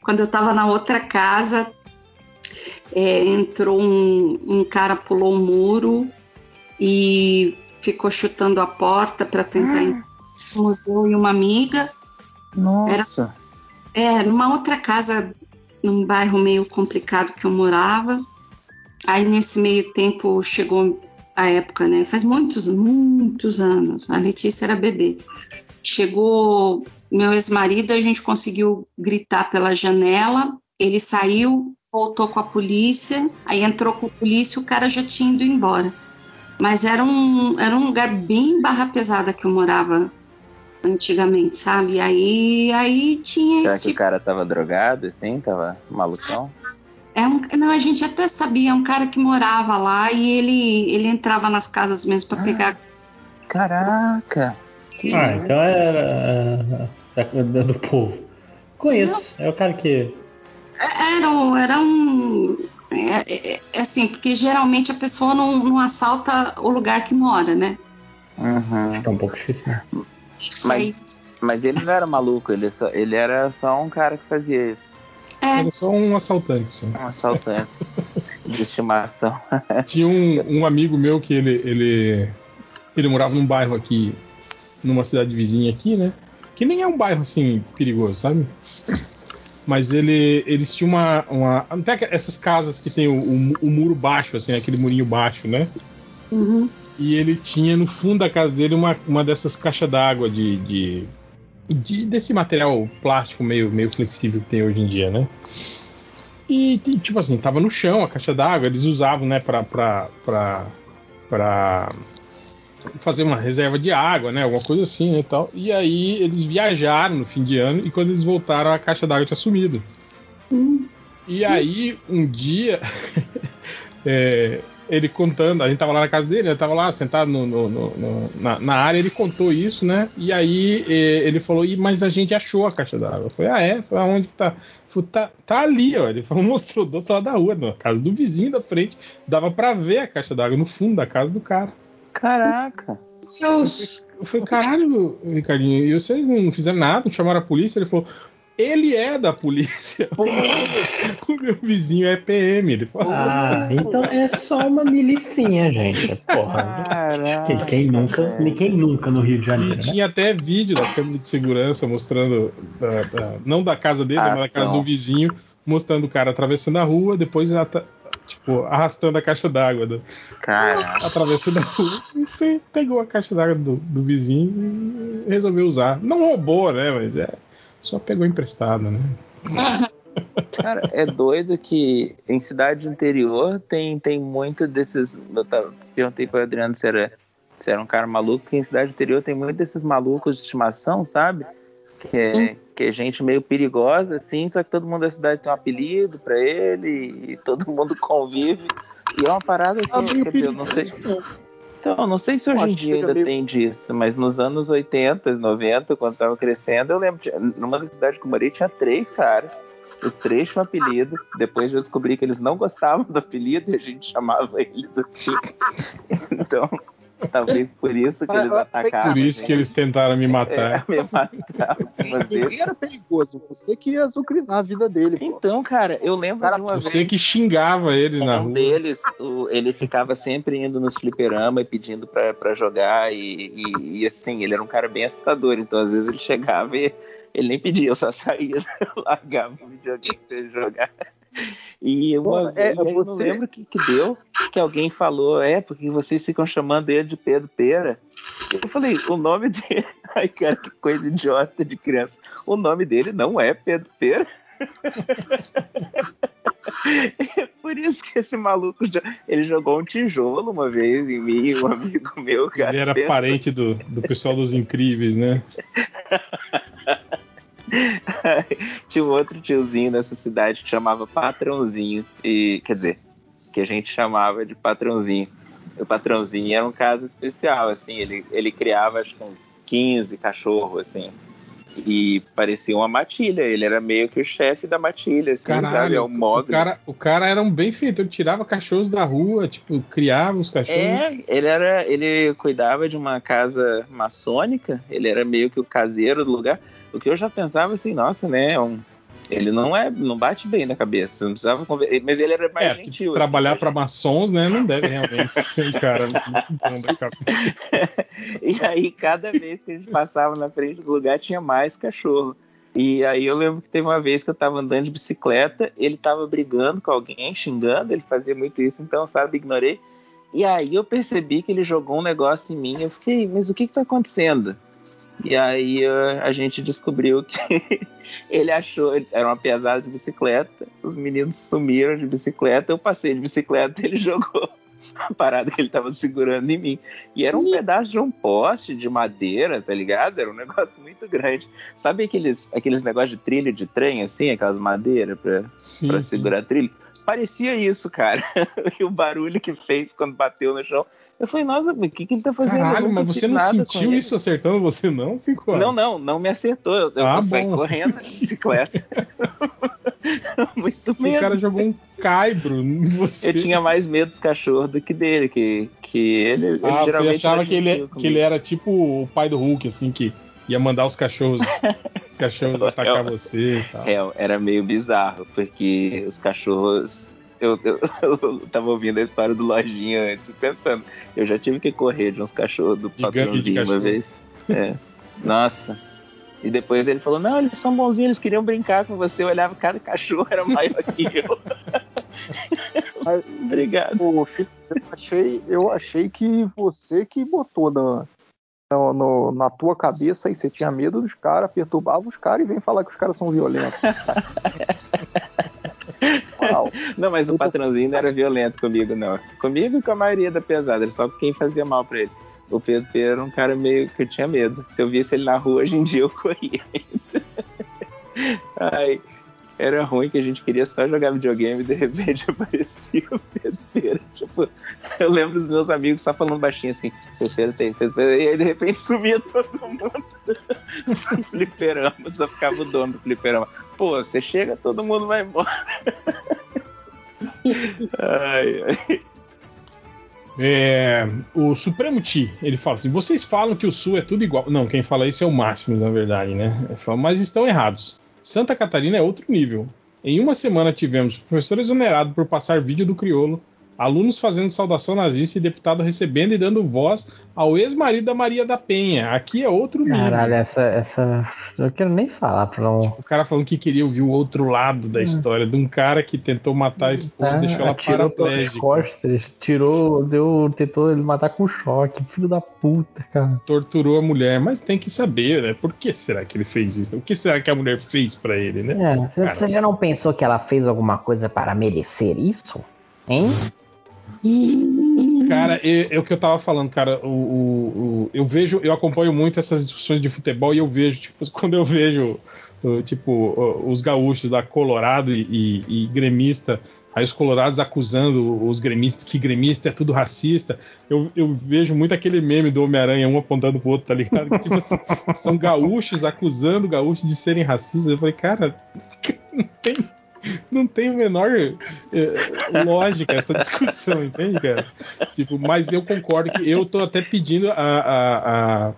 [SPEAKER 8] quando eu tava na outra casa, é, entrou um, um cara, pulou um muro e ficou chutando a porta para tentar entrar no museu e uma amiga.
[SPEAKER 2] Nossa.
[SPEAKER 8] É, numa outra casa, num bairro meio complicado que eu morava. Aí nesse meio tempo chegou a época, né? Faz muitos, muitos anos. A Letícia era bebê. Chegou meu ex-marido, a gente conseguiu gritar pela janela. Ele saiu, voltou com a polícia. Aí entrou com a polícia, o cara já tinha ido embora. Mas era um, era um lugar bem barra pesada que eu morava antigamente, sabe? Aí, aí tinha
[SPEAKER 2] Será
[SPEAKER 8] esse
[SPEAKER 2] que o
[SPEAKER 8] tipo
[SPEAKER 2] cara tava drogado, assim? Tava malucão?
[SPEAKER 8] É um, não, a gente até sabia, é um cara que morava lá e ele, ele entrava nas casas mesmo para pegar.
[SPEAKER 2] Caraca.
[SPEAKER 10] Ah, então era é, da- do povo. Conheço. É o cara que.
[SPEAKER 8] Era, um- era um. é- é- assim, porque geralmente a pessoa não, não assalta o lugar que mora, né?
[SPEAKER 2] Uhum.
[SPEAKER 10] É um pouco difícil.
[SPEAKER 2] Mas-. Mas ele não era maluco, ele, só, ele era só um cara que fazia isso.
[SPEAKER 8] É,
[SPEAKER 9] Era só um assaltante. Só.
[SPEAKER 2] Um assaltante de estimação.
[SPEAKER 9] Tinha um, um amigo meu que ele, ele, ele morava num bairro aqui, numa cidade vizinha aqui, né? Que nem é um bairro assim perigoso, sabe? Mas ele, eles tinham uma, uma. Até essas casas que tem o, o, o muro baixo, assim, aquele murinho baixo, né?
[SPEAKER 8] uhum.
[SPEAKER 9] E ele tinha no fundo da casa dele uma, uma dessas caixas d'água de, de, de- desse material plástico meio, meio flexível que tem hoje em dia, né? E tipo assim, tava no chão a caixa d'água, eles usavam, né, pra, pra, pra, pra fazer uma reserva de água, né? Alguma coisa assim né, e tal. E aí eles viajaram no fim de ano e quando eles voltaram a caixa d'água tinha sumido.
[SPEAKER 8] Hum.
[SPEAKER 9] E aí, um dia, é, ele contando, a gente tava lá na casa dele, ele tava lá sentado no- no- no- na, na área, ele contou isso, né? E aí é, ele falou, "Ih, mas a gente achou a caixa d'água. Eu falei, ah, é? Falei, aonde que tá? Falou, tá, tá ali, ó. Ele falou, mostrou do outro lado da rua, na casa do vizinho da frente. Dava pra ver a caixa d'água no fundo da casa do cara.
[SPEAKER 2] Caraca.
[SPEAKER 8] Deus.
[SPEAKER 9] Eu falei, caralho, Ricardinho, e vocês não fizeram nada, não chamaram a polícia? Ele falou, ele é da polícia. o meu vizinho é PM. Ele falou,
[SPEAKER 10] Ah, então é só uma milicinha, gente. Porra.
[SPEAKER 2] Caraca.
[SPEAKER 10] Quem, nunca, quem nunca no Rio de
[SPEAKER 9] E
[SPEAKER 10] Janeiro, né?
[SPEAKER 9] tinha até vídeo da câmera de segurança mostrando, da- da- não da casa dele,
[SPEAKER 2] A
[SPEAKER 9] mas da casa do vizinho, mostrando o cara atravessando a rua, depois tipo, arrastando a caixa d'água, do-
[SPEAKER 2] Caraca.
[SPEAKER 9] atravessando a rua, e pegou a caixa d'água do, do vizinho e resolveu usar. Não roubou, né? Mas é. Só pegou emprestado, né?
[SPEAKER 2] Cara, é doido que em cidade interior tem, tem muito desses. Eu tava- perguntei pro Adriano se era, se era um cara maluco, que em cidade interior tem muito desses malucos de estimação, sabe? Que é, que é gente meio perigosa, assim, só que todo mundo da cidade tem um apelido pra ele e todo mundo convive. E é uma parada que, eu,
[SPEAKER 7] meio
[SPEAKER 2] quer dizer, eu não sei.
[SPEAKER 7] não.
[SPEAKER 2] Então, não sei se hoje em dia ainda
[SPEAKER 7] meio-
[SPEAKER 2] tem disso, mas nos anos 80, 90, quando eu tava crescendo, eu lembro, tinha- numa das cidades que eu morei, tinha três caras. Os três tinham apelido. Depois eu descobri que eles não gostavam do apelido e a gente chamava eles assim. Então, talvez por isso que eles atacavam.
[SPEAKER 9] Por isso que eles tentaram me matar.
[SPEAKER 2] É, me
[SPEAKER 7] Ninguém
[SPEAKER 2] vezes.
[SPEAKER 7] era perigoso, você que ia azucrinar a vida dele. pô.
[SPEAKER 2] Então, cara, eu lembro
[SPEAKER 7] Cara,
[SPEAKER 2] de uma
[SPEAKER 9] Você
[SPEAKER 2] vez.
[SPEAKER 9] que xingava eles na
[SPEAKER 2] Um
[SPEAKER 9] rua.
[SPEAKER 2] deles, o- ele ficava sempre indo nos fliperama e pedindo pra, pra jogar. E, e- e, assim, ele era um cara bem assustador. Então, às vezes, ele chegava e ele nem pedia, eu só saía, largava o videogame pra ele jogar. E uma
[SPEAKER 7] Pô, é,
[SPEAKER 2] vez, eu não
[SPEAKER 7] você-
[SPEAKER 2] lembro o que, que deu, que alguém falou, é, porque vocês ficam chamando ele de Pedro Pera. Eu falei, o nome dele. Ai, cara, que coisa idiota de criança. O nome dele não é Pedro Pera. É por isso que esse maluco ele jogou um tijolo uma vez em mim, um amigo meu, cara.
[SPEAKER 9] Ele era
[SPEAKER 2] Pensa-
[SPEAKER 9] parente do, do pessoal dos incríveis, né?
[SPEAKER 2] Tinha um outro tiozinho nessa cidade que chamava Patrãozinho. E, quer dizer, que a gente chamava de Patrãozinho. O Patrãozinho era um caso especial, assim, ele, ele criava acho que uns 15 cachorros, assim. E parecia uma matilha, ele era meio que o chefe da matilha, assim, sabe? É
[SPEAKER 9] Caralho,
[SPEAKER 2] o
[SPEAKER 9] cara, o cara era um bem feito, ele tirava cachorros da rua, tipo, criava os cachorros.
[SPEAKER 2] É, ele era, ele cuidava de uma casa maçônica, ele era meio que o caseiro do lugar. O que eu já pensava assim, nossa, né, um- ele não é, não bate bem na cabeça, não precisava conver- mas ele era mais
[SPEAKER 9] É,
[SPEAKER 2] gentil.
[SPEAKER 9] trabalhar
[SPEAKER 2] assim,
[SPEAKER 9] para maçons, né, não deve realmente ser cara muito bom da cabeça.
[SPEAKER 2] E aí, cada vez que a gente passava na frente do lugar, tinha mais cachorro. E aí eu lembro que teve uma vez que eu tava andando de bicicleta, ele tava brigando com alguém, xingando, ele fazia muito isso, então, sabe, ignorei. E aí eu percebi que ele jogou um negócio em mim, eu fiquei, mas o que que tá acontecendo? E aí eh, a gente descobriu que ele achou, era uma pesada de bicicleta, os meninos sumiram de bicicleta, eu passei de bicicleta ele jogou a parada que ele tava segurando em mim. E era um pedaço de um poste de madeira, tá ligado? Era um negócio muito grande. Sabe aqueles, aqueles negócios de trilho de trem, assim, aquelas madeiras pra,
[SPEAKER 9] Sim,
[SPEAKER 2] pra
[SPEAKER 9] sim.
[SPEAKER 2] segurar trilho? Parecia isso, cara. e o barulho que fez quando bateu no chão Eu falei, nossa, o que, que ele tá fazendo?
[SPEAKER 9] Caralho, mas você não sentiu isso acertando você, não, cinco
[SPEAKER 2] horas? Não, não, não me acertou. Eu, ah, eu saí correndo de bicicleta.
[SPEAKER 9] Muito medo. O cara jogou um caibro em você.
[SPEAKER 2] Eu tinha mais medo dos cachorros do que dele, que, que ele,
[SPEAKER 9] ah,
[SPEAKER 2] ele geralmente.
[SPEAKER 9] Você achava que ele, que ele era tipo o pai do Hulk, assim, que ia mandar os cachorros, os cachorros atacar você e tal.
[SPEAKER 2] É, era meio bizarro, porque os cachorros. Eu, eu, eu, tava ouvindo a história do Lojinha antes pensando, eu já tive que correr de uns cachorros do patrãozinho uma vez. É. Nossa. E depois ele falou: Não, eles são bonzinhos, eles queriam brincar com você. Eu olhava, cada cachorro era maior que eu.
[SPEAKER 7] Mas, Obrigado. Pô, eu, achei, eu achei que você que botou na, no, no, na tua cabeça e você tinha medo dos caras, perturbava os caras e vem falar que os caras são violentos.
[SPEAKER 2] não, mas o patrãozinho não era violento comigo, não. Comigo e com a maioria da pesada, era só quem fazia mal pra ele. O Pedro Pedro era um cara meio que eu tinha medo. Se eu visse ele na rua hoje em dia, eu corria. Ai, era ruim que a gente queria só jogar videogame e de repente aparecia o Pedro Pedro. Tipo, eu lembro dos meus amigos só falando baixinho assim, Pedro tem, Pedro E aí de repente sumia todo mundo no fliperama, só ficava o dono do fliperama. Pô, você chega, todo mundo vai embora. ai, ai.
[SPEAKER 9] É, o Supremo Ti, ele fala assim: vocês falam que o Sul é tudo igual. Não, quem fala isso é o Máximos, na verdade, né? Mas estão errados. Santa Catarina é outro nível. Em uma semana tivemos professor exonerado por passar vídeo do criolo alunos fazendo saudação nazista e deputado recebendo e dando voz ao ex-marido da Maria da Penha. Aqui é outro nível.
[SPEAKER 10] Caralho, essa, essa. Eu quero nem falar pra não.
[SPEAKER 9] O cara falando que queria ouvir o outro lado da hum. história, de um cara que tentou matar a esposa, e ah, deixou ela paraplégica.
[SPEAKER 10] Costas, tirou, deu, tentou ele matar com choque. Filho da puta, cara.
[SPEAKER 9] Torturou a mulher, mas tem que saber, né? Por que será que ele fez isso? O que será que a mulher fez para ele, né?
[SPEAKER 10] É, você, você já não pensou que ela fez alguma coisa para merecer isso? Hein?
[SPEAKER 9] Cara, é, o que eu tava falando, cara. O, o, o, eu vejo, eu acompanho muito essas discussões de futebol e eu vejo, tipo, quando eu vejo, tipo, os gaúchos da Colorado e, e, e, gremista, aí os colorados acusando os gremistas que gremista é tudo racista. Eu, eu vejo muito aquele meme do Homem-Aranha, um apontando pro outro, tá ligado? tipo assim, são gaúchos acusando gaúchos de serem racistas. Eu falei, cara, não tem não tem a menor é, lógica essa discussão, entende, cara? Tipo, mas eu concordo que eu tô até pedindo a, a, a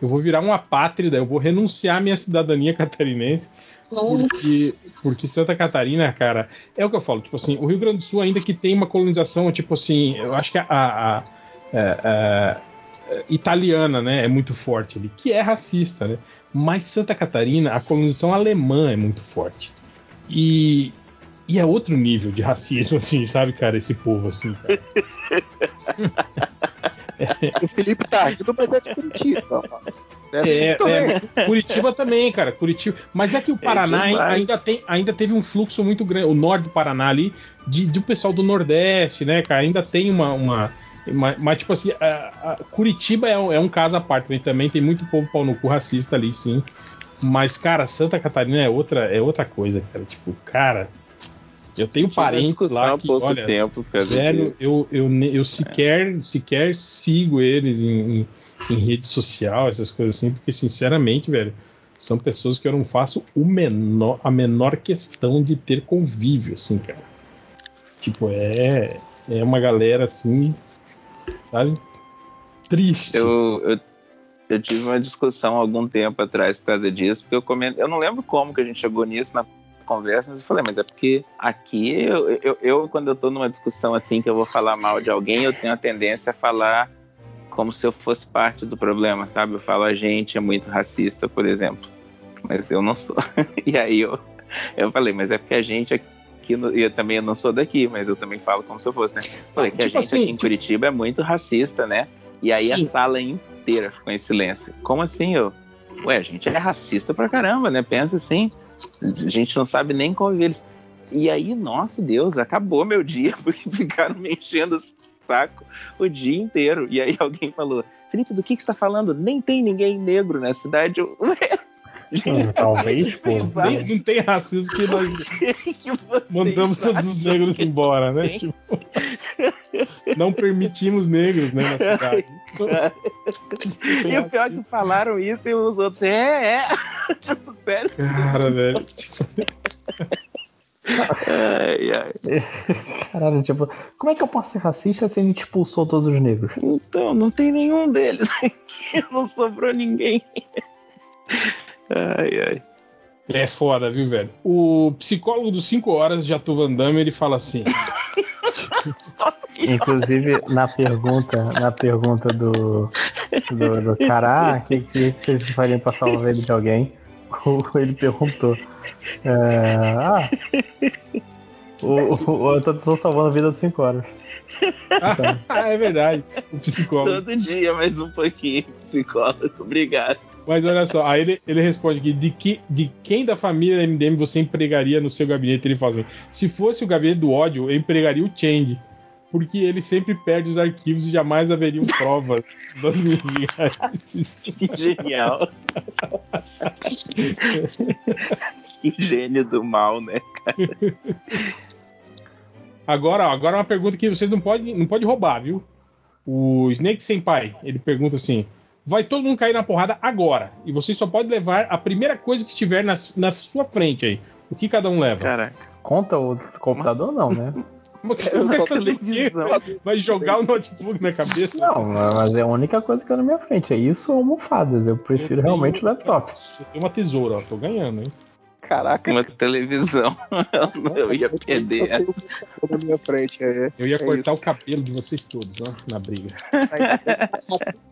[SPEAKER 9] eu vou virar uma pátrida, eu vou renunciar à minha cidadania catarinense. Porque, porque Santa Catarina, cara, é o que eu falo. Tipo assim, o Rio Grande do Sul, ainda que tem uma colonização, tipo assim, eu acho que a, a, a, a italiana, né, é muito forte ali, que é racista, né? Mas Santa Catarina, a colonização alemã é muito forte. E, e é outro nível de racismo, assim, sabe, cara? Esse povo, assim, cara.
[SPEAKER 7] O Felipe tá rindo, mas é de Curitiba.
[SPEAKER 9] É, é, Curitiba também, cara. Curitiba. Mas é que o é Paraná é ainda, tem, ainda teve um fluxo muito grande, o norte do Paraná ali, de, do pessoal do Nordeste, né, cara? Ainda tem uma. uma mas, mas tipo assim, a, a Curitiba é um, é um caso à parte, também tem muito povo pau no cu racista ali, sim. Mas, cara, Santa Catarina é outra, é outra coisa, cara. Tipo, cara, eu tenho parentes lá que, olha, tempo, velho, eu, eu, eu sequer, é. sequer sigo eles em, em, em, rede social, essas coisas assim, porque, sinceramente, velho, são pessoas que eu não faço o menor, a menor questão de ter convívio, assim, cara. Tipo, é, é uma galera, assim, sabe? Triste.
[SPEAKER 2] Eu, eu eu tive uma discussão algum tempo atrás por causa disso, porque eu comento, eu não lembro como que a gente chegou nisso na conversa, mas eu falei, mas é porque aqui eu, eu, eu, quando eu tô numa discussão assim que eu vou falar mal de alguém, eu tenho a tendência a falar como se eu fosse parte do problema, sabe? Eu falo a gente é muito racista, por exemplo, mas eu não sou. e aí eu, eu falei, mas é porque a gente aqui no, eu também não sou daqui, mas eu também falo como se eu fosse, né? Falei que tipo a gente assim, aqui em tipo Curitiba é muito racista, né? E aí Sim. a sala inteira ficou em silêncio. Como assim, eu? Ué, a gente é racista pra caramba, né? Pensa assim. A gente não sabe nem conviver. Eles... E aí, nossa Deus, acabou meu dia, porque ficaram me enchendo o saco o dia inteiro. E aí alguém falou, Felipe, do que, que você tá falando? Nem tem ninguém negro na cidade. Eu, Ué,
[SPEAKER 10] talvez, pô.
[SPEAKER 9] Nem, não tem racismo que nós que mandamos todos os negros embora, né? Tipo... não permitimos negros né, na cidade.
[SPEAKER 2] e o pior é que falaram isso e os outros, é, é. tipo, sério.
[SPEAKER 9] Cara, velho.
[SPEAKER 2] Ai, ai.
[SPEAKER 10] Caralho, tipo, como é que eu posso ser racista se a gente expulsou todos os negros?
[SPEAKER 2] Então, não tem nenhum deles aqui, não sobrou ninguém. Ai, ai.
[SPEAKER 9] É foda, viu, velho? O psicólogo dos 5 horas, Jatu Van Damme, ele fala assim.
[SPEAKER 10] Inclusive, na pergunta, na pergunta do, do, do cara, ah, o que, que, que vocês fariam pra salvar ele de alguém? Ele perguntou. É, ah, o, o, eu tô salvando a vida dos 5 horas.
[SPEAKER 9] Ah, é verdade. O psicólogo.
[SPEAKER 2] Todo dia mais um pouquinho, psicólogo. Obrigado.
[SPEAKER 9] Mas olha só, aí ele, ele responde aqui: de, que, de quem da família MDM você empregaria no seu gabinete? Ele fala assim: se fosse o gabinete do ódio, eu empregaria o Change. Porque ele sempre perde os arquivos e jamais haveriam provas das minhas.
[SPEAKER 2] Que genial. que gênio do mal, né, cara?
[SPEAKER 9] Agora, agora uma pergunta que vocês não podem não pode roubar, viu? O Snake Senpai, ele pergunta assim: vai todo mundo cair na porrada agora. E você só pode levar a primeira coisa que estiver na, na sua frente aí. O que cada um leva?
[SPEAKER 2] Caraca.
[SPEAKER 10] Conta o computador, não, né?
[SPEAKER 9] Mas você vai fazer o quê? Vai jogar o notebook na cabeça?
[SPEAKER 10] Não, mas é a única coisa que tá na minha frente. É isso ou almofadas. Eu prefiro
[SPEAKER 9] Eu
[SPEAKER 10] realmente o laptop.
[SPEAKER 9] Eu tenho uma tesoura, ó. Tô ganhando, hein?
[SPEAKER 7] Caraca,
[SPEAKER 2] Uma televisão. Eu ia perder
[SPEAKER 7] eu
[SPEAKER 2] essa.
[SPEAKER 7] na minha frente. É,
[SPEAKER 9] Eu ia
[SPEAKER 7] É
[SPEAKER 9] cortar
[SPEAKER 7] isso.
[SPEAKER 9] o cabelo de vocês todos, ó, na briga.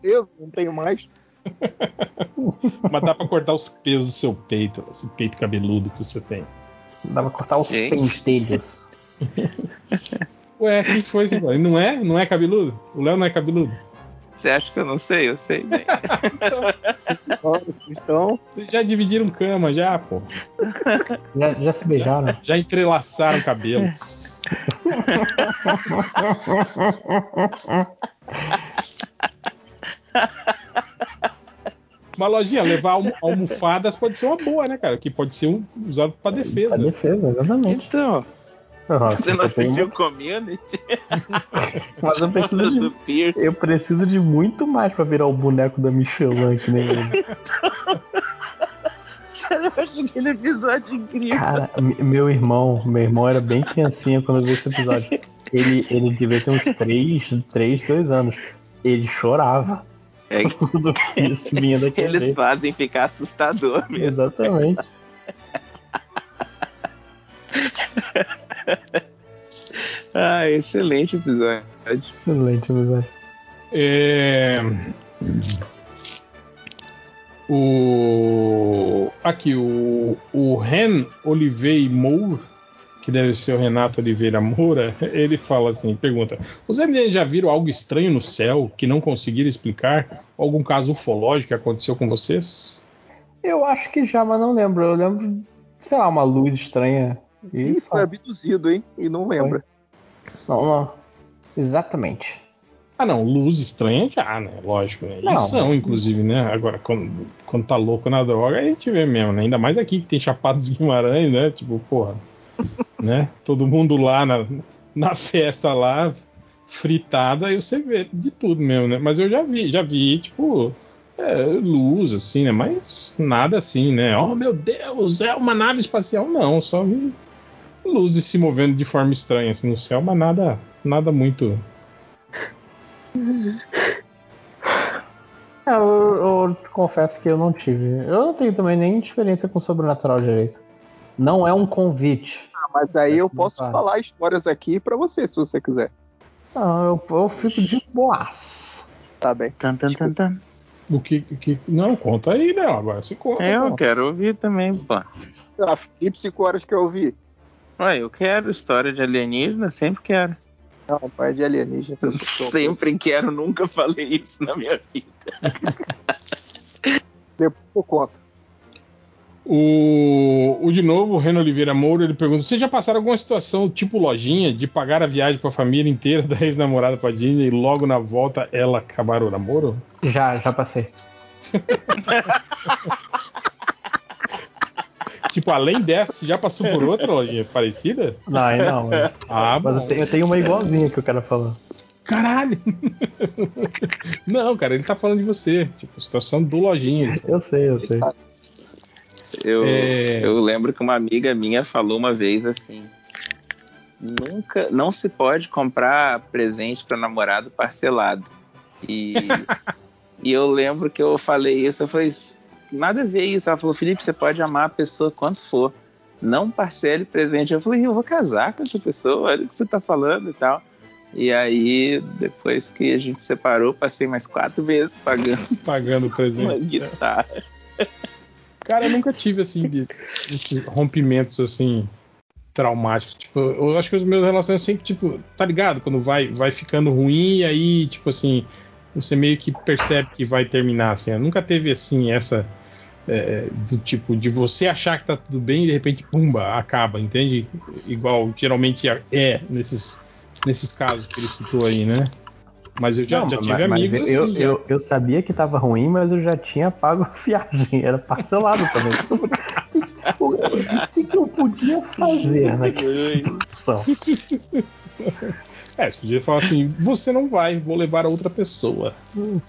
[SPEAKER 7] eu não tenho mais.
[SPEAKER 9] Mas dá pra cortar os pelos do seu peito, esse peito cabeludo que você tem.
[SPEAKER 10] Dá pra cortar os
[SPEAKER 2] Gente.
[SPEAKER 10] pentelhos.
[SPEAKER 9] Ué, o que foi isso? Não é? Não é cabeludo? O Léo não é cabeludo?
[SPEAKER 2] Você acha que eu não sei? Eu sei bem.
[SPEAKER 7] Olha, vocês
[SPEAKER 9] já dividiram cama, já, pô.
[SPEAKER 10] Já, já se beijaram?
[SPEAKER 9] Já entrelaçaram cabelos. Uma lojinha, levar almo- almofadas pode ser uma boa, né, cara? Que pode ser um, usado pra defesa.
[SPEAKER 10] defesa, exatamente.
[SPEAKER 2] Então,
[SPEAKER 10] Nossa,
[SPEAKER 2] você não assistiu
[SPEAKER 10] uma-
[SPEAKER 2] Community?
[SPEAKER 10] Mas eu preciso de
[SPEAKER 2] Pierce?
[SPEAKER 10] Eu preciso de muito mais pra virar o boneco da Michelin que nem ele.
[SPEAKER 2] Cara, eu acho aquele episódio incrível.
[SPEAKER 10] Cara, meu irmão, meu irmão era bem criancinha quando eu vi esse episódio. Ele, ele devia ter uns 3, 3, 2 anos. Ele chorava
[SPEAKER 2] É,
[SPEAKER 10] quando isso vinha daquele
[SPEAKER 2] eles
[SPEAKER 10] jeito.
[SPEAKER 2] fazem ficar assustador mesmo.
[SPEAKER 10] Exatamente.
[SPEAKER 2] Ah, excelente episódio.
[SPEAKER 10] Excelente episódio.
[SPEAKER 9] É... O... Aqui, o, o Ren Olivei Moura, que deve ser o Renato Oliveira Moura, ele fala assim, pergunta, os MDM já viram algo estranho no céu que não conseguiram explicar? Algum caso ufológico que aconteceu com vocês?
[SPEAKER 10] Eu acho que já, mas não lembro. Eu lembro, sei lá, uma luz estranha.
[SPEAKER 7] Ih,
[SPEAKER 10] Isso.
[SPEAKER 7] foi abduzido, hein? E não lembra.
[SPEAKER 10] Não, não. Exatamente.
[SPEAKER 9] Ah não, luz estranha já, né? Lógico, né?
[SPEAKER 10] Não.
[SPEAKER 9] Eles são, inclusive, né? Agora, quando, quando tá louco na droga, a gente vê mesmo, né? Ainda mais aqui que tem Chapado dos Guimarães, né? Tipo, porra. né? Todo mundo lá na, na festa lá, fritada, aí você vê de tudo mesmo, né? Mas eu já vi, já vi, tipo, é, luz, assim, né? Mas nada assim, né? Oh meu Deus, é uma nave espacial. Não, só vi luzes se movendo de forma estranha assim, no céu, mas nada, nada muito.
[SPEAKER 10] É, eu, eu confesso que eu não tive. Eu não tenho também nem experiência com sobrenatural direito. Não é um convite.
[SPEAKER 7] Ah, mas aí eu posso
[SPEAKER 10] vai.
[SPEAKER 7] falar histórias aqui pra você, se você quiser.
[SPEAKER 10] Não, eu, eu fico de boas.
[SPEAKER 7] Tá bem.
[SPEAKER 2] Tan, tan, tan, tan.
[SPEAKER 9] O que, que. Não, conta aí, Léo. Agora se conta.
[SPEAKER 2] Eu quero ouvir também, pô.
[SPEAKER 7] Ah, e psicoras que eu ouvi?
[SPEAKER 2] Ué, eu quero história de alienígena, sempre quero.
[SPEAKER 7] Não, pai de alienígena. que eu sou-
[SPEAKER 2] Sempre quero, nunca falei isso na minha vida.
[SPEAKER 7] Depois eu conto.
[SPEAKER 9] O, o de novo, o Reno Oliveira Moura, ele pergunta: Vocês já passaram alguma situação tipo lojinha de pagar a viagem pra família inteira da ex-namorada pra Disney e logo na volta ela acabar o namoro?
[SPEAKER 10] Já, já passei.
[SPEAKER 9] Tipo, além dessa, você já passou por outra lojinha parecida?
[SPEAKER 10] Não, aí não. mas-
[SPEAKER 9] Ah,
[SPEAKER 10] Mas eu tenho, eu tenho uma igualzinha que eu quero falar.
[SPEAKER 9] Caralho! não, cara, ele tá falando de você. Tipo, situação do lojinha.
[SPEAKER 10] Eu sei, eu sei.
[SPEAKER 2] Eu,
[SPEAKER 9] É.
[SPEAKER 2] eu lembro que uma amiga minha falou uma vez assim: nunca, não se pode comprar presente para namorado parcelado. E, e eu lembro que eu falei isso, eu falei, nada a ver isso. Ela falou, Felipe, você pode amar a pessoa quanto for. Não parcele presente. Eu falei, eu vou casar com essa pessoa, olha o que você tá falando e tal. E aí, depois que a gente separou, passei mais quatro meses pagando
[SPEAKER 9] Pagando o
[SPEAKER 2] uma
[SPEAKER 9] presente.
[SPEAKER 2] guitarra.
[SPEAKER 9] Cara, eu nunca tive assim desses rompimentos assim traumáticos. Tipo, eu acho que os meus relacionamentos sempre tipo, tá ligado? Quando vai vai ficando ruim e aí, tipo assim, você meio que percebe que vai terminar assim. Eu nunca teve assim essa é, do tipo de você achar que tá tudo bem e de repente pumba, acaba, entende? Igual geralmente é nesses nesses casos que ele citou aí, né? Mas eu já,
[SPEAKER 10] Não,
[SPEAKER 9] já
[SPEAKER 10] mas-
[SPEAKER 9] tive
[SPEAKER 10] mas
[SPEAKER 9] amigos
[SPEAKER 10] eu,
[SPEAKER 9] assim,
[SPEAKER 10] eu, eu sabia que tava ruim, mas eu já tinha pago a viagem. Era parcelado também. O que, que, que eu podia fazer naquela situação?
[SPEAKER 9] É, você podia falar assim, você não vai, vou levar a outra pessoa.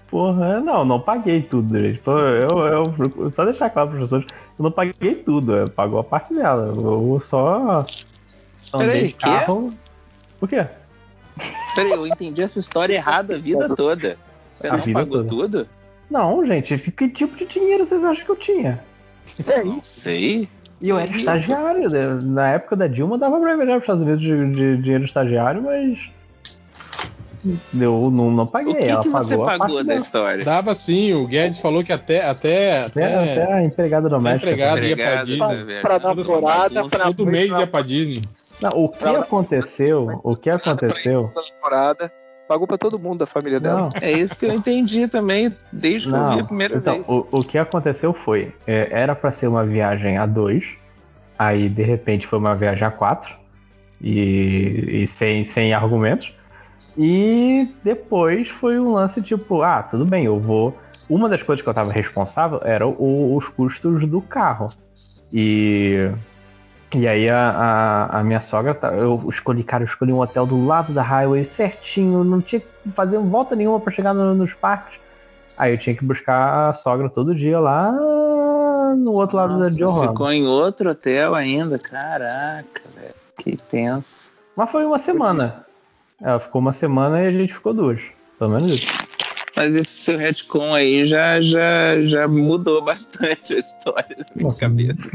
[SPEAKER 10] Porra, não, não paguei tudo, gente. Pô, eu, eu- só deixar claro para os pessoas, eu não paguei tudo, eu pagou a parte dela. Eu só andei
[SPEAKER 2] Peraí, quê?
[SPEAKER 10] carro. O quê?
[SPEAKER 2] Peraí, eu entendi essa história errada a vida toda. Você
[SPEAKER 10] A
[SPEAKER 2] não
[SPEAKER 10] vida
[SPEAKER 2] pagou
[SPEAKER 10] toda.
[SPEAKER 2] tudo?
[SPEAKER 10] Não, gente, que tipo de dinheiro vocês acham que eu tinha?
[SPEAKER 2] Não sei.
[SPEAKER 10] E eu era estagiário, né? na época da Dilma dava pra viajar para os Estados Unidos de, de dinheiro de estagiário, mas eu não, não paguei.
[SPEAKER 2] O que,
[SPEAKER 10] ela
[SPEAKER 2] que você
[SPEAKER 10] pagou a
[SPEAKER 2] da história?
[SPEAKER 9] Dava sim, o Guedes falou que até até
[SPEAKER 10] Até,
[SPEAKER 9] até,
[SPEAKER 10] até a empregada doméstica.
[SPEAKER 9] empregado
[SPEAKER 10] também.
[SPEAKER 9] ia pra Disney.
[SPEAKER 7] Pra namorada, pra
[SPEAKER 9] todo mês
[SPEAKER 7] pra-
[SPEAKER 9] ia pra Disney.
[SPEAKER 10] Não, o que aconteceu? O que aconteceu?
[SPEAKER 7] pra namorada, pagou pra todo mundo da família dela.
[SPEAKER 10] Não,
[SPEAKER 2] É isso que eu entendi também, desde que eu vi a primeira
[SPEAKER 10] então,
[SPEAKER 2] vez.
[SPEAKER 10] o, o que aconteceu foi, é, era pra ser uma viagem a dois, aí de repente foi uma viagem a quatro, e, e sem, sem argumentos, e depois foi um lance tipo, ah, tudo bem, eu vou. Uma das coisas que eu tava responsável era o- os custos do carro. E. E aí a, a, a minha sogra, tá- eu escolhi, cara, eu escolhi um hotel do lado da highway certinho, não tinha que fazer volta nenhuma pra chegar no- nos parques. Aí eu tinha que buscar a sogra todo dia lá no outro lado
[SPEAKER 2] Nossa,
[SPEAKER 10] de Orlando.
[SPEAKER 2] ficou em outro hotel ainda, caraca, velho. Que tenso.
[SPEAKER 10] Mas foi uma semana. Ela ficou uma semana e a gente ficou duas. Pelo menos isso.
[SPEAKER 2] Mas seu retcon aí já, já, já mudou bastante a história da minha cabeça.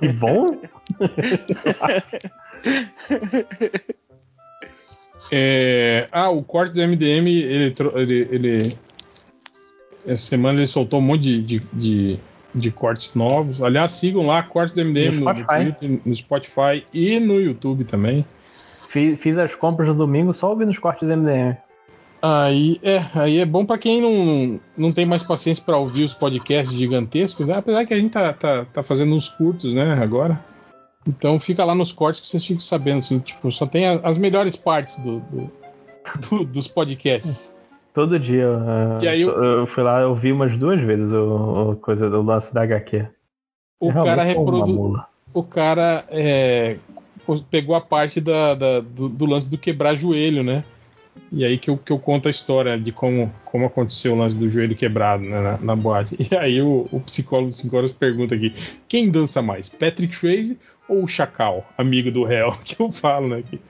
[SPEAKER 10] Que bom.
[SPEAKER 9] É, ah, o corte do MDM, ele, ele, ele- Essa semana ele soltou um monte de, de, de, de cortes novos. Aliás, sigam lá, corte do MDM
[SPEAKER 10] No
[SPEAKER 9] no, no
[SPEAKER 10] Spotify.
[SPEAKER 9] Twitter, no Spotify e no YouTube também.
[SPEAKER 10] Fiz, fiz as compras no domingo só ouvindo os cortes do MDM.
[SPEAKER 9] Aí é, aí é bom pra quem não, não tem mais paciência pra ouvir os podcasts gigantescos, né? Apesar que a gente tá, tá, tá fazendo uns curtos, né, agora. Então fica lá nos cortes que vocês ficam sabendo, assim, tipo, só tem as melhores partes do, do- do- dos podcasts.
[SPEAKER 10] Todo dia. uh,
[SPEAKER 9] E aí eu-
[SPEAKER 10] eu... fui lá, eu vi umas duas vezes o, o coisa do lance da HQ.
[SPEAKER 9] O
[SPEAKER 10] Eu
[SPEAKER 9] cara
[SPEAKER 10] realmente sou uma
[SPEAKER 9] reprodu...
[SPEAKER 10] mula.
[SPEAKER 9] O cara é, pegou a parte da, da- do, do lance do quebrar joelho, né? E aí que eu, que eu conto a história de como, como aconteceu o lance do joelho quebrado né, na, na boate. E aí o, o psicólogo dos 5 horas pergunta aqui: quem dança mais, Patrick Swayze ou o Chacal, amigo do réu? Que eu falo, né? Que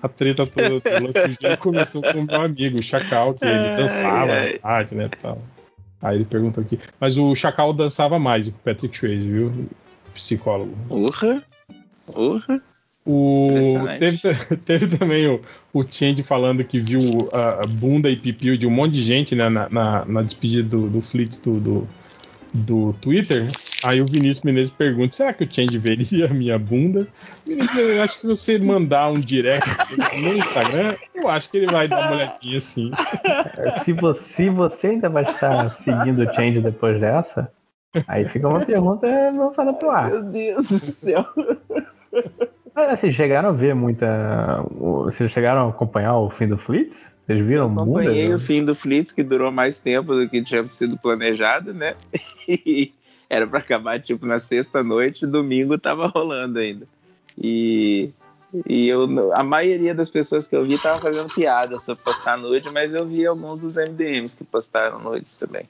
[SPEAKER 9] a treta toda do lance do joelho começou com o meu amigo, o Chacal, que ele dançava
[SPEAKER 2] ai.
[SPEAKER 9] na boate, né? Tal. Aí ele pergunta aqui. Mas o Chacal dançava mais que o Patrick Swayze, viu? Psicólogo.
[SPEAKER 2] Urra, urra.
[SPEAKER 9] O, teve, teve também o, o Change falando que viu a, a bunda e pipiu de um monte de gente né, na, na, na despedida do, do Flix do, do, do Twitter. Aí o Vinícius Menezes pergunta: será que o Change veria a minha bunda? Vinícius Menezes, eu acho que se você mandar um direct no Instagram, eu acho que ele vai dar uma olhadinha assim.
[SPEAKER 10] Se você, se você ainda vai estar seguindo o Change depois dessa, aí fica uma pergunta lançada pro ar.
[SPEAKER 2] Meu Deus do céu.
[SPEAKER 10] Vocês chegaram a ver muita. Vocês chegaram a acompanhar o fim do Flitz? Vocês viram
[SPEAKER 2] Eu acompanhei
[SPEAKER 10] bunda?
[SPEAKER 2] o fim do Flitz, que durou mais tempo do que tinha sido planejado, né? E era pra acabar tipo na sexta noite, domingo tava rolando ainda. E E eu, a maioria das pessoas que eu vi tava fazendo piada sobre postar nude, mas eu vi alguns dos MDMs que postaram nudes também.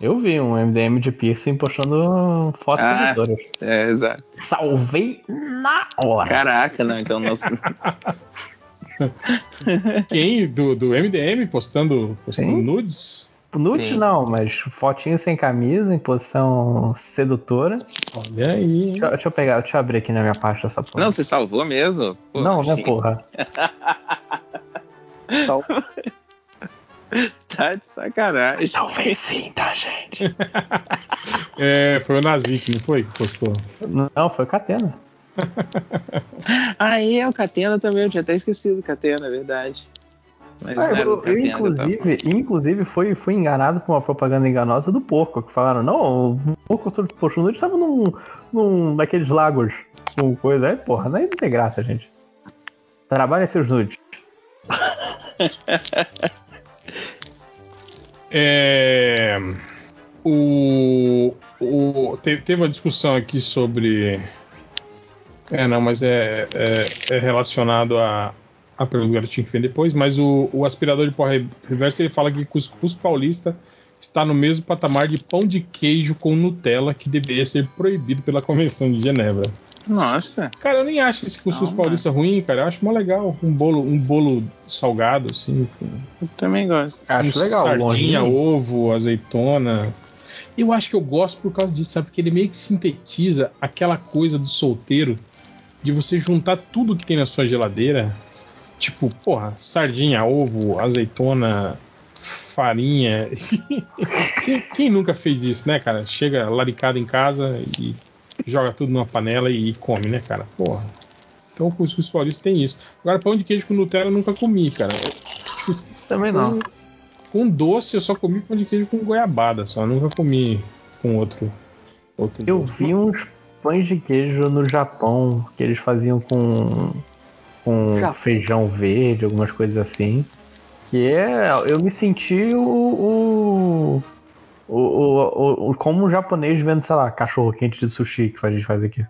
[SPEAKER 10] Eu vi um MDM de piercing postando fotos
[SPEAKER 2] Ah.
[SPEAKER 10] sedutoras.
[SPEAKER 2] É, exato.
[SPEAKER 10] Salvei na hora.
[SPEAKER 2] Caraca, não, então não.
[SPEAKER 9] Quem? Do, do MDM postando, postando
[SPEAKER 10] Sim.
[SPEAKER 9] nudes?
[SPEAKER 10] Nude
[SPEAKER 2] Sim.
[SPEAKER 10] não, mas fotinho sem camisa, em posição sedutora.
[SPEAKER 9] Olha aí.
[SPEAKER 10] Deixa, deixa eu pegar, deixa eu abrir aqui na minha pasta essa porra.
[SPEAKER 2] Não, você salvou mesmo? Pô,
[SPEAKER 10] não, né, porra?
[SPEAKER 7] Sal-
[SPEAKER 2] Tá de sacanagem.
[SPEAKER 10] Talvez sim, tá, gente?
[SPEAKER 9] É, foi o Nazik, não foi? que Postou.
[SPEAKER 10] Não, foi Catena.
[SPEAKER 2] Ah, é, o Catena também, eu tinha até esquecido do Catena, é verdade. Mas
[SPEAKER 10] Ah,
[SPEAKER 2] não
[SPEAKER 10] eu, eu,
[SPEAKER 2] eu
[SPEAKER 10] inclusive, inclusive fui, fui enganado por uma propaganda enganosa do porco, que falaram, não, o porco postou nude estava num, num daqueles lagos com coisa. Aí, porra, não tem graça, gente. Trabalhem seus nudes.
[SPEAKER 9] É, o, o, te- teve uma discussão aqui sobre. É, não, mas é, é, é relacionado a, a pergunta eu tinha que ver depois. Mas o, o aspirador de pó re- reverso ele fala que cuscuz paulista está no mesmo patamar de pão de queijo com Nutella que deveria ser proibido pela Convenção de Genebra.
[SPEAKER 2] Nossa,
[SPEAKER 9] Cara, eu nem acho esse cuscuz paulista ruim, cara. Eu acho mó legal. Um bolo, um bolo salgado, assim, com
[SPEAKER 2] eu também gosto.
[SPEAKER 10] Acho legal,
[SPEAKER 9] sardinha,
[SPEAKER 10] longinho.
[SPEAKER 9] ovo, azeitona. Eu acho que eu gosto por causa disso, sabe? Porque ele meio que sintetiza aquela coisa do solteiro de você juntar tudo que tem na sua geladeira. Tipo, porra, sardinha, ovo, azeitona, farinha. quem, quem nunca fez isso, né, cara? Chega laricado em casa e joga tudo numa panela e come, né, cara? Porra. Então o cuscuz paulista tem isso. Agora, pão de queijo com Nutella eu nunca comi, cara.
[SPEAKER 10] Também não.
[SPEAKER 9] Com, com doce eu só comi pão de queijo com goiabada, só nunca comi com outro. outro
[SPEAKER 10] Eu
[SPEAKER 9] doce.
[SPEAKER 10] vi uns pães de queijo no Japão que eles faziam com, com
[SPEAKER 7] Japão.
[SPEAKER 10] feijão verde, algumas coisas assim. Que é. Eu me senti o. o o, o, o- o- como um japonês vendo, sei lá, cachorro quente de sushi que a gente faz aqui.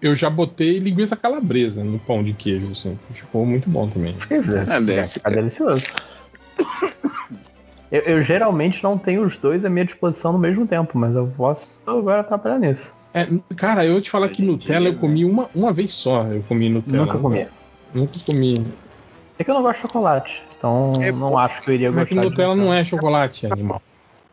[SPEAKER 9] Eu já botei linguiça calabresa no pão de queijo, assim. Ficou muito bom também.
[SPEAKER 10] Dizer,
[SPEAKER 2] Ah, deve
[SPEAKER 10] é, fica delicioso. Eu, eu geralmente não tenho os dois à minha disposição no mesmo tempo, mas eu posso agora trabalhar nisso.
[SPEAKER 9] É, cara, eu te falar que Nutella eu comi uma, uma vez só. Eu comi Nutella.
[SPEAKER 10] Nunca comi.
[SPEAKER 9] Nunca comi.
[SPEAKER 10] É que eu não gosto de chocolate, então
[SPEAKER 7] É
[SPEAKER 10] não
[SPEAKER 7] bom.
[SPEAKER 10] acho que eu iria
[SPEAKER 9] Mas que
[SPEAKER 10] gostar. de
[SPEAKER 9] Nutella não é chocolate, animal.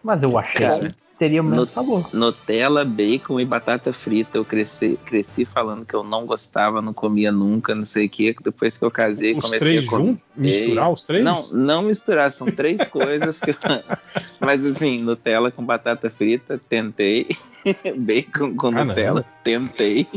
[SPEAKER 10] Mas eu achei
[SPEAKER 2] Cara,
[SPEAKER 10] que teria o mesmo
[SPEAKER 2] no-
[SPEAKER 10] sabor.
[SPEAKER 2] Nutella, bacon e batata frita. Eu cresci, cresci falando que eu não gostava, não comia nunca, não sei o que. Depois que eu casei,
[SPEAKER 9] Os
[SPEAKER 2] comecei
[SPEAKER 9] três
[SPEAKER 2] a comer.
[SPEAKER 9] juntos? Misturar os três?
[SPEAKER 2] Não, não misturar, são três coisas que eu... Mas assim, Nutella com batata frita, tentei. Bacon com
[SPEAKER 9] Ah, não.
[SPEAKER 2] Nutella, tentei.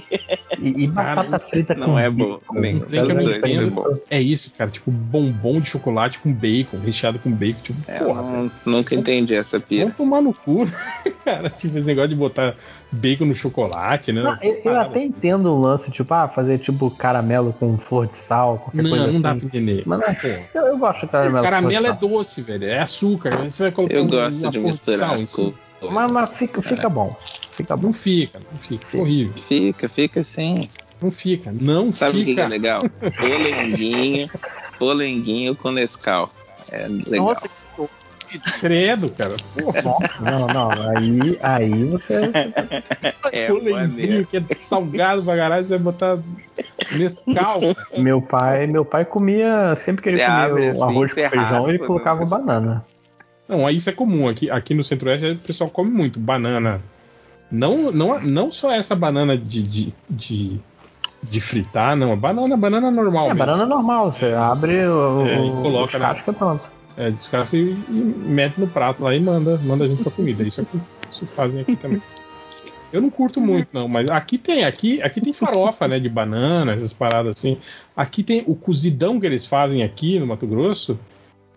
[SPEAKER 10] E, e batata frita
[SPEAKER 2] não
[SPEAKER 10] com
[SPEAKER 2] é bom.
[SPEAKER 10] bacon.
[SPEAKER 2] Nem-
[SPEAKER 9] trem que eu não entendo.
[SPEAKER 2] foi bom.
[SPEAKER 9] É isso, cara. Tipo, bombom de chocolate com bacon, recheado com bacon. Tipo,
[SPEAKER 2] É,
[SPEAKER 9] porra,
[SPEAKER 2] não- nunca entendi essa pira.
[SPEAKER 9] Vamos tomar no cu, cara. Tipo, esse negócio de botar bacon no chocolate, né?
[SPEAKER 10] Não, eu, eu até
[SPEAKER 9] assim.
[SPEAKER 10] entendo um lance, tipo, ah, fazer tipo caramelo com flor de sal, qualquer coisa
[SPEAKER 9] Não, não dá
[SPEAKER 10] assim.
[SPEAKER 9] pra entender.
[SPEAKER 10] Mas não,
[SPEAKER 9] Pô,
[SPEAKER 10] eu, eu gosto de caramelo. com
[SPEAKER 9] caramelo é
[SPEAKER 10] flor de
[SPEAKER 9] doce, velho. É açúcar. Aí Você vai colocar
[SPEAKER 2] Eu
[SPEAKER 9] um-
[SPEAKER 2] gosto de misturar as coisas.
[SPEAKER 10] Sal. Mas, mas fica, fica bom. Fica bom.
[SPEAKER 9] Não fica, não fica. Horrível.
[SPEAKER 2] Fica, fica assim.
[SPEAKER 9] Não fica. Não
[SPEAKER 2] Sabe o que, é
[SPEAKER 9] fica.
[SPEAKER 2] legal? Polenguinho, polenguinho com Nescau. É legal.
[SPEAKER 7] Nossa,
[SPEAKER 9] Credo, cara. Porra,
[SPEAKER 10] Não, não, aí, aí você.
[SPEAKER 2] é
[SPEAKER 9] polenguinho
[SPEAKER 2] maneiro.
[SPEAKER 9] que é salgado pra caralho, você vai botar Nescau.
[SPEAKER 10] Meu pai, meu pai comia, sempre que ele
[SPEAKER 2] Você
[SPEAKER 10] comia
[SPEAKER 2] abre
[SPEAKER 10] o
[SPEAKER 2] assim,
[SPEAKER 10] arroz com feijão,
[SPEAKER 2] raspa,
[SPEAKER 10] ele colocava banana.
[SPEAKER 9] Não, isso é comum. Aqui, aqui no Centro-Oeste o pessoal come muito banana. Não, não, não só essa banana de, de, de, de fritar, não. A banana, banana normal.
[SPEAKER 10] É,
[SPEAKER 9] mesmo.
[SPEAKER 10] banana normal, você abre o,
[SPEAKER 9] É, e
[SPEAKER 10] o
[SPEAKER 9] coloca na-
[SPEAKER 10] casca pronto.
[SPEAKER 9] É, descasca e, e mete no prato lá e manda, manda a gente pra comida. Isso é o que isso fazem aqui também. Eu não curto muito, não, mas aqui tem, aqui, aqui tem farofa, né, de banana, essas paradas assim. Aqui tem o cozidão que eles fazem aqui no Mato Grosso,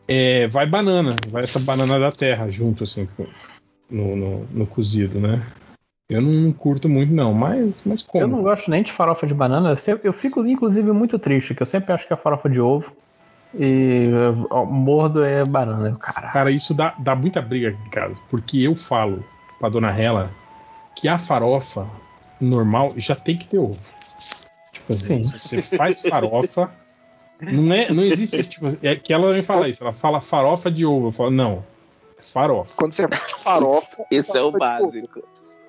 [SPEAKER 9] é, vai banana, vai essa banana da terra junto, assim, no, no, no cozido, né? Eu não curto muito, não, mas, mas como?
[SPEAKER 10] Eu não gosto nem de farofa de banana. Eu, sempre- eu fico, inclusive, muito triste, que eu sempre acho que é farofa de ovo. E ó, mordo é banana. Caralho.
[SPEAKER 9] Cara, isso dá, dá muita briga aqui em casa, porque eu falo pra dona Hela que a farofa normal já tem que ter ovo. Tipo assim, se você faz farofa, não é, não existe tipo, é que ela nem fala isso, ela fala farofa de ovo, eu falo não, é farofa.
[SPEAKER 7] Quando você farofa,
[SPEAKER 2] Esse é o básico.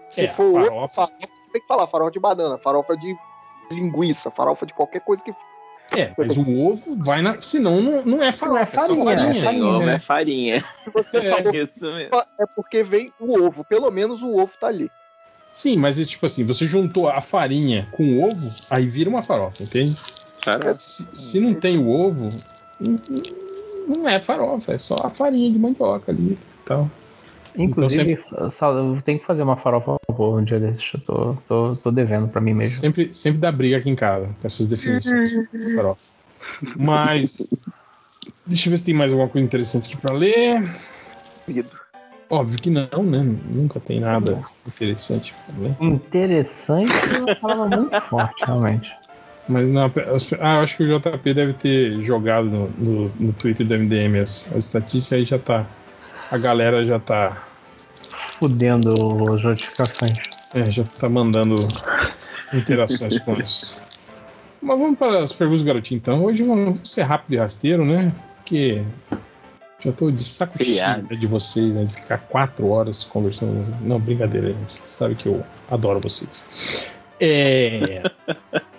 [SPEAKER 7] Se
[SPEAKER 9] É,
[SPEAKER 7] for
[SPEAKER 9] farofa.
[SPEAKER 7] ovo, farofa, você tem que falar farofa de banana, farofa de linguiça, farofa de qualquer coisa que
[SPEAKER 9] É, mas o ovo vai na, senão não, não é farofa, é só
[SPEAKER 10] farinha,
[SPEAKER 9] farinha.
[SPEAKER 10] é
[SPEAKER 2] Sem ovo
[SPEAKER 10] né?
[SPEAKER 2] é farinha.
[SPEAKER 7] se você
[SPEAKER 9] É.
[SPEAKER 7] falou
[SPEAKER 2] Isso mesmo.
[SPEAKER 7] é porque vem o ovo, pelo menos o ovo tá ali.
[SPEAKER 9] Sim, mas é tipo assim, você juntou a farinha com o ovo, aí vira uma farofa, entende?
[SPEAKER 2] Cara,
[SPEAKER 9] Se, se não tem o ovo, não- é farofa, é só a farinha de mandioca ali e tal.
[SPEAKER 10] Inclusive, só- eu tenho que fazer uma farofa boa um dia desses. Eu tô, tô, tô devendo pra mim mesmo.
[SPEAKER 9] Sempre, sempre dá briga aqui em casa com essas definições de farofa. Mas. Deixa eu ver se tem mais alguma coisa interessante aqui pra ler. Óbvio que não, né? Nunca tem nada interessante pra ler.
[SPEAKER 10] Interessante é uma palavra muito forte, realmente.
[SPEAKER 9] Mas não, as- ah, acho que o JP deve ter jogado no, no, no Twitter do MDM as, as estatísticas aí já tá. A galera já tá.
[SPEAKER 10] Fudendo as notificações.
[SPEAKER 9] É, já tá mandando interações com isso. Mas vamos para as perguntas do garotinho então. Hoje vamos ser rápido e rasteiro, né? Porque já tô de saco cheio né, de vocês, né? De ficar quatro horas conversando. Não, brincadeira, gente. Sabe que eu adoro vocês. É.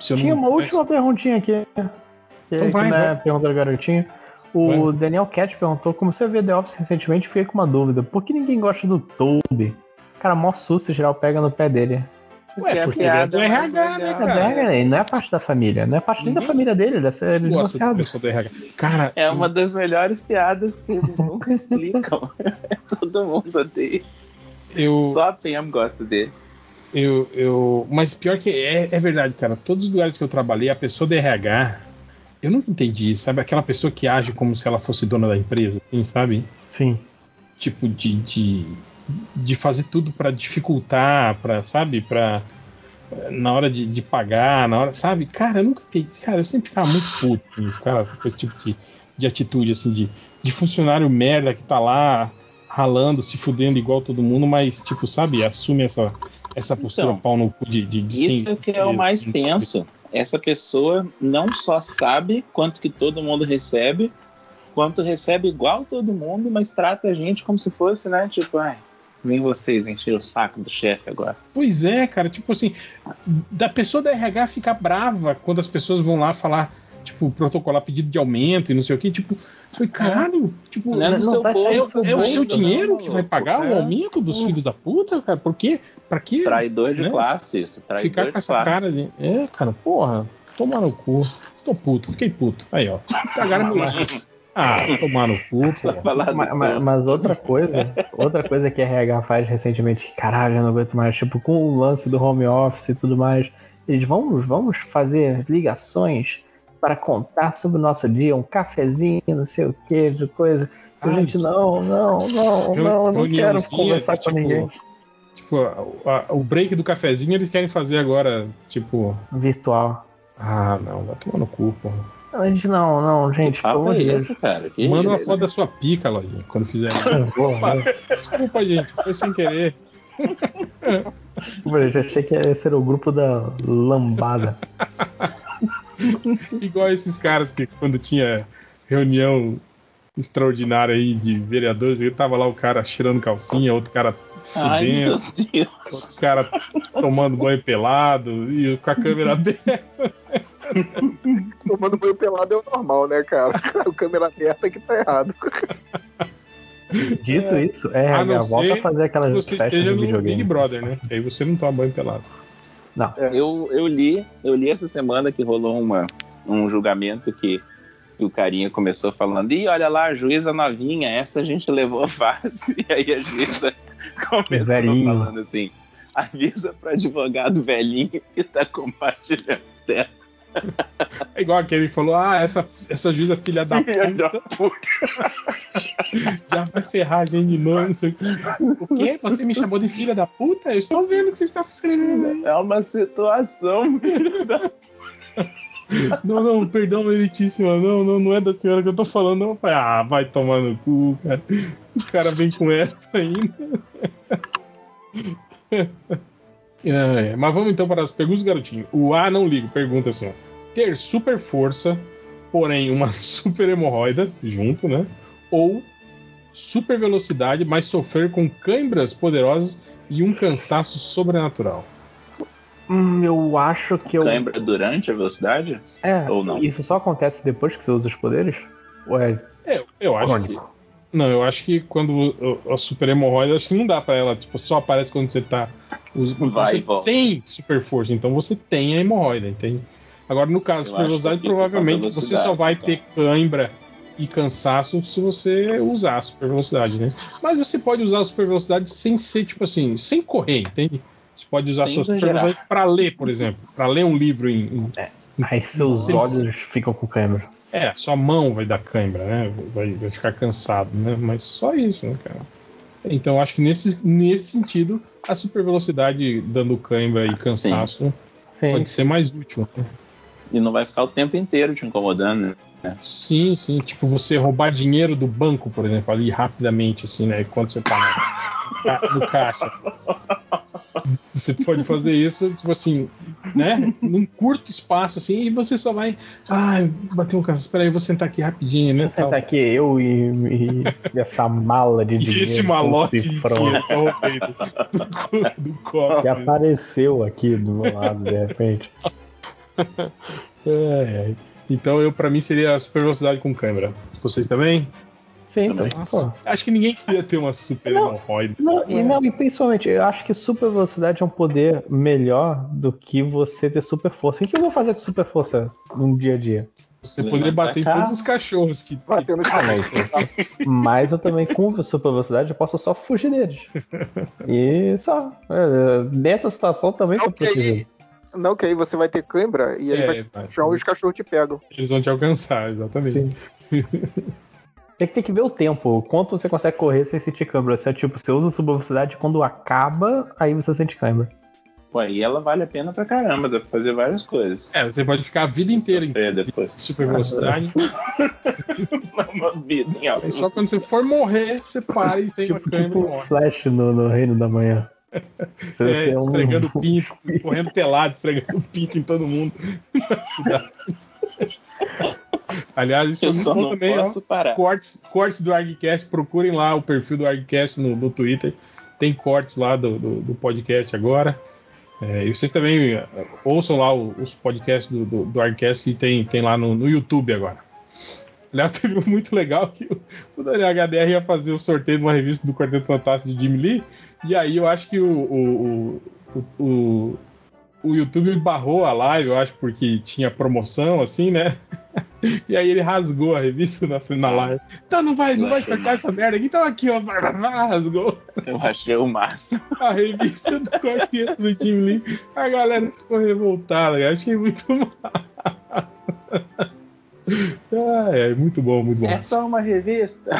[SPEAKER 9] Se eu não-
[SPEAKER 10] Tinha uma última perguntinha aqui. Que,
[SPEAKER 9] Então vai,
[SPEAKER 10] que não é
[SPEAKER 9] vai.
[SPEAKER 10] pergunta do garotinho. O Daniel Cat perguntou como você vê The Office recentemente. Fiquei com uma dúvida. Por que ninguém gosta do Toby? Cara, mó susto geral pega no pé dele.
[SPEAKER 9] Ué,
[SPEAKER 2] a
[SPEAKER 9] porque ele é do
[SPEAKER 2] piada
[SPEAKER 9] RH, né.
[SPEAKER 10] É,
[SPEAKER 9] cara?
[SPEAKER 10] ele não é parte da família. Não é parte nem da família dele. Ele é
[SPEAKER 9] do
[SPEAKER 10] divorciado.
[SPEAKER 9] pessoal do RH. Cara,
[SPEAKER 2] É uma das melhores piadas que eles nunca explicam. Todo mundo odeia.
[SPEAKER 9] eu,
[SPEAKER 2] Só a Pam gosta dele.
[SPEAKER 9] Eu, eu, mas pior que é, é verdade, cara. Todos os lugares que eu trabalhei, a pessoa do RH, eu nunca entendi, sabe? Aquela pessoa que age como se ela fosse dona da empresa, assim, sabe?
[SPEAKER 10] Sim.
[SPEAKER 9] Tipo, de, de, de fazer tudo pra dificultar, pra, sabe? Pra, na hora de, de pagar, na hora, sabe? Cara, eu nunca entendi. Cara, eu sempre ficava muito puto com isso, cara, com esse tipo de, de atitude, assim, de, de funcionário merda que tá lá ralando, se fudendo igual todo mundo, mas, tipo, sabe? Assume essa, essa postura
[SPEAKER 2] Então,
[SPEAKER 9] pau no cu de, de, de
[SPEAKER 2] Isso
[SPEAKER 9] sem-
[SPEAKER 2] que é o mais tenso. Essa pessoa não só sabe quanto que todo mundo recebe, quanto recebe igual todo mundo, mas trata a gente como se fosse, né? Tipo, ai, vem vocês encher o saco do chefe agora.
[SPEAKER 9] Pois é, cara, tipo assim, da pessoa da RH ficar brava quando as pessoas vão lá falar, tipo, protocolar pedido de aumento e não sei o que, tipo, foi caralho, tipo,
[SPEAKER 2] Não é
[SPEAKER 10] tá
[SPEAKER 2] bolso,
[SPEAKER 9] é, é o seu
[SPEAKER 2] não,
[SPEAKER 9] dinheiro
[SPEAKER 2] não,
[SPEAKER 9] que vai pagar o
[SPEAKER 2] É.
[SPEAKER 9] aumento dos filhos da puta, cara? Por quê? Pra quê?
[SPEAKER 2] Traidor de
[SPEAKER 9] Né?
[SPEAKER 2] classe, isso. Traidor
[SPEAKER 9] Ficar
[SPEAKER 2] de
[SPEAKER 9] com essa
[SPEAKER 2] classe.
[SPEAKER 9] cara de. É, cara, porra, tomar no cu. Tô puto, fiquei puto. Aí, ó. Cagaram meu Ah, tomar no cu,
[SPEAKER 2] Só
[SPEAKER 9] porra.
[SPEAKER 2] falar do
[SPEAKER 10] Ma- ma- Mas, outra coisa, outra coisa que a RH faz recentemente, que caralho, eu não aguento mais, tipo, com o lance do home office e tudo mais, eles vamos, vamos fazer ligações para contar sobre o nosso dia, um cafezinho, não sei o que, de coisa.
[SPEAKER 9] Ah,
[SPEAKER 10] gente, não, não, não, não, eu não quero conversar com
[SPEAKER 9] tipo,
[SPEAKER 10] ninguém.
[SPEAKER 9] Tipo, a- a- o break do cafezinho eles querem fazer agora, tipo.
[SPEAKER 10] Virtual.
[SPEAKER 9] Ah, não, vai tomar no cu, porra.
[SPEAKER 10] A gente, não, não, gente, pelo
[SPEAKER 2] Papo
[SPEAKER 10] amor
[SPEAKER 2] é
[SPEAKER 10] de Deus.
[SPEAKER 2] esse, cara? Que
[SPEAKER 9] Manda uma foto da sua pica, Lojinha, quando fizer.
[SPEAKER 10] Né?
[SPEAKER 9] Desculpa, gente, foi sem querer.
[SPEAKER 10] Eu já achei que ia ser o grupo da lambada.
[SPEAKER 9] Igual esses caras que quando tinha reunião extraordinária aí de vereadores, aí tava lá o cara cheirando calcinha, outro cara
[SPEAKER 2] Ai, meu
[SPEAKER 9] fudendo,
[SPEAKER 2] Deus.
[SPEAKER 9] outro cara tomando banho pelado e com a câmera aberta.
[SPEAKER 7] Tomando banho pelado é o normal, né, cara? O câmera aberta que tá errado.
[SPEAKER 10] Dito isso, é,
[SPEAKER 9] A
[SPEAKER 10] volta a fazer
[SPEAKER 9] que
[SPEAKER 10] aquelas
[SPEAKER 9] você
[SPEAKER 10] festas
[SPEAKER 9] esteja
[SPEAKER 10] de
[SPEAKER 9] no
[SPEAKER 10] videogame.
[SPEAKER 9] Big Brother, né? Aí você não toma banho pelado.
[SPEAKER 10] Não,
[SPEAKER 2] Eu, eu li, eu li essa semana que rolou uma, um julgamento que, que o carinha começou falando, ih, olha lá, a juíza novinha, essa a gente levou fácil. E aí a juíza começou
[SPEAKER 10] Velhinho.
[SPEAKER 2] falando assim, avisa pro advogado velhinho que tá compartilhando tela.
[SPEAKER 9] É igual aquele que falou: ah, essa, essa juíza filha da
[SPEAKER 2] Filha da
[SPEAKER 9] puta já vai ferrar a gente de novo. Não sei o quê. Você me chamou de filha da puta? Eu estou vendo o que você está escrevendo aí.
[SPEAKER 2] É uma situação, filho da
[SPEAKER 9] Não, não, perdão, meritíssima. Não, não, não é da senhora que eu tô falando, não. Ah, vai tomar no cu, cara. O cara vem com essa ainda. É, mas vamos então para as perguntas do garotinho. O A não ligo, pergunta assim: ó, ter super força, porém uma super hemorroida junto, né? Ou super velocidade, mas sofrer com câimbras poderosas e um cansaço sobrenatural.
[SPEAKER 10] Hum, eu acho que eu.
[SPEAKER 2] Cãibra durante a velocidade?
[SPEAKER 10] É,
[SPEAKER 2] Ou não?
[SPEAKER 10] isso só acontece depois que você usa os poderes? Ou é
[SPEAKER 9] É, eu acho que. Não, eu acho que quando o- a super hemorroida, acho que não dá pra ela, tipo, só aparece quando você tá.
[SPEAKER 2] Vai
[SPEAKER 9] você
[SPEAKER 2] volta.
[SPEAKER 9] tem super força, então você tem a hemorroida, entende? Agora, no caso,
[SPEAKER 2] Eu
[SPEAKER 9] super velocidade,
[SPEAKER 2] a
[SPEAKER 9] provavelmente você só vai
[SPEAKER 2] então.
[SPEAKER 9] ter cãibra e cansaço se você usar a super velocidade, né? Mas você pode usar a super velocidade sem ser, tipo assim, sem correr, entende? Você pode usar a
[SPEAKER 2] Sem
[SPEAKER 9] sua super velocidade pra ler, por exemplo. Pra ler um livro em. em-
[SPEAKER 10] Aí seus olhos ficam com câimbra.
[SPEAKER 9] É, sua mão vai dar cãibra, né? Vai, vai ficar cansado, né? Mas só isso, né, cara? Então eu acho que nesse, nesse sentido, a super velocidade dando cãibra e cansaço
[SPEAKER 10] Sim.
[SPEAKER 9] pode ser mais útil. né?
[SPEAKER 2] E não vai ficar o tempo inteiro te incomodando, né?
[SPEAKER 9] Sim, sim. Tipo, você roubar dinheiro do banco, por exemplo, ali rapidamente, assim, né? Quando você tá no caixa. Você pode fazer isso, tipo assim, né? Num curto espaço, assim, e você só vai. Ai, bater um cansaço. Espera aí, eu vou sentar aqui rapidinho, né?
[SPEAKER 10] Eu sentar aqui, eu e, e- e essa mala de
[SPEAKER 9] E
[SPEAKER 10] dinheiro.
[SPEAKER 9] esse malote de dinheiro que eu roubei do, do, do copo.
[SPEAKER 10] que apareceu aqui do meu lado, de repente.
[SPEAKER 9] É, é. Então, eu, pra mim, seria a super velocidade com câmera. Vocês também?
[SPEAKER 10] Sim,
[SPEAKER 2] Também.
[SPEAKER 10] então.
[SPEAKER 9] Acho que ninguém queria ter uma super
[SPEAKER 10] Não.
[SPEAKER 9] hemorroida.
[SPEAKER 10] Não, e não, e principalmente, eu acho que super velocidade é um poder melhor do que você ter super força. O que eu vou fazer com super força no dia a dia?
[SPEAKER 9] Você
[SPEAKER 2] Levantar
[SPEAKER 9] poderia bater em todos os cachorros que.
[SPEAKER 7] Batendo nos
[SPEAKER 10] Ah, mas, mas eu também, com super velocidade, eu posso só fugir deles. E só. É, Nessa situação também tô
[SPEAKER 7] Ok.
[SPEAKER 10] protegido.
[SPEAKER 7] Não, que aí você vai ter cãibra e aí
[SPEAKER 9] É,
[SPEAKER 7] vai chão e os cachorros te pegam.
[SPEAKER 9] Eles vão te alcançar, exatamente.
[SPEAKER 10] Tem que, tem que ver o tempo, o quanto você consegue correr sem sentir câimbra. Se é tipo, você usa super velocidade, quando acaba, aí você sente câimbra.
[SPEAKER 2] Pô, aí ela vale a pena pra caramba, dá pra fazer várias coisas.
[SPEAKER 9] É, você pode ficar a vida inteira em
[SPEAKER 2] É, depois.
[SPEAKER 9] super velocidade.
[SPEAKER 2] Uma vida em alta
[SPEAKER 9] só quando você for morrer, você para e tem uma
[SPEAKER 10] Tipo,
[SPEAKER 9] câmera e
[SPEAKER 10] tipo
[SPEAKER 9] morre.
[SPEAKER 10] Flash no, no Reino da Manhã. Você
[SPEAKER 9] É,
[SPEAKER 10] é um-
[SPEAKER 9] esfregando pinto, correndo pelado, esfregando pinto em todo mundo na cidade. Aliás, isso
[SPEAKER 2] Eu
[SPEAKER 9] é muito
[SPEAKER 2] só
[SPEAKER 9] bom
[SPEAKER 2] não
[SPEAKER 9] também, ó.
[SPEAKER 2] posso parar.
[SPEAKER 9] Cortes, cortes do ArgCast, procurem lá o perfil do ArgCast no, no Twitter. Tem cortes lá do, do, do podcast agora. É, e vocês também é, ouçam lá o- os podcasts do, do, do ArgCast que tem, tem lá no, no YouTube agora. Aliás, teve um muito legal que o, Daniel HDR ia fazer o sorteio de uma revista do Quarteto Fantástico de Jim Lee. E aí eu acho que o, o, o, o, o YouTube barrou a live, eu acho, porque tinha promoção, assim, né? E aí ele rasgou a revista na, na live. Então não vai, não vai sortear essa merda aqui, então aqui, ó. Rasgou
[SPEAKER 2] Eu achei o máximo.
[SPEAKER 9] a revista do quarteto do Jim Lee. A galera ficou revoltada, eu achei muito massa. Ah, é muito bom, muito bom.
[SPEAKER 2] É só uma revista.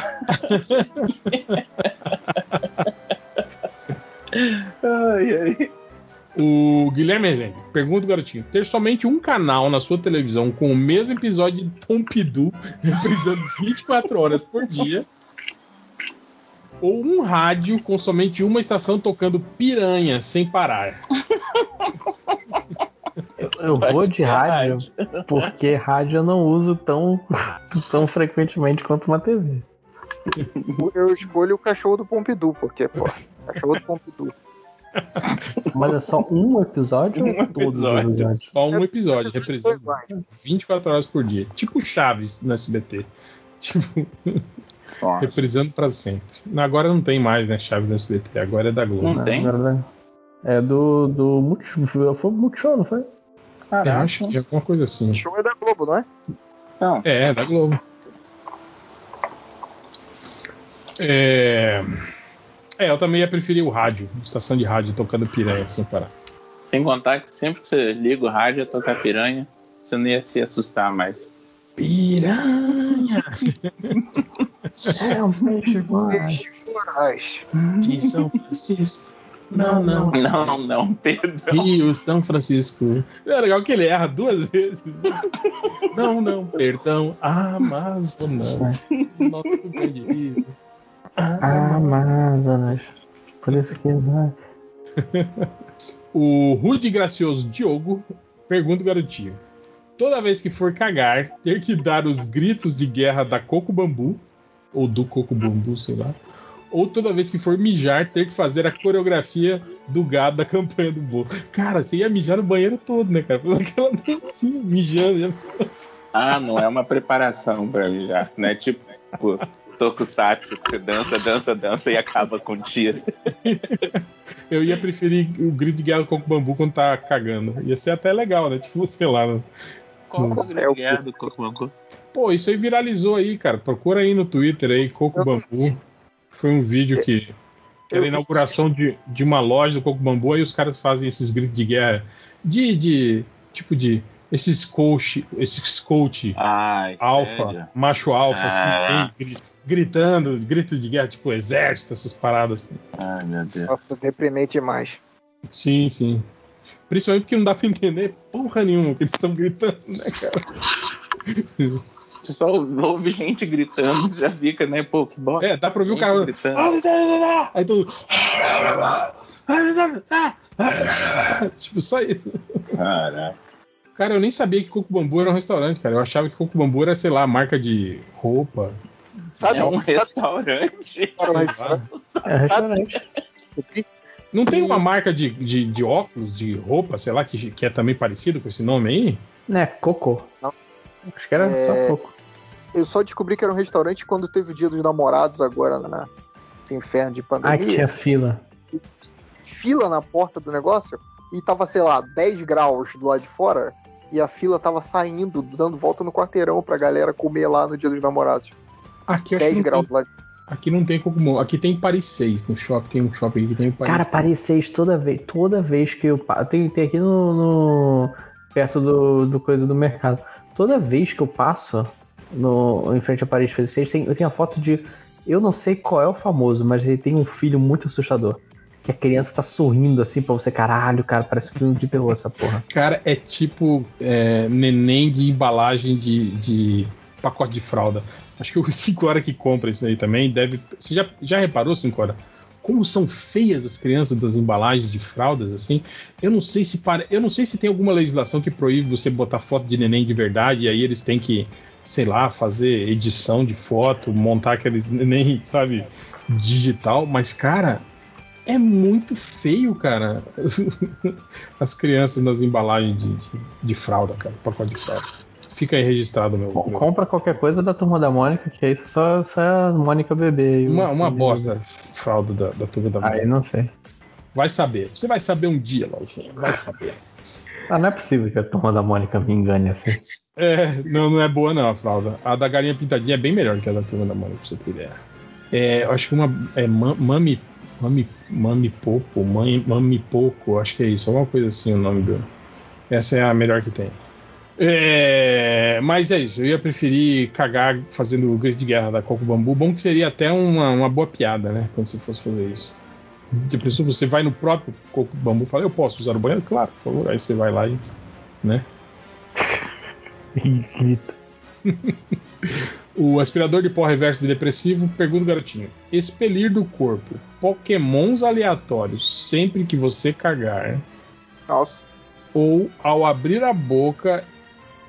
[SPEAKER 2] ai, ai.
[SPEAKER 9] O Guilherme Rezende pergunta, garotinho: ter somente um canal na sua televisão com o mesmo episódio de Pompidou reprisando 24 horas por dia, ou um rádio com somente uma estação tocando piranha sem parar?
[SPEAKER 10] Eu, vou de rádio, porque rádio eu não uso tão, tão frequentemente quanto uma TV.
[SPEAKER 7] Eu escolho o cachorro do Pompidou, porque, pô, cachorro do Pompidou.
[SPEAKER 10] Mas é só um episódio
[SPEAKER 2] Um
[SPEAKER 10] ou todos os
[SPEAKER 2] episódio.
[SPEAKER 10] episódios?
[SPEAKER 9] Só um episódio,
[SPEAKER 7] São
[SPEAKER 9] representa
[SPEAKER 7] iguais.
[SPEAKER 9] 24 horas por dia. Tipo Chaves no SBT. Tipo,
[SPEAKER 2] Nossa.
[SPEAKER 9] reprisando pra sempre. Agora não tem mais, né? Chaves no SBT, agora é da Globo.
[SPEAKER 2] Não tem?
[SPEAKER 10] Agora, É do, do Multishow, foi o Multishow, não foi?
[SPEAKER 9] Eu acho que é alguma coisa assim.
[SPEAKER 7] O show é da Globo, não é?
[SPEAKER 2] Não.
[SPEAKER 9] É, é da Globo. É... é, eu também ia preferir o rádio, estação de rádio tocando piranha sem parar.
[SPEAKER 2] Sem contar que sempre que você liga o rádio a tocar piranha, você não ia se assustar mais.
[SPEAKER 9] Piranha
[SPEAKER 10] É um peixe
[SPEAKER 7] florais.
[SPEAKER 9] de São Francisco. Não, não.
[SPEAKER 2] Não, não, Pedro.
[SPEAKER 9] Rio, São Francisco. É legal que ele erra duas vezes. Não, não, perdão. Amazonas. Nosso grande rio. Amazonas.
[SPEAKER 10] Por isso que.
[SPEAKER 9] o Rude Gracioso Diogo pergunta o garotinho: Toda vez que for cagar, ter que dar os gritos de guerra da Coco Bambu, ou do Coco Bambu, sei lá, ou toda vez que for mijar, ter que fazer a coreografia do gado da campanha do bolo. Cara, você ia mijar no banheiro todo, né, cara? Fazendo aquela dancinha, mijando.
[SPEAKER 2] Ah, não é uma preparação pra mijar, né? Tipo, tokusatsu, que você dança, dança, dança e acaba com tiro.
[SPEAKER 9] Eu ia preferir o grito de guerra do Coco Bambu quando tá cagando. Ia ser até legal, né? Tipo, sei lá. No...
[SPEAKER 2] Qual é o grito de guerra do Coco Bambu?
[SPEAKER 9] Pô, isso aí viralizou aí, cara. Procura aí no Twitter aí, Coco Bambu. Foi um vídeo que. Que era a inauguração de, de uma loja do Coco Bambu, aí os caras fazem esses gritos de guerra. De. de tipo de. Esses coach. Esses coach
[SPEAKER 2] Ai,
[SPEAKER 9] alfa,
[SPEAKER 2] sério?
[SPEAKER 9] macho alfa,
[SPEAKER 2] Ah.
[SPEAKER 9] assim, bem, gri- gritando, gritos de guerra, tipo exército, essas paradas assim.
[SPEAKER 2] Ai, meu Deus.
[SPEAKER 7] Nossa, deprimente demais.
[SPEAKER 9] Sim, sim. Principalmente porque não dá pra entender porra nenhuma o que eles estão gritando, né, cara?
[SPEAKER 2] Só ouve gente gritando, você já fica, né? Pô, que bosta.
[SPEAKER 9] É, dá pra ouvir o cara.
[SPEAKER 2] gritando.
[SPEAKER 9] Aí todo. Tipo, só isso.
[SPEAKER 2] Caraca.
[SPEAKER 9] Cara, eu nem sabia que Coco Bambu era um restaurante, cara. Eu achava que Coco Bambu era, sei lá, marca de roupa.
[SPEAKER 7] Sabe,
[SPEAKER 2] É um restaurante.
[SPEAKER 10] É restaurante.
[SPEAKER 9] Não tem uma marca de, de, de óculos, de roupa, sei lá, que, que é também parecido com esse nome aí?
[SPEAKER 10] Né, Coco.
[SPEAKER 7] Não.
[SPEAKER 10] Acho que era
[SPEAKER 7] É,
[SPEAKER 10] só Coco.
[SPEAKER 7] Eu só descobri que era um restaurante quando teve o dia dos namorados agora, na esse inferno de
[SPEAKER 10] Ah, que
[SPEAKER 7] pandemia.
[SPEAKER 10] tinha fila.
[SPEAKER 7] Fila na porta do negócio e tava, sei lá, 10 graus do lado de fora e a fila tava saindo, dando volta no quarteirão pra galera comer lá no dia dos namorados.
[SPEAKER 9] Aqui eu acho que
[SPEAKER 7] 10
[SPEAKER 9] não
[SPEAKER 7] graus
[SPEAKER 9] tem,
[SPEAKER 7] do lado de
[SPEAKER 9] aqui não tem Bambu. Aqui tem Paris 6 no shopping. Tem um shopping que tem o Paris
[SPEAKER 10] Cara,
[SPEAKER 9] 6.
[SPEAKER 10] Paris 6 toda vez, toda vez que eu passo. Tem, tem aqui no, no- perto do, do coisa do mercado. Toda vez que eu passo no, em frente a Paris 6, tem, eu tenho a foto de. Eu não sei qual é o famoso, mas ele tem um filho muito assustador. Que a criança tá sorrindo assim pra você, caralho, cara, parece filme de terror essa porra.
[SPEAKER 9] Cara, é tipo é, neném de embalagem de, de pacote de fralda. Acho que o 5 horas que compra isso aí também deve. Você já, já reparou, 5 horas? Como são feias as crianças das embalagens de fraldas, assim? Eu não sei se para, eu não sei se tem alguma legislação que proíbe você botar foto de neném de verdade, e aí eles têm que, sei lá, fazer edição de foto, montar aqueles neném, sabe, digital, mas, cara, é muito feio, cara. As crianças nas embalagens de, de, de fralda, cara. Pacote de fralda. Fica aí registrado, meu. Meu-
[SPEAKER 10] Compra qualquer coisa da turma da Mônica, que isso só, só é a Mônica bebê.
[SPEAKER 9] Uma, uma bosta
[SPEAKER 10] bebê.
[SPEAKER 9] fralda da, da turma da
[SPEAKER 10] Aí
[SPEAKER 9] mãe.
[SPEAKER 10] não sei.
[SPEAKER 9] Vai saber. Você vai saber um dia, Lojinha. Vai saber.
[SPEAKER 10] Ah, não é possível que a turma da Mônica me engane assim.
[SPEAKER 9] É, não, não é boa não a fralda. A da galinha pintadinha é bem melhor que a da turma da Mônica, pra você ter ideia. É, acho que uma. É ma- Mami. Mami. Mami Popo. Mãe, mami Poco. Acho que é isso. Alguma coisa assim o nome do. Essa é a melhor que tem. É, mas é isso. Eu ia preferir cagar fazendo o grito de guerra da Coco Bambu. Bom que seria até uma, uma boa piada, né? Quando você fosse fazer isso. De pessoa, você vai no próprio Coco Bambu e fala: Eu posso usar o banheiro? Claro, por favor. Aí você vai lá e. Né?
[SPEAKER 10] E grita.
[SPEAKER 9] O aspirador de pó reverso de depressivo pergunta o garotinho: expelir do corpo pokémons aleatórios sempre que você cagar,
[SPEAKER 7] Nossa.
[SPEAKER 9] ou ao abrir a boca,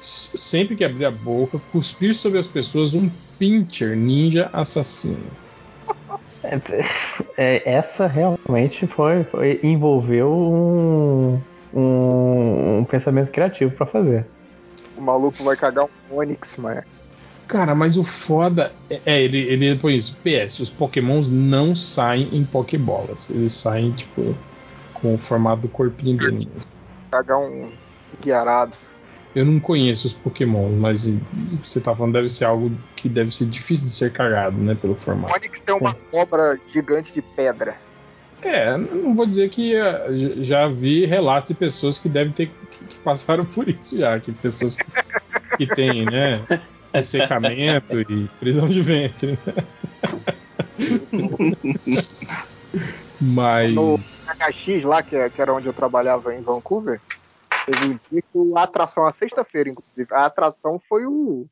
[SPEAKER 9] sempre que abrir a boca, cuspir sobre as pessoas um pincher ninja assassino.
[SPEAKER 10] É, é, essa realmente foi, foi- envolveu um, um, um pensamento criativo pra fazer.
[SPEAKER 7] O maluco vai cagar um Onix, mano.
[SPEAKER 9] Cara, mas o foda é, é, ele, ele põe isso. PS, os pokémons não saem em pokébolas. Eles saem, tipo, com o formato do corpinho dele mesmo.
[SPEAKER 7] Cagar um Guiarados.
[SPEAKER 9] Eu não conheço os Pokémon, mas o que você tá falando deve ser algo que deve ser difícil de ser cagado, né? Pelo formato.
[SPEAKER 7] Onix é uma cobra gigante de pedra.
[SPEAKER 9] É, não vou dizer que eh, já vi relatos de pessoas que devem ter que, passaram por isso já, que pessoas que, que têm, né? Secamento e prisão de ventre. Mas.
[SPEAKER 7] No HX lá, que, é- que era onde eu trabalhava em Vancouver, teve um dia que a atração, a sexta-feira, inclusive, a atração foi o.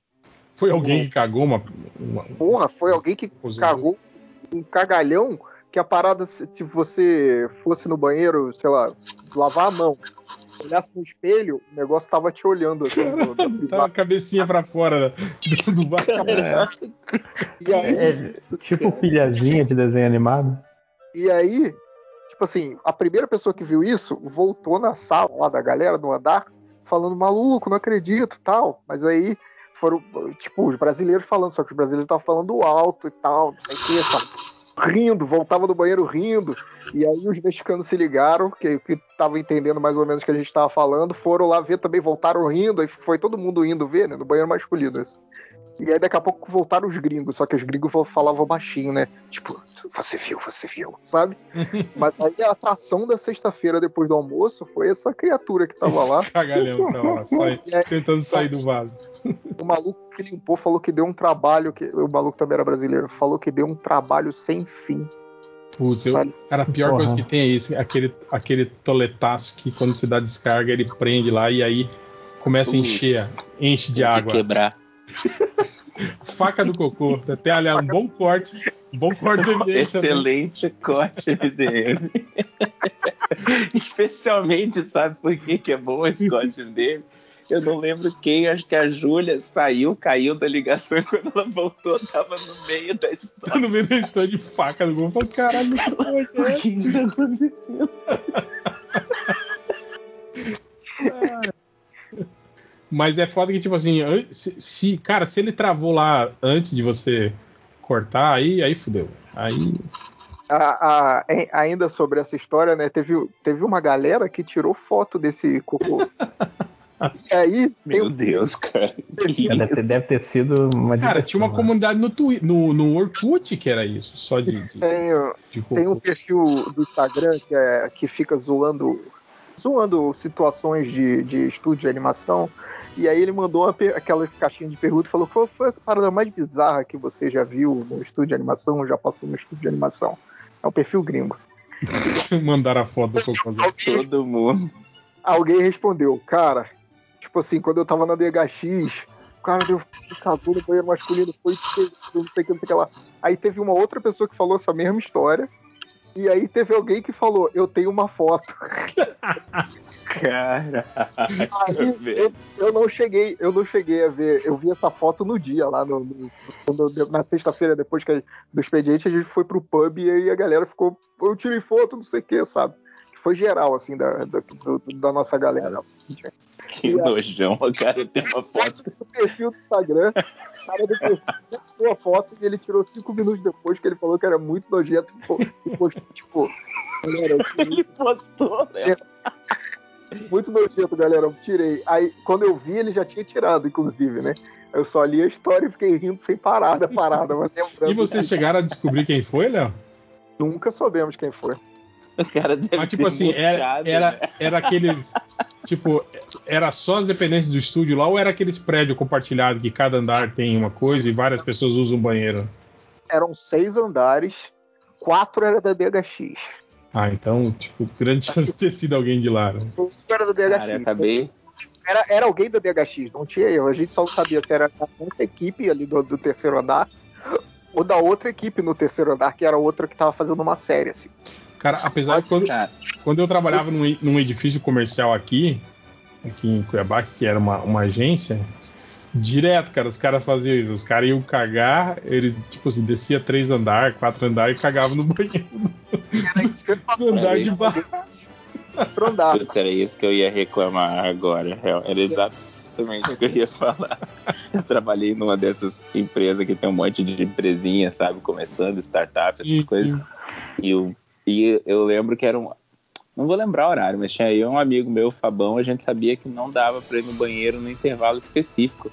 [SPEAKER 9] Foi alguém que cagou uma. uma
[SPEAKER 7] Porra, foi alguém que cagou um cagalhão que a parada, se, se você fosse no banheiro, sei lá, lavar a mão, olhasse no espelho, o negócio tava te olhando assim. do- do-
[SPEAKER 9] Tá a cabecinha pra fora do, do bar.
[SPEAKER 7] E aí,
[SPEAKER 10] É, tipo pilhazinha de desenho animado.
[SPEAKER 7] E aí, tipo assim, a primeira pessoa que viu isso voltou na sala lá da galera, no andar, falando, maluco, não acredito tal. Mas aí foram, tipo, os brasileiros falando, só que os brasileiros estavam falando alto e tal, não sei o que, tal. Rindo, voltava do banheiro rindo. E aí os mexicanos se ligaram, que estavam entendendo mais ou menos o que a gente estava falando, foram lá ver também, voltaram rindo, aí foi todo mundo indo ver, né, no banheiro masculino. Assim. E aí daqui a pouco voltaram os gringos, só que os gringos falavam baixinho, né? Tipo, você viu, você viu, sabe? Mas aí a atração da sexta-feira depois do almoço foi essa criatura que tava lá.
[SPEAKER 9] Cagalhão tava lá, sai- tentando sair do vaso.
[SPEAKER 7] O maluco que limpou falou que deu um trabalho, que o maluco também era brasileiro, falou que deu um trabalho sem fim.
[SPEAKER 9] Putz, eu, cara, a pior
[SPEAKER 10] Porra.
[SPEAKER 9] coisa que tem é isso, aquele, aquele toletaço que quando você dá descarga, ele prende lá e aí começa a
[SPEAKER 2] Putz.
[SPEAKER 9] encher, enche de
[SPEAKER 2] Tem que
[SPEAKER 9] água.
[SPEAKER 2] quebrar.
[SPEAKER 9] Faca do cocô. Até, aliás, um bom corte. Um bom corte do MDM também.
[SPEAKER 2] Excelente corte MDM. Especialmente, sabe por que, que é bom esse corte MDM? Eu não lembro quem, acho que a Júlia saiu, caiu da ligação e quando ela voltou, tava no meio da história.
[SPEAKER 9] No meio da história de faca do gol. Falei, caralho, é
[SPEAKER 2] O que está acontecendo?
[SPEAKER 9] Mas é foda que, tipo assim, se, se- cara, se ele travou lá antes de você cortar, aí, aí fudeu. Aí.
[SPEAKER 7] A- a- ainda sobre essa história, né? Teve, teve uma galera que tirou foto desse cocô. e aí
[SPEAKER 2] Meu
[SPEAKER 7] um
[SPEAKER 2] Deus, cara. Que
[SPEAKER 10] deve, deve ter sido uma
[SPEAKER 9] Cara,
[SPEAKER 10] diversão,
[SPEAKER 9] tinha uma
[SPEAKER 10] né?
[SPEAKER 9] comunidade no, Twi- no, no Orkut que era isso, só de, de,
[SPEAKER 7] tem,
[SPEAKER 9] de
[SPEAKER 7] tem um perfil do Instagram que, é, que fica zoando, zoando situações de, de estúdio de animação. E aí ele mandou uma aquela caixinha de pergunta e falou: qual foi a parada mais bizarra que você já viu no estúdio de animação ou já passou no estúdio de animação? É um perfil gringo.
[SPEAKER 9] Mandaram a foto do.
[SPEAKER 2] Todo mundo.
[SPEAKER 7] Alguém respondeu, cara, tipo assim, quando eu tava na DHX, o cara deu cagou no banheiro masculino, foi não sei o que, não sei o que lá. Aí teve uma outra pessoa que falou essa mesma história. E aí teve alguém que falou, eu tenho uma foto.
[SPEAKER 2] Cara.
[SPEAKER 7] Aí eu, eu não cheguei, eu não cheguei a ver, eu vi essa foto no dia, lá no, no- quando- na sexta-feira, depois que a- do expediente, a gente foi pro pub e aí a galera ficou, eu tirei foto, não sei o que, sabe? Que foi geral, assim, da, da, do- da nossa galera.
[SPEAKER 2] Que nojão, o cara tem uma foto.
[SPEAKER 7] no perfil do Instagram, o cara do perfil postou a foto e ele tirou cinco minutos depois que ele falou que era muito nojento e po- postou, tipo, galera,
[SPEAKER 2] Ele postou, né?
[SPEAKER 7] muito nojento, galera, eu tirei. Aí, quando eu vi, ele já tinha tirado, inclusive, né? Eu só li a história e fiquei rindo sem parar da parada, mas lembrando
[SPEAKER 9] E vocês chegaram a descobrir quem foi, Léo?
[SPEAKER 7] nunca soubemos quem foi.
[SPEAKER 2] O cara deve
[SPEAKER 9] Mas, tipo
[SPEAKER 2] ter
[SPEAKER 9] assim, era,
[SPEAKER 2] murchado,
[SPEAKER 9] era,
[SPEAKER 2] né?
[SPEAKER 9] era aqueles. Tipo, era só as dependências do estúdio lá ou era aqueles prédios compartilhados que cada andar tem uma coisa e várias pessoas usam o banheiro?
[SPEAKER 7] Eram seis andares, quatro era da DHX.
[SPEAKER 9] Ah, então, tipo, grande chance de ter sido alguém de lá. Né?
[SPEAKER 7] Era da DHX.
[SPEAKER 2] Cara, eu acabei.
[SPEAKER 7] era, era alguém da DHX, não tinha erro. A gente só não sabia se era essa equipe ali do, do terceiro andar ou da outra equipe no terceiro andar, que era outra que tava fazendo uma série, assim.
[SPEAKER 9] Cara, apesar de quando,
[SPEAKER 2] Cara,
[SPEAKER 9] quando eu trabalhava num, num edifício comercial aqui, aqui em Cuiabá, que era uma, uma agência, direto, cara, os caras faziam isso. Os caras iam cagar, eles, tipo assim, descia três andares, quatro andares e cagavam no banheiro
[SPEAKER 7] Era isso que eu ia
[SPEAKER 9] do andar
[SPEAKER 2] Era
[SPEAKER 9] de
[SPEAKER 2] isso.
[SPEAKER 9] baixo.
[SPEAKER 2] Putz, era isso que eu ia reclamar agora. Era exatamente o que eu ia falar. Eu trabalhei numa dessas empresas que tem um monte de empresinha, sabe? Começando, startup, essas
[SPEAKER 9] Sim,
[SPEAKER 2] coisas.
[SPEAKER 9] sim.
[SPEAKER 2] E eu, e eu lembro que era um. Não vou lembrar o horário, mas tinha aí um amigo meu, Fabão, a gente sabia que não dava pra ir no banheiro no intervalo específico.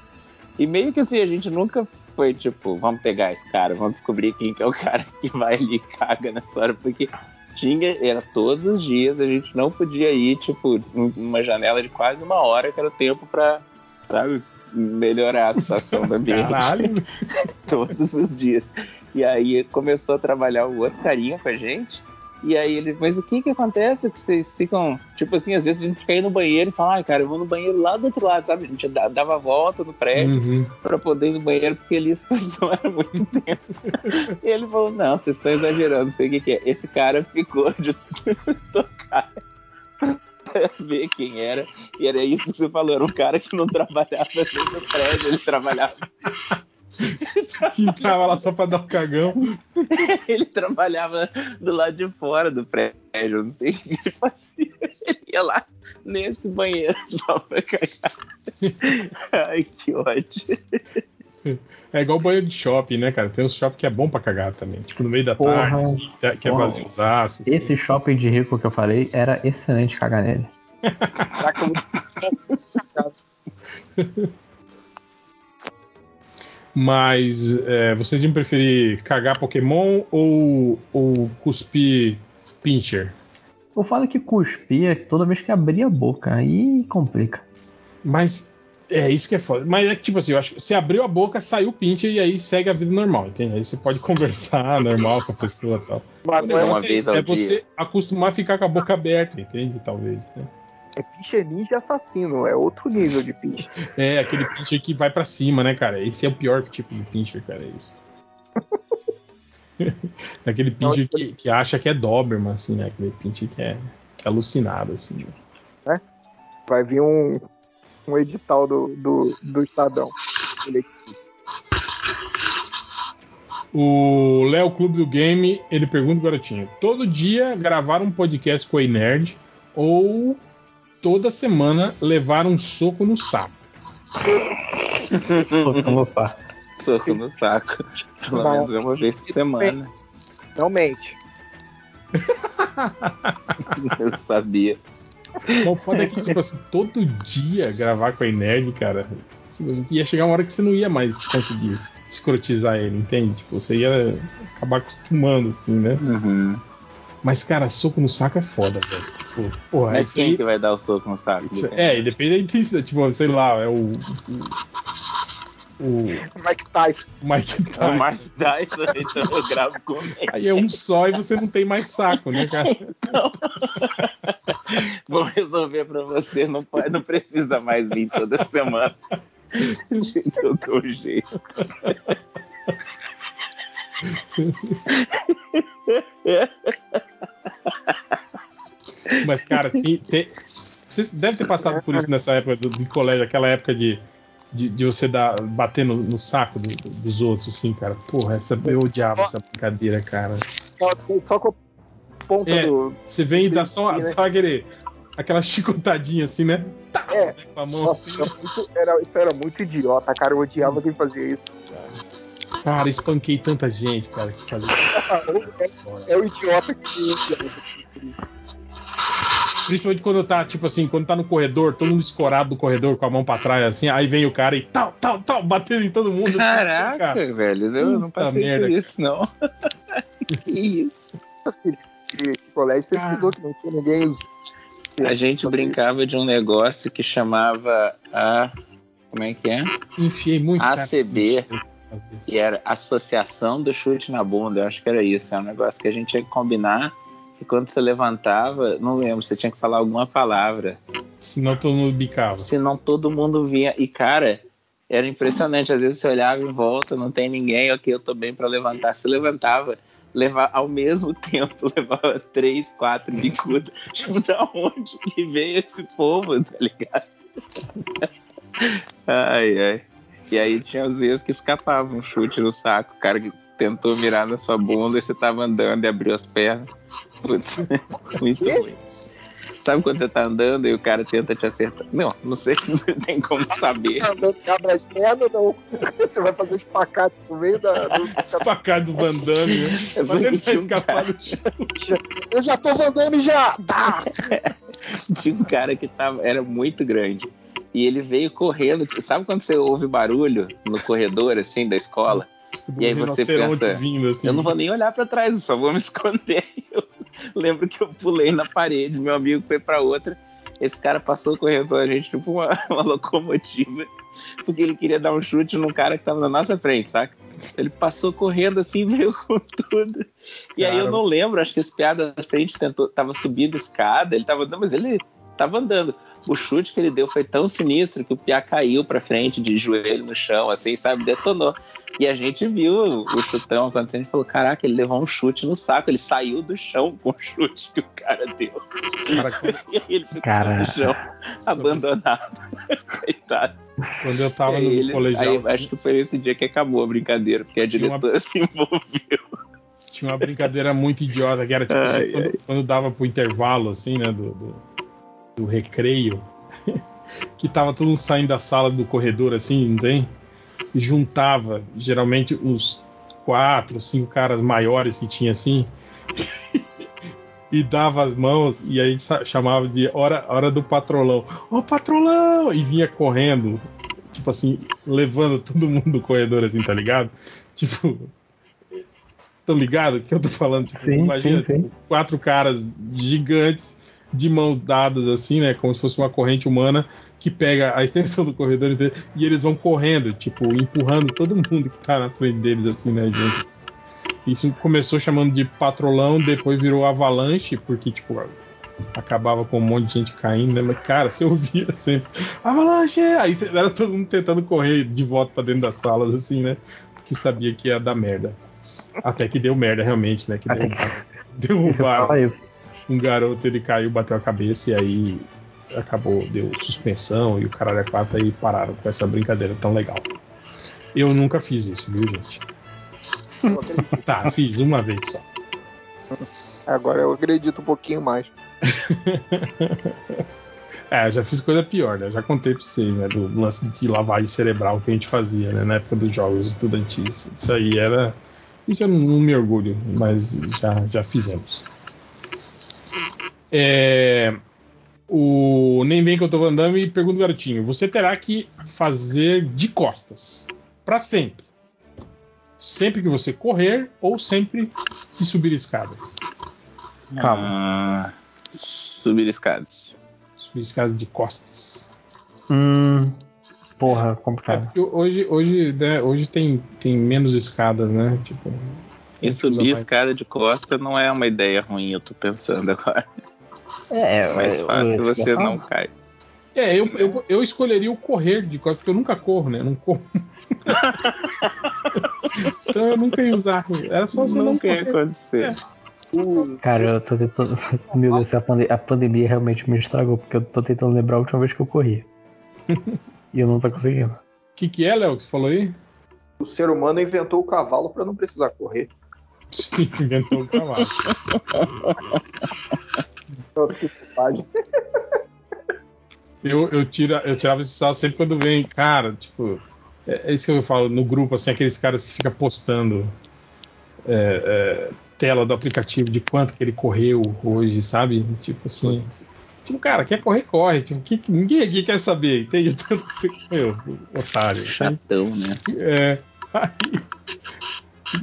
[SPEAKER 2] E meio que assim, a gente nunca foi tipo, vamos pegar esse cara, vamos descobrir quem que é o cara que vai ali e caga nessa hora, porque tinha, era todos os dias, a gente não podia ir, tipo, numa janela de quase uma hora, que era o tempo pra, sabe, melhorar a situação do ambiente
[SPEAKER 9] Caralho.
[SPEAKER 2] todos os dias. E aí começou a trabalhar o outro carinha com a gente. E aí ele, mas o que que acontece que vocês ficam, tipo assim, às vezes a gente fica aí no banheiro e fala, ai cara, eu vou no banheiro lá do outro lado, sabe? A gente dava a volta no prédio
[SPEAKER 9] Uhum.
[SPEAKER 2] pra poder ir no banheiro porque ali a situação era muito tensa. e ele falou, não, vocês estão exagerando, não sei o que que é. Esse cara ficou de tocar pra ver quem era. E era isso que você falou, era um cara que não trabalhava dentro do prédio, ele trabalhava
[SPEAKER 9] Entrava lá só pra dar um cagão.
[SPEAKER 2] ele trabalhava do lado de fora do prédio, eu não sei o que ele fazia. Ele ia lá nesse banheiro só pra cagar. Ai, que ódio.
[SPEAKER 9] É igual banheiro de shopping, né, cara? Tem uns shopping que é bom pra cagar também. Tipo, no meio da
[SPEAKER 10] Porra.
[SPEAKER 9] tarde, assim, que é- que é
[SPEAKER 10] Porra.
[SPEAKER 9] vaziozaço. assim.
[SPEAKER 10] Esse shopping de rico que eu falei era excelente cagar nele.
[SPEAKER 7] Caraca, muito
[SPEAKER 9] Mas é, vocês iam preferir cagar Pokémon ou, ou cuspir Pincher?
[SPEAKER 10] O foda é que cuspia toda vez que abria a boca, aí complica.
[SPEAKER 9] Mas é isso que é foda. Mas é que, tipo assim, eu acho que você abriu a boca, saiu o Pincher e aí segue a vida normal, entende? Aí você pode conversar normal com a pessoa e tal. O
[SPEAKER 2] Uma
[SPEAKER 9] negócio é,
[SPEAKER 2] vez
[SPEAKER 9] isso,
[SPEAKER 2] ao
[SPEAKER 9] é
[SPEAKER 2] dia.
[SPEAKER 9] você acostumar a ficar com a boca aberta, entende? Talvez. Né?
[SPEAKER 7] É Pincher Ninja assassino, é outro nível de Pincher.
[SPEAKER 9] É, aquele Pincher que vai pra cima, né, cara? Esse é o pior tipo de Pincher, cara, é isso. aquele Pincher que, que acha que é Doberman, assim, né? Aquele Pincher que é, que é alucinado, assim.
[SPEAKER 7] Vai vir um, um edital do, do, do Estadão. Ele-
[SPEAKER 9] O Léo Clube do Game, ele pergunta, garotinho, todo dia gravar um podcast com a Nerd ou toda semana levar um soco no saco?
[SPEAKER 10] Soco no saco.
[SPEAKER 2] Soco no saco. Pelo
[SPEAKER 7] Não.
[SPEAKER 2] menos uma vez por semana.
[SPEAKER 7] Não mente.
[SPEAKER 2] Eu sabia.
[SPEAKER 9] O foda é que, tipo assim, todo dia gravar com a Nerd, cara, tipo, ia chegar uma hora que você não ia mais conseguir escrotizar ele, entende? Tipo, você ia acabar acostumando, assim, né?
[SPEAKER 2] Uhum.
[SPEAKER 9] Mas, cara, soco no saco é foda, velho. Tipo, porra,
[SPEAKER 2] Mas
[SPEAKER 9] isso
[SPEAKER 2] quem
[SPEAKER 9] aí-
[SPEAKER 2] que vai dar o soco no saco?
[SPEAKER 9] isso- é, e depende da tipo, sei lá, é o. O, o
[SPEAKER 7] Mike Tyson.
[SPEAKER 9] Mike
[SPEAKER 2] É o
[SPEAKER 9] Tyson.
[SPEAKER 2] Mike Tyson, então eu gravo com ele.
[SPEAKER 9] Aí é um só e você não tem mais saco, né, cara?
[SPEAKER 2] Vou resolver pra você, não, pode, não precisa mais vir toda semana. Eu dou um jeito.
[SPEAKER 9] Mas, cara, tem, tem- você deve ter passado por isso nessa época do, de colégio, aquela época de, de, de você dar, bater no, no saco do- do- dos outros, assim, cara. Porra, essa, eu odiava essa brincadeira, cara.
[SPEAKER 7] Só, com a ponta
[SPEAKER 9] É.
[SPEAKER 7] do.
[SPEAKER 9] Você vem e dá só,
[SPEAKER 7] né?
[SPEAKER 9] só aquele, aquela chicotadinha assim, né? Tá,
[SPEAKER 7] É.
[SPEAKER 9] né, com a mão
[SPEAKER 7] Nossa,
[SPEAKER 9] assim.
[SPEAKER 7] era muito- era- isso era muito idiota, cara. Eu odiava quem fazia isso.
[SPEAKER 9] Cara, espanquei tanta gente, cara, que fazia isso.
[SPEAKER 7] É o idiota que.
[SPEAKER 9] Principalmente quando tá, tipo assim, quando tá no corredor, todo mundo escorado do corredor com a mão pra trás, assim, aí vem o cara e tal, tal, tal, batendo em todo mundo.
[SPEAKER 2] Caraca,
[SPEAKER 9] Cara,
[SPEAKER 2] velho, eu não passei
[SPEAKER 9] merda,
[SPEAKER 2] por isso, não. que isso?
[SPEAKER 7] Que, que colégio você
[SPEAKER 9] Cara.
[SPEAKER 7] estudou que não tinha ninguém.
[SPEAKER 2] A gente brincava de um negócio que chamava a. Como é que é?
[SPEAKER 9] Enfiei muito. cara,
[SPEAKER 2] ACB.
[SPEAKER 9] no
[SPEAKER 2] Que era Associação do Chute na Bunda. Eu acho que era isso. É um negócio que a gente tinha que combinar. Que quando você levantava, não lembro, você tinha que falar alguma palavra.
[SPEAKER 9] Senão todo mundo bicava.
[SPEAKER 2] Senão todo mundo vinha. E, cara, era impressionante. Às vezes você olhava em volta, não tem ninguém, ok, eu tô bem pra levantar. Se levantava, levava ao mesmo tempo, levava três, quatro bicudas. tipo, da onde que veio esse povo, tá ligado? ai, ai. E aí tinha às vezes que escapava um chute no saco, o cara que tentou virar na sua bunda e você tava andando e abriu as pernas. Putz, muito ruim. Sabe quando você tá andando e o cara tenta te acertar? Não, não sei, não tem como saber.
[SPEAKER 7] Andando de abre as pernas, não. Você vai fazer os pacates no meio da. do-
[SPEAKER 9] Espacado do Van Damme, né?
[SPEAKER 2] É
[SPEAKER 9] Mas escapar do chão.
[SPEAKER 7] Eu já tô andando já! Tá!
[SPEAKER 2] Tinha um cara que tava, era muito grande. E ele veio correndo. Sabe quando você ouve barulho no corredor, assim, da escola?
[SPEAKER 9] Do
[SPEAKER 2] E aí você pensa,
[SPEAKER 9] vindo, assim.
[SPEAKER 2] Eu não vou nem olhar pra trás, eu só vou me esconder. Eu lembro que eu pulei na parede, meu amigo foi pra outra. Esse cara passou correndo a gente tipo uma, uma locomotiva, porque ele queria dar um chute num cara que tava na nossa frente, saca? Ele passou correndo assim, veio com tudo. E aí eu não lembro, acho que esse piada da frente tentou, tava subindo a escada, ele tava andando, mas ele tava andando. O chute que ele deu foi tão sinistro que o Piá caiu pra frente de joelho no chão, assim, sabe? Detonou. E a gente viu o chutão acontecendo e falou: caraca, ele levou um chute no saco, ele saiu do chão com o chute que o cara deu.
[SPEAKER 9] Cara,
[SPEAKER 2] E aí ele ficou
[SPEAKER 10] Cara.
[SPEAKER 2] no chão, abandonado. Coitado.
[SPEAKER 9] quando eu tava no
[SPEAKER 2] ele-
[SPEAKER 9] colegial,
[SPEAKER 2] aí acho que foi esse dia que acabou a brincadeira, porque a
[SPEAKER 9] Tinha uma-
[SPEAKER 2] diretora se envolveu.
[SPEAKER 9] tinha uma brincadeira muito idiota, que era tipo assim,
[SPEAKER 2] Ai,
[SPEAKER 9] quando, quando dava pro intervalo, assim, né, do, do, do recreio, que tava todo mundo saindo da sala do corredor, assim, não tem? E juntava, geralmente, os quatro, cinco caras maiores que tinha, assim, e dava as mãos, e a gente chamava de hora, hora do patrolão. Ô, patrolão! E vinha correndo, tipo assim, levando todo mundo do corredor, assim, tá ligado? Tipo, Estão ligados que eu tô falando? Tipo,
[SPEAKER 10] Sim,
[SPEAKER 9] imagina
[SPEAKER 10] sim, sim.
[SPEAKER 9] tipo, quatro caras gigantes de mãos dadas, assim, né? Como se fosse uma corrente humana que pega a extensão do corredor inteiro e eles vão correndo, tipo, empurrando todo mundo que tá na frente deles, assim, né, juntos. Isso começou chamando de patrolão, depois virou avalanche, porque, tipo, acabava com um monte de gente caindo, né? Mas, cara, você ouvia sempre, avalanche! Aí era todo mundo tentando correr de volta pra dentro das salas, assim, né? Porque sabia que ia dar merda. Até que deu merda, realmente, né? Que derrubaram, derrubaram. Um garoto, ele caiu, bateu a cabeça e aí acabou, deu suspensão e o caralho é quatro aí pararam com essa brincadeira tão legal. Eu nunca fiz isso, viu, gente? Tá, fiz uma vez só.
[SPEAKER 7] Agora eu acredito um pouquinho mais.
[SPEAKER 9] É, já fiz coisa pior, né? Já contei pra vocês, né? Do lance de lavagem cerebral que a gente fazia, né? Na época dos jogos estudantis. Isso aí era. Isso eu não, me orgulho, mas já, já fizemos. É, o Nem Bem que eu tô andando e pergunta o garotinho: Você terá que fazer de costas. Pra sempre. Sempre que você correr ou sempre que subir escadas.
[SPEAKER 10] Calma.
[SPEAKER 2] Ah, subir escadas.
[SPEAKER 9] Subir escadas de costas.
[SPEAKER 10] Hum, porra,
[SPEAKER 9] É
[SPEAKER 10] complicado.
[SPEAKER 9] porque hoje, hoje, né, hoje tem, tem menos escadas, né? Tipo,
[SPEAKER 2] E subir escada de costa não é uma ideia ruim, eu tô pensando agora.
[SPEAKER 10] É,
[SPEAKER 2] É mais
[SPEAKER 10] eu-
[SPEAKER 2] fácil
[SPEAKER 10] eu-
[SPEAKER 2] você não cair.
[SPEAKER 9] É, eu, eu, eu escolheria o correr de costas, porque eu nunca corro, né? Eu não corro. então eu nunca ia usar. Era só você não
[SPEAKER 2] ia
[SPEAKER 9] correr.
[SPEAKER 2] acontecer.
[SPEAKER 10] Cara, eu tô tentando. Meu Deus, a, a pandemia realmente me estragou, porque eu tô tentando lembrar a última vez que eu corri. e eu não tô conseguindo.
[SPEAKER 9] O que, que é, Léo, que você falou aí?
[SPEAKER 7] O ser humano inventou o cavalo para não precisar correr.
[SPEAKER 9] Sim, inventou o cavalo.
[SPEAKER 7] Nossa, que bobagem.
[SPEAKER 9] Eu, eu, tira, eu tirava esse sal sempre quando vem, cara, tipo. É, é isso que eu falo no grupo, assim, aqueles caras que ficam postando é, é, tela do aplicativo de quanto que ele correu hoje, sabe? Tipo assim. Tipo, cara, quer correr, corre. Tipo, que, ninguém aqui quer saber, entende? Tanto que você correu, otário.
[SPEAKER 2] Chatão, né?
[SPEAKER 9] É. Aí,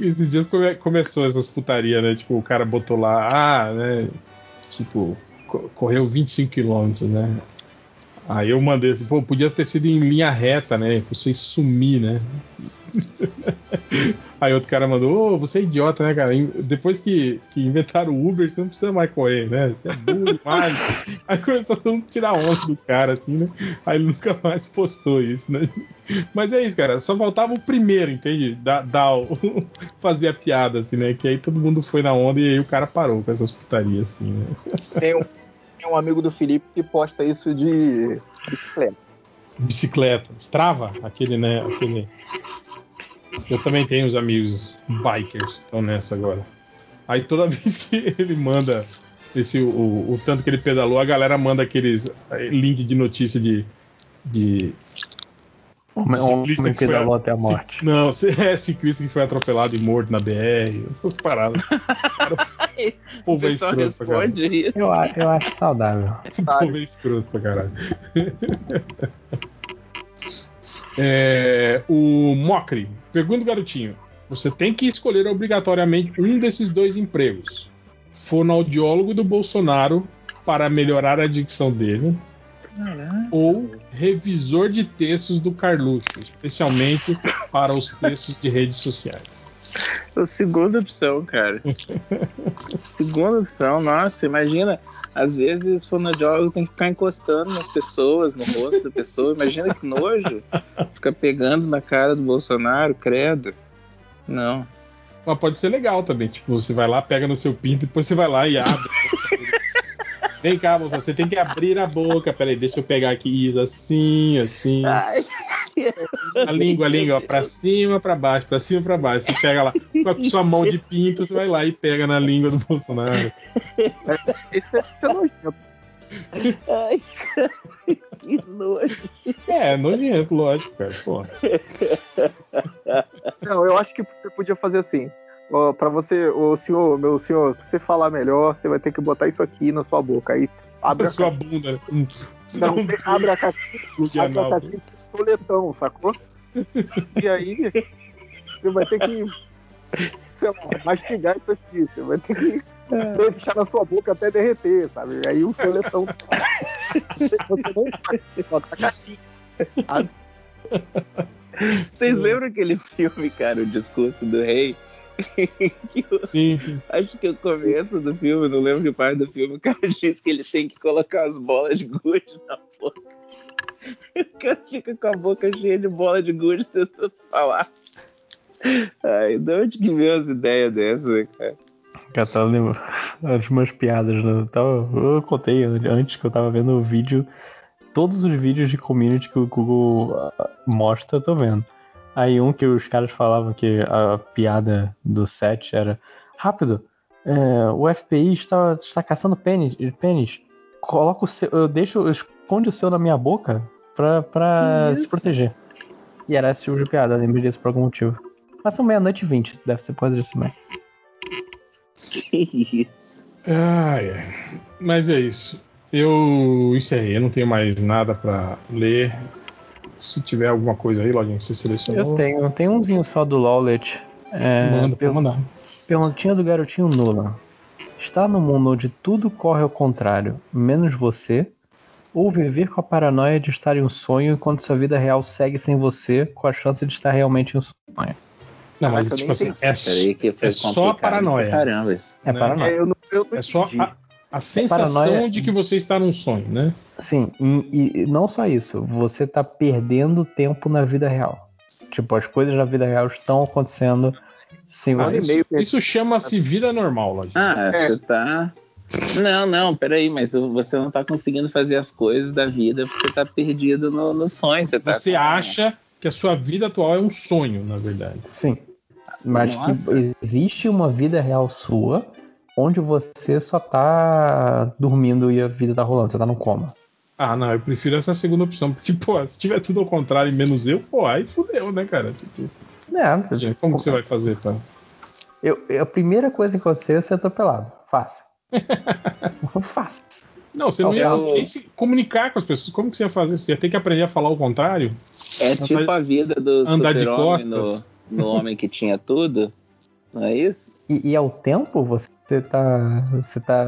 [SPEAKER 9] esses dias come- começou essas putaria, né? Tipo, o cara botou lá, ah, né? Tipo, co- correu 25 quilômetros, né? Aí eu mandei assim, pô, podia ter sido em linha reta, né? Pra você sumir, né? Aí outro cara mandou, ô, você é idiota, né, cara? Depois que, que inventaram o Uber, você não precisa mais correr, né? Você é burro demais. Aí começou todo mundo a tirar onda do cara, assim, né? Aí ele nunca mais postou isso, né? Mas é isso, cara. Só faltava o primeiro, entende? Dar, dar o- fazer a piada, assim, né? Que aí todo mundo foi na onda e aí o cara parou com essas putarias, assim, né?
[SPEAKER 7] Tem um, tem um amigo do Felipe que posta isso de bicicleta.
[SPEAKER 9] Bicicleta. Strava, aquele, né? Aquele. Eu também tenho uns amigos bikers que estão nessa agora. Aí toda vez que ele manda esse o, o tanto que ele pedalou, a galera manda aqueles eh, link de notícia de. de
[SPEAKER 10] Homem, homem
[SPEAKER 9] Ciclista que foi a-
[SPEAKER 10] até a morte.
[SPEAKER 9] não, é ciclista que foi atropelado e morto na BR, essas paradas. Cara, o povo é escroto pra caralho.
[SPEAKER 2] responde isso.
[SPEAKER 10] Eu, eu acho saudável.
[SPEAKER 9] O povo é escroto pra caralho. É, o Mocri, pergunta o garotinho: você tem que escolher obrigatoriamente um desses dois empregos. Fonoaudiólogo do Bolsonaro para melhorar a dicção dele, ou revisor de textos do Carluxo, especialmente para os textos de redes sociais.
[SPEAKER 2] A segunda opção, cara. segunda opção, nossa, imagina. Às vezes, fonoaudiólogo tem que ficar encostando nas pessoas, no rosto da pessoa. Imagina que nojo. Fica pegando na cara do Bolsonaro, credo. Não.
[SPEAKER 9] Mas pode ser legal também. Tipo, você vai lá, pega no seu pinto e depois você vai lá e abre. Vem cá, moça, você tem que abrir a boca. Peraí, deixa eu pegar aqui isso, assim, assim.
[SPEAKER 2] Ai.
[SPEAKER 9] A língua, a língua, ó, pra cima, pra baixo, pra cima, pra baixo. Você pega lá, com a sua mão de pinto, você vai lá e pega na língua do Bolsonaro.
[SPEAKER 7] Isso é, isso é nojento.
[SPEAKER 2] Ai, cara, que nojo.
[SPEAKER 9] É, nojento, lógico, cara. Pô.
[SPEAKER 7] Não, eu acho que você podia fazer assim. Ó, pra você, o senhor, meu senhor, pra você falar melhor, você vai ter que botar isso aqui na sua boca. Aí abre
[SPEAKER 9] A sua
[SPEAKER 7] caixinha.
[SPEAKER 9] bunda. Hum.
[SPEAKER 7] Não, você abre a caixinha, abre a caixinha com sacou? E aí você vai ter que, sei lá, mastigar isso aqui. Você vai ter que deixar na sua boca até derreter, sabe? Aí o toletão. Você não pode botar a caixinha. sabe?
[SPEAKER 2] Vocês lembram aquele filme, cara, O Discurso do Rei?
[SPEAKER 9] Sim, sim.
[SPEAKER 2] Acho que o começo do filme, não lembro que parte do filme, o cara diz que ele tem que colocar as bolas de gude na boca. O cara fica com a boca cheia de bola de gude tentando falar. Ai, de onde que veio as ideias dessas, né, cara?
[SPEAKER 10] Cara, tava lembrando as umas piadas. Né? Tava, eu contei antes que eu tava vendo o vídeo. Todos os vídeos de community que o Google ah, mostra, eu tô vendo. Aí um que os caras falavam que a piada do set era rápido, é, o FBI está, está caçando pênis, pênis. Coloca o seu. Eu deixo. Esconde o seu na minha boca pra, pra se proteger. E era esse tipo de piada, eu lembro disso por algum motivo. Mas são meia-noite e vinte, deve ser por causa disso mesmo.
[SPEAKER 2] Que isso?
[SPEAKER 9] Ai, ai. Mas é isso. Eu encerrei, eu não tenho mais nada pra ler. Se tiver alguma coisa aí, Lojinha, que você selecionou,
[SPEAKER 10] Eu tenho, tem umzinho só do Lowlet. É,
[SPEAKER 9] manda,
[SPEAKER 10] per-
[SPEAKER 9] mandar.
[SPEAKER 10] perguntinha do garotinho Nolan. Está no mundo onde tudo corre ao contrário, menos você? Ou viver com a paranoia de estar em um sonho enquanto sua vida real segue sem você, com a chance de estar realmente em um sonho?
[SPEAKER 9] Não, mas
[SPEAKER 7] eu
[SPEAKER 9] tipo assim, é, é só a paranoia.
[SPEAKER 2] Caramba, isso.
[SPEAKER 10] É
[SPEAKER 9] Né?
[SPEAKER 10] paranoia.
[SPEAKER 7] É, eu não, eu não
[SPEAKER 9] É só a, a sensação
[SPEAKER 10] paranoia-
[SPEAKER 9] de que você está num sonho, né?
[SPEAKER 10] Sim, e, e não só isso, você tá perdendo tempo na vida real. Tipo, as coisas na vida real estão acontecendo sem
[SPEAKER 7] Mas
[SPEAKER 10] você.
[SPEAKER 7] meio
[SPEAKER 9] Isso, isso chama-se vida normal, Lojinha.
[SPEAKER 2] Ah,
[SPEAKER 7] É.
[SPEAKER 2] você tá. Não, não, peraí, mas você não tá conseguindo fazer as coisas da vida porque você tá perdido no, no sonho. Você, tá
[SPEAKER 9] Você
[SPEAKER 2] com-
[SPEAKER 9] acha que a sua vida atual é um sonho, na verdade.
[SPEAKER 10] Sim. Mas
[SPEAKER 2] Nossa.
[SPEAKER 10] que existe uma vida real sua onde você só tá dormindo e a vida tá rolando, você tá no coma.
[SPEAKER 9] Ah, não, eu prefiro essa segunda opção, porque, pô, se tiver tudo ao contrário e menos eu, pô, aí fudeu, né, cara? Tipo,
[SPEAKER 10] É,
[SPEAKER 9] gente, como que você vai fazer, tá?
[SPEAKER 10] eu, eu- a primeira coisa que aconteceu é ser atropelado. Fácil. Fácil.
[SPEAKER 9] Não, você não ia
[SPEAKER 2] Eu-
[SPEAKER 9] conseguir se comunicar com as pessoas. Como que você ia fazer? Você ia ter que aprender a falar o contrário?
[SPEAKER 2] É tipo a vida do
[SPEAKER 9] Andar de
[SPEAKER 2] super-homem no,
[SPEAKER 9] costas?
[SPEAKER 2] no Homem que Tinha Tudo. Não é isso?
[SPEAKER 10] E, e ao tempo você tá. Você tá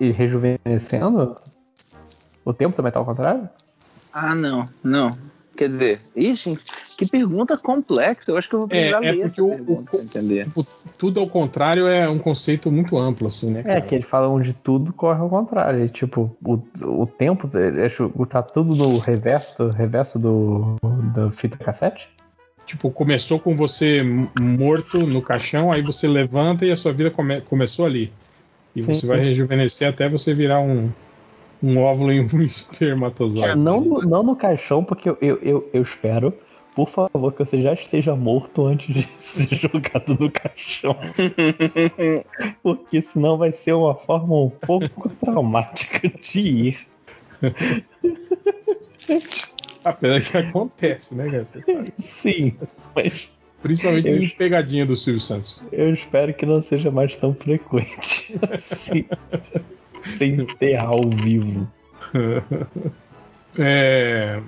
[SPEAKER 10] e rejuvenescendo? O tempo também tá ao contrário?
[SPEAKER 2] Ah, não, não. Quer dizer, ixi, que pergunta complexa. Eu acho que eu vou precisar
[SPEAKER 9] É, é porque
[SPEAKER 2] essa
[SPEAKER 9] o-
[SPEAKER 2] pergunta
[SPEAKER 9] o-
[SPEAKER 2] entender.
[SPEAKER 9] Tipo, tudo ao contrário é um conceito muito amplo, assim, né?
[SPEAKER 10] É,
[SPEAKER 9] cara?
[SPEAKER 10] que eles falam de tudo corre ao contrário. E, tipo, o, o tempo é, tá tudo no reverso, do- reverso do, da fita cassete?
[SPEAKER 9] Tipo, começou com você morto no caixão, aí você levanta e a sua vida come- começou ali. E
[SPEAKER 10] Sim,
[SPEAKER 9] você vai
[SPEAKER 10] sim.
[SPEAKER 9] rejuvenescer até você virar um, um óvulo e um espermatozoide.
[SPEAKER 10] Não, no- não no caixão, porque eu, eu, eu, eu espero, por favor, que você já esteja morto antes de ser jogado no caixão. Porque senão vai ser uma forma um pouco traumática de ir.
[SPEAKER 9] Apesar que acontece, né, cara?
[SPEAKER 10] Sim, mas
[SPEAKER 9] Principalmente
[SPEAKER 10] Eu-
[SPEAKER 9] em pegadinha do Silvio Santos.
[SPEAKER 10] eu espero que não seja mais tão frequente assim. Sem enterrar ao vivo.
[SPEAKER 9] É,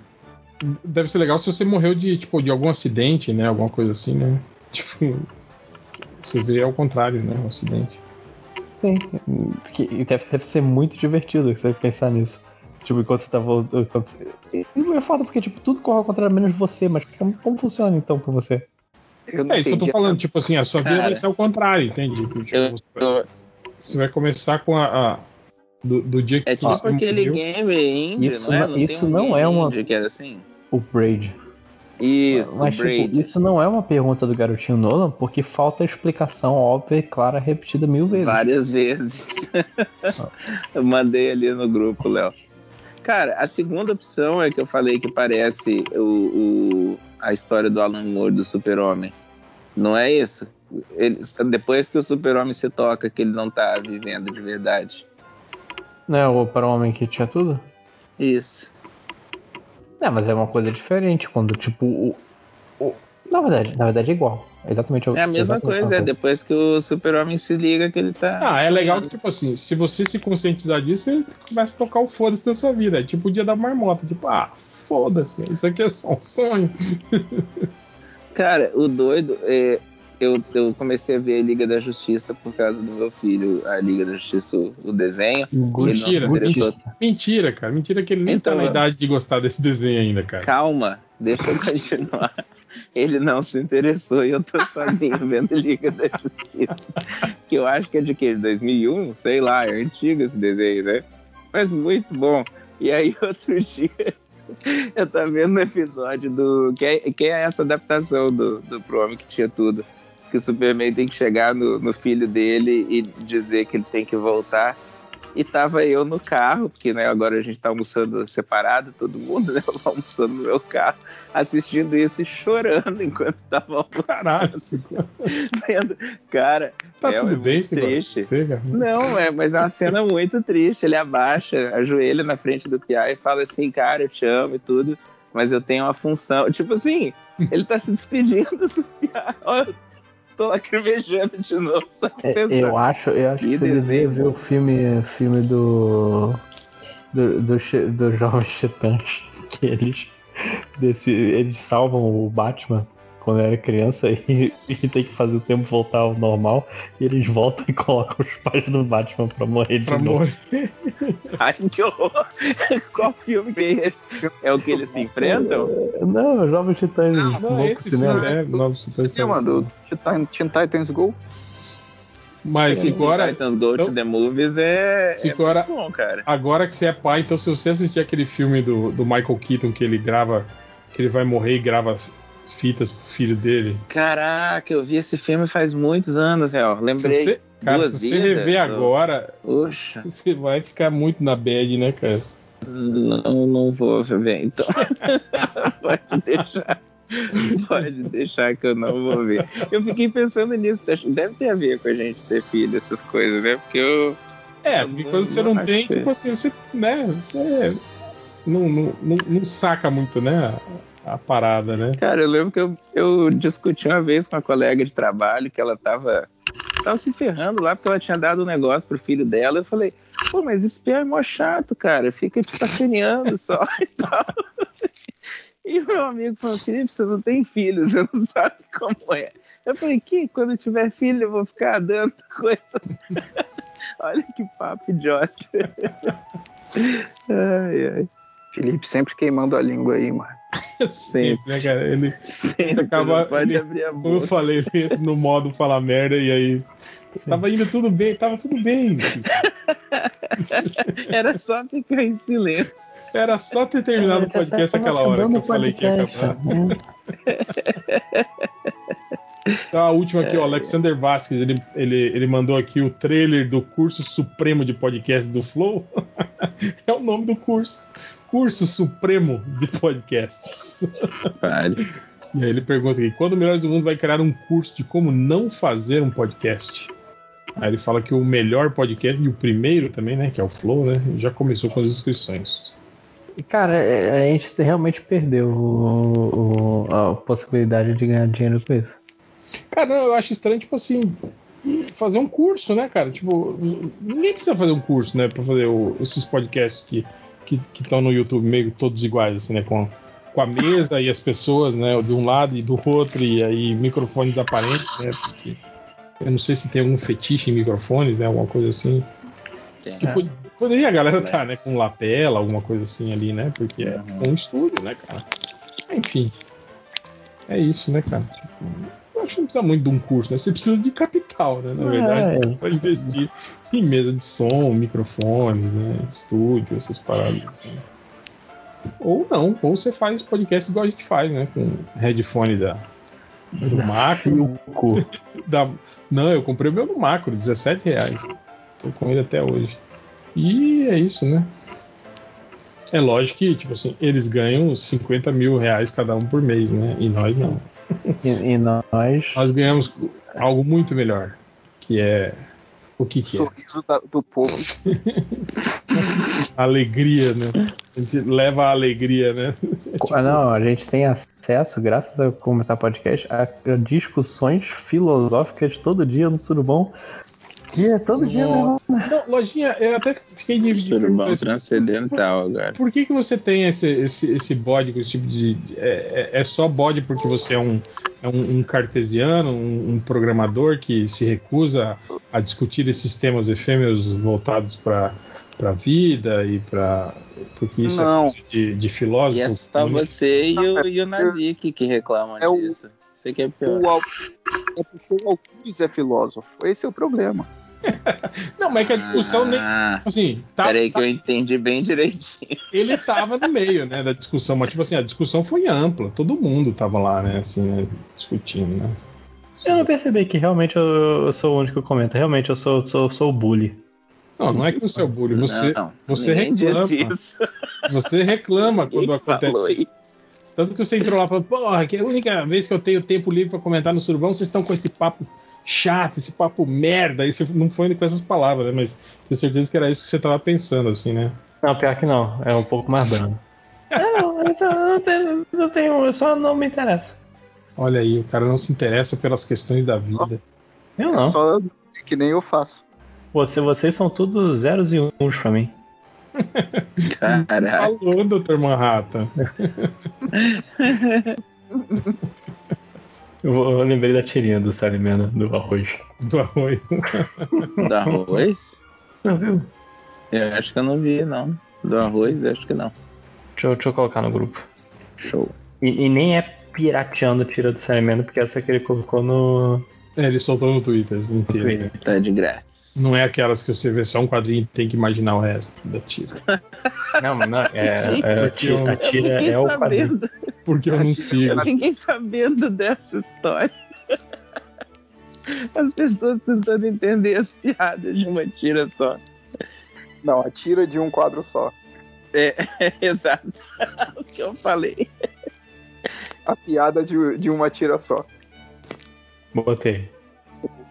[SPEAKER 9] Deve ser legal se você morreu de, tipo, de algum acidente, né? Alguma coisa assim, né? Tipo, você vê ao contrário, né? O acidente.
[SPEAKER 10] Sim, deve ser muito divertido você pensar nisso. Tipo, enquanto você tá voltando. Enquanto... E não é foda porque, tipo, tudo corre ao contrário menos você, mas como, como funciona então pra você?
[SPEAKER 7] Eu não
[SPEAKER 9] É isso que eu tô falando, tipo assim, a sua vida
[SPEAKER 2] Cara.
[SPEAKER 9] vai ser ao contrário, entende? Tipo,
[SPEAKER 2] Eu
[SPEAKER 9] você,
[SPEAKER 2] tô-
[SPEAKER 9] você vai começar com a. a- do, do dia que
[SPEAKER 2] É tipo
[SPEAKER 9] você
[SPEAKER 2] aquele
[SPEAKER 9] morreu.
[SPEAKER 2] game indie,
[SPEAKER 10] Isso
[SPEAKER 2] não é?
[SPEAKER 10] não-
[SPEAKER 2] tem
[SPEAKER 10] isso
[SPEAKER 2] um
[SPEAKER 10] não
[SPEAKER 2] game
[SPEAKER 10] é uma-
[SPEAKER 2] que era assim?
[SPEAKER 10] O Braid.
[SPEAKER 2] Isso,
[SPEAKER 10] Mas,
[SPEAKER 2] Braid.
[SPEAKER 10] tipo, isso não é uma pergunta do garotinho Nolan, porque falta explicação óbvia e clara repetida mil vezes.
[SPEAKER 2] Várias vezes. eu mandei ali no grupo, Léo. Cara, a segunda opção é que eu falei que parece o, o- a história do Alan Moore do Super-Homem. Não é isso? Ele- depois que o Super-Homem se toca, que ele não tá vivendo de verdade.
[SPEAKER 10] Não é o para o homem que tinha tudo?
[SPEAKER 2] Isso.
[SPEAKER 10] É, mas é uma coisa diferente quando, tipo, o. o- na verdade, na verdade é igual. É exatamente
[SPEAKER 2] É a mesma coisa, é depois que o Super-Homem se liga que ele tá.
[SPEAKER 9] Ah, é legal que, tipo assim, se você se conscientizar disso, você começa a tocar o foda-se da sua vida. É tipo o dia da marmota. Tipo, ah, foda-se, isso aqui é só um sonho.
[SPEAKER 2] Cara, o doido é. Eu, eu comecei a ver a Liga da Justiça por causa do meu filho, a Liga da Justiça, o, desenho.
[SPEAKER 9] Mentira. Mentira, cara. Mentira que ele nem
[SPEAKER 2] Então,
[SPEAKER 9] tá na idade de gostar desse desenho ainda, cara.
[SPEAKER 2] Calma, deixa eu continuar. Ele não se interessou e eu tô sozinho vendo Liga da Justiça. Que eu acho que é de que? 2001? Sei lá, é antigo esse desenho, né? Mas muito bom. E aí, outro dia, eu tava vendo um episódio do. Que é, que é essa adaptação do, do Pro Homem que tinha tudo. Que o Superman tem que chegar no, no filho dele e dizer que ele tem que voltar. E tava eu no carro, porque né, agora a gente tá almoçando separado, todo mundo, né? Eu almoçando no meu carro, assistindo isso e chorando enquanto tava almoçando.
[SPEAKER 9] Caralho,
[SPEAKER 2] vendo. Cara,
[SPEAKER 9] Tá
[SPEAKER 2] é,
[SPEAKER 9] tudo
[SPEAKER 2] é
[SPEAKER 9] bem,
[SPEAKER 2] triste.
[SPEAKER 9] Você?
[SPEAKER 2] Não, é, mas é uma cena muito triste. Ele abaixa, ajoelha na frente do Piá e fala assim, cara, eu te amo e tudo, mas eu tenho uma função. Tipo assim, ele tá se despedindo do Piá. Eu tô lacrimejando de novo,
[SPEAKER 10] É, eu acho, eu acho que
[SPEAKER 2] Que
[SPEAKER 10] você deveria ver o filme, filme do. do, do, do Jovens Titãs. Que eles, desse, eles salvam o Batman quando era criança e, e tem que fazer o tempo voltar ao normal. E eles voltam e colocam os pais do Batman pra morrer de
[SPEAKER 9] Pra
[SPEAKER 10] novo.
[SPEAKER 9] morrer.
[SPEAKER 2] Ai, que horror! Qual filme que é esse? É o que eles se enfrentam?
[SPEAKER 10] Não, os Jovens Titãs
[SPEAKER 9] Não,
[SPEAKER 10] vão pro
[SPEAKER 9] esse
[SPEAKER 10] cinema.
[SPEAKER 9] filme é Novos Titãs.
[SPEAKER 7] Sim, mano, do Teen, Teen Titans Go.
[SPEAKER 9] Mas
[SPEAKER 2] Esse
[SPEAKER 9] agora,
[SPEAKER 2] Titans Go to
[SPEAKER 9] então-
[SPEAKER 2] the Movies é,
[SPEAKER 9] Se
[SPEAKER 2] é
[SPEAKER 9] agora-
[SPEAKER 2] muito bom, cara.
[SPEAKER 9] agora que você é pai, então se você assistir aquele filme do, do Michael Keaton que ele grava, que ele vai morrer e grava fitas pro filho dele.
[SPEAKER 2] Caraca, eu vi esse filme faz muitos anos, real. Lembrei.
[SPEAKER 9] você, cara,
[SPEAKER 2] duas
[SPEAKER 9] se você
[SPEAKER 2] vidas,
[SPEAKER 9] rever
[SPEAKER 2] ou-
[SPEAKER 9] agora,
[SPEAKER 2] Oxa,
[SPEAKER 9] você vai ficar muito na bad, né, cara?
[SPEAKER 2] não, não vou ver, então. Pode deixar. Pode deixar que eu não vou ver. Eu fiquei pensando nisso. Deve ter a ver com a gente ter filho, essas coisas, né? Porque eu.
[SPEAKER 9] É, porque
[SPEAKER 2] não-
[SPEAKER 9] quando você
[SPEAKER 2] não
[SPEAKER 9] não tem, tipo assim, você, né, você não, não, não, não saca muito, né, a, parada, né?
[SPEAKER 2] Cara, eu lembro que eu, eu discuti uma vez com uma colega de trabalho que ela tava, tava se ferrando lá porque ela tinha dado um negócio pro filho dela. Eu falei, pô, mas espia é mó chato, cara. Fica te sacaneando só e tal. E meu amigo falou, Felipe, você não tem filho, você não sabe como é. Eu falei, que quando eu tiver filho eu vou ficar dando coisa. Olha que papo idiota. ai, ai.
[SPEAKER 7] Felipe sempre queimando a língua aí, mano.
[SPEAKER 9] Sempre, né, cara? Ele,
[SPEAKER 2] Sempre
[SPEAKER 9] acaba-
[SPEAKER 2] pode
[SPEAKER 9] ele-
[SPEAKER 2] abrir a
[SPEAKER 9] como eu falei, ele entra no modo falar merda e aí. Tava indo tudo bem, tava tudo bem.
[SPEAKER 2] Era só ficar em silêncio.
[SPEAKER 9] Era só ter terminado o podcast aquela hora que eu falei que ia acabar. Então a última aqui, o Alexander Vasquez, ele, ele, ele mandou aqui o trailer do curso supremo de podcast do Flow. é o nome do curso. Curso Supremo de Podcasts.
[SPEAKER 2] Pare.
[SPEAKER 9] E aí ele pergunta aqui: quando o Melhores do Mundo vai criar um curso de como não fazer um podcast? Aí ele fala que o melhor podcast, e o primeiro também, né? Que é o Flow, né? Já começou com as inscrições.
[SPEAKER 10] Cara, é- a gente realmente perdeu o- o- a possibilidade de ganhar dinheiro com isso.
[SPEAKER 9] Cara, eu acho estranho, tipo assim, fazer um curso, né, cara? Tipo, ninguém precisa fazer um curso, né, pra fazer o- esses podcasts que que estão no YouTube meio todos iguais, assim, né, com, com a mesa e as pessoas, né, de um lado e do outro, e aí microfones aparentes, né, porque eu não sei se tem algum fetiche em microfones, né, alguma coisa assim.
[SPEAKER 2] Tem.
[SPEAKER 9] Que, pod- Poderia a galera estar, tá, né, com lapela, alguma coisa assim ali, né? Porque é um estúdio, né, cara? Enfim. É isso, né, cara? Tipo, acho que não precisa muito de um curso, né? Você precisa de capital, né? Na verdade, é. para investir em mesa de som, microfones, né? Estúdio, essas paradas assim. Ou não, ou você faz podcast igual a gente faz, né? Com headphone da, do macro. da, não, eu comprei o meu no macro, 17 reais. Tô com ele até hoje. E é isso, né? É lógico que, tipo assim, eles ganham 50 mil reais cada um por mês, né? E nós não.
[SPEAKER 10] E, e nós.
[SPEAKER 9] Nós ganhamos algo muito melhor. Que é. O que, que
[SPEAKER 7] é? Sorriso do povo.
[SPEAKER 9] alegria, né? A gente leva a alegria, né?
[SPEAKER 10] tipo... Não, a gente tem acesso, graças a comentar podcast, a, a discussões filosóficas todo dia no Surubom é todo dia mesmo.
[SPEAKER 9] Não, lojinha, eu até fiquei.
[SPEAKER 2] Surubão transcendental agora.
[SPEAKER 9] Por que, que você tem esse, esse, esse bode com esse tipo de. É, é, é, só bode porque você é um, é um, um cartesiano, um, um, programador que se recusa a discutir esses temas efêmeros voltados para para vida e para porque isso é
[SPEAKER 2] não.
[SPEAKER 9] é coisa de, de filósofo. E é
[SPEAKER 2] só você e o, e o Nazik que reclamam é disso. O... Você que é pior.
[SPEAKER 7] O, é porque o Alcures é filósofo. Esse é o problema.
[SPEAKER 9] Não, mas é que a discussão ah, nem. Assim,
[SPEAKER 2] tá, peraí tá, que eu entendi bem direitinho.
[SPEAKER 9] Ele tava no meio, né, da discussão, mas tipo assim, a discussão foi ampla, todo mundo tava lá, né, assim, né, discutindo, né.
[SPEAKER 10] Eu não percebi que realmente eu, eu sou o único que comenta. Realmente eu sou, sou, sou o bully.
[SPEAKER 9] Não, não é que você é o bully, você, não, você reclama. Você reclama quando acontece. Isso. Tanto que você entrou lá e falou, porra, que é a única vez que eu tenho tempo livre para comentar no Surubão, vocês estão com esse papo chato, esse papo merda. E você não foi com essas palavras, né? Mas tenho certeza que era isso que você tava pensando, assim, né?
[SPEAKER 10] Não, pior que não. É um pouco mais brando. não, eu, só, não, tenho, não tenho, eu só não me interesso.
[SPEAKER 9] Olha aí, o cara não se interessa pelas questões da vida.
[SPEAKER 10] Eu não.
[SPEAKER 7] Só que nem eu faço.
[SPEAKER 10] Você, vocês são todos zeros e uns pra mim.
[SPEAKER 9] Caralho. Falou, Dr. Manhattan.
[SPEAKER 10] Eu, eu, lembrei da tirinha do Salimena, do arroz.
[SPEAKER 9] Do arroz.
[SPEAKER 2] do arroz? Não viu? Eu acho que eu não vi, não. Do arroz, acho que não.
[SPEAKER 10] Deixa eu, deixa eu colocar no grupo.
[SPEAKER 2] Show.
[SPEAKER 10] E, e nem é pirateando tira do Salimena, porque essa que ele colocou no.
[SPEAKER 9] É, ele soltou no Twitter inteiro. Twitter.
[SPEAKER 2] Tá de graça.
[SPEAKER 9] Não é aquelas que você vê só um quadrinho e tem que imaginar o resto da tira.
[SPEAKER 10] Não, mas não, é, é a tira, a tira é o quadrinho.
[SPEAKER 9] Porque eu não sigo.
[SPEAKER 2] Ninguém sabendo dessa história. As pessoas tentando entender as piadas de uma tira só.
[SPEAKER 7] Não, a tira de um quadro só.
[SPEAKER 2] É, é exato. o que eu falei.
[SPEAKER 7] A piada de, de uma tira só.
[SPEAKER 10] Botei.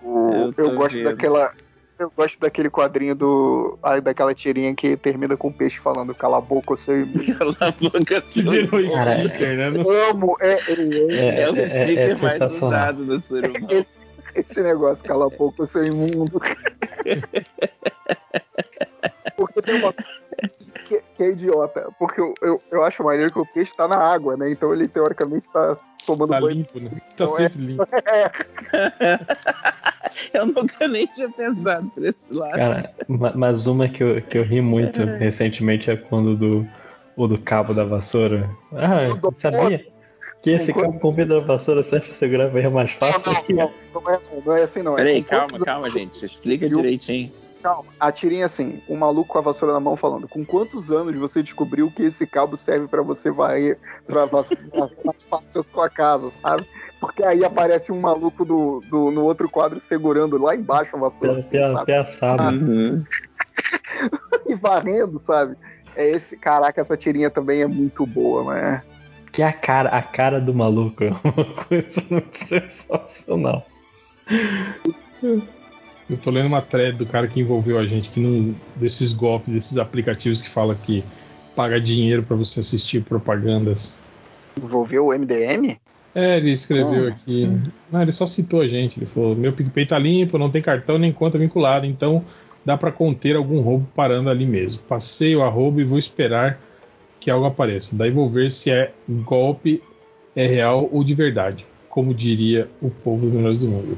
[SPEAKER 7] O, eu, eu gosto vendo. daquela eu gosto daquele quadrinho do. Ah, daquela tirinha que termina com o peixe falando cala a boca, seu
[SPEAKER 2] Cala a boca,
[SPEAKER 9] Que virou sticker, né?
[SPEAKER 7] Eu amo, é, é,
[SPEAKER 2] é, é o é, sticker é, mais usado do ser humano.
[SPEAKER 7] Esse, esse negócio, cala a boca, seu imundo. Porque tem uma que, que, é idiota. Porque eu, eu, eu acho maneiro que o peixe tá na água, né? Então ele teoricamente tá tomando
[SPEAKER 9] tá
[SPEAKER 7] banho.
[SPEAKER 9] limpo, né? Tá então sempre é, limpo.
[SPEAKER 2] É. eu nunca nem tinha pensado por esse lado.
[SPEAKER 10] Cara, mas uma que eu, que eu ri muito é. recentemente é quando do, o do cabo da vassoura. Ah, sabia? Que esse cabo com da vassoura serve pra segurar bem mais fácil.
[SPEAKER 7] Não, não, não, é, não é assim não.
[SPEAKER 2] Peraí, calma, calma, gente. Explica direitinho
[SPEAKER 7] calma. A tirinha assim, o maluco com a vassoura na mão falando: com quantos anos você descobriu que esse cabo serve para você varrer pra mais fácil a sua casa, sabe? Porque aí aparece um maluco do, do, no outro quadro segurando lá embaixo a vassoura.
[SPEAKER 10] Assim, sabe? Ah, uhum.
[SPEAKER 7] e varrendo, sabe? É esse, caraca, essa tirinha também é muito boa, né?
[SPEAKER 10] Que a cara, a cara do maluco é uma coisa muito sensacional.
[SPEAKER 9] Eu tô lendo uma thread do cara que envolveu a gente, que não. desses golpes, desses aplicativos que fala que paga dinheiro para você assistir propagandas.
[SPEAKER 7] Envolveu o MDM?
[SPEAKER 9] É, ele escreveu oh. aqui. Não, ele só citou a gente. Ele falou: meu PicPay tá limpo, não tem cartão nem conta vinculada, então dá para conter algum roubo parando ali mesmo. Passei o arroba e vou esperar que algo apareça. Daí vou ver se é golpe, é real ou de verdade, como diria o povo dos melhores do mundo.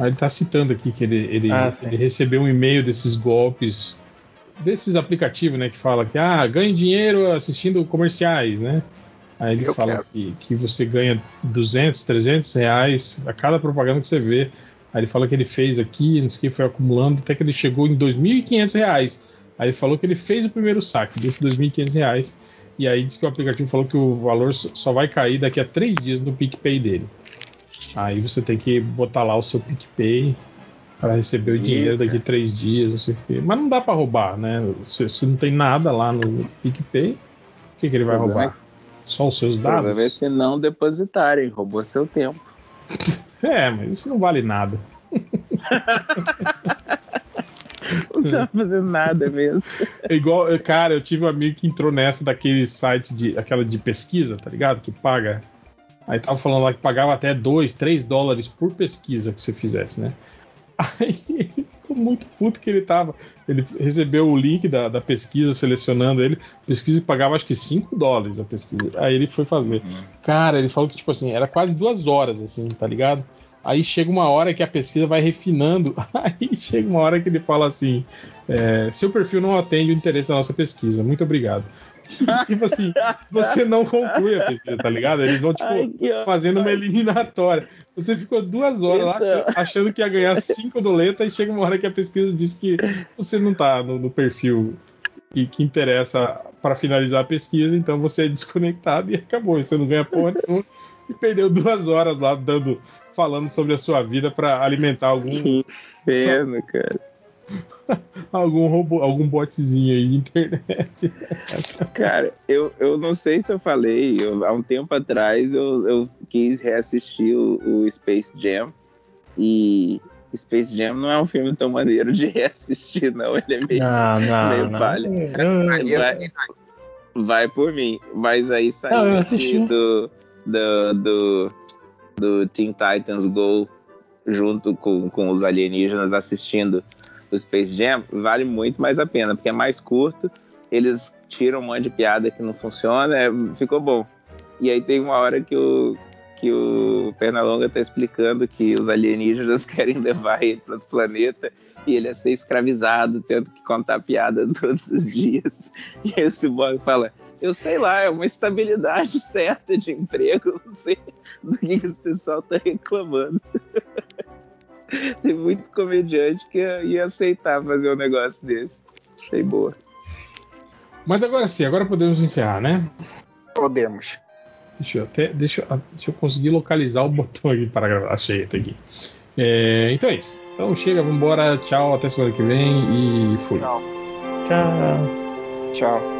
[SPEAKER 9] Ah, ele está citando aqui que ele, ele, ah, ele recebeu um e-mail desses golpes desses aplicativos, né, que fala que ah, ganhe dinheiro assistindo comerciais, né? Aí ele
[SPEAKER 7] Eu
[SPEAKER 9] fala que, que você ganha 200, 300 reais a cada propaganda que você vê. Aí ele fala que ele fez aqui, não sei o que, foi acumulando até que ele chegou em 2.500 reais. Aí ele falou que ele fez o primeiro saque desses 2.500 reais. E aí disse que o aplicativo falou que o valor só só vai cair daqui a três dias no PicPay dele. Aí você tem que botar lá o seu PicPay para receber o dinheiro daqui a três dias, não sei o quê. Mas não dá para roubar, né? Se, se não tem nada lá no PicPay, o que, que ele vai roubar? Só os seus
[SPEAKER 2] O problema é
[SPEAKER 9] dados?
[SPEAKER 2] se não depositarem, roubou seu tempo.
[SPEAKER 9] É, mas isso não vale nada.
[SPEAKER 2] Não tá fazendo nada mesmo.
[SPEAKER 9] É igual, cara, eu tive um amigo que entrou nessa daquele site de aquela de pesquisa, tá ligado? Que paga. Aí tava falando lá que pagava até 2, 3 dólares por pesquisa que você fizesse, né? Aí ele ficou muito puto que ele tava. Ele recebeu o link da, da pesquisa, selecionando ele. Pesquisa e pagava acho que 5 dólares a pesquisa. Aí ele foi fazer. Cara, ele falou que, tipo assim, era quase duas horas, assim, tá ligado? Aí chega uma hora que a pesquisa vai refinando. Aí chega uma hora que ele fala assim: é, seu perfil não atende o interesse da nossa pesquisa. Muito obrigado. tipo assim, você não conclui a pesquisa, tá ligado? Eles vão, tipo,
[SPEAKER 2] Ai,
[SPEAKER 9] fazendo uma eliminatória. Você ficou duas horas lá achando, achando que ia ganhar cinco doletas e chega uma hora que a pesquisa diz que você não tá no, no perfil que, que interessa para finalizar a pesquisa, então você é desconectado e acabou. Você não ganha porra nenhuma e perdeu duas horas lá dando, falando sobre a sua vida para alimentar algum,
[SPEAKER 2] Que inferno, cara.
[SPEAKER 9] algum robô, algum botzinho aí de internet.
[SPEAKER 2] Cara, eu, eu não sei se eu falei, eu- há um tempo atrás eu, eu quis reassistir o, o Space Jam e Space Jam não é um filme tão maneiro de reassistir, não. Ele é meio,
[SPEAKER 10] Não, não,
[SPEAKER 2] meio
[SPEAKER 10] não.
[SPEAKER 2] palha.
[SPEAKER 10] Eu-
[SPEAKER 2] Vai, vai por mim, mas aí saiu do, do, do, do Teen Titans Go junto com, com os alienígenas assistindo o Space Jam, vale muito mais a pena, porque é mais curto, eles tiram um monte de piada que não funciona, é, ficou bom. E aí tem uma hora que o, que o Pernalonga tá explicando que os alienígenas querem levar ele para outro planeta e ele é ser escravizado, tendo que contar piada todos os dias. E aí o Cyborg fala, eu sei lá, é uma estabilidade certa de emprego, não sei do que, esse pessoal tá reclamando. Tem muito comediante que ia, ia aceitar fazer um negócio desse. Achei boa.
[SPEAKER 9] Mas agora sim, agora podemos encerrar, né?
[SPEAKER 7] Podemos.
[SPEAKER 9] Deixa eu até. Deixa, eu- deixa eu conseguir localizar o botão aqui para gravar. Achei, tá aqui. É, então é isso. Então chega, vambora. Tchau, até semana que vem e fui.
[SPEAKER 10] Tchau.
[SPEAKER 7] Tchau.